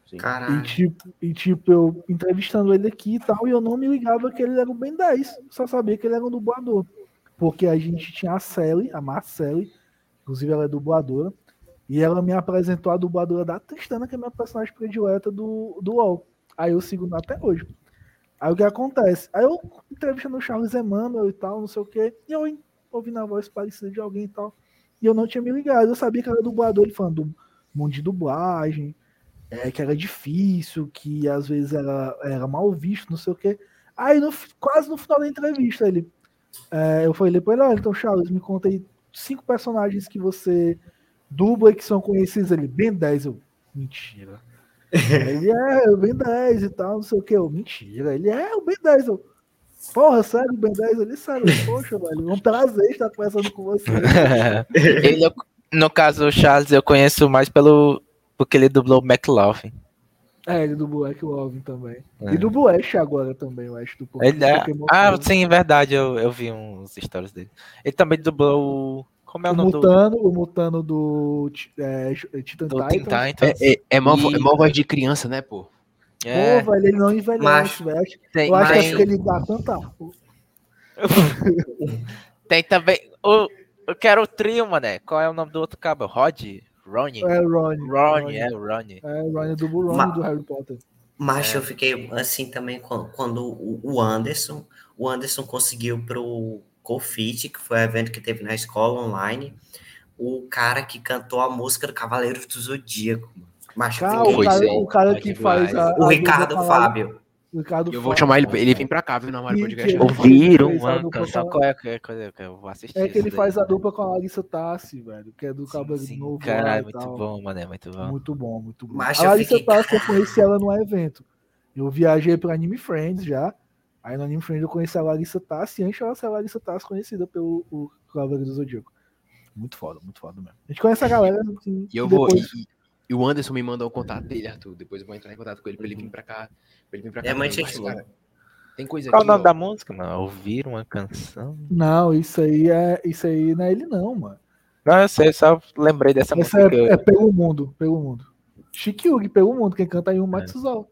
Sim. E tipo, e tipo, eu entrevistando ele aqui e tal, e eu não me ligava que ele era o Ben 10. Só sabia que ele era um dublador. Porque a gente tinha a Sally, a Marcele, inclusive ela é dubladora, e ela me apresentou a dubladora da Tristana, que é a minha personagem predileta do, do UOL. Aí eu sigo até hoje. Aí o que acontece? Aí eu entrevistando o Charles Emmanuel e tal, não sei o quê, e eu ouvindo a voz parecida de alguém e tal. E eu não tinha me ligado. Eu sabia que era dublador, ele falando do mundo de dublagem, é, que era difícil, que às vezes era, era mal visto, não sei o quê. Aí no, quase no final da entrevista, ele. é, eu falei pra ele, olha, então, Charles, me conta aí cinco personagens que você dubla e que são conhecidos ali. Ben 10, eu. Mentira. ele é o Ben 10 e tal, não sei o que. Eu, mentira. Ele é o Ben 10. Eu, Porra, sério, o Ben 10 ali, sério. Poxa, velho, é um prazer estar conversando com você. Ele, eu- no caso, o Charles, eu conheço mais pelo porque ele dublou o McLaughlin. É, ele dublou Love também. É. E dublou Ash agora também, o Ash do Pokémon. Ele é... Pokémon Ah, sim, é verdade, eu, eu vi uns stories dele. Ele também dublou o... Como é o, o nome do... Mutano, o Mutano do Ti- é, Titan do Teen Titans. Titans? É, é, é, mó, E- é mó voz de criança, né, pô? É, Pô, velho, ele não envelhece, velho. Eu acho que é porque ele dá tanta. tem também... O... Eu quero o trio, mané. Qual é o nome do outro cabo? Rod? Ronnie? É, Ronnie. Ronnie, é, o Ronnie. É, o Ronnie do Ronnie Ma- do Harry Potter. Mas É. eu fiquei assim também quando, quando o Anderson, o Anderson conseguiu pro Confit, que foi o evento que teve na escola online, o cara que cantou a música do Cavaleiro do Zodíaco. Mas eu Cara, fiquei- o cara, é, o cara é que demais. faz a. o Ricardo Fábio. Ricardo Eu vou Fábio. chamar ele, ele vem pra cá, viu, no Armário Podcast. Ouviram canção? com a- Qual é que qual é que eu vou assistir? É que ele faz a dupla com a Larissa Tassi, velho. Que é do Cabelo Sim, Novo. Caralho, e muito bom, mané, muito bom. Muito bom, muito bom. Mas a Larissa fiquei, Tassi, eu conheci ela no evento. Eu viajei pro Anime Friends já. Aí no Anime Friends eu conheci a Larissa Tassi. Antes ela ser a Larissa Tassi, conhecida pelo o Cavaleiro do Zodíaco. Muito foda, muito foda mesmo. A gente conhece a galera. Assim, E eu vou. E, e o Anderson me mandou o contato dele, Arthur. Depois eu vou entrar em contato com ele pra ele vir pra cá. Pra ele vir pra cá. É muito também. gente boa. Tem coisa Qual o nome ó. da música, mano? Ouvir uma canção? Não, isso aí é. Isso aí não é ele, não, mano. Não, eu sei, só lembrei dessa Essa música. que eu- é, é pelo mundo, pelo mundo. Shikyugi, pelo mundo. Quem canta aí é o Matsuzawa.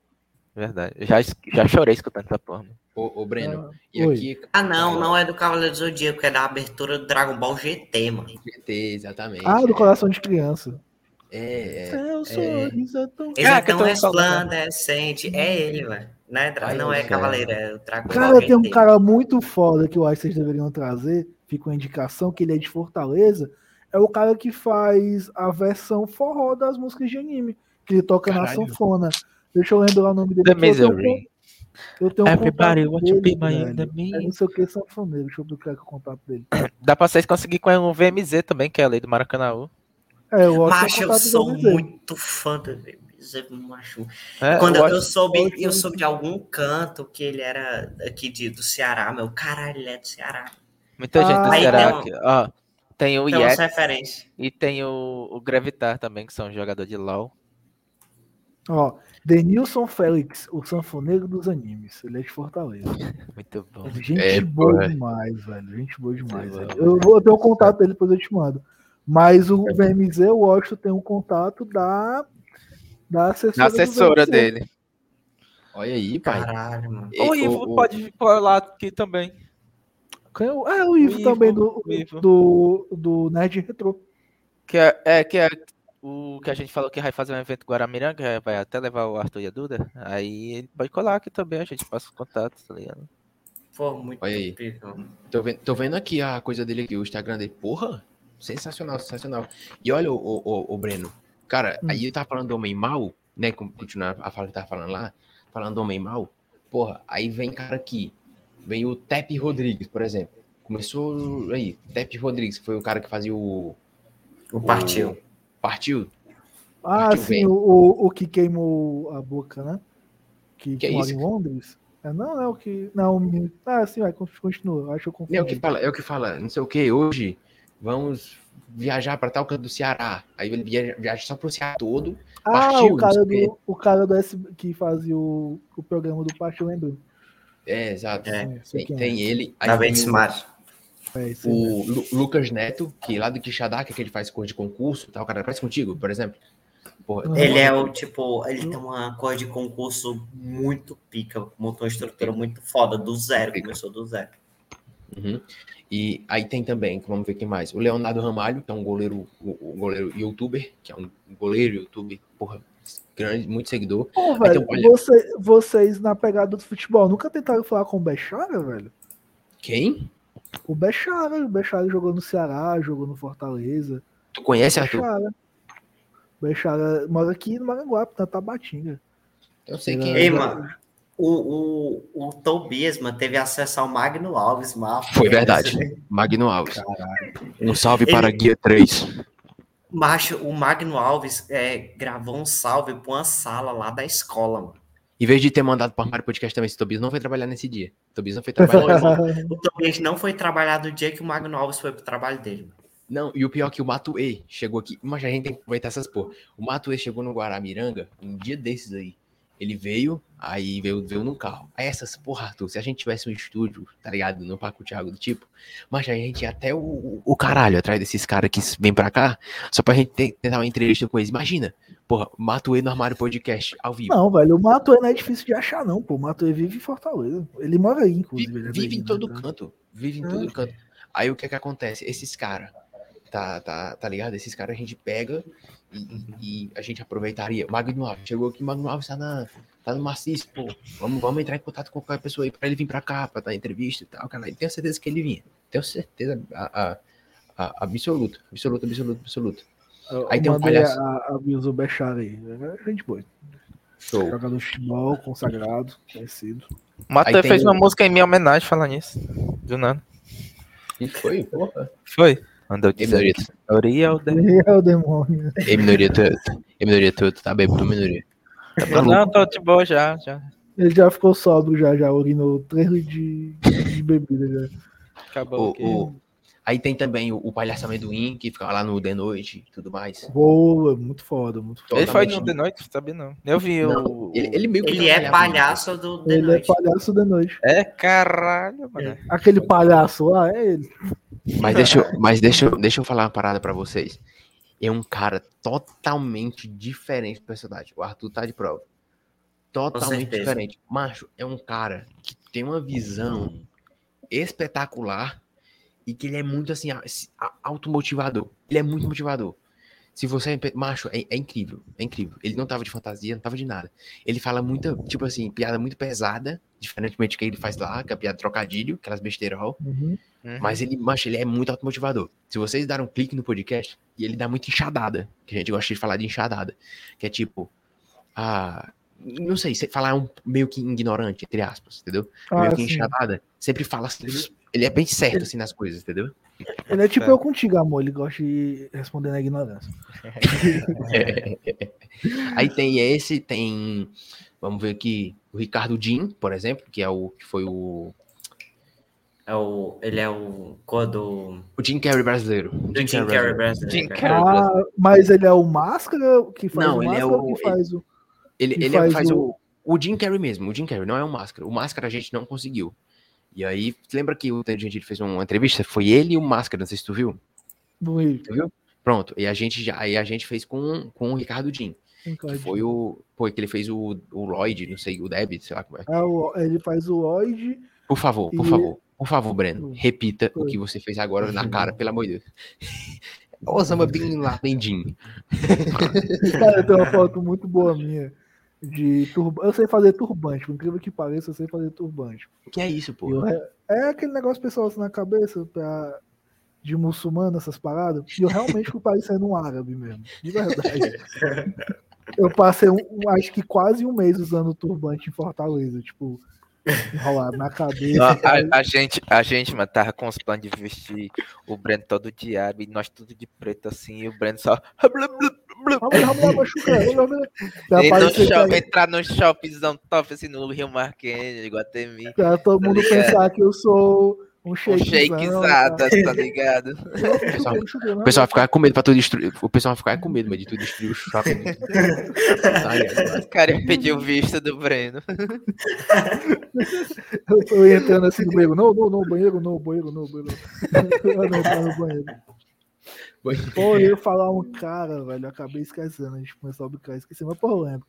Verdade. Eu Já, já chorei escutando essa porra. mano. Ô, ô, Breno, Ah, e oi. aqui. Ah, não, não é do Cavaleiro do Zodíaco, é da abertura do Dragon Ball GT, mano. GT, exatamente. Ah, do coração de criança. É, é. Seu sorriso é tão. Ele é tão resplandecente. É ele, velho. Né, Ai, não é cara. Cavaleiro, é o Dragon Ball Cara, tem um cara muito foda que eu acho que vocês deveriam trazer. Fica uma indicação que ele é de Fortaleza. É o cara que faz a versão forró das músicas de anime. Que ele toca na Caralho. sanfona. Deixa eu lembrar o nome dele. The aqui, eu tenho um Misery. Eu tenho um Everybody contato want to be dele, my velho. enemy. É não sei o que, sanfoneiro. Deixa eu procurar aqui o contato dele. Dá pra vocês conseguir com o VMZ também, que é a lei do Maracanã. É, eu Macho, é o eu sou muito fã do VMZ, macho. É, Quando eu eu, soube, eu soube de algum canto que ele era aqui de, do Ceará, meu caralho, ele é do Ceará. Muita gente do Ah, Aí Ceará tem um- aqui. Ó, tem o referências. e tem o, o Gravitar também, que são jogador de LoL. Ó, Denilson Félix, o sanfoneiro dos animes. Ele é de Fortaleza. Muito bom. Gente É, boa porra. demais, velho. Gente boa demais. Velho. Eu vou ter o contato dele, depois eu te mando. Mas o VMZ, eu Washington tem um contato da, da assessora, assessora dele. Olha aí, pai. Caralho, mano. E- O Ivo o- pode lá aqui também. É o- É o Ivo, O Ivo, também do, o Ivo. do, do Nerd Retro. Que é, é, que é o que a gente falou que vai fazer um evento Guaramiranga, vai até levar o Arthur e a Duda. Aí ele pode colar aqui também, a gente passa os contatos, tá ligado? Pô, muito Olha aí. Tô vendo, tô vendo aqui a coisa dele aqui, o Instagram dele. Porra, sensacional, sensacional. E olha o, o, o- Breno. Cara, Hum. aí ele tava falando do homem mal, né? Continuar a fala que tava falando lá, falando do homem mal. Porra, aí vem cara aqui. Vem o Tepe Rodrigues, por exemplo. Começou aí, Tepe Rodrigues, que foi o cara que fazia o. O partiu. Partiu? Ah, Partiu sim, o, o, o que queimou a boca, né? Que, Que é isso? em Londres. É, não, é o que. Não, ah, sim, vai, continua. Acho que eu confundi. É o que fala, é o que fala, não sei o que, hoje vamos viajar para tal canto do Ceará. Aí ele viaja, viaja só pro Ceará todo. Ah, Partiu, o cara, o do, o cara do S, que fazia o, o programa do Partiu lembrou. É, exato. É, Tem, quem é. tem ele. Aí Da tem Vente o- Smart. É, o Lu- Lucas Neto, que lá do Quixadá, que é que ele faz cor de concurso, tal, o cara parece contigo, por exemplo. Porra. Ele é o tipo, ele tem uma cor de concurso muito pica, montou uma estrutura muito foda, do zero, Pica. começou do zero. Uhum. E aí tem também, vamos ver quem mais. O Leonardo Ramalho, que é um goleiro, o, o goleiro youtuber, que é um goleiro youtuber, porra, grande, muito seguidor. Pô, velho, um- olha- você- vocês na pegada do futebol nunca tentaram falar com o Bechara, velho? Quem? O Bechara, o Bechara jogou no Ceará, jogou no Fortaleza. Tu conhece, Arthur? Bechara. Bechara mora aqui no Maranguape, na Tabatinga. Eu sei quem Ei, é. mano, o, o, o Tobias, mano, teve acesso ao Magno Alves, mano. Foi verdade. Magno Alves. Um salve Ele- para Guia 3. Macho, o Magno Alves é, gravou um salve pra uma sala lá da escola, mano. Em vez de ter mandado para o Armário Podcast também, esse Tobias não foi trabalhar nesse dia. Tobias não foi trabalhar. O Tobias não foi trabalhar no dia que o Magno Alves foi pro trabalho dele, mano. Não, e o pior é que o Matuê chegou aqui. Mas a gente tem que aproveitar essas porra. O Matuê chegou no Guaramiranga um dia desses aí. Ele veio, aí veio, veio num carro. Aí essas, porra, Arthur, se a gente tivesse um estúdio, tá ligado? No Parque Thiago do tipo, mas a gente ia até o, o caralho atrás desses caras que vêm pra cá, só pra gente ter- tentar uma entrevista com eles. Imagina, porra, Matuê no Armário Podcast, ao vivo. Não, velho, o Matuê não é difícil de achar, não, pô. O Matuê vive em Fortaleza. Ele mora aí, inclusive. É Vive daí, em né, todo então. canto. Vive em todo canto. Aí o que é que acontece? Esses caras, tá, tá, tá ligado? Esses caras a gente pega e, e a gente aproveitaria. Magno Alves, chegou aqui, Magno Alves tá, na, tá no maciço, pô. Vamos, vamos entrar em contato com qualquer pessoa aí pra ele vir pra cá, pra dar entrevista e tal, cara. E tenho certeza que ele vinha. Tenho certeza a, a, a- absoluta, absoluta, absoluta, absoluta. Eu, Aí eu tem um palhaço. a, a Bilzo Bechara aí. É gente boa. Show. Jogador de futebol, consagrado, conhecido. O Matheus tem fez uma música em minha homenagem falando nisso. Do nada. E foi, porra. Foi. Andou Ei, de minoria, Oriel da. É o demônio. ei, minoria, tu, ei, minoria, tu, tu tá bêbado, minoria. Tá maluco? Não, tô de boa já, já. Ele já ficou sóbrio, já, já urinou 3 litros de, de bebida já. Acabou O- aqui. o- Aí tem também o, o Palhaço Amendoim, que fica lá no The Noite e tudo mais. Boa, muito foda, muito foda. Ele foi no The Noite, sabe não. Eu vi Não, o. Ele, ele meio que Ele é palhaço do The Ele é Noite. palhaço da noite. É caralho, mano. Aquele palhaço lá, é ele. Mas deixa, eu- mas deixa, eu- deixa eu falar uma parada pra vocês. É um cara totalmente diferente do personagem. O Arthur tá de prova. Totalmente diferente. Macho, é um cara que tem uma visão espetacular e que ele é muito assim, automotivador. Ele é muito motivador. Se você. Macho, é, é incrível. É incrível. Ele não tava de fantasia, não tava de nada. Ele fala muita, tipo assim, piada muito pesada, diferentemente do que ele faz lá, que é a piada trocadilho, aquelas besteirol. Uhum. Mas ele, macho, ele é muito automotivador. Se vocês darem um clique no podcast, e ele dá muito enxadada, que a gente gosta de falar de enxadada, que é tipo, ah, não sei, se falar um meio que ignorante, entre aspas, entendeu? Ah, meio que enxadada, sempre fala assim, ele é bem certo assim nas coisas, entendeu? Ele é tipo É. eu contigo, amor. Ele gosta de responder na ignorância. Aí tem esse, tem, vamos ver aqui, o Ricardo Din, por exemplo, que é o que foi o É o, ele é o quando o Jim Carrey brasileiro. O do Jim Carrey brasileiro. Jim. Carrey. Ah, mas ele é o Máscara que faz Não, o ele é Máscara o- que faz o. Ele, que ele faz, faz o, o- o Jim Carrey mesmo, o Jim Carrey, não é o Máscara. O Máscara a gente não conseguiu. E aí, lembra que o Tangente fez uma entrevista? Foi ele e o Máscara, não sei se tu viu. do Rio. Tu viu? Pronto, e a gente já, aí a gente fez com, com o Ricardo Din, que foi o, foi que ele fez o, o Lloyd, não sei, o Deb, sei lá como é. É, o- ele faz o Lloyd. Por favor, por E- favor, por favor, Breno, repita o Foi. que você fez agora na cara, pelo amor de Deus. Osama Bin Laden. Cara, tem uma foto muito boa minha. De turbante. Eu sei fazer turbante, por incrível que pareça, eu sei fazer turbante. O que é isso, pô? Eu É aquele negócio pessoal assim na cabeça pra... de muçulmano, essas paradas. E eu realmente fui parecendo um árabe mesmo. De verdade. Eu passei, um, acho que quase um mês usando turbante em Fortaleza. Tipo, enrolado na cabeça. Não, a, a gente, a gente, mano, tava com os planos de vestir o Breno todo árabe e nós tudo de preto assim, e o Breno só. Entrar no shoppingzão top assim no Rio Marquês, Iguatemi. pra todo mundo ligado? pensar que eu sou um Um shakezada, tá ligado? Pessoal- O pessoal vai ficar com medo pra tu destruir. O pessoal vai ficar com medo, mas de tu destruir o shopping. Os caras pediu visto do Breno. Eu, eu ia entrando assim no banheiro. Não, não, não, banheiro, não, banheiro, não, banheiro. não. Eu não no banheiro. Pô, eu ia falar um cara, velho. Eu acabei esquecendo. A gente começou a brincar, esqueci, mas pô, eu lembro.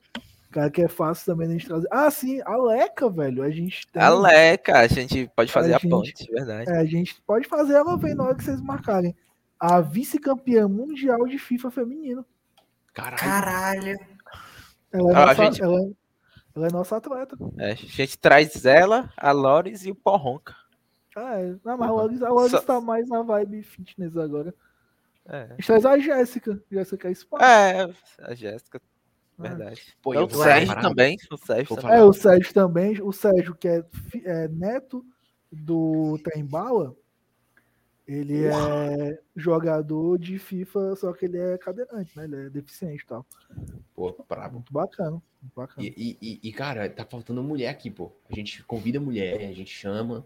Cara que é fácil também a gente trazer. Ah, sim, a Leca, velho. A gente tem. Aleca, a gente pode fazer A a, gente- ponte, verdade. É, a gente pode fazer ela vem na hora que vocês marcarem. A vice-campeã mundial de FIFA feminino. Caralho. Caralho. Ela é, Ah, a nossa, gente- ela, ela é nossa atleta. É, a gente traz ela, a Lores e o Porronca. Ah, é. Não, mas a Loris, a Loris Só- tá mais na vibe fitness agora. É, A gente traz a Jéssica. Jéssica é Spa. é a Jéssica, verdade. Pô, É eu o Sérgio também, o Sérgio também. É, o Sérgio também. O Sérgio, que é, é neto do Trembala, ele é jogador de FIFA, só que ele é cadeirante, né? Ele é deficiente e tal. Pô, brabo. Muito bacana. Muito bacana. E, e, e- cara, tá faltando mulher aqui, pô. A gente convida mulher, a gente chama.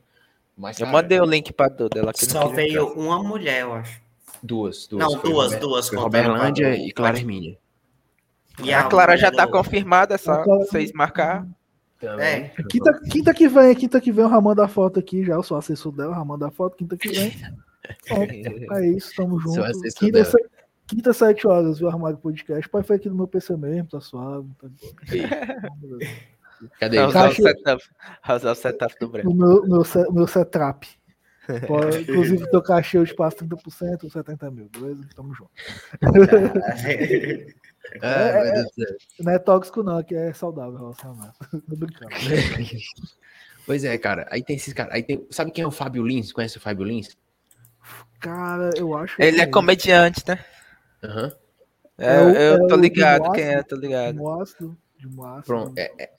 Mas, Eu cara, mandei o link pra Duda, ela que Só veio uma mulher, eu acho. Duas, duas. Não, Foi duas, Robert- duas. Foi Roberlândia e Clara Hermínia. E A Clara já tá confirmada, é só Clara- vocês marcar. É. Quinta, quinta que vem, quinta que vem, o Ramon da foto aqui já. Eu sou assessor dela, o Ramon da foto. Quinta que vem. Pronto, é isso, tamo junto. Quinta, se- quinta, sete horas, viu, Armário Podcast. Pode ser aqui no meu PC mesmo, tá suave. Tá. Cadê? O Caixa- setup, vai usar o setup do Breno. O meu, meu, meu setup. Pode- inclusive, teu cachê eu te passo 30% ou 70 mil, beleza? Tamo junto. Ah, do céu. Não é tóxico, não, que é saudável o relacionamento. Tô brincando. Pois é, cara. Aí tem esses caras. Aí tem. Sabe quem é o Fábio Lins? Conhece o Fábio Lins? Cara, eu acho que Ele é esse comediante, né? Aham. É, É eu é tô o de ligado quem é, tô De ligado. Moastro, de Moastro. Pronto. É, é,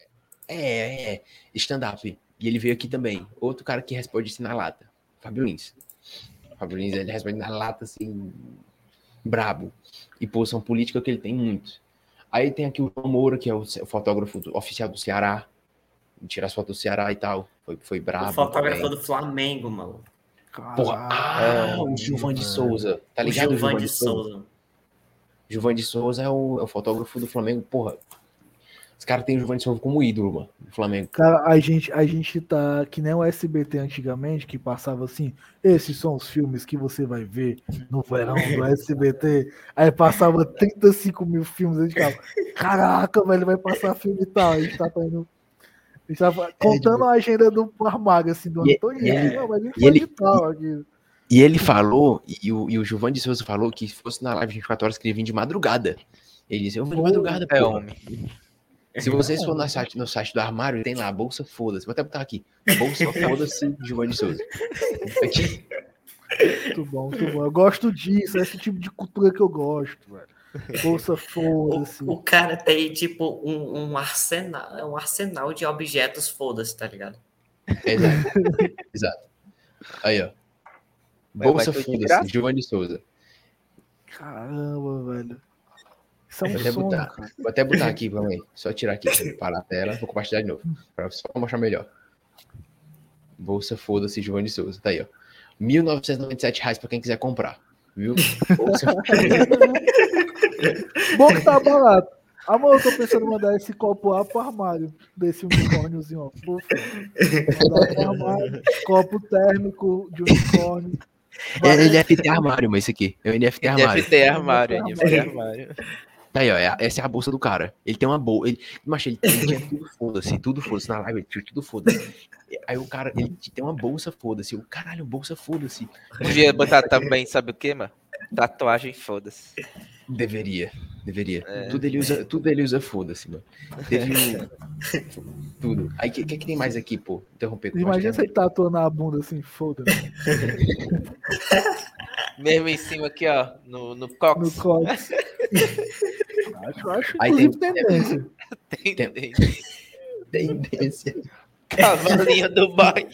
é, é. stand-up. E ele veio aqui também. Outro cara que responde assim na lata. Fábio Lins. Fábio Lins, ele responde na lata, assim, brabo. E posição política que ele tem muito. Aí tem aqui o João Moura, que é o o fotógrafo do- oficial do Ceará. Tira as fotos do Ceará e tal. Foi, foi brabo. O fotógrafo também. do Flamengo, mano. Porra, ah, o Gilvan de Souza. Tá o ligado? Gilvan de Souza. Gilvan de Souza é o, é o fotógrafo do Flamengo. Porra, os caras têm o Gilvan de Souza como ídolo, mano, do Flamengo. Cara, a gente, a gente tá que nem o SBT antigamente, que passava assim, esses são os filmes que você vai ver no verão do SBT. Aí passava 35 mil filmes, a gente ficava, caraca, velho, vai passar filme e tal. A gente tá indo. A gente tava contando a agenda do armário, assim, do e ele- Não, mas e foi ele- de tal aqui. E ele falou, e o, e o Giovanni de Souza falou que se fosse na live 24 horas, que ele vinha de madrugada. Ele disse, eu vou de madrugada, É pô. homem. Se vocês for no site, no site do armário, tem lá, bolsa foda-se. Vou até botar aqui. Bolsa foda-se, Giovanni Souza. Aqui. Muito bom, muito bom. Eu gosto disso, é esse tipo de cultura que eu gosto, velho. Bolsa foda-se. O cara tem, tipo, um, um arsenal, um arsenal de objetos foda-se, tá ligado? Exato. Exato. Aí, ó. Bolsa foda-se? Giovanni Souza. Caramba, velho. É Vou até botar, vou até botar aqui, vamos aí. Só tirar aqui, parar a tela, vou compartilhar de novo. Pra só mostrar melhor. Bolsa foda-se, Giovanni de Souza. Tá aí, ó. 1.997 reais pra quem quiser comprar. Viu? Bolsa Bom que tá barato. Amor, eu tô pensando em mandar esse copo lá pro armário desse unicórniozinho, ó. Pô, Mandar pro armário, copo térmico de unicórnio. É NFT armário, mas esse aqui. É o NFT armário. NFT armário, NFT armário. Tá aí, ó. é- essa é a bolsa do cara. Ele tem uma bolsa. Ele, mas ele, ele tinha tudo foda-se, tudo foda-se. Na live ele tinha tudo foda-se. Aí o cara, ele tem uma bolsa foda-se. O caralho, bolsa foda-se. Devia botar também, sabe o que, mano? Tatuagem, foda-se. Deveria, deveria. É. Tudo ele usa, tudo ele usa foda-se, mano. Teve um- tudo. Aí o que, que que tem mais aqui, pô? Interromper. Imagina você tatuando a bunda assim, foda-se. Mesmo em cima aqui, ó, no, no cox. No cox. Acho, acho Aí tem- tendência. Tem, tem. Tendência. Cavalinho do Bahia.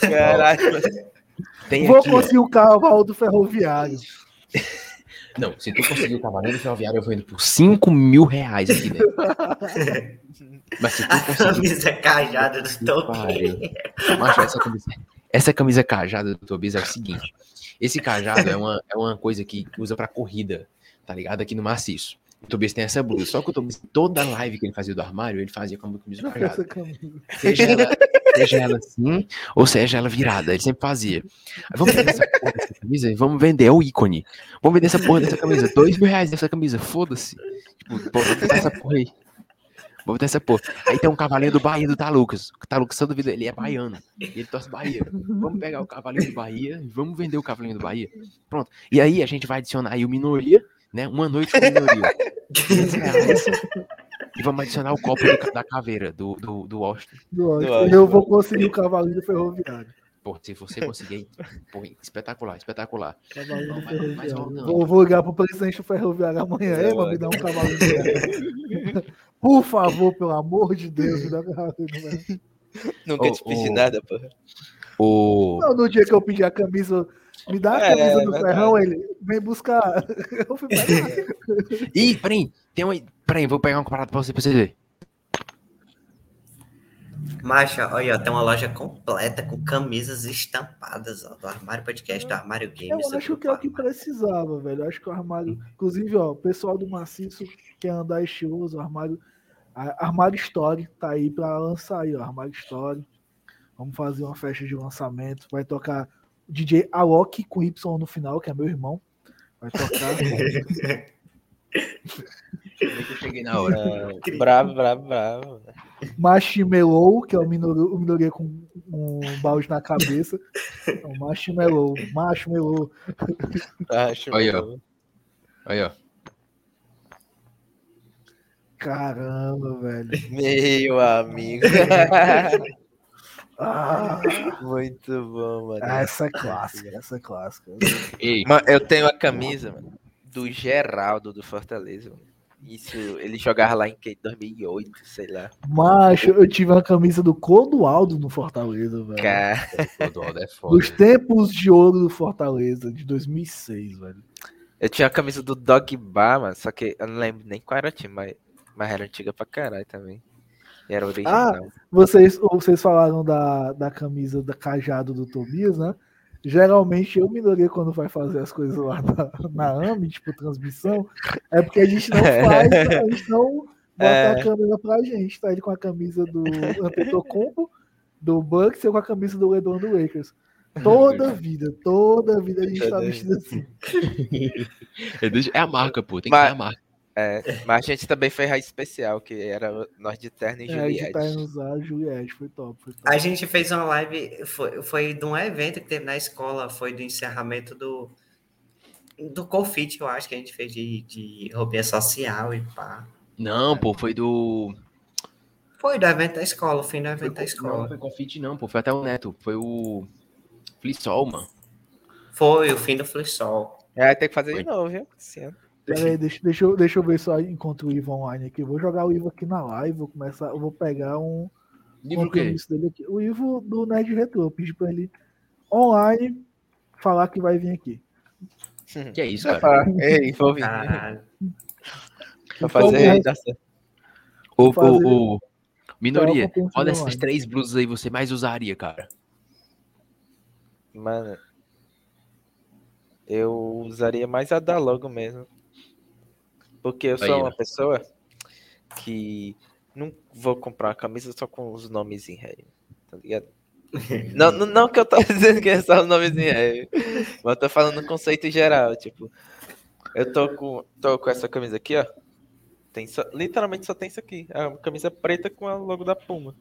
Caralho. Tem Vou aqui, ó. conseguir o cavalo do ferroviário. Não, se tu conseguir o cavaleiro ferroviário, eu vou indo por 5 mil reais aqui dentro. Mas se tu A conseguir. camisa cajada do. Toquinho. Macho, essa camisa, essa camisa cajada do Tobias é o seguinte: esse cajado é uma, é uma coisa que usa pra corrida, tá ligado? Aqui no maciço. O Tobias tem essa blusa. Só que o Tobias, toda live que ele fazia do armário, ele fazia com a camisa do cajado. Essa camisa. Seja ela, seja ela assim, ou seja ela virada. Ele sempre fazia. Vamos vender essa porra dessa camisa? Vamos vender, é o ícone. Vamos vender essa porra dessa camisa. Dois mil reais dessa camisa, foda-se. Tipo, essa porra aí. Vou botar essa porra. Aí tem um cavalinho do Bahia do Talucas. O Talucas toda vida, ele é baiano. E ele torce Bahia. Vamos pegar o cavalinho do Bahia e vamos vender o cavalinho do Bahia. Pronto. E aí a gente vai adicionar aí o minoria, né? Uma noite com minoria. 500 reais. E vamos adicionar o copo do da caveira, do, do, do Austin. Do ódio. Eu vou conseguir o cavalinho do ferroviário. Pô, se você conseguir, pô, espetacular, espetacular. Cavalinho mas- mas ferroviário. não. Vou, vou ligar pro presidente do ferroviário amanhã. É, Ei, mano, me dá um cavalinho do ferroviário. Por favor, pelo amor de Deus, me dá um do ferroviário. Nunca te pedi nada, porra. O... Não, no dia que eu pedi a camisa, me dá a É, camisa é do verdade. ferrão, ele vem buscar. Eu fui pegar. Ih, peraí, tem uma... Peraí, vou pegar uma parada pra você, pra você ver. Macha, olha, ó, tem uma loja completa com camisas estampadas, ó, do Armário Podcast, do Armário Eu Games. do acho que é o que Armário. precisava, velho. Eu acho que o armário. Inclusive, ó, o pessoal do Maciço quer andar estiloso, o armário. a- Armário Story tá aí pra lançar aí, ó. Armário Story. Vamos fazer uma festa de lançamento. Vai tocar DJ Alok com Y no final, que é meu irmão. Vai tocar. Eu cheguei na hora. Ah, bravo, bravo, bravo. Marshmallow, que é o minoria, o minoria com um balde na cabeça. Então, marshmallow, marshmallow. Acho Aí, ó. bom. Aí, ó. Caramba, velho. Meu amigo. Ah, Muito bom, mano. essa é clássica, essa é clássica. Ei, Mano, eu tenho a camisa, mano, do Geraldo do Fortaleza. mano. Isso, ele jogava lá em que? 2008, sei lá. Macho, eu tive uma camisa do Clodoaldo no Fortaleza, velho. Cara, Clodoaldo é foda. Dos tempos de ouro do Fortaleza, de 2006, velho. eu tinha a camisa do Dog Bar, mano, só que eu não lembro nem qual era o time, mas, mas era antiga pra caralho também. E era original. Vocês, vocês falaram da, da camisa da cajado do Tobias, né? Geralmente eu minoria quando vai fazer as coisas lá na, na AMI, tipo transmissão, é porque a gente não faz, a gente não bota É. a câmera pra gente, tá ele com a camisa do Antetokounmpo, do Bucks e eu com a camisa do LeBron do Lakers. Toda vida, toda vida a gente tá vestido assim. É a marca, pô. Tem que Mas- ter a marca. É, mas a gente também fez a especial, que era nós de terno e É, a gente Juliette. tá indo usar a Juliette, foi top, foi top. A gente fez uma live, foi, foi de um evento que teve na escola, foi do encerramento do do Confit, eu acho que a gente fez de, de roupinha social e pá. Não, pô, foi do. Foi do evento da escola, o fim do evento da Não, escola. foi confite, não, pô. Foi até o Neto. Foi o. Flissol, mano. Foi o fim do Flissol. É, tem que fazer Foi. de novo, viu? Esse ano. Pera aí, deixa, deixa, eu, deixa eu ver se eu encontro o Ivo online aqui. Eu Vou jogar o Ivo aqui na live, vou começar, eu vou pegar um Livro o quê? compromisso dele aqui. O Ivo do Nerd Retro, eu pedi pra ele online falar que vai vir aqui. Que é isso, cara? falar, Ei, vou vir. Pra fazer ô, ô. Minoria, qual dessas online. três blusas aí você mais usaria, cara? Mano, eu usaria mais a da logo mesmo. Porque eu sou Aí, uma pessoa que não vou comprar uma camisa só com os nomes em ré, tá ligado? Não, não, não que eu tô dizendo que é só os nomes em ré, mas eu tô falando no conceito geral, tipo, eu tô com, tô com essa camisa aqui, ó. Tem só, literalmente só tem isso aqui. É uma camisa preta com a logo da Puma.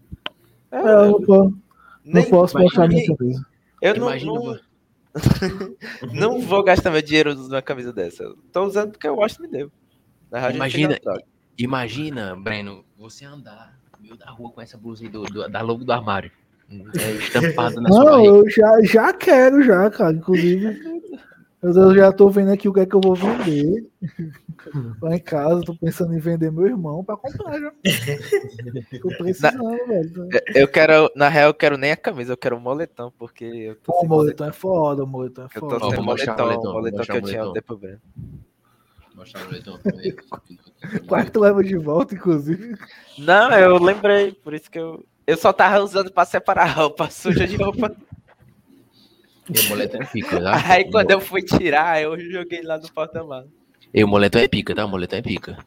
É, É, eu não, não nem- posso mostrar minha camisa. eu não, Imagina, não, não vou gastar meu dinheiro numa camisa dessa. Eu tô usando porque eu gosto me deu. Na Imagina- na. Imagina, Breno, você andar no meio da rua com essa blusa aí do, do- da logo do armário. É, estampada na sua Não, barriga. eu já, já quero, já, cara. Inclusive, eu já tô vendo aqui o que é que eu vou vender. Lá em casa, tô pensando em vender meu irmão pra comprar já. Tô precisando, velho. Eu quero, na real, eu quero nem a camisa, eu quero o moletão, porque eu tô Pô, o moletom é foda, o moletom é Eu tô foda. Sem vou mostrar o moletom, moletom, o moletom vou que eu tinha o tempo Breno. Mostrar o moletom também. Quarto leva de volta, inclusive. Não, eu lembrei, por isso que eu. Eu só tava usando pra separar roupa suja de roupa. E o moletom é pica, tá? Aí quando eu fui tirar, eu joguei lá no porta-malas. E o moletom é pica, tá? O moletom é pica.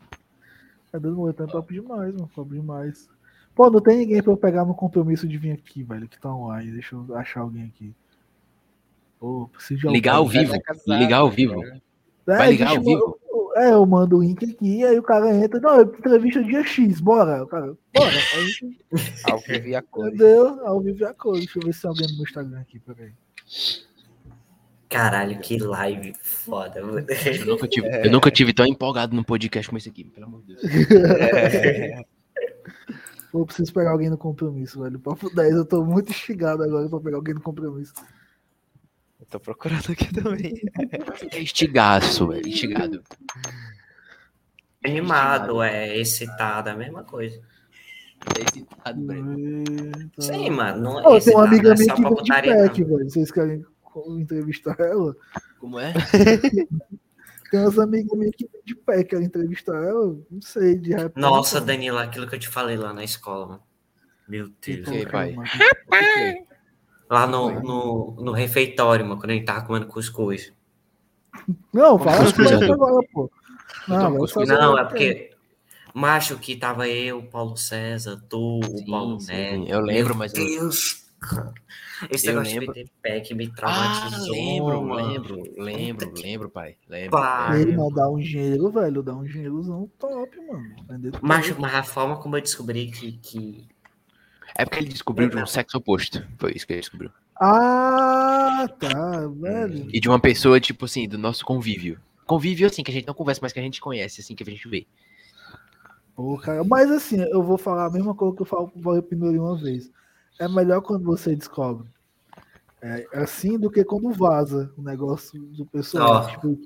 É do moletom é top demais, mano. Top demais. Pô, não tem ninguém pra eu pegar no compromisso de vir aqui, velho, que tá online. Deixa eu achar alguém aqui. Pô, preciso de alguém. Ligar ao vivo. Ligar ao vivo. É, Vai ligar deixa ao vivo? É, eu mando o link aqui, aí o cara entra. Não, eu entrevista dia X, bora. O cara, bora. Aí, a gente- Ao vivo e a cor. entendeu? Ao vivo e a cor. Deixa eu ver se tem alguém no meu Instagram aqui, peraí. Caralho, que live foda. mano. Eu nunca, tive, eu nunca tive tão empolgado num podcast como esse aqui, pelo amor de Deus. Pô, eu preciso pegar alguém no compromisso, velho. Papo 10, eu tô muito instigado agora pra pegar alguém no compromisso. Tô procurando aqui também. É estigaço, velho. Instigado. Animado, é excitado, é a mesma coisa. É excitado, Breno. Eita. Sim, mano. Não é Pô, tem uma excitado, amiga é minha só que pra vem de putaria, pack, velho. Vocês querem entrevistar ela? Como é? Tem umas amigas minhas que vem de pack, querem entrevistar ela? Não sei, de repente. Nossa, Danilo, aquilo que eu te falei lá na escola, mano. Meu Deus. Então, Ok, vai. Lá no, no, no refeitório, mano, quando a gente tava comendo cuscuz. Não, fala as Cuscuz, agora, pô. Não, cuscuz. Não, o é que porque. Macho que tava eu, Paulo César, tu, o Sim, Paulo sim, Neto. eu lembro, Meu mas eu- Deus, cara. Esse Eu negócio lembro. de PT Pack me Ah, traumatizou. lembro, mano. lembro, lembro, lembro, pai. Lembro. Pá. Ei, mas dá um dinheiro, velho. Dá um dinheirozão top, mano. Macho, mas a forma como eu descobri que. que... É porque ele descobriu de um sexo oposto. Foi isso que ele descobriu. Ah, tá, velho. E de uma pessoa, tipo assim, do nosso convívio. Convívio, assim, que a gente não conversa, mas que a gente conhece, assim, que a gente vê. Pô, cara, mas assim, eu vou falar a mesma coisa que eu falo pro Valeu Pinori uma vez. É melhor quando você descobre. É assim do que quando vaza o negócio do pessoal. Ó. Tipo,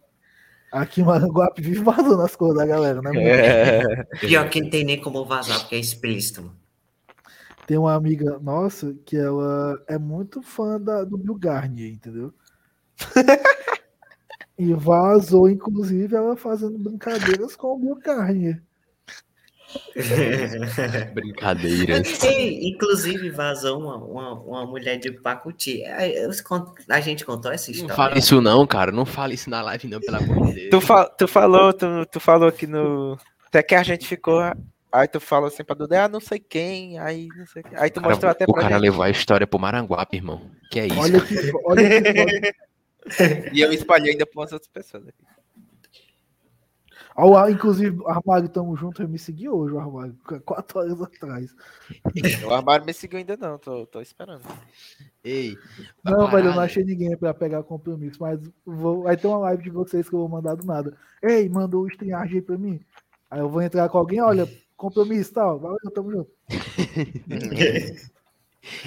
aqui em Maranguape vive vazando as coisas da galera, né? mano? É. Pior que não tem nem como vazar, porque é explícito, mano. Tem uma amiga nossa que ela é muito fã da, do Bill Garnier, entendeu? e vazou, inclusive, ela fazendo brincadeiras com o Bill Garnier. Brincadeiras. Ei, inclusive vazou uma, uma, uma mulher de Pacuti. A gente contou essa Não história. fala isso não, cara. Não fala isso na live não, pelo amor de Deus. Tu, fa- tu falou, tu, tu falou aqui no. Até que a gente ficou. Aí tu falou assim pra Duda, ah, não sei quem, aí não sei quem. Aí tu O cara- mostrou até o pra cara gente. levou a história pro Maranguape, irmão. Que é isso? Olha que, olha que. E eu espalhei ainda pra umas outras pessoas. aqui. O- inclusive, o Armário, tamo junto, eu me segui hoje, o Armário, qu- quatro horas atrás. O armário me seguiu ainda não, tô, tô esperando. Ei, Não, velho, eu não achei ninguém pra pegar compromisso, mas vou, vai ter uma live de vocês que eu vou mandar do nada. Ei, mandou o StreamYard aí pra mim. Aí eu vou entrar com alguém, olha, compromisso tal, valeu, tamo junto.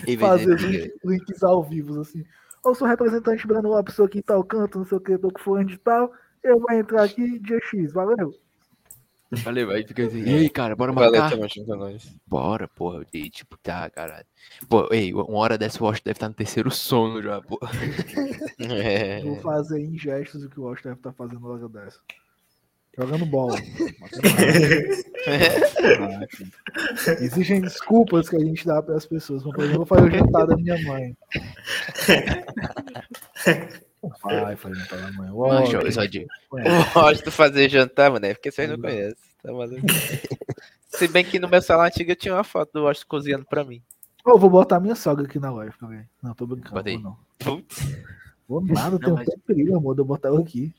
Ei, Fazer os porque- link- links ao vivo, assim. Eu sou representante Breno Lopes, sou aqui em tal canto, não sei o que, tô com fulano de tal. Eu vou entrar aqui dia X, valeu. Valeu, aí fica assim, e aí, cara, bora Valeu, marcar? tamo junto, é. Bora, porra. E, tipo, tá, caralho. Pô, ei, uma hora dessa o Watch deve estar no terceiro sono já, pô. É. Vou fazer em gestos o que o Walsh deve estar fazendo na hora dessa. Jogando bola. Exigem desculpas que a gente dá para as pessoas. Como, por exemplo, eu vou fazer o jantar da minha mãe. Vai fazer o jantar da mãe. Lógico. eu só digo. Eu gosto de fazer jantar, mano, é porque vocês não conhecem. Tá maluco? Se bem que no meu celular antigo tinha uma foto do Washington cozinhando pra mim. Eu vou botar minha sogra aqui na live também. Não, tô brincando. Vou não. Putz. Vou nada, tem um mas- perigo, amor, de eu botar ela aqui.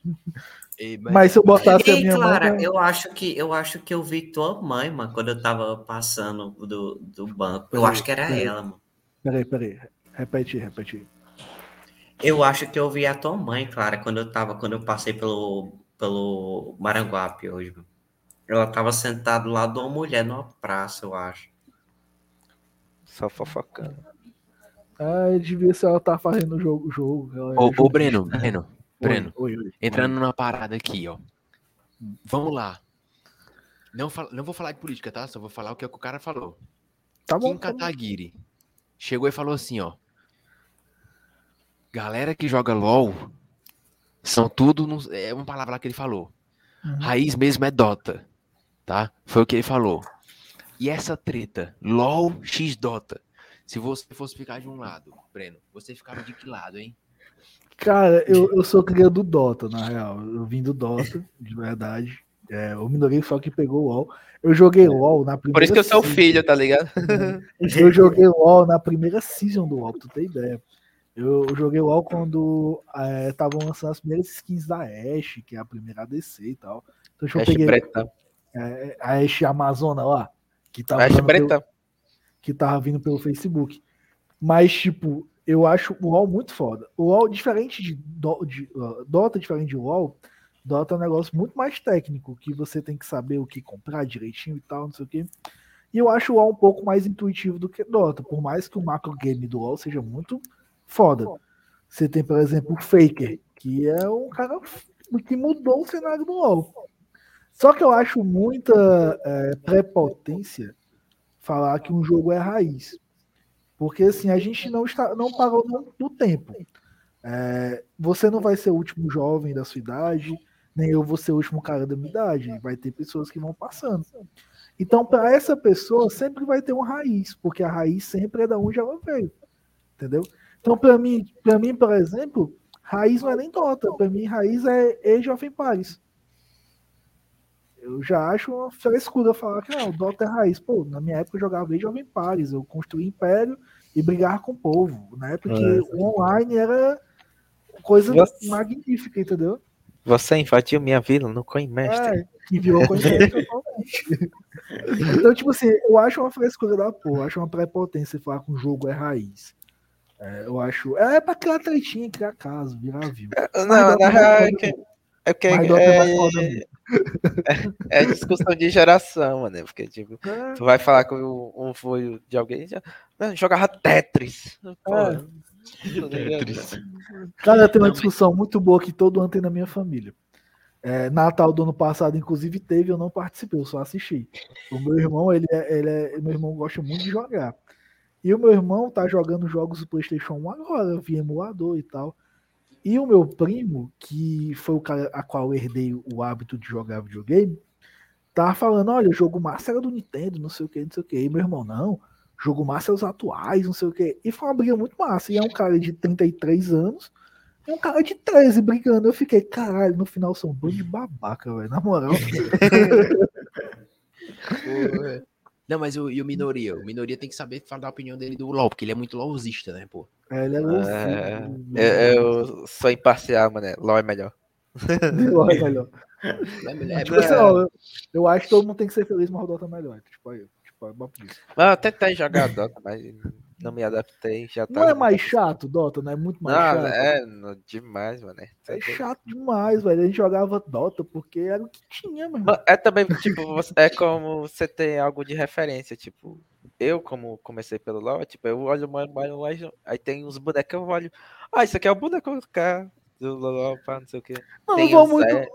Ei, Mas se eu botasse a Ei, minha Clara, mãe. eu acho que eu acho que eu vi tua mãe, mano, quando eu tava passando do, do banco. Eu acho que era Peraí. ela, mano. Peraí, peraí. Repete, repete. Eu acho que eu vi a tua mãe, Clara, quando eu tava, quando eu passei pelo, pelo Maranguape hoje, mano. Ela tava sentada do lado de uma mulher numa praça, eu acho. Só fofocando. Ah, devia ser ela tá fazendo o jogo. jogo. É Ô, ô. Breno, Breno, Breno, Oi, oi, oi. entrando numa parada aqui, ó. Vamos lá. Não, não vou falar de política, tá? Só vou falar o que, é que o cara falou. Tá bom. Kim tá bom. Kataguiri chegou e falou assim, ó. Galera que joga LOL são tudo. no- É uma palavra lá que ele falou. Uhum. Raiz mesmo é Dota. Tá? Foi o que ele falou. E essa treta, LOL x Dota. Se você fosse ficar de um lado, Breno, você ficava de que lado, hein? Cara, eu, eu sou cria do Dota, na real. Eu vim do Dota, de verdade. É, o Minoria só que pegou o LOL. Eu joguei LOL na primeira Por isso que eu sou o season. filho, tá ligado? Eu joguei LOL na primeira season do LOL, pra tu ter ideia. Eu joguei LOL quando estavam lançando as primeiras skins da Ashe, que é a primeira ADC e tal. Então, eu Ash peguei pretão. é, a Ashe Amazona lá, que tava, Ash dando pelo- que tava vindo pelo Facebook. Mas, tipo, eu acho o LoL muito foda. O LoL, diferente de, Do- de, uh, Dota, diferente de LoL, Dota é um negócio muito mais técnico, que você tem que saber o que comprar direitinho e tal, não sei o quê. E eu acho o LoL um pouco mais intuitivo do que Dota, por mais que o macro game do LoL seja muito foda. Você tem, por exemplo, o Faker, que é um cara que mudou o cenário do LoL. Só que eu acho muita é, prepotência falar que um jogo é raiz. Porque assim, a gente não está não parou no, tempo. É, você não vai ser o último jovem da sua idade, nem eu vou ser o último cara da minha idade. Vai ter pessoas que vão passando. Então, para essa pessoa, sempre vai ter uma raiz, porque a raiz sempre é da onde ela veio. Entendeu? Então, para mim, para mim, por exemplo, raiz não é nem Dota. Para mim, raiz é Age of Empires. Eu já acho uma frescura falar que não, Dota é raiz. Pô, na minha época eu jogava Age of Empires, eu construí império e brigar com o povo. Na época que É. o online era coisa Você- magnífica, entendeu? Você invadiu minha vila no Coin Mestre. É, que virou coisa totalmente. Então, tipo assim, eu acho uma frescura da porra, eu acho uma prepotência falar que um jogo é raiz. É, eu acho. É pra criar tretinha, criar caso, virar view. Não, Dota na é real é que, é porque é é, é discussão de geração, mano. Porque, tipo, É, tu vai falar com um, um foi de alguém já. Não, jogava Tetris. Pô, É. tá ligado? Cara, tem uma discussão muito boa que todo ano tem na minha família. É, Natal do ano passado, inclusive, teve, eu não participei, eu só assisti. O meu irmão, ele é, ele é- meu irmão gosta muito de jogar. E o meu irmão tá jogando jogos do PlayStation 1 agora, via emulador e tal. E o meu primo, que foi o cara a qual eu herdei o hábito de jogar videogame, tava falando: olha, o jogo massa era do Nintendo, não sei o que, não sei o que. E meu irmão, não, jogo massa é os atuais, não sei o que. E foi uma briga muito massa. E é um cara de 33 anos e um cara de 13 brigando. Eu fiquei, caralho, no final são dois de babaca, velho, na moral. Não, mas o, e o Minoria? O Minoria tem que saber falar a opinião dele do LoL, porque ele é muito LoLzista, né, pô? É, ele é É, louco. eu, eu sou imparcial, mano. LOL é melhor. The Law é melhor. É, Tipo assim, ó, eu, eu acho que todo mundo tem que ser feliz, mas o Dota é melhor. Tipo, aí, tipo, é bom disso. Mas eu tentei jogar Dota, mas não me adaptei. Já tá Não é mais chato, Dota, não é muito mais Não, chato. é no- demais, mano. É chato demais, velho. A gente jogava Dota porque era o que tinha. Mas É também, tipo, é como você ter algo de referência, tipo, eu como comecei pelo LoL, tipo, eu olho o Mobile Legends, aí tem uns bonecos, eu olho, ah, isso aqui é o boneco cara do LoL, pá, não sei o que. Não, não Tem vou muito, é,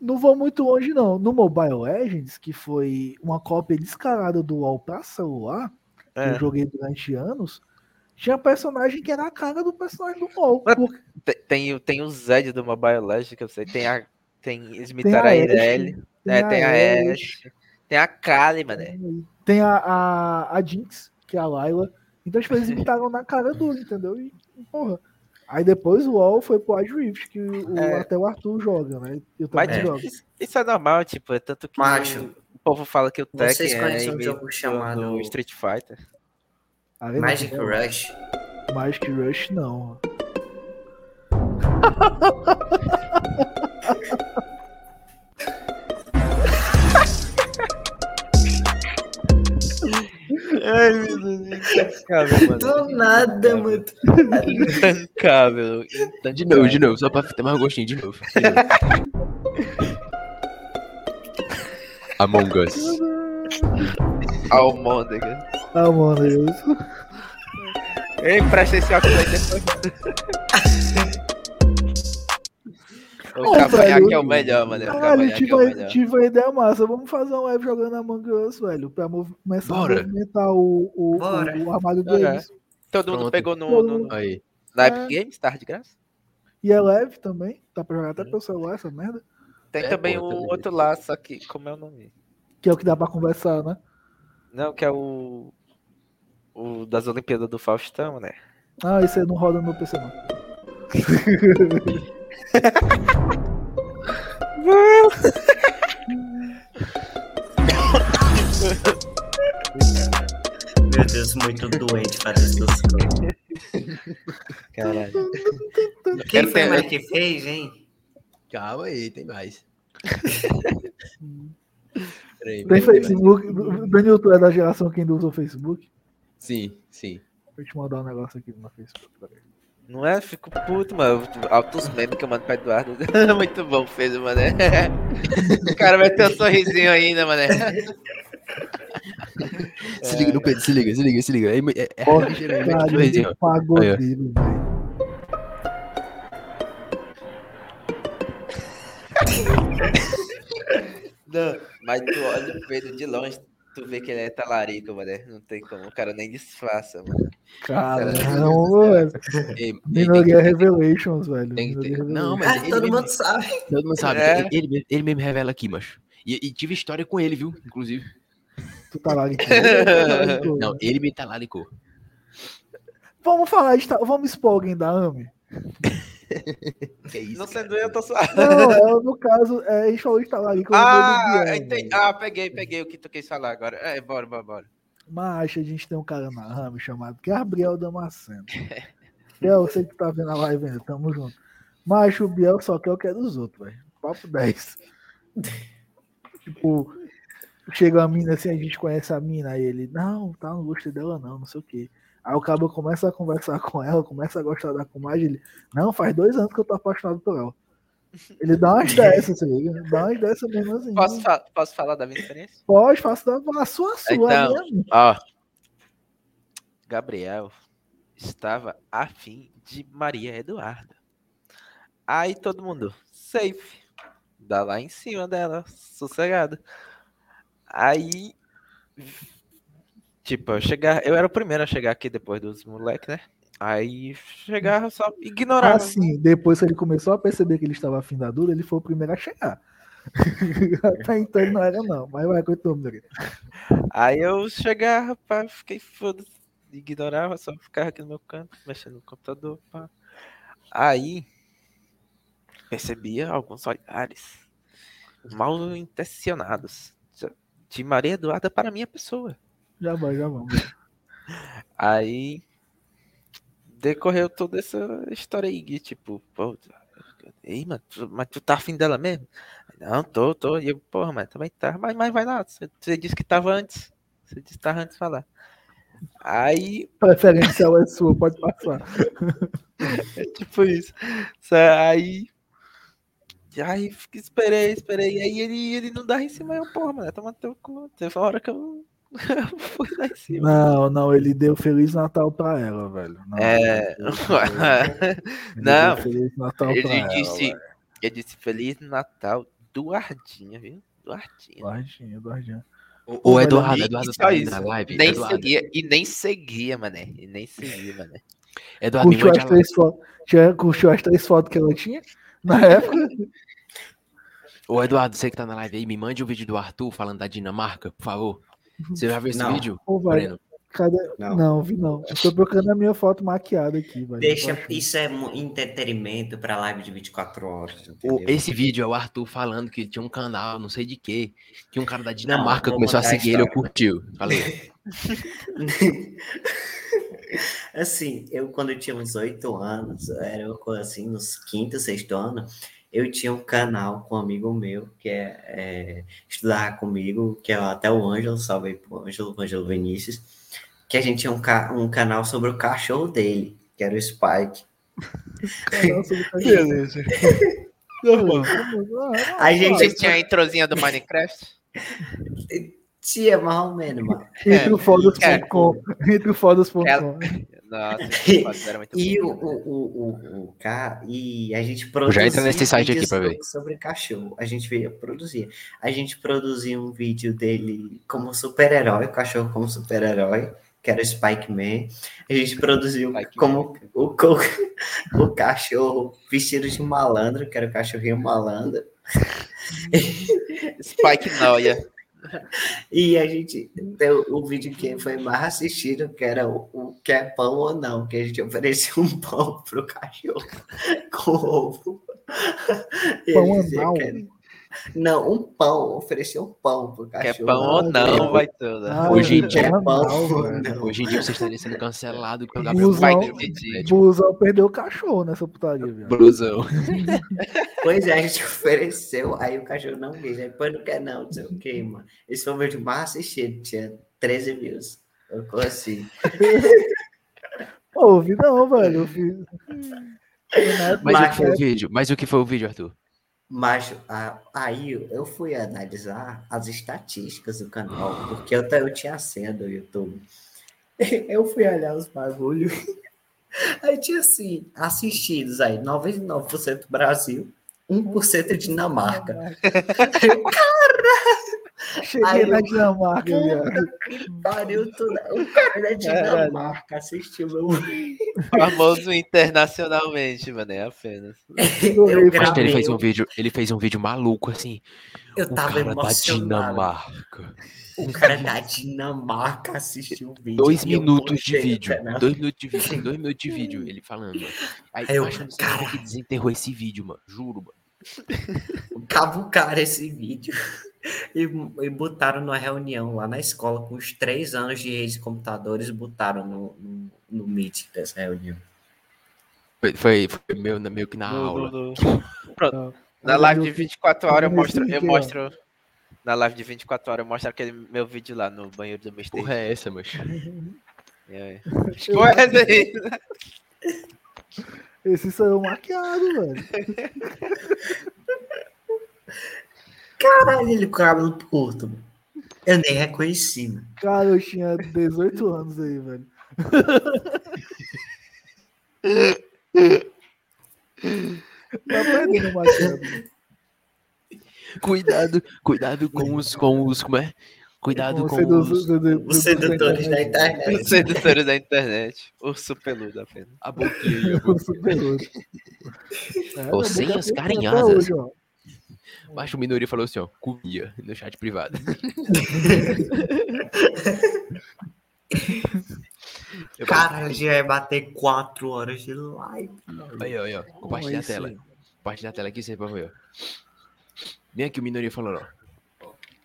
não vou muito longe, não. No Mobile Legends, que foi uma cópia descarada do WoW pra celular, É. eu joguei durante anos, tinha personagem que era a cara do personagem do Porque Tem, tem, o- tem Zed do Mobile Legends, que eu sei, tem a tem Tem a Aireli, Ashe, é, tem a Ashe, tem a Kali, mané. tem a, a, a Jinx, que é a Layla. Então, tipo, eles imitaram na cara dura, entendeu? E, porra. Aí depois o WoW foi pro Wild Rift, que o, É. até o Arthur joga, né? Eu também Mas jogo. isso, isso é normal, tipo, é tanto que Macho, povo fala que o Tekken vocês é conhecem um imita jogo chamado do Street Fighter. Arena Magic Rush. Rush? Magic Rush, não. Ai, meu Deus, intancável, mano. Do nada, mano. Intancável. De novo, de novo, só pra ter mais gostinho, de novo. De novo. Among Us. Almôndega. Mano, Deus. Ei, presta esse óculos aí depois. O cavanhaque velho, é o melhor, mano. Caralho, tive, é tive uma ideia massa. Vamos fazer um live jogando Among Us, velho. Pra mov- começar Bora. a movimentar o, o, Bora. o, o armário É. deles. Todo mundo Pronto. pegou no, Todo no, mundo. no, Aí. na Epic É. Games, tá de graça. E é leve também. Dá pra jogar até pelo celular, essa merda. Tem É, também pô, o também. outro lá, só que, como é o nome? Que é o que dá pra conversar, né? Não, que é o. O das Olimpíadas do Faustão, né? Ah, isso aí não roda no meu PC, não. Meu Deus, muito doente para essas coisas. Caralho. Quem foi mais que fez, hein? Calma aí, tem mais. Peraí, Tem Facebook. Daniel, tu é da geração que ainda usa o Facebook? Sim, sim. Vou te mandar um negócio aqui no Facebook. peraí. Não é? Fico puto, mano. Altos memes que eu mando pra Eduardo. Muito bom, fez, mano. O cara vai ter um sorrisinho ainda, mano. Se liga no Pedro, se liga, se liga, se liga. Aí, é, é, Ó, ligeiro, aí, Cara, mete o sorrisinho, ó. Não, mas tu olha o Pedro de longe, tu vê que ele é talarico, mano. Não tem como. O cara nem disfarça, mano. Cara, Cara, não, velho. Que- Revelations, velho. tem que ter- Minoria Não, mas Ah, ele todo mesmo- mundo sabe. Todo mundo sabe. É. Ele, ele, mesmo- ele mesmo revela aqui, macho. E, e tive história com ele, viu? Inclusive. Tu tá lá, Lico. Não, ele me talaricou. Vamos falar de. Vamos expor alguém da AMI? Que isso? Não sendo eu, eu tô suave. Não, é, no caso, é, a gente falou de talarico. Ah, entendi. velho. ah, peguei, peguei o que tu quis falar agora. É, bora, bora, bora. Mas a gente tem um cara na AMI chamado Gabriel Damasceno. Biel, você que tá vendo a live ainda, tamo junto. Mas o Biel só quer o que é dos outros, velho. Papo 10. tipo, chega a mina assim, a gente conhece a mina, aí ele, não, tá, não gostei dela não, não sei o quê. Aí o cabo começa a conversar com ela, começa a gostar da comadre, ele, não, faz dois anos que eu tô apaixonado por ela. Ele dá umas dessas, tá ligado? Dá umas dessas mesmo assim. Posso, fa- posso falar da minha experiência? Pode, faça da a sua, a sua. Então, minha. Ó, Gabriel estava afim de Maria Eduarda. Aí todo mundo, safe. Dá lá em cima dela, sossegado. Aí, tipo, eu chegar, eu era o primeiro a chegar aqui depois dos moleques, né? Aí chegava só ignorava. Assim, depois que ele começou a perceber que ele estava afim da Duda, ele foi o primeiro a chegar. Até então ele não era, não. Mas vai, continua, meu querido. Aí eu chegava, pá, fiquei foda ignorava, só ficava aqui no meu canto, mexendo no computador, pá. Aí percebia alguns olhares mal intencionados de Maria Eduarda para minha pessoa. Já vai, já vamos. Aí decorreu toda essa história aí, tipo, pô, Ei, mano, tu- mas tu tá afim dela mesmo? Não, tô, tô. E eu, porra, mas também tá. Mas, mas vai lá, você, você disse que tava antes. Você disse que tava antes de falar. Aí, Preferencial é sua, pode passar. é tipo isso. Aí. Aí esperei, esperei. Aí ele, ele não dá em cima, eu, porra, mano, toma teu cu. Teve uma hora que eu fui dar em cima. Não, não, ele deu Feliz Natal pra ela, velho. Não, É. Não, Feliz Natal ele pra ela, disse, velho. ele disse Feliz Natal Duardinha, viu? Duardinha. Eduardinho, Eduardinho. Ô, Eduardo, E- Eduardo e tá aí na live. Nem Eduardo, seguia, e nem seguia, mané. E nem seguia, mané. Eduardo, Curtiu as três. Tinha- Curtiu as três fotos que ela tinha na época. Ô, Eduardo, você que tá na live aí, me mande o vídeo do Arthur falando da Dinamarca, por favor. Você já viu esse Não. vídeo? Ô, Breno? cadê? Não. Não. vi não. Eu tô procurando a minha foto maquiada aqui, velho. Deixa, isso é entretenimento pra live de 24 horas, O- entendeu? esse vídeo é o Arthur falando que tinha um canal, não sei de quê, que um cara da Dinamarca vou começou a contar a seguir ele, eu curtiu. Falei, Assim, eu quando eu tinha uns oito anos, era uma coisa assim, nos quinto, sexto ano, eu tinha um canal com um amigo meu, que é, é estudar comigo, que é até o Ângelo, salve aí pro Ângelo, Ângelo Vinícius, que a gente tinha um, ca- um canal sobre o cachorro dele, que era o Spike. Beleza. A gente tinha a introzinha do Minecraft? tinha mais ou menos, mano. Entre o É, fodas.com. Entre o fodas.com. Nossa, esses era muito E o, o, o, o, e a gente Já produzia entra nesse site aqui pra ver. so- sobre cachorro. A gente via, produzia. A gente produzia um vídeo dele como super-herói, o cachorro como super-herói, que era o Spike Man. A gente produziu Spike como o, o cachorro vestido de malandro, que era o cachorrinho malandro. Spike Noia. E a gente deu o vídeo que foi mais assistido, que era o, o que é pão ou não, que a gente oferecia um pão pro cachorro com ovo. Pão que era- Não, um pão, oferecia um pão pro Quer cachorro. pão ou não, vai tudo. Ah, Hoje em é dia- anal, pão, velho. não. hoje em dia você estaria sendo cancelado o Gabriel Busão, vai Vai decidir. Busão perdeu o cachorro nessa putaria, viu? Blusão. Pois é, a gente ofereceu, aí o cachorro não quis, aí depois não quer não, não sei o que, mano. Esse foi o vídeo mais assistido, tinha 13 views. Ficou assim. Pô, ouvi não, velho. Eu fiz. Mas, o que foi o Mas- vídeo? Mas o que foi o vídeo, Arthur? Mas a- aí eu fui analisar as estatísticas do canal, porque eu, eu tinha senha do YouTube. Eu fui olhar os bagulhos. Aí tinha assim, assistidos aí, 99% Brasil, 1% Dinamarca. Cheguei Aí na Dinamarca. Que pariu tudo. O cara da Dinamarca assistiu meu Famoso internacionalmente, mané, apenas. Eu Acho que ele gravei, fez um vídeo, ele fez um vídeo maluco assim. eu o tava cara da emocionado. Dinamarca. O cara da Dinamarca assistiu o vídeo. Dois minutos de vídeo. canal. Dois minutos de vídeo. Dois minutos de vídeo. Ele falando. mano. Aí, Aí eu, não sei como que desenterrou esse vídeo, mano. Juro, mano. cavucaram esse vídeo e, e botaram numa reunião lá na escola com os três anos de rede de computadores, botaram no, no, no Meet dessa reunião. Foi, foi, foi meio, meio que na No- aula. no- no- Pronto. Na live de 24 horas eu mostro, eu mostro. Na live de 24 horas eu mostro aquele meu vídeo lá no banheiro do Mr. Porra é essa. É. Porra é essa aí? Esse saiu maquiado, velho. Caralho, ele com o cabelo curto. mano. Eu nem reconheci, mano. Cara, eu tinha 18 anos aí, velho. Tá perdendo maquiado. Cuidado, cuidado com os. Com os como é? Cuidado com, Com os. sedu- Os sedutores da internet. Os sedutores da internet. Urso peludo apenas. A boquinha aí, a O boquinha. superior. É, Ô, a sem boca as tem até carinhasas. hoje, ó. Mas o Minoria falou assim, ó. Comia no chat privado. Cara, já vai bater quatro horas de live. Aí, ó, aí, ó. Compartilha a tela. Compartilha a tela aqui, você pode ver, ó. Vem aqui o Minoria falando, ó.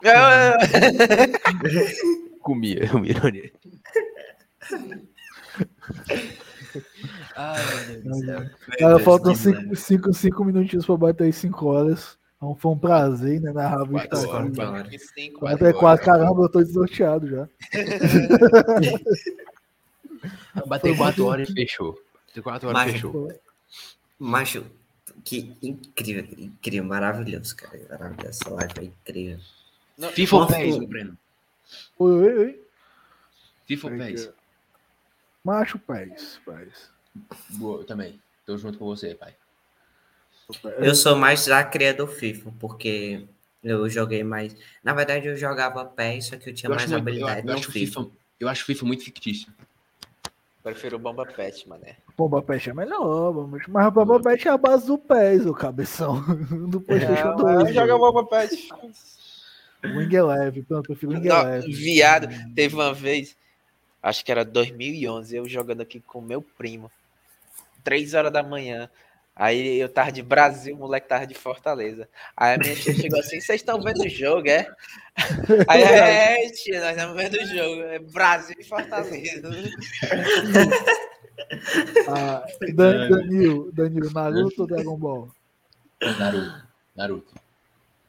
Ah! Comia, o Minoria. Ai, meu Deus. Cara, faltam 5 minutinhos pra bater as 5 horas. Então foi um prazer, né? Narrar o Instagram. Quatro é quatro, caramba, eu tô desnorteado já. Bater 4 horas e fechou. Bater 4 horas e fechou. Macho, que incrível, incrível, maravilhoso, cara. Maravilhoso. Essa live é incrível. FIFA ou PES, Breno? Oi, oi, oi. FIFA ou PES? Macho pés, pés. Boa, eu também. Tô junto com você, pai. Eu sou mais da cria do FIFA, porque eu joguei mais. Na verdade, eu jogava PES, só que eu tinha Eu mais muito, eu, habilidade eu no acho FIFA. FIFA, eu acho FIFA muito fictício. Prefiro o Bomba Pet, mané. Bomba Pet é melhor, Bomba- mas a Bomba Pet é a base do PES, o cabeção. Do PlayStation 2. Joga Bomba Pet. Wing Eleven, pronto, prefiro Wing Eleven. viado, teve uma vez, acho que era 2011, eu jogando aqui com meu primo, três horas da manhã. Aí eu tava de Brasil, o moleque tava de Fortaleza. Aí a minha tia chegou assim: vocês estão vendo o jogo, é? Aí, é, tia, nós estamos vendo o jogo. É Brasil e Fortaleza. Ah, Dan- Danilo, Danilo, Naruto ou Dragon Ball? Naruto. Naruto.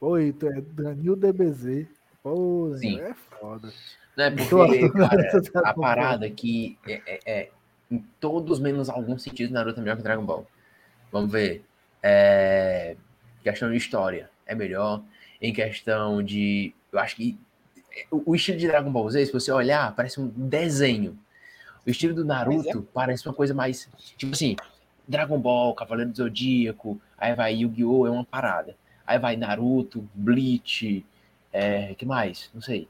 Oi, tu é Danilo DBZ. Pô, Sim. É foda. Não é porque, cara, Tá a parada é que é, é- é, em todos menos alguns sentidos, Naruto é melhor que Dragon Ball. Vamos ver. É, questão de história é melhor. Em questão de. Eu acho que o, estilo de Dragon Ball Z, se você olhar, parece um desenho. O estilo do Naruto parece uma coisa mais. Tipo assim, Dragon Ball, Cavaleiro do Zodíaco, aí vai Yu-Gi-Oh! é uma parada. Aí vai Naruto, Bleach, é, que mais? Não sei.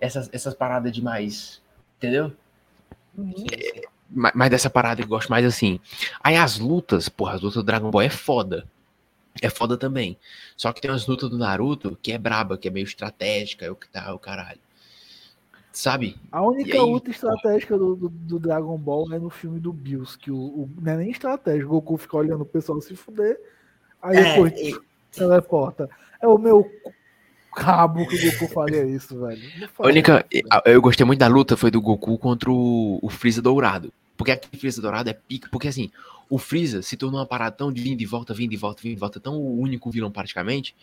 Essas, essas paradas de mais. Entendeu? Ma- Mas dessa parada que eu gosto mais assim. Aí as lutas, porra, as lutas do Dragon Ball é foda. É foda também. Só que tem umas lutas do Naruto que é braba, que é meio estratégica, é o que tá, o caralho. Sabe? A única aí, luta estratégica do, do, do Dragon Ball é no filme do Bills, que o, o- não é nem estratégia, o Goku fica olhando o pessoal se fuder, aí É, depois e- teleporta. É o meu cabo que o Goku faria isso, velho. A única. Eu gostei muito da luta foi do Goku contra o, o Freeza Dourado. Porque aquele Freeza Dourado é pica. Porque assim, o Freeza se tornou uma parada tão de vindo e volta, vindo e volta, vindo e volta, tão o único vilão praticamente,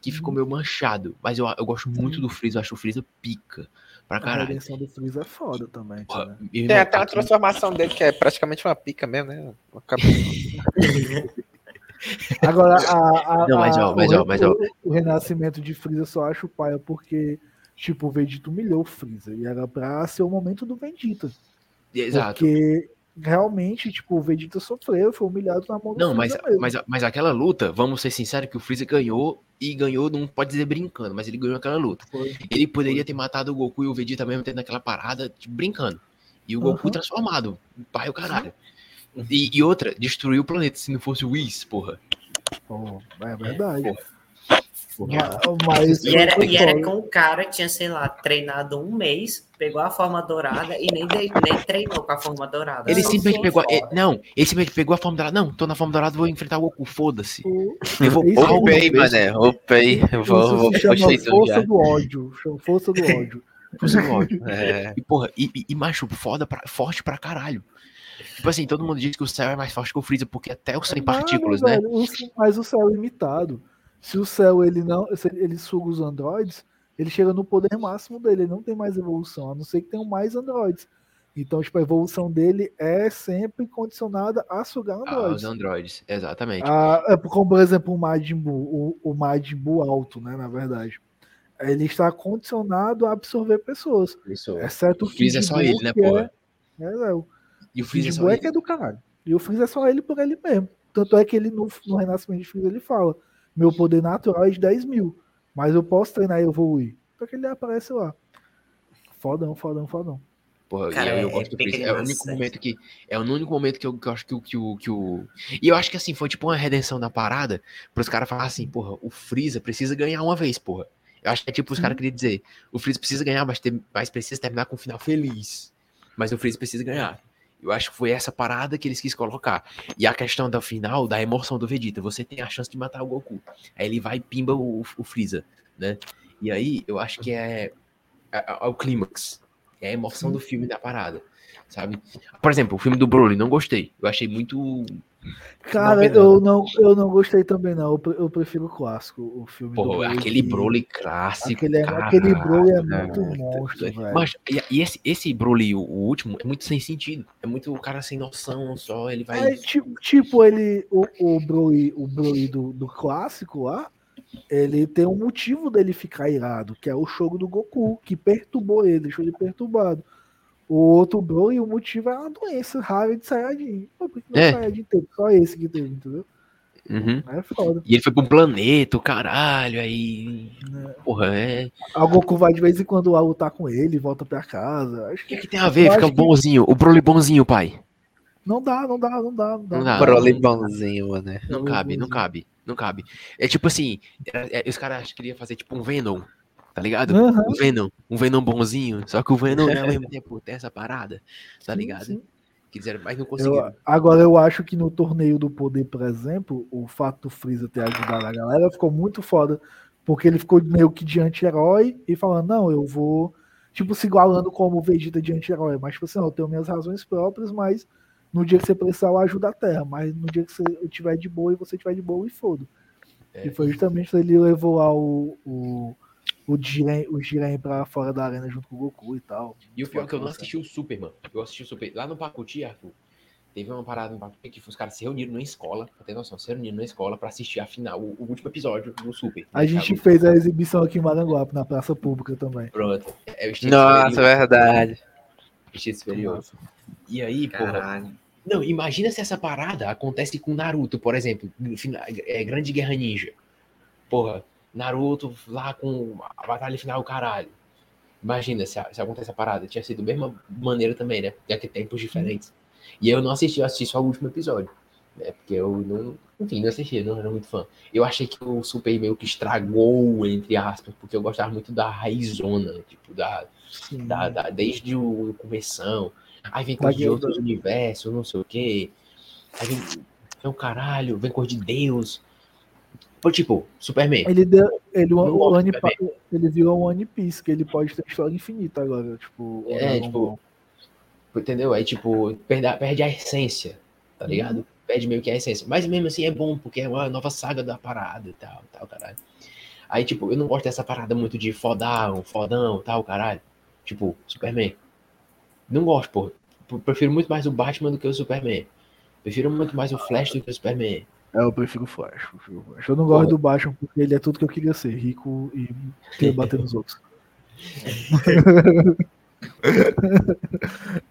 que ficou meio manchado. Mas eu, eu gosto muito do Freeza, eu acho o Freeza pica. Pra A caralho. redenção do Freeza é foda também. Porra, né? Tem irmão, até uma aqui- transformação dele que é praticamente uma pica mesmo, né? Uma cabeça. Agora, a, a- Não, mas, ó, mas, o, ó, mas, ó. o- renascimento de Freeza só acho paia porque, tipo, o Vegeta humilhou o Freeza. E era pra ser o momento do Vegeta. Exato. Porque realmente, tipo, o Vegeta sofreu, foi humilhado na mão do Não, mas, mesmo. mas, mas aquela luta, vamos ser sinceros, que o Freeza ganhou e ganhou, não pode dizer brincando, mas ele ganhou aquela luta. Foi. Ele poderia ter matado o Goku e o Vegeta mesmo tendo aquela parada tipo, brincando. E o Goku Aham. transformado, pai o caralho. E, e outra, destruiu o planeta se não fosse o Whis, porra. Pô, é verdade. porra. Ma- Mas, E era, e era com o cara que tinha, sei lá, treinado um mês, pegou a forma dourada e nem, de- nem treinou com a forma dourada. Ele simplesmente pegou. foda. ele- não, ele simplesmente pegou a forma dourada. Não, tô na forma dourada, vou enfrentar o Goku, foda-se. O- Eu vou Opei, peso, mané. Opei. Eu vou, vou isso força do ódio. chama É. E, porra, e, e, macho, foda pra, forte pra caralho. Tipo assim, todo mundo diz que o céu é mais forte que o Freeza, porque até o céu tem Nada, partículas, né? velho, mas o céu é limitado. Se o céu ele não, se ele suga os androides, ele chega no poder máximo dele, ele não tem mais evolução, a não ser que tenham mais androides. Então, tipo, a evolução dele é sempre condicionada a sugar Ah, androides. os androides, exatamente. Ah, é como, por exemplo, o Majin Buu, o, o Majin Buu alto, né, na verdade. Ele está condicionado a absorver pessoas, Isso. exceto o O Freeza é só ele, né, é- porra? É, é, o E o Freeza é só é ele. que é do caralho. E o Freeza é só ele por ele mesmo. Tanto é que ele no, no Renascimento de Freeza ele fala: Meu poder natural é de 10 mil, mas eu posso treinar e evoluir. Só que ele aparece lá. Fodão, fodão, fodão. Porra, Cara, e aí eu é- gosto do é Freeza. É o único momento que. É o único momento que eu, que eu acho que o, que, o, que o. E eu acho que assim, foi tipo uma redenção da parada pros caras falar assim, porra, o Freeza precisa ganhar uma vez, porra. Eu acho que é tipo os caras queriam dizer, o Freeza precisa ganhar, mas, ter, mas precisa terminar com um final feliz. Mas o Freeza precisa ganhar. Eu acho que foi essa parada que eles quis colocar. E a questão da final, da emoção do Vegeta, você tem a chance de matar o Goku. Aí ele vai e pimba o, o Freeza, né? E aí, eu acho que é, é, é o clímax. É a emoção do filme da parada, sabe? Por exemplo, o filme do Broly, não gostei. Eu achei muito. Cara, Não, eu não, eu não gostei também, não. Eu, eu prefiro o clássico, o filme do Pô, aquele que- Broly clássico. Aquele, aquele Broly é muito monstro, velho. Mas, e, e esse, esse Broly, o, último, é muito sem sentido. É muito o cara sem noção só. Ele vai. É, tipo, tipo, ele, o, o Broly, o Broly do, do clássico lá, ele tem um motivo dele ficar irado, que é o choro do Goku, que perturbou ele, deixou ele perturbado. O outro Broly, o motivo é uma doença rara de Saiyajin. Pô, por que não É. Saiyajin teve? Só esse que teve, entendeu? Uhum. É foda. E ele foi pro planeta, o caralho, aí. Porra, é. Aí O Goku vai de vez em quando lá lutar com ele, volta pra casa. Acho O que, que que tem a ver? Eu Fica acho que- bonzinho. O Broly bonzinho, pai. não dá, não dá, não dá. Não dá. Não dá. Broly bonzinho, mano. Não cabe, não cabe, não cabe. É tipo assim, é- é- os caras queriam fazer tipo um Venom, tá ligado? Aham. Um Venom, um Venom bonzinho, só que o Venom né, ao mesmo tempo tem essa parada, tá Sim, ligado? sim. Quiseram, mas não Eu- conseguiram. agora eu acho que no torneio do poder, por exemplo, o fato do Freeza ter ajudado a galera ficou muito foda. Porque ele ficou meio que de anti-herói e falando, não, eu vou, tipo, se igualando como o Vegeta de anti-herói. Mas, tipo assim, não, eu tenho minhas razões próprias, mas no dia que você precisar, eu ajudo a Terra. Mas no dia que você eu tiver de boa e você tiver de boa, e foda. É. E foi justamente ele levou lá o, o, o, Jiren, o Jiren pra fora da arena junto com o Goku e tal. E o pior é que eu não assisti o Super, mano. Eu assisti o Super. Lá no Pacuti, Arthur, teve uma parada no Pacuti que os caras se reuniram na escola, pra ter noção, se reuniram na escola pra assistir a final, o, o último episódio do Super. A gente Tá? fez a exibição aqui em Maranguape, na praça pública também. Pronto. É Nossa, superior. verdade. Estilo superior. E aí, porra. Não, imagina se essa parada acontece com Naruto, por exemplo, é, Grande Guerra Ninja. Porra, Naruto lá com a batalha final, caralho. Imagina se, se acontece a parada. Tinha sido da mesma maneira também, né? Já que tempos diferentes. E eu não assisti, eu assisti só o último episódio. Né? Porque eu não. Enfim, não assisti, não era muito fã. Eu achei que o Super meio que estragou, entre aspas, porque eu gostava muito da raizona, tipo, da, da, da- desde o começão. Aí vem coisa de outros universos, não sei o quê. Aí vem, vem o caralho, vem coisa de Deus. Tipo, Superman. Ele deu. Ele, o, One, ele virou One Piece, que ele pode ter história infinita agora. Tipo, É, tipo. Entendeu? Aí, tipo, perde, a- perde a essência, tá ligado? Perde meio que a essência. Mas mesmo assim é bom, porque é uma nova saga da parada e tal, tal, caralho. Aí, tipo, eu não gosto dessa parada muito de fodão, fodão, tal, caralho. Tipo, Superman. Não gosto, pô. Prefiro muito mais o Batman do que o Superman. Prefiro muito mais o Flash do que o Superman. É, eu prefiro o Flash. eu prefiro o Flash. Eu não gosto do Batman porque ele é tudo que eu queria ser, rico e querer bater nos outros.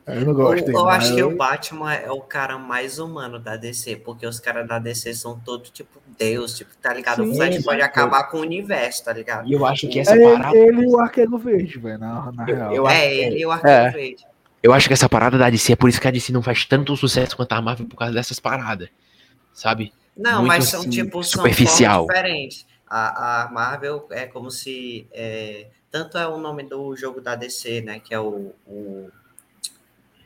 eu não gosto Eu, eu acho que o Batman é o cara mais humano da DC, porque os caras da DC são todos tipo Deus, tipo, tá ligado? Sim, o Flash pode acabar com o universo, tá ligado? E eu acho que essa É parada. ele, e o Arqueiro Verde, velho, na, na Eu- real. eu acho- É, ele e o Arqueiro É. Verde. Eu acho que essa parada da DC é por isso que a DC não faz tanto sucesso quanto a Marvel por causa dessas paradas. Sabe? Não, Muito, mas são assim, tipo são superficial. diferentes. A, a Marvel é como se é, tanto é o nome do jogo da DC, né? Que é o, o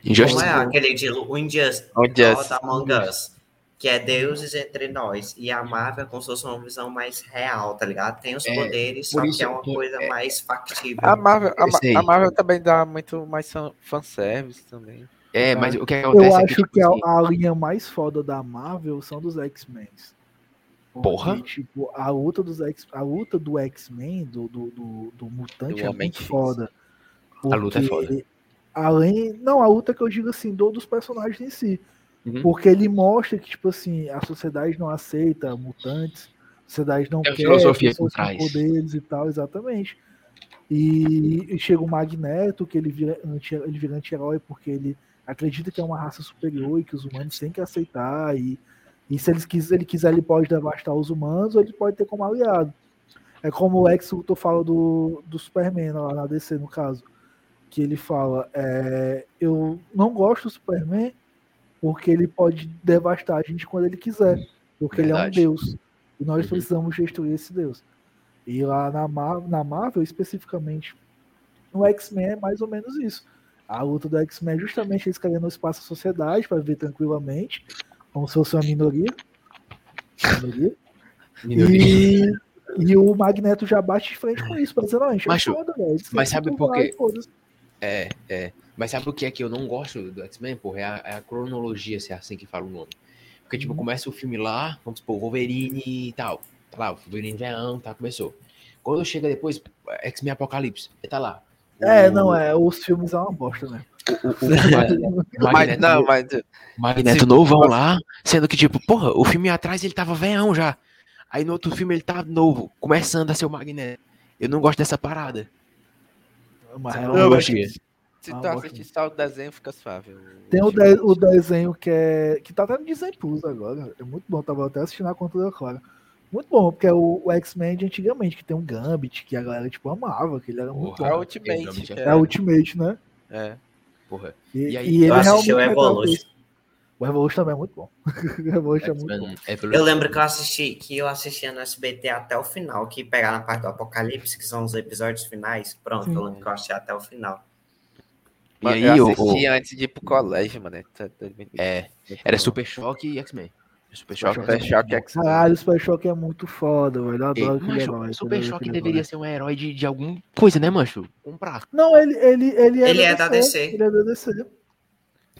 Injustice. como é aquele de o Injustice, O Injustice. Among Us, que é deuses entre nós. E a Marvel é como se fosse uma visão mais real, tá ligado? Tem os É, poderes, só isso que é uma coisa é- mais factível. A Marvel, a, a Marvel também dá muito mais fan- fanservice também. É, mas o que Eu acontece é acho que, tipo, que a, assim, a linha mais foda da Marvel são dos X-Men. Porra. Tipo, a luta dos X, a luta do X-Men, do, do, do, do mutante, Do é muito foda. A luta é foda. Além. Não, a luta que eu digo assim, do, dos personagens em si. Uhum. Porque ele mostra que, tipo assim, a sociedade não aceita mutantes, a sociedade não uma quer filosofia por trás. poderes e tal, exatamente. E, e chega o Magneto, que ele vira anti- ele vira anti-herói porque ele acredita que é uma raça superior e que os humanos têm que aceitar. E, e se ele, quis, ele quiser, ele pode devastar os humanos ou ele pode ter como aliado. É como o Lex Luthor fala do, do Superman lá na DC, no caso. Que ele fala: é, Eu não gosto do Superman porque ele pode devastar a gente quando ele quiser. Porque ele é um Verdade. deus. E nós Uhum. precisamos destruir esse deus. E lá na, Mar na Marvel, especificamente, no X-Men é mais ou menos isso. A luta do X-Men é justamente eles querendo espaço à sociedade para viver tranquilamente, como se fosse uma minoria. Minoria. minoria. E, e o Magneto já bate de frente com isso, dizer, não, a gente Macho, é foda, velho. mas sabe por quê? É, é. Mas sabe o que é que eu não gosto do X-Men, porra? É a, é a cronologia, se é assim que fala o nome. Porque, tipo, começa o filme lá, vamos supor, Wolverine e tal. Tá lá, Wolverine veão, tá, começou. Quando chega depois, X-Men Apocalipse, tá lá. É, O- não, é. Os filmes é uma bosta, né? o, o, o Mas, Magneto, não, mas. Magneto novão lá, sendo que, tipo, porra, o filme atrás ele tava veão já. Aí no outro filme ele tá novo, começando a ser o Magneto. Eu não gosto dessa parada. Mas é Não, uma mas-. Se Ah, tu gosto assistir só o desenho, fica suave. Tem o, de- o desenho que é. que tá até no Disney Plus agora. É muito bom, tava até assistindo a conta da Clara. Muito bom, porque é o, o X-Men de antigamente, que tem um Gambit, que a galera, tipo, amava, que ele era muito Porra, É bom. o Ultimate. É É a Ultimate, né? É. Porra. E, E aí, e eu ele assisti o realmente retrata Evolution. isso. O Evolution também é muito bom. o Evolution é muito bom. É Eu lembro que eu assisti, que eu assistia no SBT até o final, que pegar na parte do Apocalipse, que são os episódios finais. Pronto, Sim. eu lembro que eu assisti até o final. E Mas aí, eu o, assisti o- antes de ir pro colégio, mano. Tá- tá- é, era Super Choque e X-Men. Super Choque, Super Choque X-Men. Caralho, o Super Choque é muito foda, velho. Eu Ei, adoro aquele macho, herói. Super adoro Choque aquele deveria ser um herói de, de alguma coisa, né, mancho? Comprar. Não, ele, ele, ele é, Ele é da DC. Ele é da DC.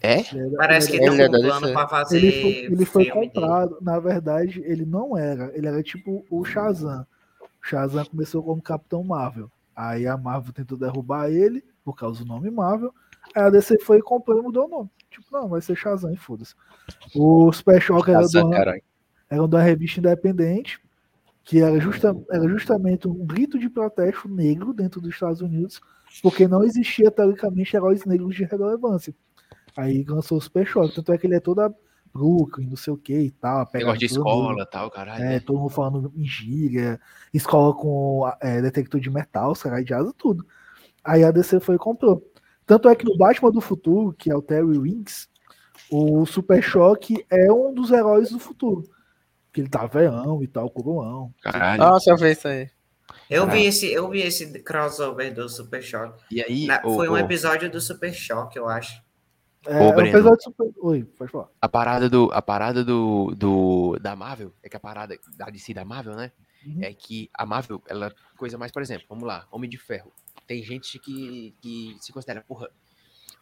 É? Ele é da- Parece que ele é tem é um plano pra fazer. ele foi, ele foi filme dele. comprado. Na verdade, ele não era. Ele era tipo o Shazam. O Shazam começou como Capitão Marvel. Aí a Marvel tentou derrubar ele por causa do nome Marvel. Aí a DC foi e comprou e mudou o nome. Tipo, não, vai ser Shazam e foda-se. O Super Shock era, de Shazam, uma, caralho. era de uma revista independente que era, justa, era justamente um grito de protesto negro dentro dos Estados Unidos, porque não existia, teoricamente, heróis negros de relevância. Aí lançou o Super Shock, tanto é que ele é toda Brooklyn, não sei o que e tal. Negócio de mundo. escola e tal, caralho. É, todo mundo falando em gíria, escola com é, detector de metal, caralho de asa, tudo. Aí a DC foi e comprou. Tanto é que no Batman do Futuro, que é o Terry Winks, o Super Choque é um dos heróis do futuro. Que ele tá veião e tal, coroão. Caralho. Nossa, eu vi isso aí. Eu vi esse, eu vi esse crossover do Super Choque. E aí, Na- o- foi um o- episódio do Super Choque, eu acho. É, Ô, é Breno. super. Oi, pode falar. a parada do a parada do, do da Marvel é que a parada da DC da Marvel, né? Uhum. É que a Marvel, ela coisa mais, por exemplo, vamos lá, Homem de Ferro. Tem gente que, que se considera, porra,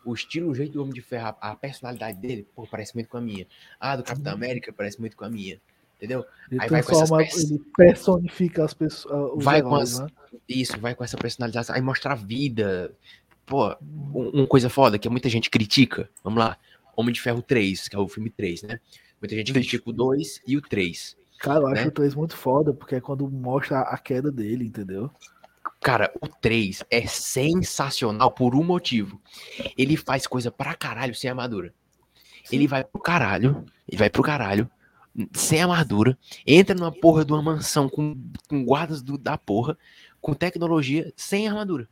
o estilo, o jeito do Homem de Ferro, a, a personalidade dele, porra, parece muito com a minha. Ah, do Capitão América parece muito com a minha. Entendeu? Ele Aí vai com essas peças. ele personifica as pessoas. Os Vai com heróis, as- né? Isso, vai com essa personalidade, aí mostra a vida. Pô, um- uma coisa foda que muita gente critica. Vamos lá. Homem de Ferro 3, que é o filme 3, né? Muita gente critica o 2 e o 3. Cara, eu acho né? o 3 muito foda, porque é quando mostra a queda dele, entendeu? Cara, o 3 é sensacional por um motivo. Ele faz coisa pra caralho sem armadura. Ele vai pro caralho, ele vai pro caralho, sem armadura, entra numa porra de uma mansão com, com guardas do- da porra, com tecnologia, sem armadura.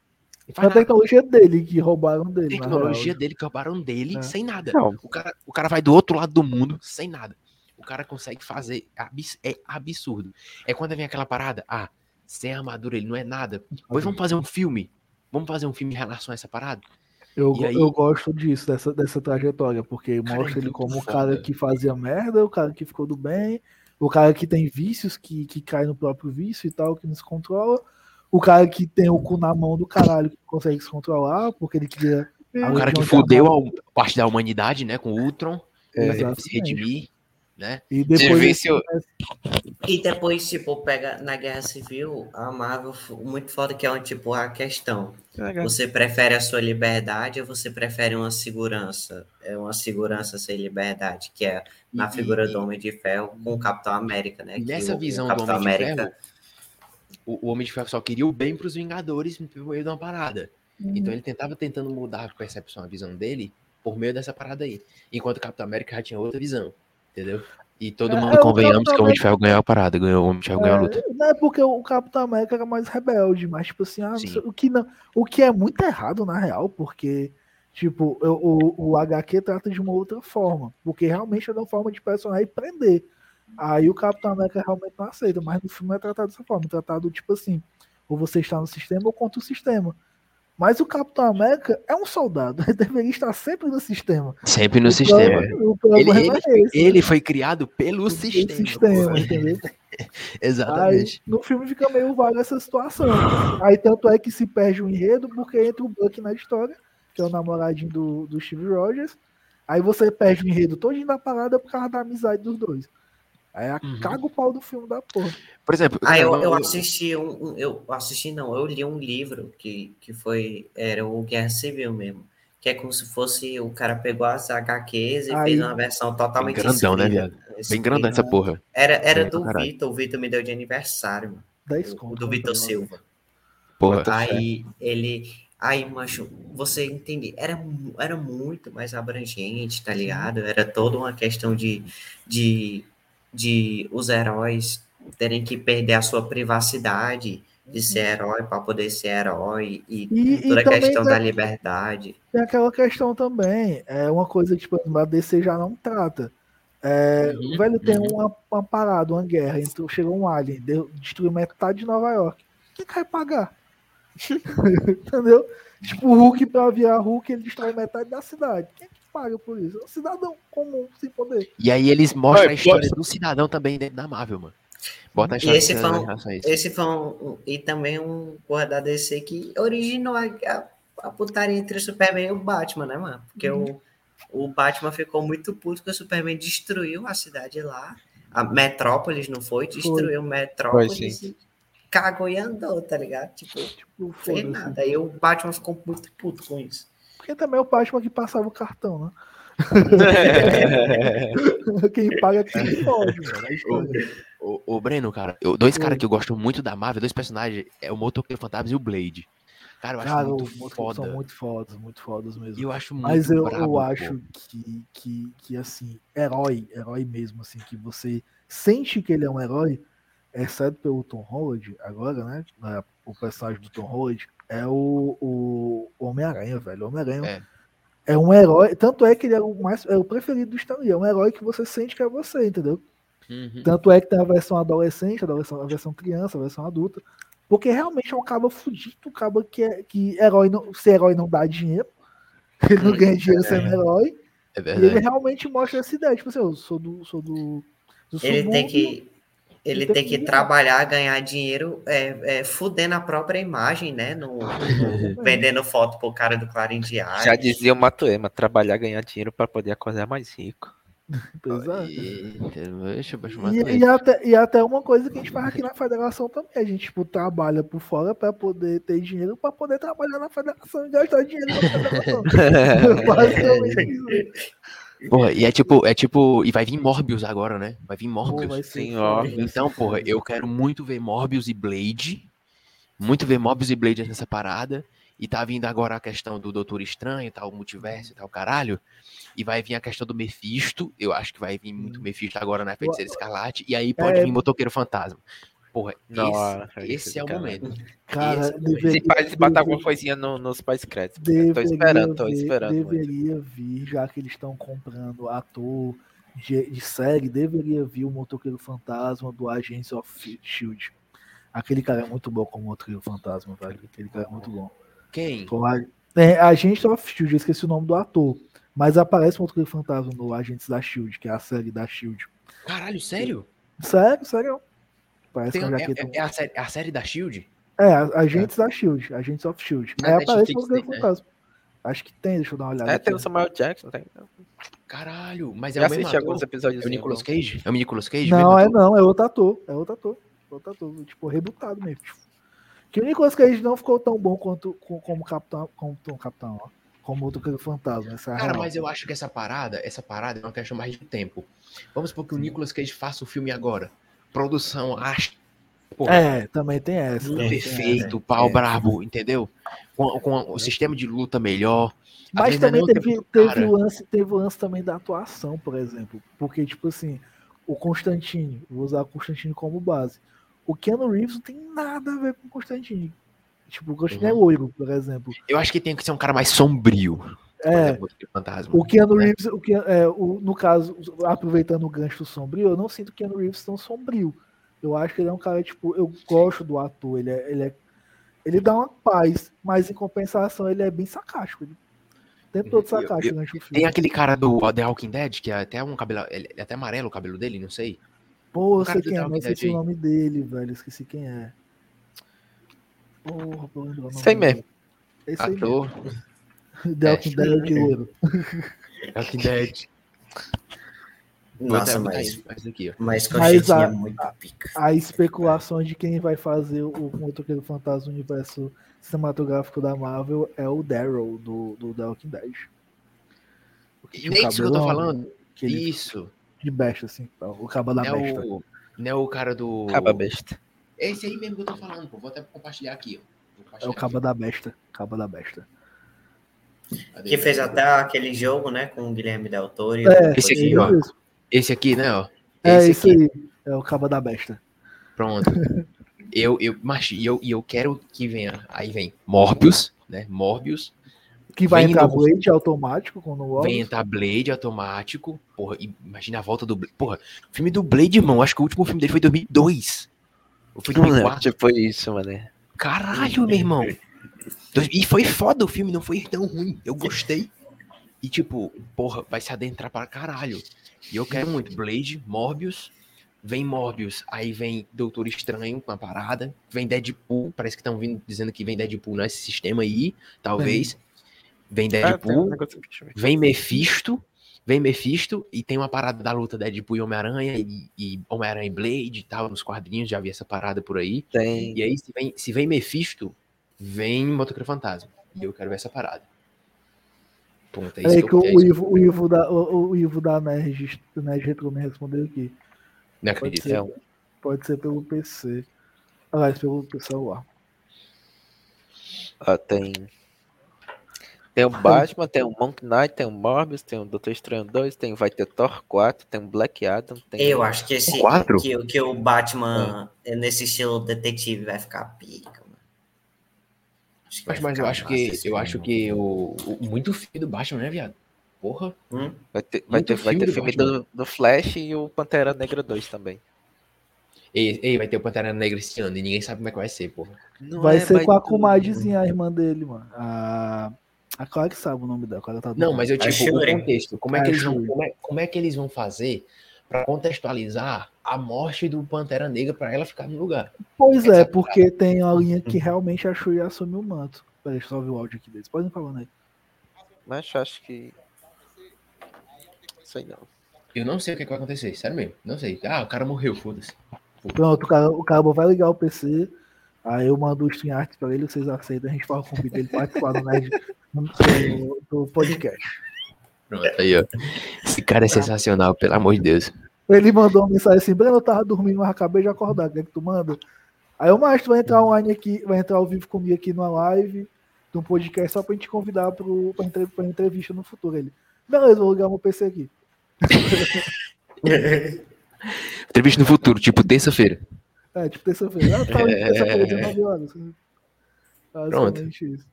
Ele É a nada. tecnologia dele, que roubaram dele. tecnologia real. dele que roubaram dele É. sem nada. Não. O cara, o cara vai do outro lado do mundo sem nada. O cara consegue fazer. abs- É absurdo. É quando vem aquela parada. Ah, sem armadura ele não é nada. Pois vamos fazer um filme. Vamos fazer um filme em relação a essa parada? Eu, aí- eu gosto disso, dessa, dessa trajetória, porque Cara, é mostra ele como o cara que fazia merda, o cara que ficou do bem, o cara que tem vícios, que, que cai no próprio vício e tal, que não se controla, o cara que tem o cu na mão do caralho, que consegue se controlar, porque ele queria. O cara que fudeu a parte da humanidade, né? Com o Ultron. depois se redimir, né? E depois. Serviço- E depois, tipo, pega na Guerra Civil, a Marvel, muito foda que é um, tipo, a questão. Você prefere a sua liberdade ou você prefere uma segurança? É uma segurança sem liberdade, que é na E- figura e- do Homem de Ferro com o Capitão América, né? E Que nessa o- o visão do Capitão Homem de Ferro, o, o Homem de Ferro só queria o bem pros Vingadores por meio de uma parada. Então ele tentava tentando mudar a percepção, a visão dele, por meio dessa parada aí. Enquanto o Capitão América já tinha outra visão, entendeu? E todo É, mundo é, convenhamos que o Homem de Ferro ganhou a parada, ganhou, o Homem de Ferro ganhou a luta. É, não é porque o Capitão América era mais rebelde, mas tipo assim, ah, o, que não, o que é muito errado na real, porque tipo, eu- o, o HQ trata de uma outra forma, porque realmente é uma forma de personagem prender. Aí o Capitão América realmente não aceita, mas no filme é tratado dessa forma, tratado tipo assim, ou você está no sistema ou contra o sistema. Mas o Capitão América é um soldado, ele deveria estar sempre no sistema. Sempre no O sistema. problema- O problema Ele- é. Ele foi criado pelo sistema. sistema, entendeu? Exatamente. Aí no filme fica meio vaga essa situação. Aí tanto é que se perde o enredo porque entra o Buck na história que é o namoradinho do, do Steve Rogers. Aí você perde o enredo todo da parada por causa da amizade dos dois. Aí Uhum. caga o pau do filme da porra. Por exemplo, Ah, eu, não- eu assisti um, um- Eu assisti, não, eu li um livro que, que foi. Era o Guerra Civil mesmo. Que é como se fosse. O cara pegou as HQs e Aí- fez uma versão Bem totalmente. grandão, né, viado? Bem grandão essa porra. Era, era Bem do. Vitor, o Vitor me deu de aniversário, mano. 10 O, conto. do né, Vitor? Silva. Porra. Aí ele. Aí, macho, você entende? Era, era muito mais abrangente, tá ligado? Era toda uma questão de, de, de os heróis terem que perder a sua privacidade de ser herói para poder ser herói e, E- e toda a também questão tem- da liberdade. Tem aquela questão também, é uma coisa que tipo, a DC já não trata. É, Uhum, o velho tem uhum. uma, uma parada, uma guerra, entrou, chegou um alien, deu, destruiu metade de Nova York. Quem que vai pagar? Entendeu? Tipo, o Hulk, pra virar Hulk, ele destrói metade da cidade. Quem que paga por isso? É um cidadão comum, sem poder. E aí eles mostram Oi, a história do cidadão também dentro da Marvel, mano. Bota a E história esse foi um- isso. Esse foi um, um- e também um porra da DC que originou a, a, a putaria entre o Superman e o Batman, né, mano? Porque o, o Batman ficou muito puto que o Superman destruiu a cidade lá. A Metrópolis, não foi? Destruiu Metrópolis Foi, e cagou e andou, tá ligado? Tipo, Tipo, não fez nada. Aí o Batman ficou muito puto com isso. Porque também é o Batman que passava o cartão, né? Quem paga é quem pode, mano. É história. Ô, ô, Breno, cara, eu- dois caras que eu gosto muito da Marvel, dois personagens, é o Motoqueiro Fantasma e o Blade. Cara, eu acho Cara, muito foda. são muito fodas, muito fodas mesmo. Eu acho muito Mas eu, brabo, eu acho que, que, que, assim, herói, herói mesmo, assim, que você sente que ele é um herói, exceto pelo Tom Holland, agora, né? O personagem do Tom Holland é o, o Homem-Aranha, velho. O Homem-Aranha É. é. um herói. Tanto é que ele é o mais é o preferido do Stan Lee. É um herói que você sente que é você, entendeu? Uhum. Tanto é que tem a versão adolescente, a versão, a versão criança, a versão adulta. Porque realmente é um cabo fudido, um cabo que, é, que herói não, ser herói não dá dinheiro. Ele não ganha dinheiro sendo herói. É E ele verdade. realmente mostra essa ideia. Tipo assim, eu sou do. Sou do, do Ele tem que. Ele tem tem que trabalhar, ganhar dinheiro, é, é, fudendo a própria imagem, né? No, no- vendendo foto pro cara do Clarim Diário. Já dizia o Matuema, trabalhar, ganhar dinheiro pra poder acordar mais rico. É. Chamar E, e até, e até uma coisa que a gente faz aqui na federação também. A gente tipo, trabalha por fora para poder ter dinheiro, para poder trabalhar na federação e gastar dinheiro na federação. Basicamente isso. Porra, e é tipo, é tipo, e vai vir Morbius agora, né? Vai vir Pô, Morbius. vai ser Sim, ó. Então, porra, eu quero muito ver Morbius e Blade. Muito ver Morbius e Blade nessa parada. E tá vindo agora a questão do Doutor Estranho, tal, multiverso e tal, caralho. E vai vir a questão do Mephisto. Eu acho que vai vir muito Mephisto agora na Feiticeira Escarlate. E aí pode É. vir Motoqueiro Fantasma. Porra, Nossa, esse, esse é o momento. Cara, Esse- deveria, Se faz botar alguma deveria- coisinha no- nos pós-créditos. deveria Tô esperando, tô esperando. muito. Deveria vir, já que eles estão comprando ator de, de série, deveria vir o Motoqueiro Fantasma do Agents of Shield. Aquele cara é muito bom como Motoqueiro Fantasma, velho. Aquele cara é muito bom. Quem? Com a- É, Agents of Shield, eu esqueci o nome do ator. Mas aparece o Motoqueiro Fantasma no Agentes da Shield, que é a série da Shield. Caralho, sério? Sério, sério. Parece Tem- que é, é, jaqueta. é- é a, série, a série da Shield? É, a- Agentes da Shield, Agents of Shield. Na Aí aparece o Motoqueiro tem, né? Fantasma. Acho que tem, deixa eu dar uma olhada. É, aqui. tem o Samuel Jackson, tem. Caralho, mas é Já o mesmo assisti ator? alguns episódios. É o Nicolas Cage? É o Nicolas Cage? Não, é não, é outro ator. É outro ator. Outro ator, tipo, rebutado mesmo. Que o Nicolas Cage não ficou tão bom quanto com- como Capitão, como Tom Capitão, ó. Como outro que fantasma. Essa é Cara, real. mas eu acho que essa parada, essa parada é uma questão mais de tempo. Vamos supor que o Nicolas Cage faça o filme agora. Produção, acho. Porra, É, também tem essa. também tem essa. perfeito, pau É. brabo, entendeu? Com, com o sistema de luta melhor. Mas também teve, teve, cara. lance, teve o lance também da atuação, por exemplo. Porque, tipo assim, o Constantine, vou usar o Constantine como base. O Keanu Reeves não tem nada a ver com o Constantine. Tipo, o Constantine Uhum. é loiro, por exemplo. Eu acho que tem que ser um cara mais sombrio. É. O Keanu né? Reeves, o Keanu- é, o- no caso, aproveitando o gancho sombrio, eu não sinto o Keanu Reeves tão sombrio. Eu acho que ele é um cara, tipo, eu gosto do ator, ele é, ele é- ele dá uma paz, mas em compensação ele é bem sarcástico. Ele, o tempo todo Eu- sarcástico eu- filme. Tem aquele cara do The Walking Dead, que é até um cabelo. Ele é até amarelo o cabelo dele, não sei. Pô, eu cara sei quem é, mas esqueci o nome dele, velho, esqueci quem é. Porra, nome Sei mesmo. Esse aí mesmo. The Walking Dead de loiro. Walking Dead. Nossa, mas, aqui, mas com Mas a a- é muito pica. A especulação de quem vai fazer o Motoqueiro Fantasma universo cinematográfico da Marvel é o Daryl do, do The Walking Dead. O que E isso que eu tô falando. Isso. De besta, assim. tal, O cabo da Não é besta. o, não é o cara do. Caba besta. É esse aí mesmo que eu tô falando, pô. Vou até compartilhar aqui, ó. É o cabo da besta. Cabo da besta. Que fez até aquele jogo, né, com o Guilherme Del Toro. e É, Esse aqui, ó. Esse aqui, né, ó. É Esse isso aqui. aí. É o cabo da besta. Pronto. eu, eu, mas, e eu, e eu quero que venha. Aí vem Morbius, né? Morbius. Que vai Vem entrar do- Blade automático quando o Vem entrar Blade automático. Porra, imagina a volta do Blade. Porra, o filme do Blade, irmão. Acho que o último filme dele foi em 2002. Ou foi em Não lembro, 2004. tipo isso, mané. Caralho, meu irmão. E foi foda o filme, não foi tão ruim. Eu gostei. E tipo, porra, vai se adentrar pra caralho. E eu quero muito. Blade, Morbius. Vem Morbius, aí vem Doutor Estranho com a parada. Vem Deadpool, parece que estão vindo dizendo que vem Deadpool nesse sistema aí, talvez. Vem Ah, Deadpool, vem Mephisto, vem Mephisto, e tem uma parada da luta Deadpool e Homem-Aranha, e, e Homem-Aranha e Blade e tal, nos quadrinhos, já vi essa parada por aí. Tem. E aí, se vem, se vem Mephisto, vem Motoqueiro Fantasma. E eu quero ver essa parada. Ponto, é isso É que que eu, o, é. Ivo, o Ivo da, o, o Ivo da Nerd, do Nerd Retro me respondeu aqui. Não Pode acredito. ser, É um- pode ser pelo PC. Aliás, pelo pelo celular. Ó, tem. Tem o Batman, tem o Monk Knight, tem o Morbius, tem o Doutor Estranho 2, tem, vai ter Thor 4, tem o Black Adam, tem. Eu acho que esse Quatro? que, que o Batman nesse estilo detetive vai ficar pica, mano. Acho que vai Mas, mas eu acho massa que eu filme. acho que o, o- muito filme do Batman, né, viado? Porra. Hum? Vai ter, vai ter, vai filme ter do filme do, do Flash e o Pantera Negra 2 também. Ei, ei, vai ter o Pantera Negra esse ano e ninguém sabe como é que vai ser, porra. Não Vai é, ser com a comadrezinha, a irmã dele, mano. A, a Clara que sabe o nome dela. a Clara tá Não, mas eu tipo o Shuri. contexto. Como é que eles vão, como é, como é que eles vão fazer pra contextualizar a morte do Pantera Negra pra ela ficar no lugar? Pois Essa é, porque tem uma linha que realmente a Shuri assumiu o manto. Peraí, deixa eu só ouvir o áudio aqui deles. Podem falando aí. Mas eu acho que. Sei não. Eu não sei o que, que vai acontecer, sério mesmo. Não sei. Ah, o cara morreu, foda-se. Pronto, o cara, o cabo vai ligar o PC. Aí eu mando o stream art pra ele, vocês aceitam, a gente fala com o ele participar do, Nerd, do, do podcast. Pronto, aí, ó. Esse cara é sensacional, pelo amor de Deus. Ele mandou uma mensagem assim, Breno, eu tava dormindo, mas acabei de acordar, o que é que tu manda? Aí o Márcio vai entrar online aqui, vai entrar ao vivo comigo aqui numa live, de um podcast, só pra gente convidar pro, pra, entre, pra entrevista no futuro. Ele, beleza, vou ligar meu PC aqui. Entrevista no futuro, tipo terça-feira. É, tipo terça-feira. Ah, tá, terça-feira, 19 horas. Basicamente isso.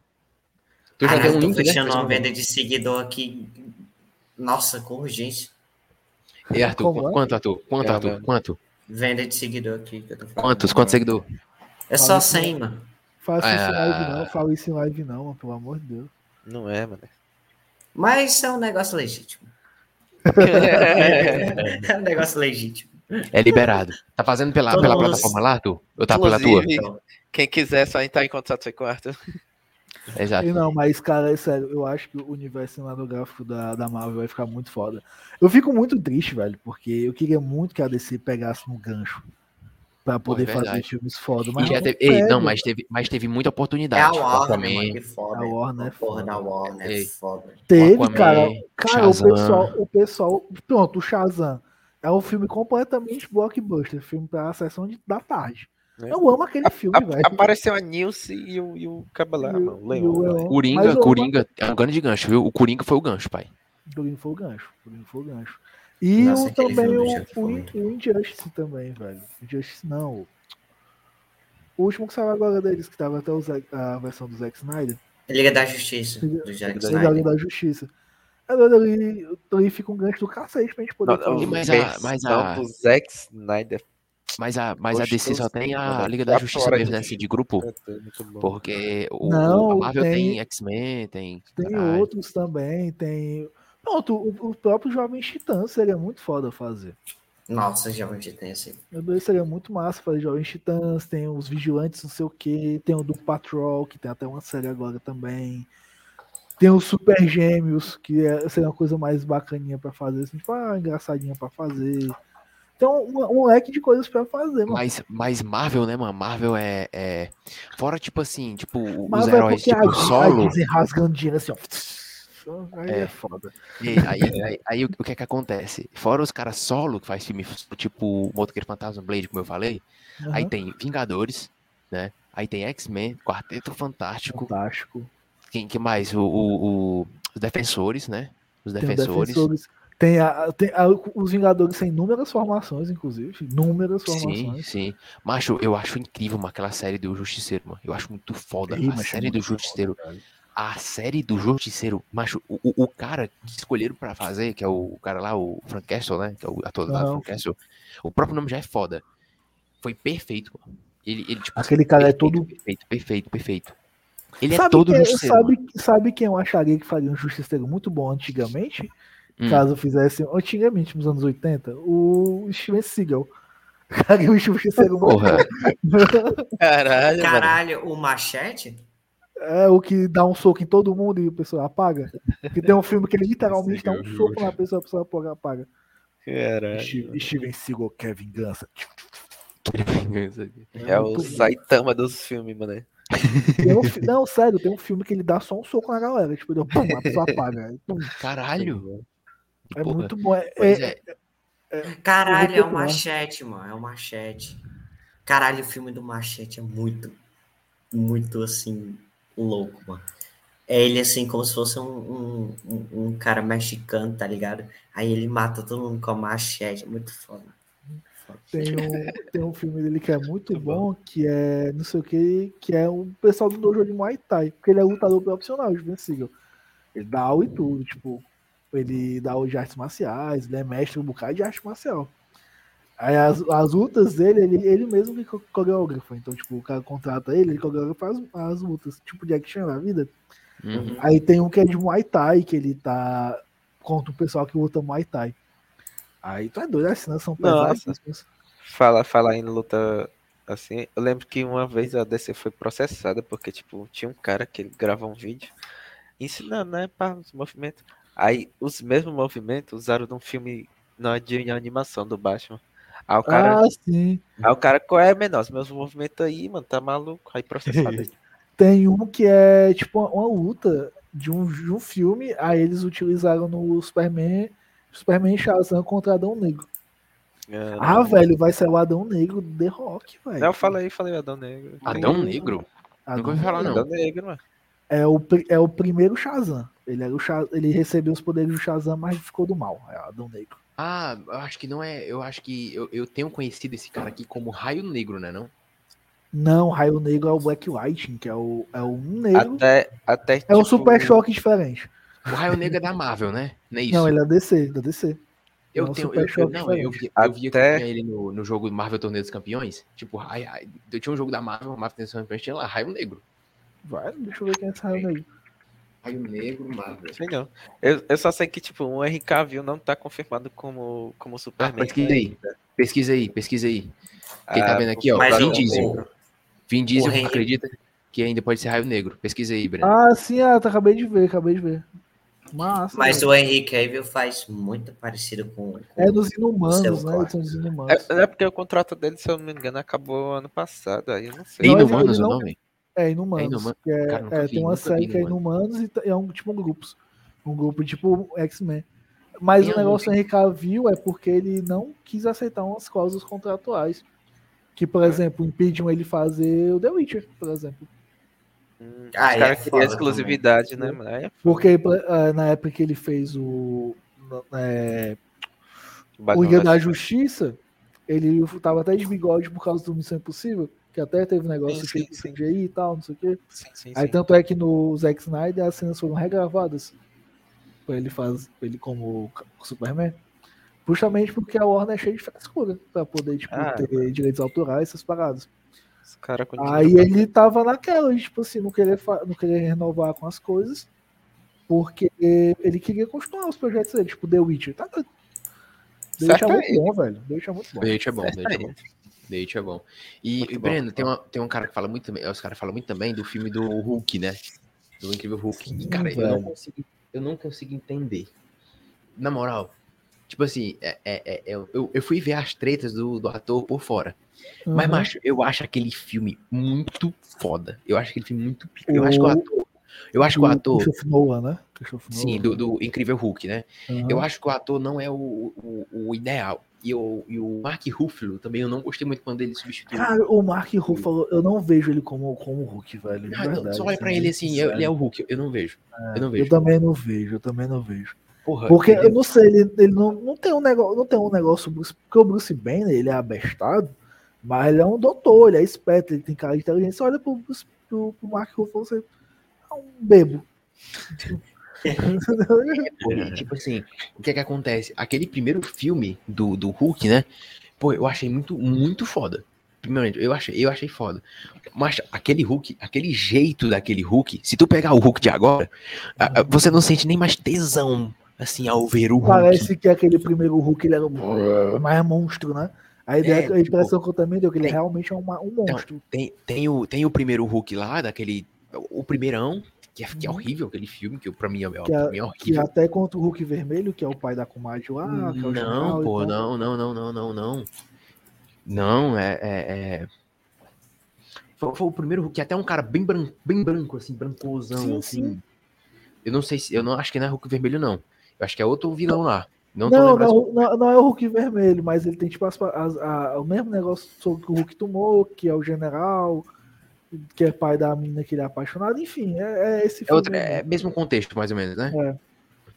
Tu já Caralho, tem um tô link, né? fechando uma venda de seguidor aqui. Nossa, com urgência. E Arthur, Como é? quanto, Arthur? Quanto, É, Arthur? mano. Quanto? Venda de seguidor aqui. Que eu tô falando. Quantos? Quantos seguidores? É só 100, mano. Faça isso em live Ah. não, fala isso em live não, mano, pelo amor de Deus. Não é, mano. Mas é um negócio legítimo. É um negócio legítimo. É liberado. Tá fazendo pela, pela plataforma lá, Arthur? Ou tá pela tua? Quem quiser só entrar em contato com o Arthur. Exato. E não, mas, cara, é sério, eu acho que o universo cinematográfico da, da Marvel vai ficar muito foda. Eu fico muito triste, velho, porque eu queria muito que a DC pegasse no gancho pra poder é fazer filmes foda. Mas não teve, ei, não, mas teve, mas teve muita É a oportunidade. Warner, mano, que foda. A Warner é foda. da Warner, é foda. Teve, Aquaman, cara. Cara, o pessoal, o pessoal. Pronto, o Shazam. É um filme completamente blockbuster. Filme pra sessão de, da tarde. É. Eu amo aquele filme, A- velho. apareceu a Nilce e o, e o Cabelá, E o- mano. e o velho. Coringa, Mas Coringa, é um grande gancho, viu? O Coringa foi o gancho, pai. Coringa foi o gancho. Coringa foi o gancho. E Nossa, o, também filme o, o, o Injustice também, velho. Injustice não. O último que saiu agora deles, que tava até o Zack- a versão do Zack Snyder. Liga da Justiça, do Jack Liga da Justiça. É, doido, ali, ali fica um gancho do cacete pra gente poder Não, não, falar. mas a- mas a- do Zack Snyder. Mas a, mas a DC só tem a Liga da quatro Justiça mesmo, de né? assim, de grupo. Muito bom. Porque o, Não, a Marvel tem, tem- X-Men, tem. Tem outros também, tem. Pronto, o, o próprio Jovem Titã seria muito foda fazer. Nossa, te ter esse. Meu Deus, seria muito massa fazer Jovens Titãs, tem os Vigilantes, não sei o que, tem o do Patrol, que tem até uma série agora também. Tem os Super Gêmeos, que é, seria uma coisa mais bacaninha pra fazer, assim, tipo, ah, engraçadinha pra fazer. Então, um, um leque de coisas pra fazer, mano. Mas, mas Marvel, né, mano? Marvel é, é. Fora, tipo assim, tipo, os Mas é heróis, porque tipo, a, solo. a rasgando dinheiro assim, ó. Aí é, É. foda. E aí, aí, aí o que é que acontece? Fora os caras solo que faz filme, tipo Motoqueiro Fantasma Blade, como eu falei, aí Aham. tem Vingadores, né? Aí tem X-Men, Quarteto Fantástico. Fantástico. Quem que mais? O, o- o- os Defensores, né? Os Tem o Defensores. Tem, a, tem a- os Vingadores sem inúmeras formações, inclusive. Inúmeras Sim, formações. sim. Macho, eu acho incrível, mano, aquela série do Justiceiro, mano. Eu acho muito foda. Ih, a é série do muito foda, Justiceiro. velho. A série do Justiceiro, macho, o, o- o cara que escolheram pra fazer, que é o, cara lá, o Frank Castle, né? Que é o ator lá. Frank Castle. O próprio nome já é foda. Foi perfeito, mano. Ele, ele tipo, Aquele cara é perfeito, todo. Perfeito, perfeito, perfeito. Ele é sabe, todo quem, Justiceiro. mano. sabe, sabe quem eu acharia que faria um justiceiro muito bom antigamente? Hum. Caso fizesse antigamente, nos anos 80? O Steven Seagal. Faria um justiceiro muito Porra. bom. Caralho, mano. Caralho, o machete? É o que dá um soco em todo mundo e a pessoa apaga. Porque tem um filme que ele literalmente dá um Seagal soco na pessoa, a pessoa apaga. apaga. Caralho. Steven Steven Seagal quer vingança. É o muito bom. Saitama dos filmes, mano. Um não, sério, tem um filme que ele dá só um soco na galera. Tipo, ele, pum, a pessoa apaga. Pum. Caralho. É Porra. muito bom. É, Pois é- é. Caralho, é o machete, mano. É o machete. Caralho, o filme do machete é muito, muito assim, louco, mano. É ele assim, como se fosse um, um, um- cara mexicano, tá ligado? Aí ele mata todo mundo com a machete. É muito foda. Tem um, tem um filme dele que é muito bom, que é não sei o que, que é um pessoal do dojo de Muay Thai, porque ele é lutador profissional, o Steven Seagal. Ele dá aula e tudo, tipo, ele dá aula de artes marciais, ele é mestre um bocado de arte marcial. Aí as, as lutas dele, ele, ele mesmo que co- coreógrafo. Então, tipo, o cara contrata ele, ele coreografa as, as lutas, tipo de action na vida. Uhum. Aí tem um que é de Muay Thai, que ele tá contra o pessoal que luta Muay Thai. Aí tu é doido, né? São Nossa. pesados. Fala, falar em luta assim, eu lembro que uma vez a DC foi processada porque, tipo, tinha um cara que ele grava um vídeo ensinando, né, para os movimentos. Aí, os mesmos movimentos usaram num filme na de animação do Batman. Aí o cara, Ah, sim. aí o cara, qual é, menor? Os meus movimentos aí, mano, tá maluco? Aí processado ele. Tem um que é tipo uma, luta de um, de um filme, aí eles utilizaram no Superman, Superman Shazam contra Adão Negro. Ah, velho, vai ser o Adão Negro do The Rock, velho. Não, fala aí, falei Adão Negro. Adão Negro? Adão Nunca ouvi falar, não. Adão Negro, mano. É o, é o primeiro Shazam. Ele, era o Sha- ele recebeu os poderes do Shazam, mas ficou do mal. É Adão Negro. Ah, eu acho que não é. Eu acho que eu, eu tenho conhecido esse cara aqui como Raio Negro, né? Não? Não, Raio Negro é o Black Lightning, que é o, é o negro. Até, até É um tipo, super choque diferente. O Raio Negro é da Marvel, né? Não é isso? Não, ele é DC, da DC. Eu é um tenho. super Eu, eu, choque não, eu, vi, eu via que Até- tinha ele no, no jogo Marvel Torneio dos Campeões. Tipo, ai, ai, eu tinha um jogo da Marvel, Marvel Torneio dos Campeões, tinha lá, Raio Negro. Vai, deixa eu ver quem é esse Raio Negro. Raio Negro, Marvel. Sei não. Eu, eu só sei que, tipo, o Henry Cavill não tá confirmado como, como Ah, Superman. pesquisa aí. Pesquisa aí, pesquisa aí. Quem tá Ah, vendo aqui, ó? Vin Diesel. Vin Diesel Henry- acredita que ainda pode ser Raio Negro. Pesquisa aí, Breno. Ah, sim, ah, tá, acabei de ver, acabei de ver. Massa. Mas velho. o Henry Cavill faz muito parecido com. com- É dos inumanos, né? Quarto. são dos inumanos. É, é porque o contrato dele, se eu não me engano, acabou ano passado. Aí eu não É sei. Inumanos ele o não- nome? É, Inumanos. É Inumano. que é- Cara, é, vi, tem uma nunca série que é Inumanos e é um tipo grupos. Um grupo tipo X-Men. Mas Tem o negócio do Henry Cavill é porque ele não quis aceitar umas cláusulas contratuais. Que, por exemplo, impediam ele fazer o The Witcher, por exemplo. Hum, Ah, os é caras queriam exclusividade, né, mano? É Porque eh, na época que ele fez o. Batman o Liga da Justiça, ele tava até de bigode por causa do Missão Impossível, que até teve um negócio Sim, que ele sim, sim. CGI e tal, não sei o quê. Sim, sim, Aí sim. tanto é que no Zack Snyder as cenas foram regravadas pra ele fazer ele como o Superman. Justamente porque a Warner é cheia de frescura pra poder tipo, Ah, ter direitos autorais, essas paradas. Aí ele tava naquela, de, tipo assim, não querer, fa- não querer renovar com as coisas, porque ele queria continuar os projetos dele, tipo The Witcher. Tá é é muito bom, velho. The Witcher é muito bom. Date é bom, é bom. Date é bom. E, Muito e, bom, Breno, muito tem, uma, tem um cara que fala muito também, os caras falam muito também do filme do Hulk, né? do Incrível Hulk. E, cara, eu não, consigo, eu não consigo entender. Na moral, tipo assim, é, é, é- eu, eu- eu fui ver as tretas do, do ator por fora. Mas, Uhum. macho, eu acho aquele filme muito foda. Eu acho aquele filme muito. Eu acho que o ator. Eu acho que o ator. Christopher Nolan, né? Christopher Sim, do, do Incrível Hulk, né? Aham. Eu acho que o ator não é o, o, o ideal. E o, e o Mark Ruffalo também eu não gostei muito quando ele substituiu. Cara, o Mark Ruffalo, eu não vejo ele como, como Hulk, velho. Ah, não, verdade, só olha pra sendo ele assim, sincero. ele é o Hulk. Eu não vejo. eu não Eu vejo. também não vejo, eu também não vejo. Porra, Porque ele- eu não sei, ele, ele não, não tem um negócio, não tem um negócio Bruce, porque o Bruce Banner, ele é abestado, mas ele é um doutor, ele é esperto, ele tem cara de inteligência. Olha pro, pro, pro Mark Ruffalo, você é um bebo. Tipo assim, o que é que acontece? Aquele primeiro filme do, do Hulk, né? Pô, eu achei muito, muito foda. Primeiramente, eu achei, eu achei foda. Mas aquele Hulk, aquele jeito daquele Hulk, se tu pegar o Hulk de agora, você não sente nem mais tesão, assim, ao ver o Hulk. Parece que aquele primeiro Hulk ele era um, mais monstro, né? A, ideia, É, a impressão tipo, que eu também deu que ele tem- realmente é uma- um monstro. Tem, tem, o, tem o primeiro Hulk lá, daquele. O primeirão, que é, que é horrível aquele filme, que pra mim é, Que, pra é, mim é que horrível. até contra o Hulk vermelho, que é o pai da comadre lá, que é o Não, pô, não, não, não, não, não, não. Não, é. é, é- Foi, foi o primeiro Hulk, até um cara bem branco, bem branco, assim, brancosão, Sim, assim. sim. Eu não sei se. Eu não acho que não é Hulk vermelho, não. Eu acho que é outro vilão lá. Não, Não, não, não, não é o Hulk vermelho, mas ele tem tipo as- as- a- o mesmo negócio que o Hulk tomou, que é o general, que é pai da menina que ele é apaixonado, enfim, é, é esse É, outro, filme. é mesmo contexto, mais ou menos, né? É.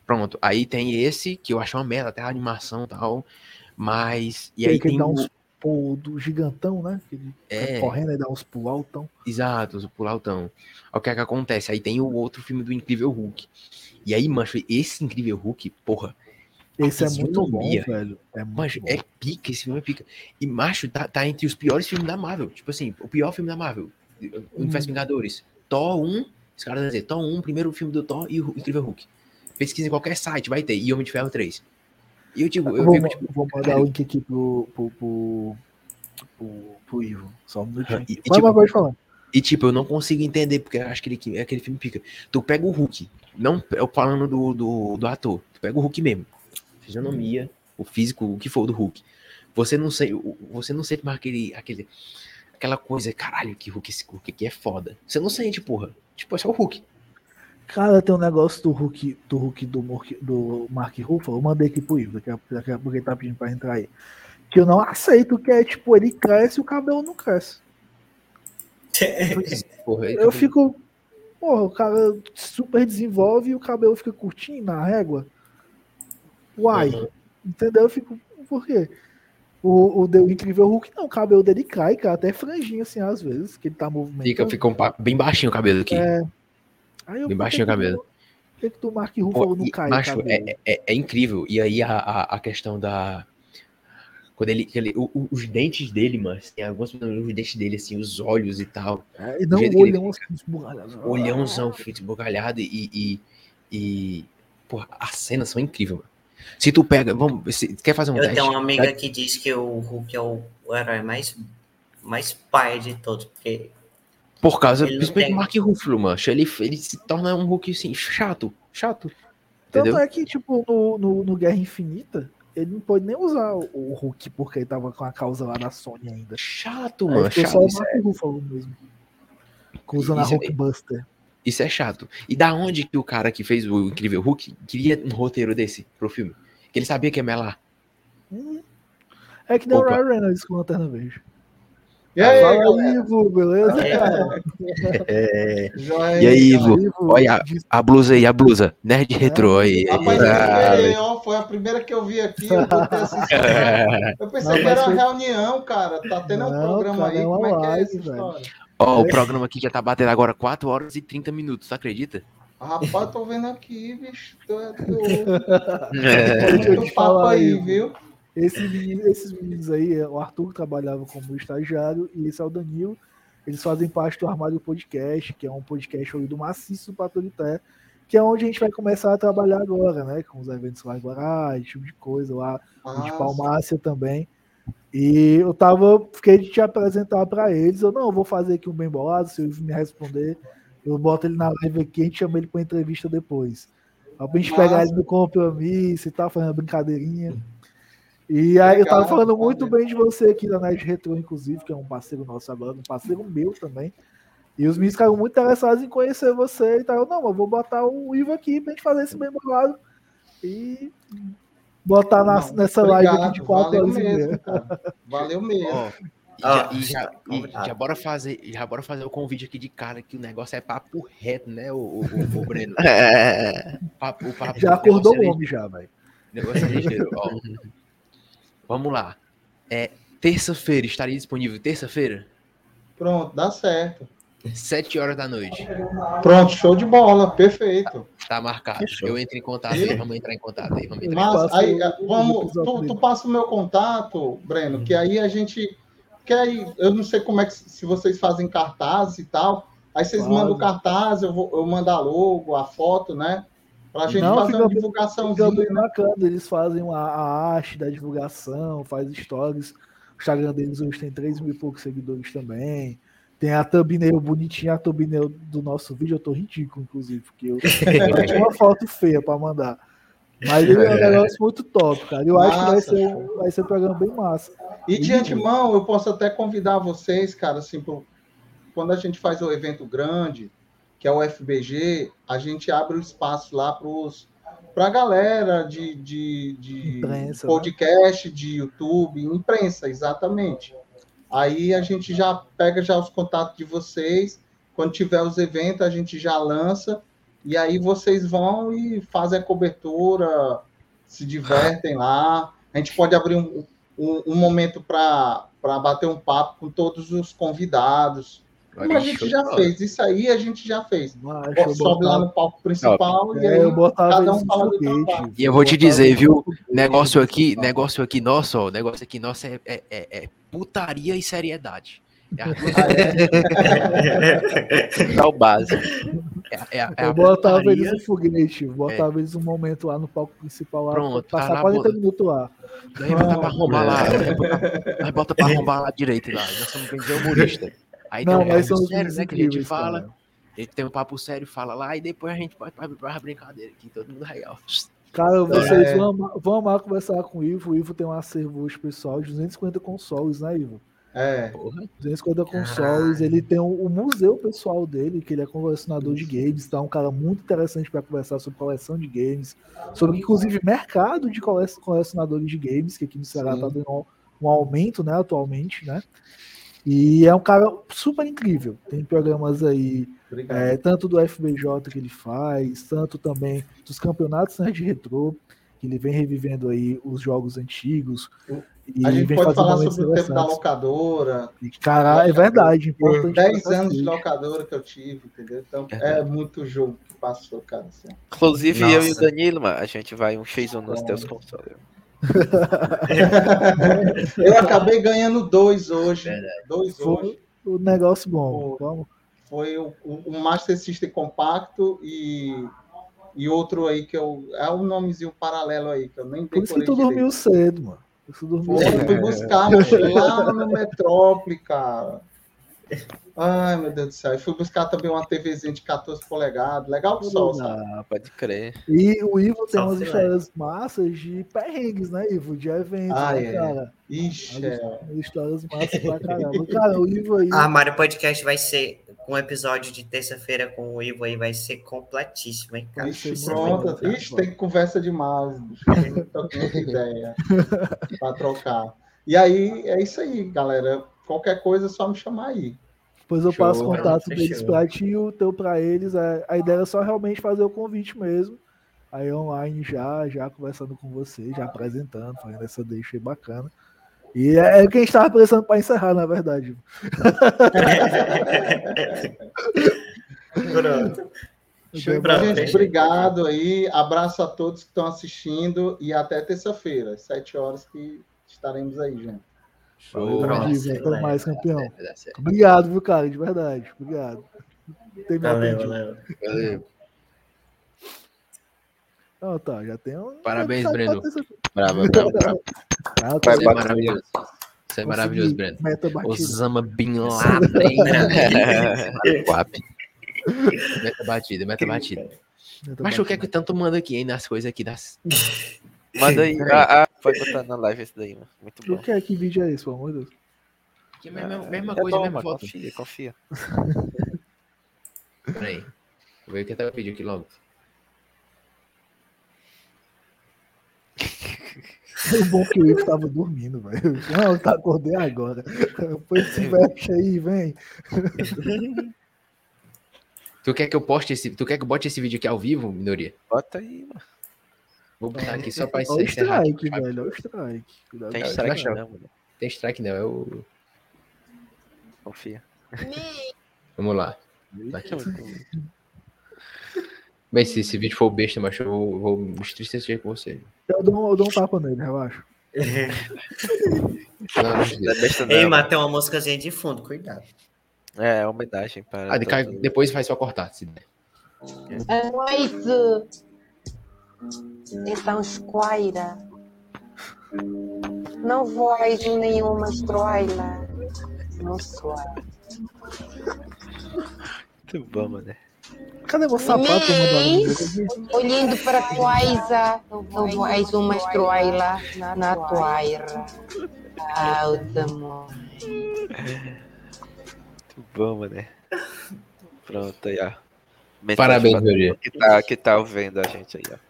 Pronto. Aí tem esse, que eu acho uma merda, até a animação e tal. Mas. E Que aí que tem dá uns pulos do gigantão, né? Que ele É. correndo e dá uns pulos altão. Exato, o pulautão. O que é que acontece? Aí tem o outro filme do Incrível Hulk. E aí, mancho, esse Incrível Hulk, porra. Esse é muito bom, velho. É muito bom. é pica, esse filme é pica. E, macho, tá, tá entre os piores filmes da Marvel. Tipo assim, o pior filme da Marvel. O Universo. Vingadores. Thor 1, os caras vão dizer, Thor 1, primeiro filme do Thor e o Incrível Hulk. Pesquisa em qualquer site, vai ter. E Homem de Ferro 3. E eu digo, eu vou, fico, tipo, vou mandar o link aqui pro, pro, pro, pro, pro Ivo. Só um minutinho. E- e, tipo, pode falar. E, tipo, eu não consigo entender, porque eu acho que ele, é aquele filme pica. Tu pega o Hulk, não eu falando do, do, do ator, tu pega o Hulk mesmo. Fisionomia, o físico, o que for do Hulk. Você não sei, você não sente mais aquele, aquele, aquela coisa, caralho, que Hulk, esse Hulk aqui é foda. Você não sente, porra. Tipo, é só o Hulk. Cara, tem um negócio do Hulk do, Hulk do, Mork- do Mark Ruffalo, eu mandei aqui pro Ivo, daqui a, daqui a pouco ele tá pedindo pra entrar aí. Que eu não aceito, que é tipo, ele cresce e o cabelo não cresce. Porra, Eu fico. Porra, o cara super desenvolve e o cabelo fica curtinho na régua. Uai. Uhum. Entendeu? Eu fico. Por quê? O, o, The- incrível Hulk, não, o cabelo dele cai, cara, até franjinha assim, às vezes, que ele tá movimentando. Fica, fica um bem baixinho o cabelo aqui. É. Eu, Bem baixinho o cabelo. Por que, que tu Mark Ruffalo não cai? macho, é, é, é incrível. E aí a, a, a questão da. Quando ele. ele- o- os dentes dele, mano. Tem alguns os dentes dele, assim, os olhos e tal. É, e não o olhão assim, esbugalhado. olhãozão feito esbugalhado e, e, e porra, as cenas são incríveis, mano. Se tu pega, vamos, se, quer fazer um Eu teste? tenho uma amiga Vai- que diz que o Hulk é o, o herói mais, mais pai de todos, porque Por causa, principalmente tem- do Mark Ruffalo, mano. Ele, ele se torna um Hulk, assim, chato, chato. Tanto Entendeu? é que, tipo, no, no, no Guerra Infinita, ele não pode nem usar o, o Hulk porque ele tava com a causa lá da Sony ainda. Chato, mano, chato. só o Mark é, Ruffalo mesmo. Usando a Isso é- Hulkbuster. Isso é chato. E da onde que o cara que fez o Incrível Hulk queria um roteiro desse pro filme? Que ele sabia que ia melar. É que o Opa. Ryan Reynolds com Lanterna Verde. E aí, Fala galera? aí, Ivo, beleza? É, Joia, E aí? Ivo? Olha a, a blusa aí, a blusa. Nerd É. retrô aí. Rapaz, ó, foi a primeira que eu vi aqui, eu eu pensei Não, que era foi- uma reunião, cara, tá tendo um Não, programa cara, aí, é como é que é live, essa velho. história? Ó, o programa aqui já tá batendo agora 4 horas e 30 minutos, tu acredita? Rapaz, tô vendo aqui, bicho, é doido. É. Muito te papo aí, aí, viu? Esse menino- esses meninos aí, o Arthur trabalhava como estagiário e esse é o Danilo. Eles fazem parte do Armário Podcast, que é um podcast do Maciço Patorité, que é onde a gente vai começar a trabalhar agora, né? Com os eventos lá em Guará, esse tipo de coisa lá, de Ah, Palmácia também. E eu tava, fiquei de te apresentar para eles. Eu não, eu vou fazer aqui um bem bolado, se eles me responder, Eu boto ele na live aqui, a gente chama ele pra entrevista depois. Pra gente pegar ele no compromisso e tal, fazendo uma brincadeirinha. E aí eu tava falando muito bem de você aqui da Nerd Retro, inclusive, que é um parceiro nosso agora, um parceiro meu também. E os meninos ficaram muito interessados em conhecer você e tal. Eu, não, eu vou botar o Ivo aqui pra gente fazer esse mesmo lado e botar na- Não, nessa live aqui de obrigado, 4 valeu horas e mesmo, meia. cara. Valeu mesmo. Ó, e já, e já- e já bora fazer, já bora fazer o convite aqui de cara que o negócio é papo reto, né, o, o, o, o Breno? É. Papo, o papo, Já o negócio acordou é o homem já, velho. Negócio é ligeiro, ó. Vamos lá. É, terça-feira, estaria disponível terça-feira? Pronto, dá certo. 7 horas da noite. Pronto, show de bola, perfeito. Tá marcado. Fechou. Eu entro em contato aí, vamos entrar em contato aí. Vamos Mas aí, vamos, tu, tu passa o meu contato, Breno, que aí a gente. Que aí, eu não sei como é que se vocês fazem cartaz e tal. Aí vocês Faz. mandam o cartaz, eu, vou, eu mando a logo, a foto, né? Pra gente Não, fazer fica uma divulgaçãozinha. Fica bem bacana, eles fazem a, a arte da divulgação, faz stories. O Instagram deles hoje tem 3 mil e poucos seguidores também. Tem a thumbnail bonitinha, a thumbnail do nosso vídeo. Eu tô ridículo, inclusive, porque eu, eu tinha uma foto feia pra mandar. Mas ele é um negócio muito top, cara. Eu acho que vai Massa, ser, um- vai ser um programa bem massa. E de antemão, eu posso até convidar vocês, cara, assim, pro- quando a gente faz o evento grande, que é o FBG, a gente abre o espaço lá para a galera de, de, de Imprensa, né? podcast, de YouTube, imprensa, exatamente. Aí a gente já pega já os contatos de vocês, quando tiver os eventos, a gente já lança, e aí vocês vão e fazem a cobertura, se divertem lá. A gente pode abrir um, um, um momento para bater um papo com todos os convidados. Como a gente já fez, isso aí a gente já fez. Mas Pô, eu Sobe lá no palco principal e É, aí eu botava cada um fala do foguete. trabalho. E eu vou te dizer, viu? foguete, Negócio aqui, negócio aqui nosso, ó, negócio aqui nosso é, é, é- é putaria e seriedade. É a, É o básico. é, a- é a Eu botava putaria. eles no foguete, eu botava eles um momento lá no palco principal lá, Pronto, tá passar lá, 40 bo- minutos lá. Nós bota pra arrombar lá. Nós bota, pra arrombar lá direito lá. Nós somos bem humorista. Aí Não, tem um mas papo sério, né? Que a gente fala. cara. A gente tem um papo sério, fala lá, e depois a gente vai pra, pra brincadeira aqui, todo mundo real. Cara, vocês É. vão, amar, vão amar conversar com o Ivo. O Ivo tem um acervo hoje, pessoal, de 250 consoles, né, Ivo? É, 250 consoles. Ele tem o, o museu pessoal dele, que ele é colecionador de games, tá? Um cara muito interessante para conversar sobre coleção de games, sobre inclusive mercado de cole- colecionadores de games, que aqui no Ceará Sim. tá dando um, um aumento, né, atualmente, né? E é um cara super incrível. Tem programas aí é, tanto do FBJ que ele faz, tanto também dos campeonatos né, de retrô, que ele vem revivendo aí os jogos antigos. E a gente pode falar sobre o tempo da locadora, E, Cara, é verdade, importante. 10 pra anos de locadora que eu tive, entendeu? Então é muito jogo que passou, cara. assim. Inclusive, eu e o Nossa. Danilo, mano, a gente vai um X1 nos teus consoles. Eu acabei ganhando dois hoje. Dois hoje. Foi o negócio bom. Vamos. Foi o, o, Master System compacto e, e outro aí que eu. É um nomezinho paralelo aí, que eu nem Por isso que decorei tu dormiu cedo, mano. Por isso que tu dormiu Pô, eu cedo. fui buscar mano, lá no Metrópole, cara. Ai, meu Deus do céu. E fui buscar também uma TVzinha de 14 polegadas. Legal que só, sabe? Ah, pode crer. E o Ivo tem Só umas histórias massas de perrengues, né, Ivo? De eventos, Ah, né, é. cara? Ixi, é. Histórias massas pra caramba. Cara, o Ivo aí. Armário Podcast vai ser um episódio de terça-feira com o Ivo aí, vai ser completíssimo, hein, cara? Ixi, Ixi, pronto. Ixi, tem conversa demais. Não tô com ideia para trocar. E aí, é isso aí, galera. Qualquer coisa é só me chamar aí. Depois eu Show, passo o contato fechou. deles pra ti e o teu pra eles. A, a ideia é só realmente fazer o convite mesmo. Aí online já, já conversando com você, já apresentando, fazendo essa deixa aí bacana. E é, é o que a gente tava pensando pra encerrar, na verdade. Pronto. Show Gente, obrigado aí. Abraço a todos que estão assistindo e até terça-feira, às 7 horas que estaremos aí, gente. Show. Até mais, campeão. Obrigado, viu, cara? De verdade. Obrigado. Tem Valeu, valeu. Valeu. Não, tá, já tem um. Parabéns, já tá Breno. Bravo, bravo, bravo. Ah, Você tá, é Vai bater. maravilhoso. Você é maravilhoso. Breno. Osama Bin Laden. Guap. Meta batida, meta batida. Mas o que é que tanto manda aqui, hein, nas coisas aqui das. Manda aí. Peraí. Ah, vai botar na live esse daí, mano. Muito bom. O que é que vídeo é esse, pelo amor de Deus? Que é mesma, mesma É coisa, bom, mesma foto. Confia, confia. Peraí. Vou ver o que tá o vídeo aqui logo. O bom que o Ivo tava dormindo, velho. Não, tá acordei agora. Põe esse veste aí, vem. Tu quer que eu poste esse. Tu quer que eu bote esse vídeo aqui ao vivo, minoria? Bota aí, mano. Vou botar aqui só pra Olha o aqui. strike, velho. Olha o strike. Cuidado Tem strike não, mano. Tem strike não, é o. Confia. Vamos lá. Tá aqui. Bem, se esse vídeo for besta, mas eu vou, vou me entristecer com você. Eu dou, eu dou um tapa nele, relaxa. Não é Ei, mas tem uma músicazinha de fundo, cuidado. É, homenagem para. Ah, depois faz só cortar, se der. Noite. Então, esquaira. Não vais nenhuma estroila. Não soa. Muito bom, mano. Cadê meu sapato? Mas, olhando para a coisa, não vais uma estroila na toaira. Alta, amor. Muito bom, mano. Pronto, aí, ó. Parabéns, mundo Que tá, que tá vendo a gente aí, ó.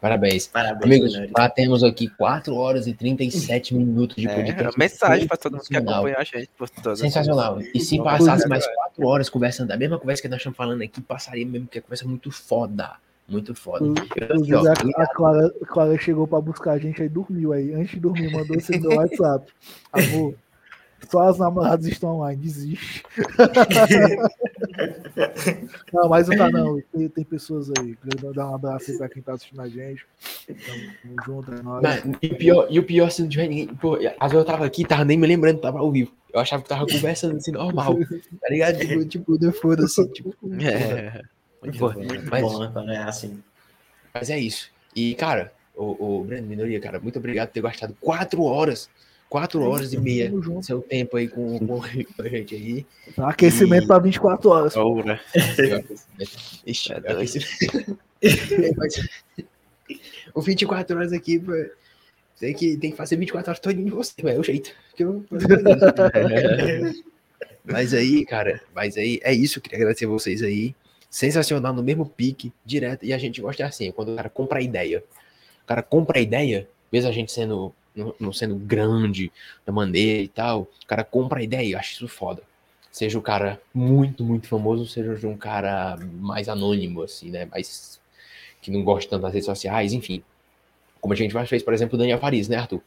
Parabéns. Parabéns, Amigos, já temos aqui 4 horas e 37 minutos de É, podcast. mensagem pra todo mundo que Sensacional. acompanha a gente Sensacional. E se Vamos passasse mais agora. 4 horas conversando da mesma conversa que nós estamos falando aqui, passaria mesmo, porque a conversa é muito foda. Muito foda. Eu aqui, Inclusive, ó, a, a Clara, a Clara chegou pra buscar a gente aí dormiu aí. Antes de dormir, mandou esse meu WhatsApp. Amor, só as namoradas estão online, desiste. não, mas não tá não. Tem, tem pessoas aí. Quero dar um abraço aí pra quem tá assistindo a gente. Então, tamo junto, é nóis. Mano, e o pior, e o pior se não tiver ninguém. Pô, às vezes eu tava aqui, tava nem me lembrando que tava ao vivo. Eu achava que tava conversando assim, normal. Tá ligado? Tipo, tipo, de foda-se. Tipo, É. Muito Pô, bom. mas, Bom, né, quando é assim. mas é isso. E, cara, o, o Breno Minoria, cara, muito obrigado por ter gastado 4 horas. 4 horas e meia seu tempo aí com, com a gente aí. Tá, Aquecimento pra 24 horas. Oura. Ixi, É aquecimento. Mas- o 24 horas aqui, pô, tem que, tem que fazer 24 horas todinho de você. É o jeito. Que eu... mas aí, cara, mas aí é isso. Eu queria agradecer vocês aí. Sensacional, no mesmo pique, direto. E a gente gosta assim, quando o cara compra a ideia. O cara compra a ideia, mesmo a gente sendo não, não sendo grande da maneira e tal, o cara compra a ideia. Eu acho isso foda. Seja o cara muito, muito famoso, seja de um cara mais anônimo, assim, né? Mais que não gosta tanto das redes sociais, enfim. Como a gente já fez, por exemplo, o Daniel Farias, né, Arthur?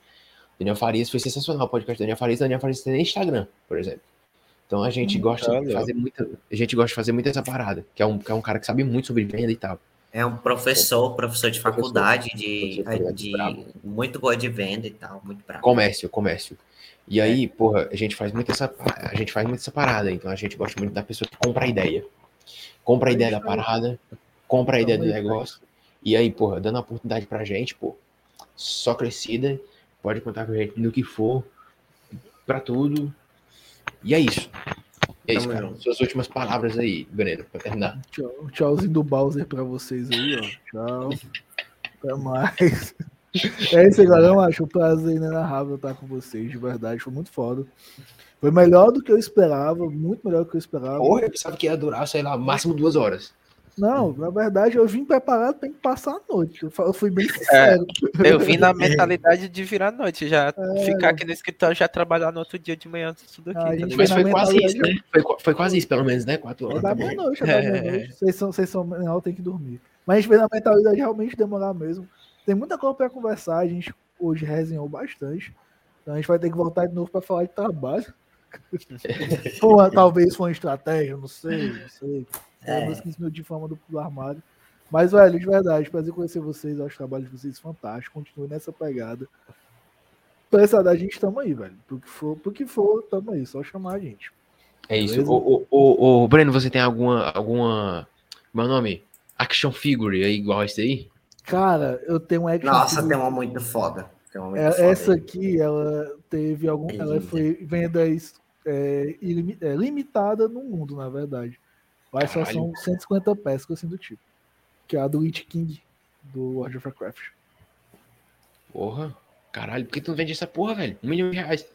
Daniel Farias foi sensacional o podcast do Daniel Farias. Daniel Farias tem Instagram, por exemplo. Então a gente gosta de olha. fazer muita, a gente gosta de fazer muito essa parada, que é um, que é um cara que sabe muito sobre venda e tal. É um professor, professor de faculdade, de, de de muito boa de venda e tal, muito bravo. Comércio, comércio. E aí, porra, a gente faz muito essa, a gente faz muito essa parada, então a gente gosta muito da pessoa que compra a ideia. Compra a ideia da parada, compra a ideia do negócio, e aí, porra, dando a oportunidade pra gente, pô, só crescida, pode contar com a gente no que for, pra tudo. E é isso. E é isso, cara. junto. Suas últimas palavras aí, Breno, pra terminar. Tchau, tchauzinho do Bowser pra vocês aí, ó. Tchau. Até mais. É isso aí, galera. Eu acho um prazer inenarrável estar com vocês, de verdade. Foi muito foda. Foi melhor do que eu esperava, muito melhor do que eu esperava. Porra, eu pensava que ia durar, sei lá, máximo duas horas. Não, na verdade, eu vim preparado para passar a noite. Eu fui bem sincero. Eu vim na mentalidade de virar noite, já É. ficar aqui no escritório, já trabalhar no outro dia de manhã, tudo aqui. Ah, a tá? Mas foi quase isso, né? Foi, foi quase isso, pelo menos, né? Quatro É horas. tá bom. meia-noite, é da meia-noite. Vocês são, vocês são menor, tem que dormir. Mas a gente fez na mentalidade realmente demorar mesmo. Tem muita coisa para conversar, a gente hoje resenhou bastante. Então a gente vai ter que voltar de novo para falar de trabalho. Ou talvez foi uma estratégia, não sei, não sei. É. É. Meus 15 minutos de fama do, do armário. Mas, velho, de verdade, prazer conhecer vocês. Eu acho o trabalho de vocês fantástico. Continue nessa pegada. Pra essa da gente, tamo aí, velho. Pro que for, pro que for tamo aí. Só chamar a gente. É isso. Beleza? Ô, ô, ô, Breno, você tem alguma. alguma. Meu nome? Action figure aí igual esse aí? Cara, eu tenho um action Nossa, figure- tem uma muito foda. Tem uma muito É, foda essa aí. aqui, ela teve algum. É Ela linda. foi venda é, ilimi- é, limitada no mundo, na verdade. Mas só são 150 peças, coisa assim do tipo. Que é a do Witch King do World of Warcraft. Porra. Caralho, por que tu não vende essa porra, velho? Um milhão de reais.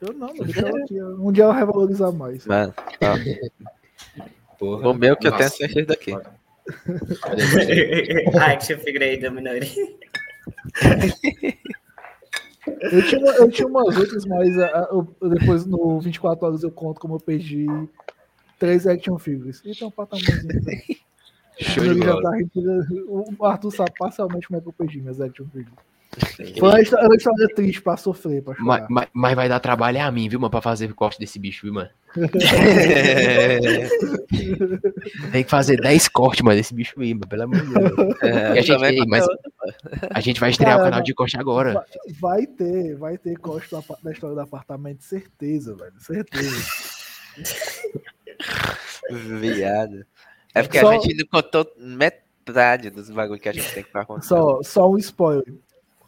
Eu não, mas deixa ela aqui. Um dia ela vai valorizar mais. Mano, ó, Porra. o meu que eu tenho certeza daqui. Action figure aí da minoria. Eu tinha, eu tinha umas outras, mas a- a- eu- eu depois no 24 horas eu conto como eu perdi três action figures. Então. Show de Ele já bola. tá rindo, o Arthur sabe parcialmente como é que eu perdi minhas action figures. Foi uma história, uma história triste pra sofrer, pra Mas, mas- mas vai dar trabalho é a mim, viu, mano, pra fazer corte desse bicho, viu, mano? Tem que fazer 10 cortes, mano, desse bicho aí, mano, pelo amor de Deus. É, a, gente, ei, mas a gente vai estrear o Cara, canal de corte agora. Vai, vai ter, vai ter corte apa- da história do apartamento, certeza, velho. Certeza. Viado. É porque Só- a gente não contou metade dos bagulho que a gente tem que contar. Só, só um spoiler.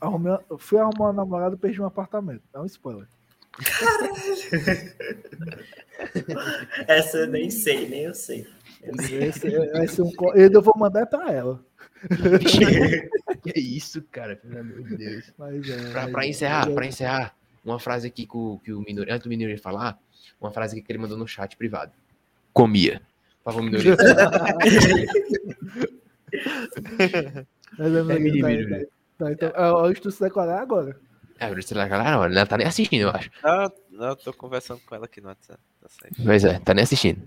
Arrumei, fui arrumar uma namorada e perdi um apartamento. É um spoiler. Essa eu nem sei, nem eu sei. Esse, vai ser um, eu vou mandar pra ela. Que isso, cara, pelo amor de Deus. Mas, é, Pra, pra encerrar, mas- pra encerrar, uma frase aqui que o, que o Minori, antes do Minori falar, uma frase aqui que ele mandou no chat privado. Comia. Favor, Minori. Mas é, tá, tá, tá, então, é de tu se decorar agora. É, por isso ela não, ela tá nem assistindo, eu acho. Não, não, eu tô conversando com ela aqui no WhatsApp. Tá. Pois é, tá nem assistindo.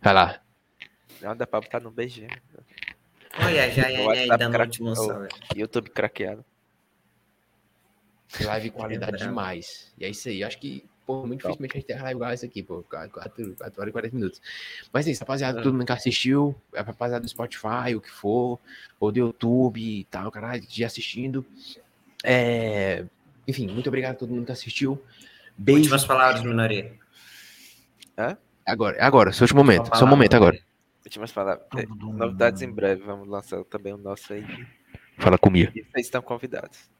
Vai lá. Não, dá pra botar no beijinho. Olha, já é aí WhatsApp dando cra- último salve. o YouTube craqueado. Live qualidade demais. E é isso aí. Acho que, pô, muito dificilmente a gente tem live igual essa aqui, pô. 4, 4, horas e 40 minutos. Mas é isso, rapaziada. É. Todo mundo que assistiu, é rapaziada do Spotify, o que for, ou do YouTube e tal, caralho, de assistindo. É... Enfim, muito obrigado a todo mundo que assistiu. Beijo. Últimas palavras, minoria. Agora, é agora, seu último momento. Uma Seu momento palavra. agora. Últimas palavras. É, Novidades em breve. Vamos lançar também o nosso aí. Fala comia. E vocês estão convidados.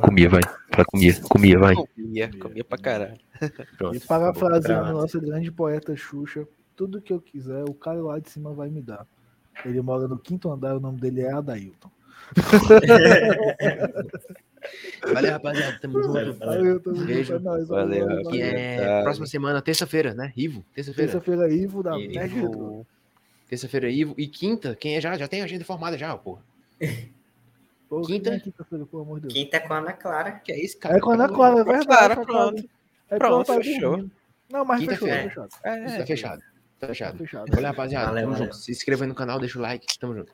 Comia, vai. Fala comia. Comia, vai. Comia, comia pra caralho. Pronto. E parafraseando a nossa grande poeta Xuxa, tudo que eu quiser, o cara lá de cima vai me dar. Ele mora no quinto andar, o nome dele é Adailton. Valeu, rapaziada. Tamo junto. Valeu, tamo junto, Beijo. é nóis, Valeu, valeu, Que valeu. é próxima semana, terça-feira, né? Ivo, terça-feira. Terça-feira, Ivo da Ivo. Terça-feira, Ivo. E quinta, quem é já? Já tem agenda formada já, pô. Pô, Quinta? quem é quinta-feira, pelo amor de Deus. Quinta é com a Ana Clara. Que é isso, cara? É com a Ana Clara, é verdade. Clara, é pronto. É Pronto, pronto, fechou. Não, mas fechou, tá Quinta-feira. fechado. É, Tá fechado. Tá Tá fechado. Olha, rapaziada, Valeu, tamo valeu. junto. Se inscreva no canal, deixa o like. Tamo junto.